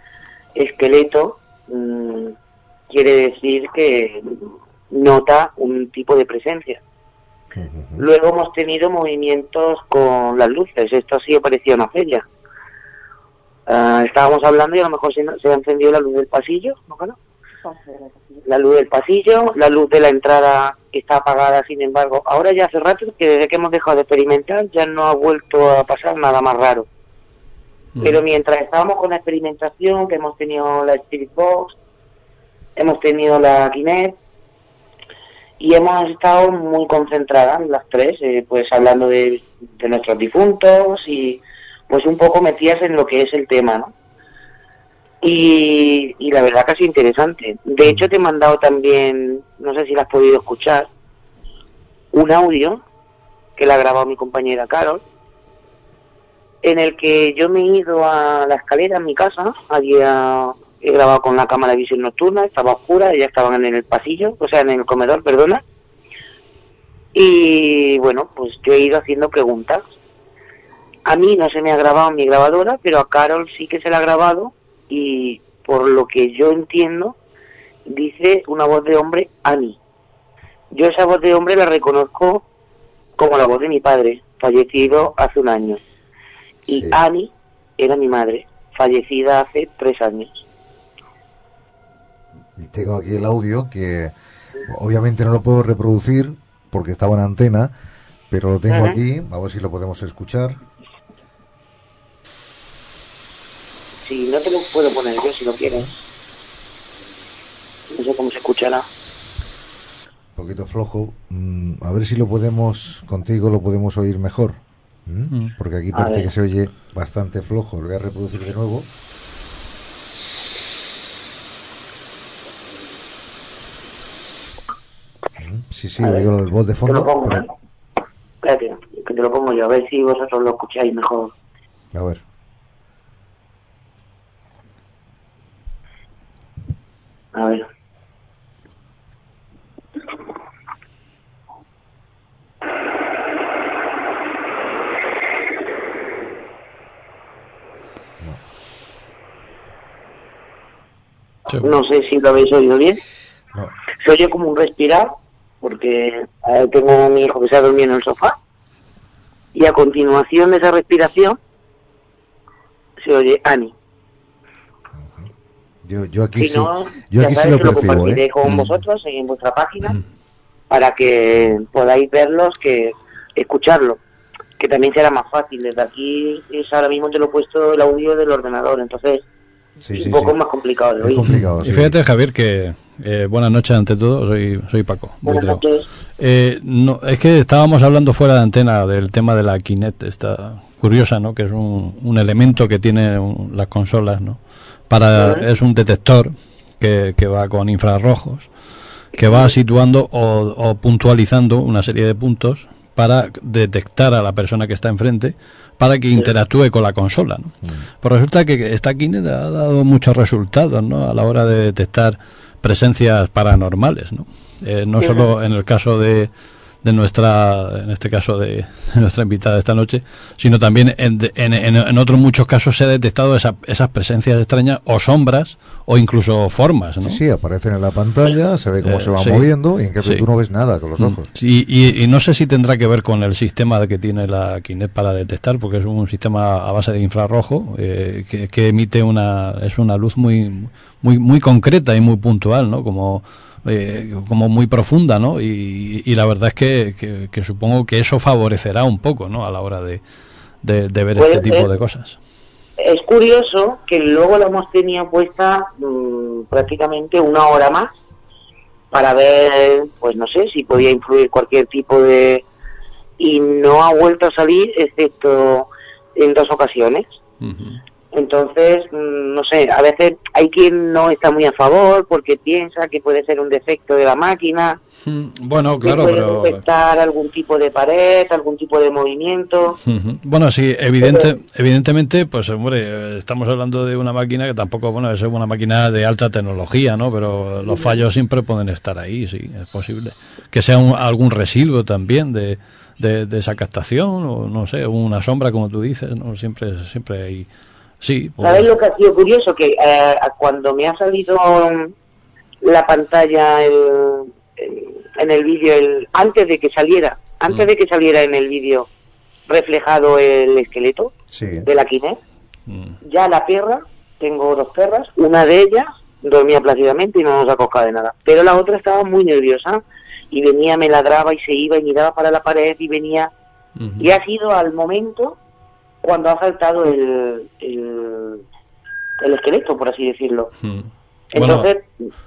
esqueleto mm, quiere decir que nota un tipo de presencia. Luego hemos tenido movimientos con las luces. Esto sí parecía una feria. Ah, estábamos hablando y a lo mejor se, se ha encendido la luz del pasillo, ¿no? Carlos? La luz del pasillo, la luz de la entrada que está apagada, sin embargo. Ahora ya hace rato que desde que hemos dejado de experimentar ya no ha vuelto a pasar nada más raro. Pero mientras estábamos con la experimentación, que hemos tenido la Spirit Box, hemos tenido la Kinect, y hemos estado muy concentradas las tres, eh, pues hablando de, de nuestros difuntos y pues un poco metidas en lo que es el tema, ¿no? Y, y la verdad sido interesante. De hecho te he mandado también, no sé si la has podido escuchar, un audio que la ha grabado mi compañera Carol, en el que yo me he ido a la escalera en mi casa, había he grabado con la cámara de visión nocturna, estaba oscura, ellas estaban en el pasillo, o sea, en el comedor, perdona. Y bueno, pues yo he ido haciendo preguntas. a mí no se me ha grabado en mi grabadora, pero a Carol sí que se la ha grabado y por lo que yo entiendo, dice una voz de hombre, Ani. Yo esa voz de hombre la reconozco como la voz de mi padre, fallecido hace un año. Y Ani era mi madre, fallecida hace tres años. Y tengo aquí el audio que obviamente no lo puedo reproducir porque estaba en antena, pero lo tengo Ajá. aquí, a ver si lo podemos escuchar. Si no te lo puedo poner yo, si lo quieres. No sé cómo se escuchará. Un poquito flojo. Mm, a ver si lo podemos, contigo lo podemos oír mejor. ¿Mm? Mm. Porque aquí A parece ver. que se oye bastante flojo. Lo voy a reproducir de nuevo. Sí, sí, oído el voz de Te lo fondo. pongo, pero-. Espérate, que te lo pongo yo, a ver si vosotros lo escucháis mejor. a ver. A ver. No sé si lo habéis oído bien. Se oye como un respirar, porque eh, tengo a mi hijo que se ha dormido en el sofá. Y a continuación de esa respiración, se oye Ani. Yo, yo aquí si sí, no, yo aquí sí lo lo percibo, compartiré ¿eh? con vosotros en vuestra página para que podáis verlos, que escucharlo, que también será más fácil. Desde aquí es ahora mismo te lo he puesto el audio del ordenador, entonces Sí, es sí, un poco sí. más complicado de oír. complicado, Y fíjate, Javier, que eh, buenas noches ante todo, soy, soy Paco. Buenas Buitrao. noches. Eh, no, es que estábamos hablando fuera de antena del tema de la Kinect, esta curiosa, ¿no? Que es un, un elemento que tiene un- las consolas, ¿no? Para, es un detector que, que va con infrarrojos, que va situando o, o puntualizando una serie de puntos para detectar a la persona que está enfrente para que interactúe con la consola. ¿no? Pues resulta que esta Kinect ha dado muchos resultados ¿no? a la hora de detectar presencias paranormales. ¿no? Eh, no solo en el caso de, de nuestra, en este caso de, de nuestra invitada esta noche, sino también en, en, en- en otros muchos casos se ha detectado esa- esas presencias extrañas o sombras o incluso formas. ¿no? Sí, sí, aparecen en la pantalla, se ve cómo Eh, se va sí. moviendo y en cambio Sí. tú no ves nada con los Mm. ojos. Sí, y, y no sé si tendrá que ver con el sistema que tiene la Kinect para detectar, porque es un sistema a base de infrarrojo eh, que, que emite una es una luz muy muy muy concreta y muy puntual, ¿no? Como eh, como muy profunda, ¿no? Y, y la verdad es que, que- que supongo que eso favorecerá un poco, ¿no? A la hora de, de, de ver Puede este tipo ser. de cosas. Es curioso que luego la hemos tenido puesta mm, prácticamente una hora más para ver, pues no sé, si podía influir cualquier tipo de... Y no ha vuelto a salir excepto en dos ocasiones. Entonces, mm, no sé, a veces hay quien no está muy a favor porque piensa que puede ser un defecto de la máquina, Bueno, que claro, puede pero detectar algún tipo de pared, algún tipo de movimiento. Ujú. Bueno, sí, evidente, evidentemente, pues hombre, eh, estamos hablando de una máquina que tampoco, bueno, es una máquina de alta tecnología, ¿no? Pero los fallos siempre pueden estar ahí, sí, es posible. Que sea un- algún residuo también de, de, de esa captación, o no sé, una sombra, como tú dices, ¿no? Siempre, siempre hay... Sí, pues- ¿Sabes lo que ha sido curioso? Que eh, cuando me ha salido mm, la pantalla el- el- en el vídeo, el- antes de que saliera, antes de que saliera en el vídeo reflejado el esqueleto Sí. de la Kinect, ya la perra, tengo dos perras, una de ellas dormía plácidamente y no nos acoscaba de nada, pero la otra estaba muy nerviosa y venía, me ladraba y se iba y miraba para la pared y venía. Y ha sido al momento cuando ha saltado el, el, el esqueleto, por así decirlo. Bueno, Entonces,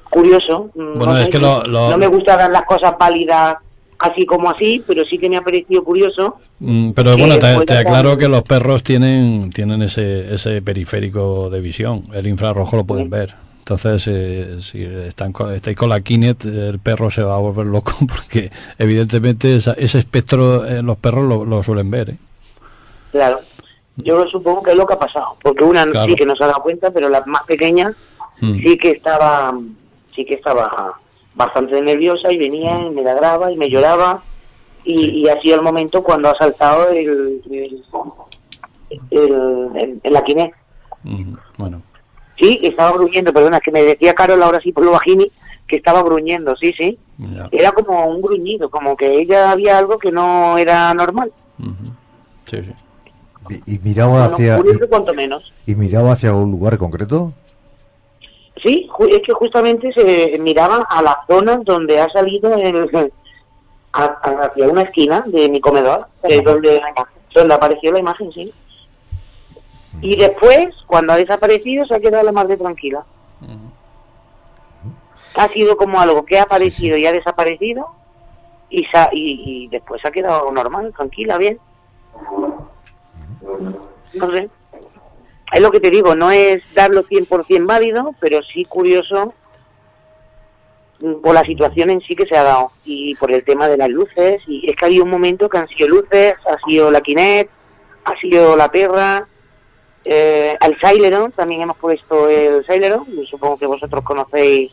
curioso. mm, Bueno, no, es sé, que lo- lo- no me gusta dar las cosas válidas así como así, pero sí que me ha parecido curioso. Mm, Pero bueno, te, pueda te dar- aclaro que los perros tienen tienen ese, ese periférico de visión, el infrarrojo lo pueden ver. Entonces, eh, si están con, estáis con la Kinect, el perro se va a volver loco *laughs* porque evidentemente esa- ese espectro eh, los perros lo, lo suelen ver. ¿eh? Claro. Yo supongo que es lo que ha pasado, porque una Claro. sí que no se ha dado cuenta, pero la más pequeña Mm. sí que estaba sí que estaba bastante nerviosa y venía y me ladraba y me lloraba y, y ha sido el momento cuando ha saltado el, el, el- en la Kinect. Ujú, Bueno, Sí, estaba gruñendo, perdona, que me decía Carol ahora sí por lo bajini que estaba gruñendo, sí, sí. ya. Era como un gruñido, como que ella había algo que no era normal. Sí, sí. Y, y miraba Bueno, hacia curioso cuanto menos. y, y miraba hacia un lugar concreto. Sí, es que justamente se miraba a la zona donde ha salido el, *laughs* a- hacia una esquina de mi comedor, es donde, donde apareció la imagen, sí. Y después, cuando ha desaparecido, se ha quedado la madre tranquila. Ha sido como algo que ha aparecido y ha desaparecido, y, sa- y, y después se ha quedado normal, tranquila, bien. No sé. Es lo que te digo, no es darlo 100% válido, pero sí curioso mm, por la situación en sí que se ha dado y por el tema de las luces. Y es que ha habido un momento que han sido luces, ha sido la Kinect, ha sido la perra, eh, al Celeron, también hemos puesto el Celeron, y supongo que vosotros conocéis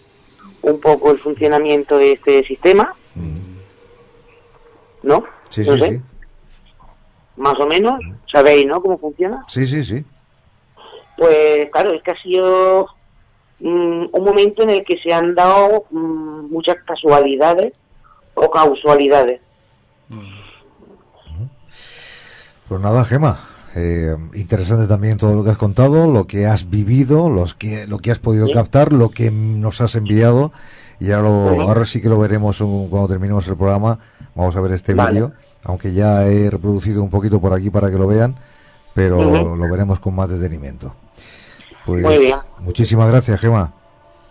un poco el funcionamiento de este sistema, ¿no? Sí, No sí, sé, sí. Más o menos, sabéis, ¿no? Cómo funciona. Sí, sí, sí. Pues claro, es que ha sido mm, un momento en el que se han dado mm, muchas casualidades o causalidades. Pues nada, Gema. eh, interesante también todo lo que has contado, lo que has vivido, los que, lo que has podido Sí. captar, lo que nos has enviado. Y ahora, lo- Ujú. ahora sí que lo veremos um, cuando terminemos el programa. Vamos a ver este Vale. vídeo, aunque ya he reproducido un poquito por aquí para que lo vean, pero lo veremos con más detenimiento. Pues Muy bien. muchísimas gracias, Gema.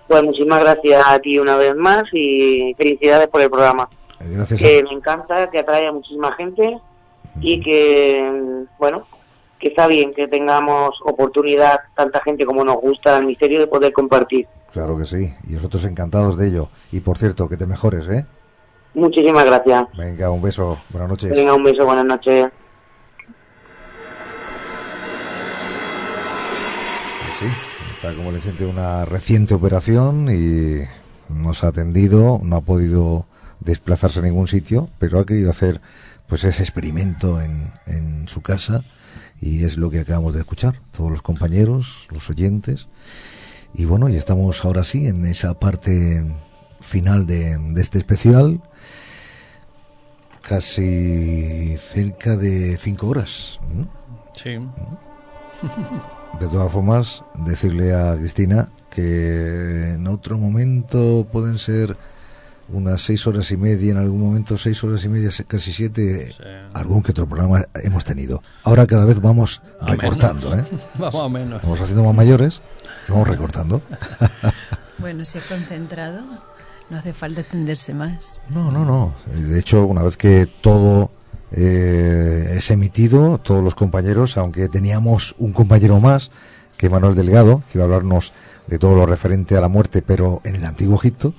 Pues muchísimas gracias a ti una vez más y felicidades por el programa. Gracias. Que me encanta, que atrae a muchísima gente y que, bueno, que está bien que tengamos oportunidad, tanta gente como nos gusta el misterio, de poder compartir. Claro que sí. Y nosotros encantados de ello. Y por cierto, que te mejores, ¿eh? Muchísimas gracias. Venga, un beso. Buenas noches. Venga, un beso, buenas noches. Pues sí, está como reciente una reciente operación y nos ha atendido, no ha podido desplazarse a ningún sitio, pero ha querido hacer pues ese experimento en, en su casa y es lo que acabamos de escuchar, todos los compañeros, los oyentes. Y bueno, y estamos ahora sí en esa parte final de, de este especial, casi cerca de cinco horas. ¿no? Sí. De todas formas, decirle a Cristina que en otro momento pueden ser unas seis horas y media, en algún momento seis horas y media, casi siete, algún que otro programa hemos tenido. Ahora cada vez vamos A menos. recortando, ¿eh? *laughs* Vamos a menos. Vamos haciendo más mayores, vamos recortando. *laughs* Bueno, si es concentrado, no hace falta extenderse más. No, no, no. De hecho, una vez que todo eh, es emitido, todos los compañeros, aunque teníamos un compañero más, que Manuel Delgado, que iba a hablarnos de todo lo referente a la muerte, pero en el antiguo Egipto,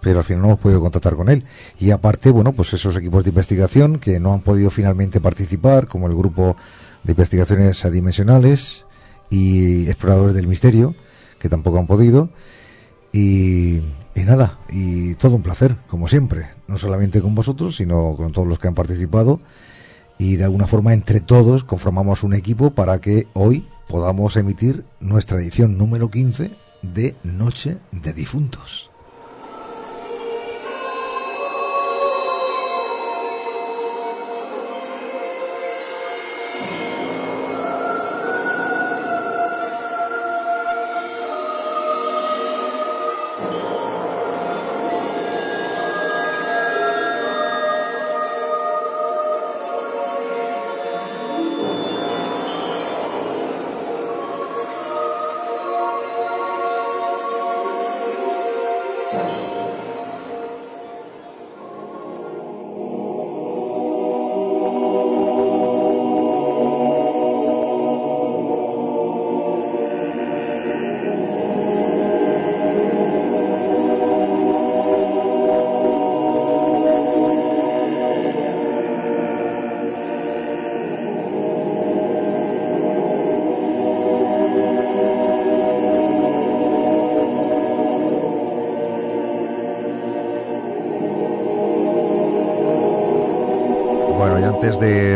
pero al final no hemos podido contactar con él. Y aparte, bueno, pues esos equipos de investigación que no han podido finalmente participar, como el grupo de investigaciones adimensionales y exploradores del misterio, que tampoco han podido. Y, nada, y todo un placer, como siempre, no solamente con vosotros, sino con todos los que han participado. Y de alguna forma, entre todos, conformamos un equipo para que hoy podamos emitir nuestra edición número 15 de Noche de Difuntos.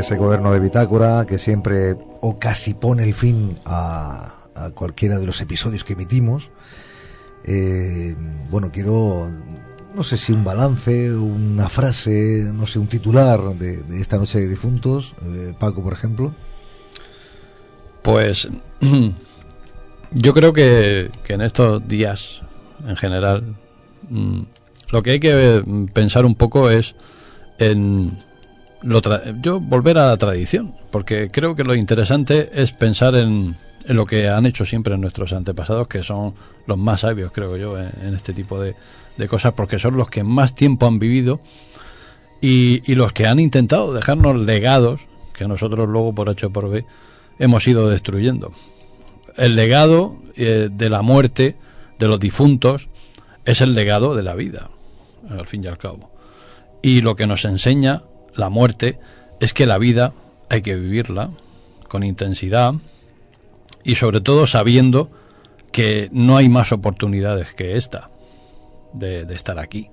Ese cuaderno de bitácora que siempre o casi pone el fin a, cualquiera de los episodios que emitimos, eh, bueno, quiero, no sé si un balance, una frase, no sé, un titular de, esta noche de difuntos, eh, Paco, por ejemplo. Pues *clears throat* yo creo que, en estos días, en general, mm, lo que hay que pensar un poco es en lo yo volver a la tradición, porque creo que lo interesante es pensar en, en lo que han hecho siempre nuestros antepasados, que son los más sabios, creo yo, en, este tipo de, de cosas, porque son los que más tiempo han vivido y, y los que han intentado dejarnos legados que nosotros luego por H o por B hemos ido destruyendo. El legado eh, de la muerte de los difuntos es el legado de la vida, al fin y al cabo. Y lo que nos enseña la muerte es que la vida hay que vivirla con intensidad y sobre todo sabiendo que no hay más oportunidades que esta de, estar aquí.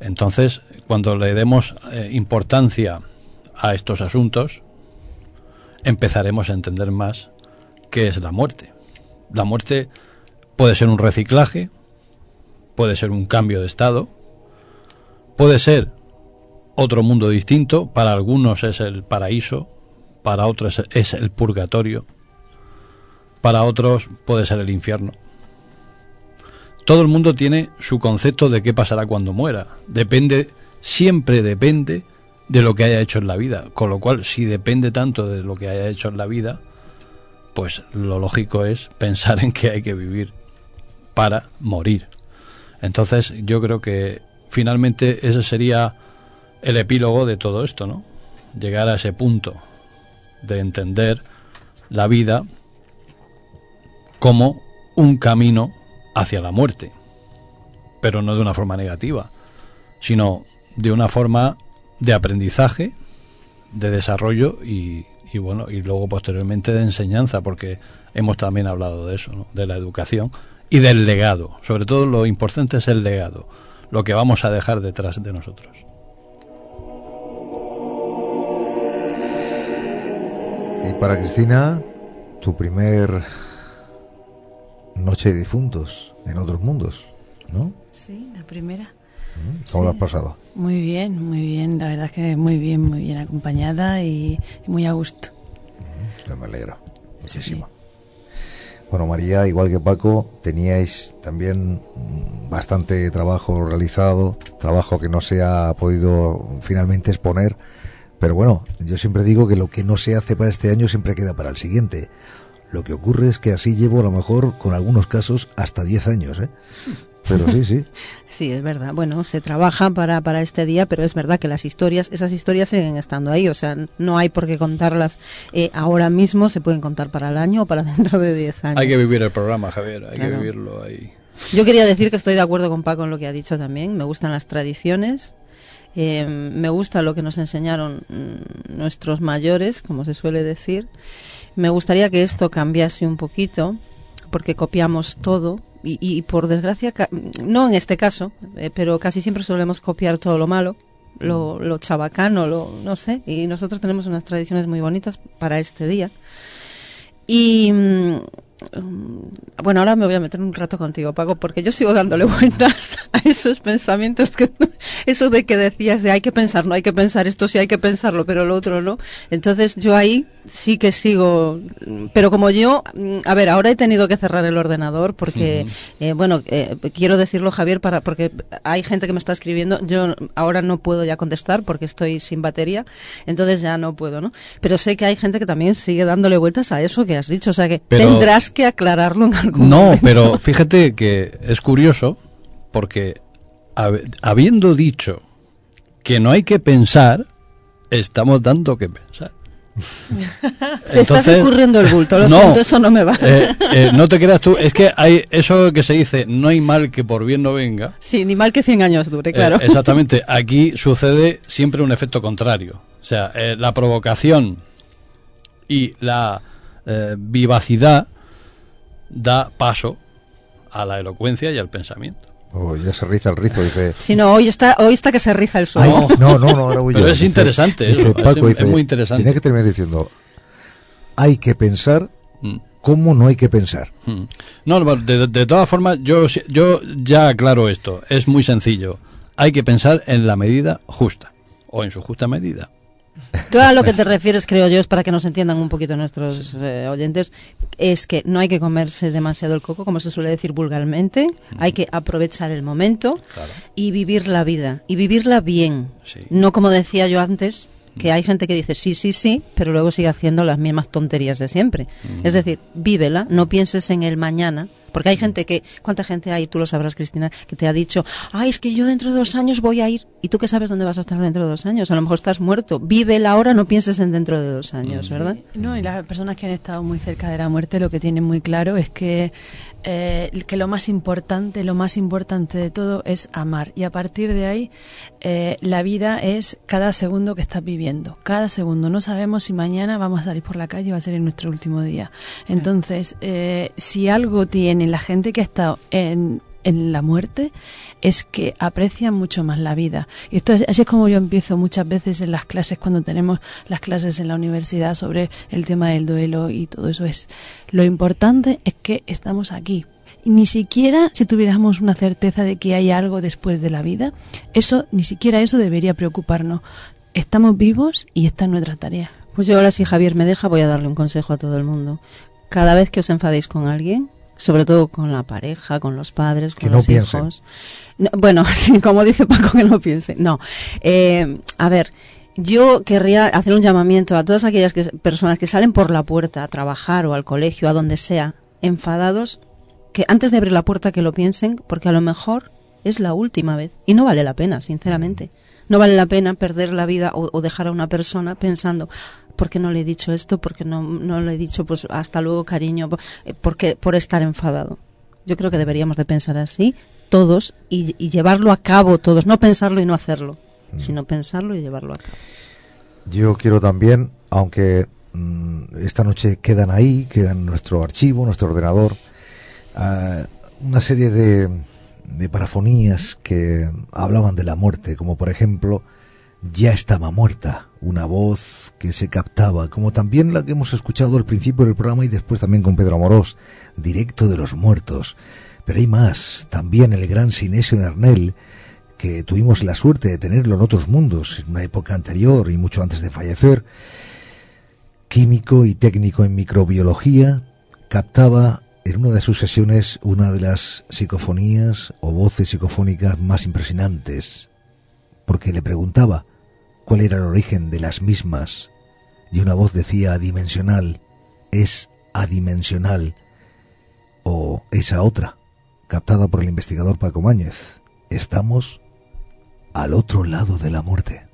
Entonces, cuando le demos eh, importancia a estos asuntos, empezaremos a entender más qué es la muerte. La muerte puede ser un reciclaje, puede ser un cambio de estado, puede ser otro mundo distinto, para algunos es el paraíso, para otros es el purgatorio, para otros puede ser el infierno. Todo el mundo tiene su concepto de qué pasará cuando muera. Depende, siempre depende de lo que haya hecho en la vida. Con lo cual, si depende tanto de lo que haya hecho en la vida, pues lo lógico es pensar en que hay que vivir para morir. Entonces, yo creo que finalmente ese sería el epílogo de todo esto, ¿no? Llegar a ese punto de entender la vida como un camino hacia la muerte, pero no de una forma negativa, sino de una forma de aprendizaje, de desarrollo y, bueno, y luego posteriormente de enseñanza, porque hemos también hablado de eso, de la educación y del legado. Sobre todo lo importante es el legado, lo que vamos a dejar detrás de nosotros. Y para Cristina, tu primer noche de difuntos en otros mundos, ¿no? Sí, la primera. ¿Cómo lo has pasado? Muy bien, muy bien. La verdad es que muy bien, muy bien acompañada y, y muy a gusto. Yo me alegro muchísimo. Bueno, María, igual que Paco, teníais también mm, bastante trabajo realizado, trabajo que no se ha podido finalmente exponer, pero bueno, yo siempre digo que lo que no se hace para este año siempre queda para el siguiente. Lo que ocurre es que así llevo a lo mejor, con algunos casos, hasta 10 años, ¿eh? Pero sí, sí. *laughs* Sí, es verdad. Bueno, se trabaja para, para este día, pero es verdad que las historias, esas historias siguen estando ahí. O sea, no hay por qué contarlas eh, ahora mismo, se pueden contar para el año o para *laughs* dentro de 10 años. Hay que vivir el programa, Javier, hay que vivirlo ahí. Yo quería decir que estoy de acuerdo con Paco en lo que ha dicho también. Me gustan las tradiciones. Eh, me gusta lo que nos enseñaron mm, nuestros mayores, como se suele decir. Me gustaría que esto cambiase un poquito, porque copiamos todo. Y, y por desgracia, no en este caso, eh, pero casi siempre solemos copiar todo lo malo, lo, lo chabacano, lo, no sé. Y nosotros tenemos unas tradiciones muy bonitas para este día. Y mm, mm, bueno, ahora me voy a meter un rato contigo, Paco, porque yo sigo dándole *laughs* vueltas a esos pensamientos que eso de que decías de hay que pensar, no hay que pensar esto sí hay que pensarlo, pero lo otro no. Entonces yo ahí sí que sigo, pero como yo, mm, a ver, ahora he tenido que cerrar el ordenador porque, eh, bueno, eh, quiero decirlo Javier para porque hay gente que me está escribiendo, yo ahora no puedo ya contestar porque estoy sin batería, entonces ya no puedo, ¿no? Pero sé que hay gente que también sigue dándole vueltas a eso que has dicho, o sea que Pero- tendrás que aclararlo en algún No, momento. pero fíjate que es curioso porque hab- habiendo dicho que no hay que pensar, estamos dando que pensar. *laughs* Te estás escurriendo el bulto, lo siento, eso no me vale. eh, eh, no te creas tú, es que hay eso que se dice, no hay mal que por bien no venga. Sí, ni mal que 100 años dure, Eh, claro. exactamente, aquí sucede siempre un efecto contrario. O sea, eh, la provocación y la eh, vivacidad da paso a la elocuencia y al pensamiento. Oh, ya se riza el rizo, dice. Si no, hoy está, hoy está que se riza el sol. Ay, *laughs* no, no, no, ahora voy Pero yo. es Dice- interesante dice eso, Paco, es- dice, es muy interesante. Tiene que terminar diciendo, hay que pensar Mm. cómo no hay que pensar. Mm. No, de, de todas formas, yo, si- yo ya aclaro esto. Es muy sencillo. Hay que pensar en la medida justa. O en su justa medida. Tú a lo que te refieres, creo yo, es para que nos entiendan un poquito nuestros eh, oyentes, es que no hay que comerse demasiado el coco, como se suele decir vulgarmente, hay que aprovechar el momento y vivir la vida, y vivirla bien. No como decía yo antes, que hay gente que dice sí, sí, sí, pero luego sigue haciendo las mismas tonterías de siempre. Es decir, vívela, no pienses en el mañana, porque hay gente que, ¿cuánta gente hay, tú lo sabrás, Cristina, que te ha dicho, ay, es que yo dentro de dos años voy a ir, y tú qué sabes dónde vas a estar dentro de dos años, a lo mejor estás muerto, vive la hora, no pienses en dentro de dos años, ¿verdad? No, y las personas que han estado muy cerca de la muerte lo que tienen muy claro es que, eh, que lo más importante, lo más importante de todo es amar. Y a partir de ahí, eh, la vida es cada segundo que estás viviendo. Cada segundo. No sabemos si mañana vamos a salir por la calle va a ser en nuestro último día. Entonces, eh, si algo tiene la gente que ha estado en, en la muerte es que aprecian mucho más la vida. Y esto es, así es como yo empiezo muchas veces en las clases, cuando tenemos las clases en la universidad sobre el tema del duelo y todo eso. Es lo importante es que estamos aquí. Y ni siquiera si tuviéramos una certeza de que hay algo después de la vida, eso, ni siquiera eso debería preocuparnos. Estamos vivos y esta es nuestra tarea. Pues yo ahora, si Javier me deja, voy a darle un consejo a todo el mundo. Cada vez que os enfadéis con alguien, sobre todo con la pareja, con los padres, con Que los hijos. No, bueno, *laughs* sí, como dice Paco, que no piense. No. Eh, a ver, yo querría hacer un llamamiento a todas aquellas que- personas que salen por la puerta a trabajar o al colegio, a donde sea, enfadados, que antes de abrir la puerta que lo piensen, porque a lo mejor es la última vez. Y no vale la pena, sinceramente. No vale la pena perder la vida o, o dejar a una persona pensando, ¿por qué no le he dicho esto? ¿Por qué no, no le he dicho, pues, hasta luego, cariño? Por- Porque, por estar enfadado. Yo creo que deberíamos de pensar así, todos, y, y llevarlo a cabo todos. No pensarlo y no hacerlo, sino pensarlo y llevarlo a cabo. Yo quiero también, aunque mm, esta noche quedan ahí, quedan en nuestro archivo, nuestro ordenador, ah, una serie de, de parafonías que hablaban de la muerte, como por ejemplo, ya estaba muerta, una voz que se captaba, como también la que hemos escuchado al principio del programa y después también con Pedro Amorós, directo de los muertos. Pero hay más, también el gran Sinesio de Arnel, que tuvimos la suerte de tenerlo en otros mundos, en una época anterior y mucho antes de fallecer, químico y técnico en microbiología, captaba en una de sus sesiones una de las psicofonías o voces psicofónicas más impresionantes, porque le preguntaba cuál era el origen de las mismas, y una voz decía adimensional, es adimensional, o esa otra, captada por el investigador Paco Máñez, estamos al otro lado de la muerte.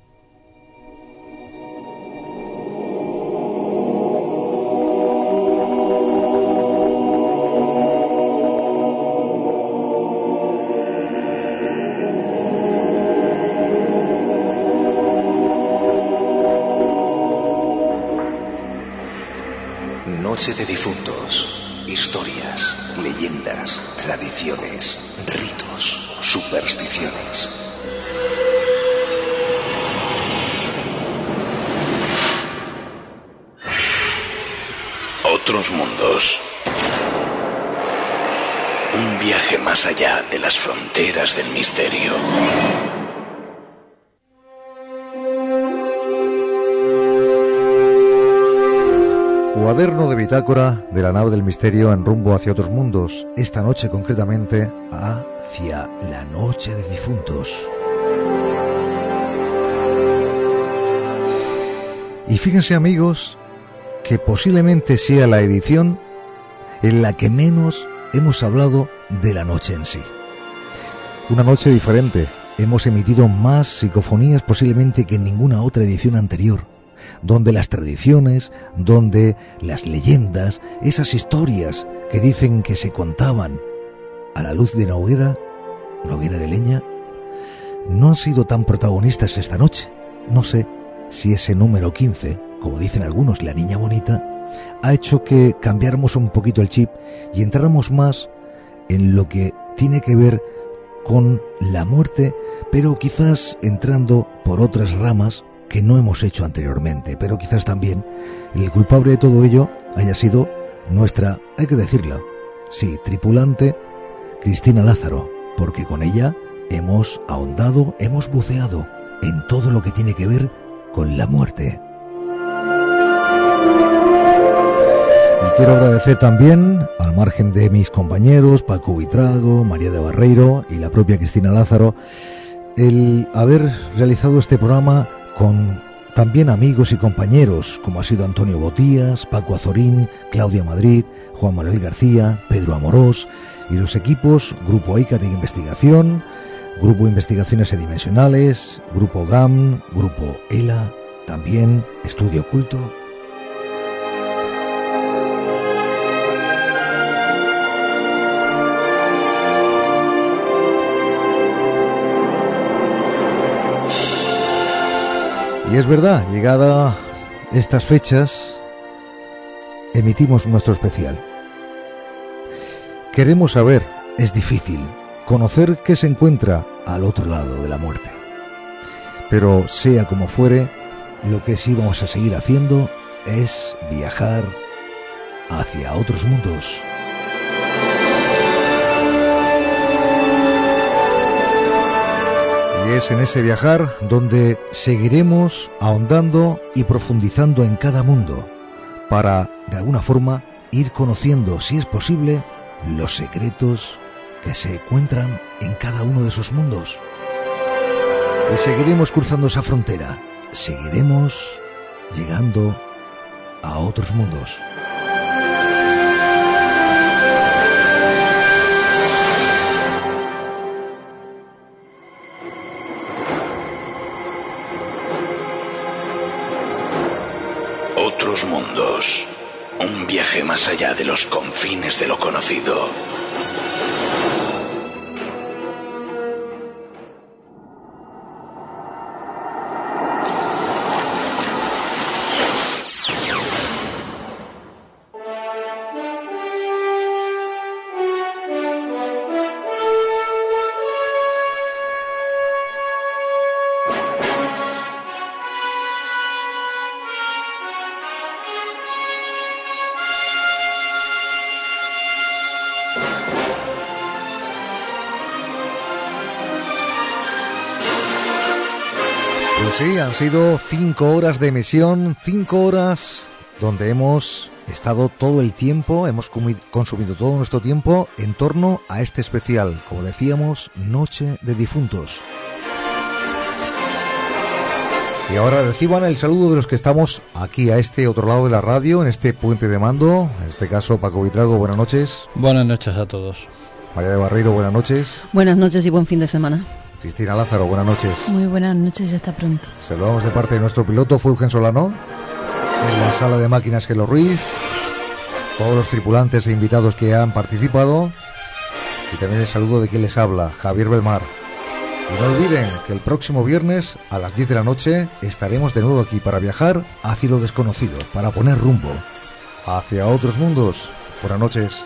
De difuntos. Historias, leyendas, tradiciones, ritos, supersticiones. Otros mundos. Un viaje más allá de las fronteras del misterio. Cuaderno de bitácora de la nave del misterio en rumbo hacia otros mundos, esta noche concretamente hacia la noche de difuntos. Y fíjense amigos que posiblemente sea la edición en la que menos hemos hablado de la noche en sí. Una noche diferente. Hemos emitido más psicofonías posiblemente que en ninguna otra edición anterior, donde las tradiciones, donde las leyendas, esas historias que dicen que se contaban a la luz de una hoguera, una hoguera de leña, no han sido tan protagonistas esta noche. No sé si ese número 15, como dicen algunos, la niña bonita, ha hecho que cambiáramos un poquito el chip y entráramos más en lo que tiene que ver con la muerte, pero quizás entrando por otras ramas que no hemos hecho anteriormente, pero quizás también el culpable de todo ello haya sido nuestra, hay que decirlo, sí, tripulante Cristina Lázaro, porque con ella hemos ahondado, hemos buceado en todo lo que tiene que ver con la muerte. Y quiero agradecer también, al margen de mis compañeros, Paco Vitrago, María de Barreiro y la propia Cristina Lázaro, el haber realizado este programa con también amigos y compañeros, como ha sido Antonio Botías, Paco Azorín, Claudia Madrid, Juan Manuel García, Pedro Amorós y los equipos Grupo ICA de Investigación, Grupo Investigaciones Sedimensionales, Grupo GAM, Grupo ELA, también Estudio Oculto. Y es verdad, llegada estas fechas, emitimos nuestro especial. Queremos saber, es difícil, conocer qué se encuentra al otro lado de la muerte. Pero sea como fuere, lo que sí vamos a seguir haciendo es viajar hacia otros mundos. Y es en ese viajar donde seguiremos ahondando y profundizando en cada mundo para, de alguna forma, ir conociendo, si es posible, los secretos que se encuentran en cada uno de esos mundos. Y seguiremos cruzando esa frontera, seguiremos llegando a otros mundos. Mundos. Un viaje más allá de los confines de lo conocido. Han sido cinco horas de emisión, cinco horas donde hemos estado todo el tiempo, hemos consumido todo nuestro tiempo en torno a este especial, como decíamos, Noche de Difuntos. Y ahora reciban el saludo de los que estamos aquí a este otro lado de la radio, en este puente de mando, en este caso Paco Vitrago, buenas noches. Buenas noches a todos. María de Barreiro, buenas noches. Buenas noches y buen fin de semana. Cristina Lázaro, buenas noches. Muy buenas noches y hasta pronto. Saludamos de parte de nuestro piloto Fulgen Solano, en la sala de máquinas Gelo Ruiz, todos los tripulantes e invitados que han participado, y también el saludo de quien les habla, Javier Belmar. Y no olviden que el próximo viernes a las 10 de la noche estaremos de nuevo aquí para viajar hacia lo desconocido, para poner rumbo hacia otros mundos. Buenas noches.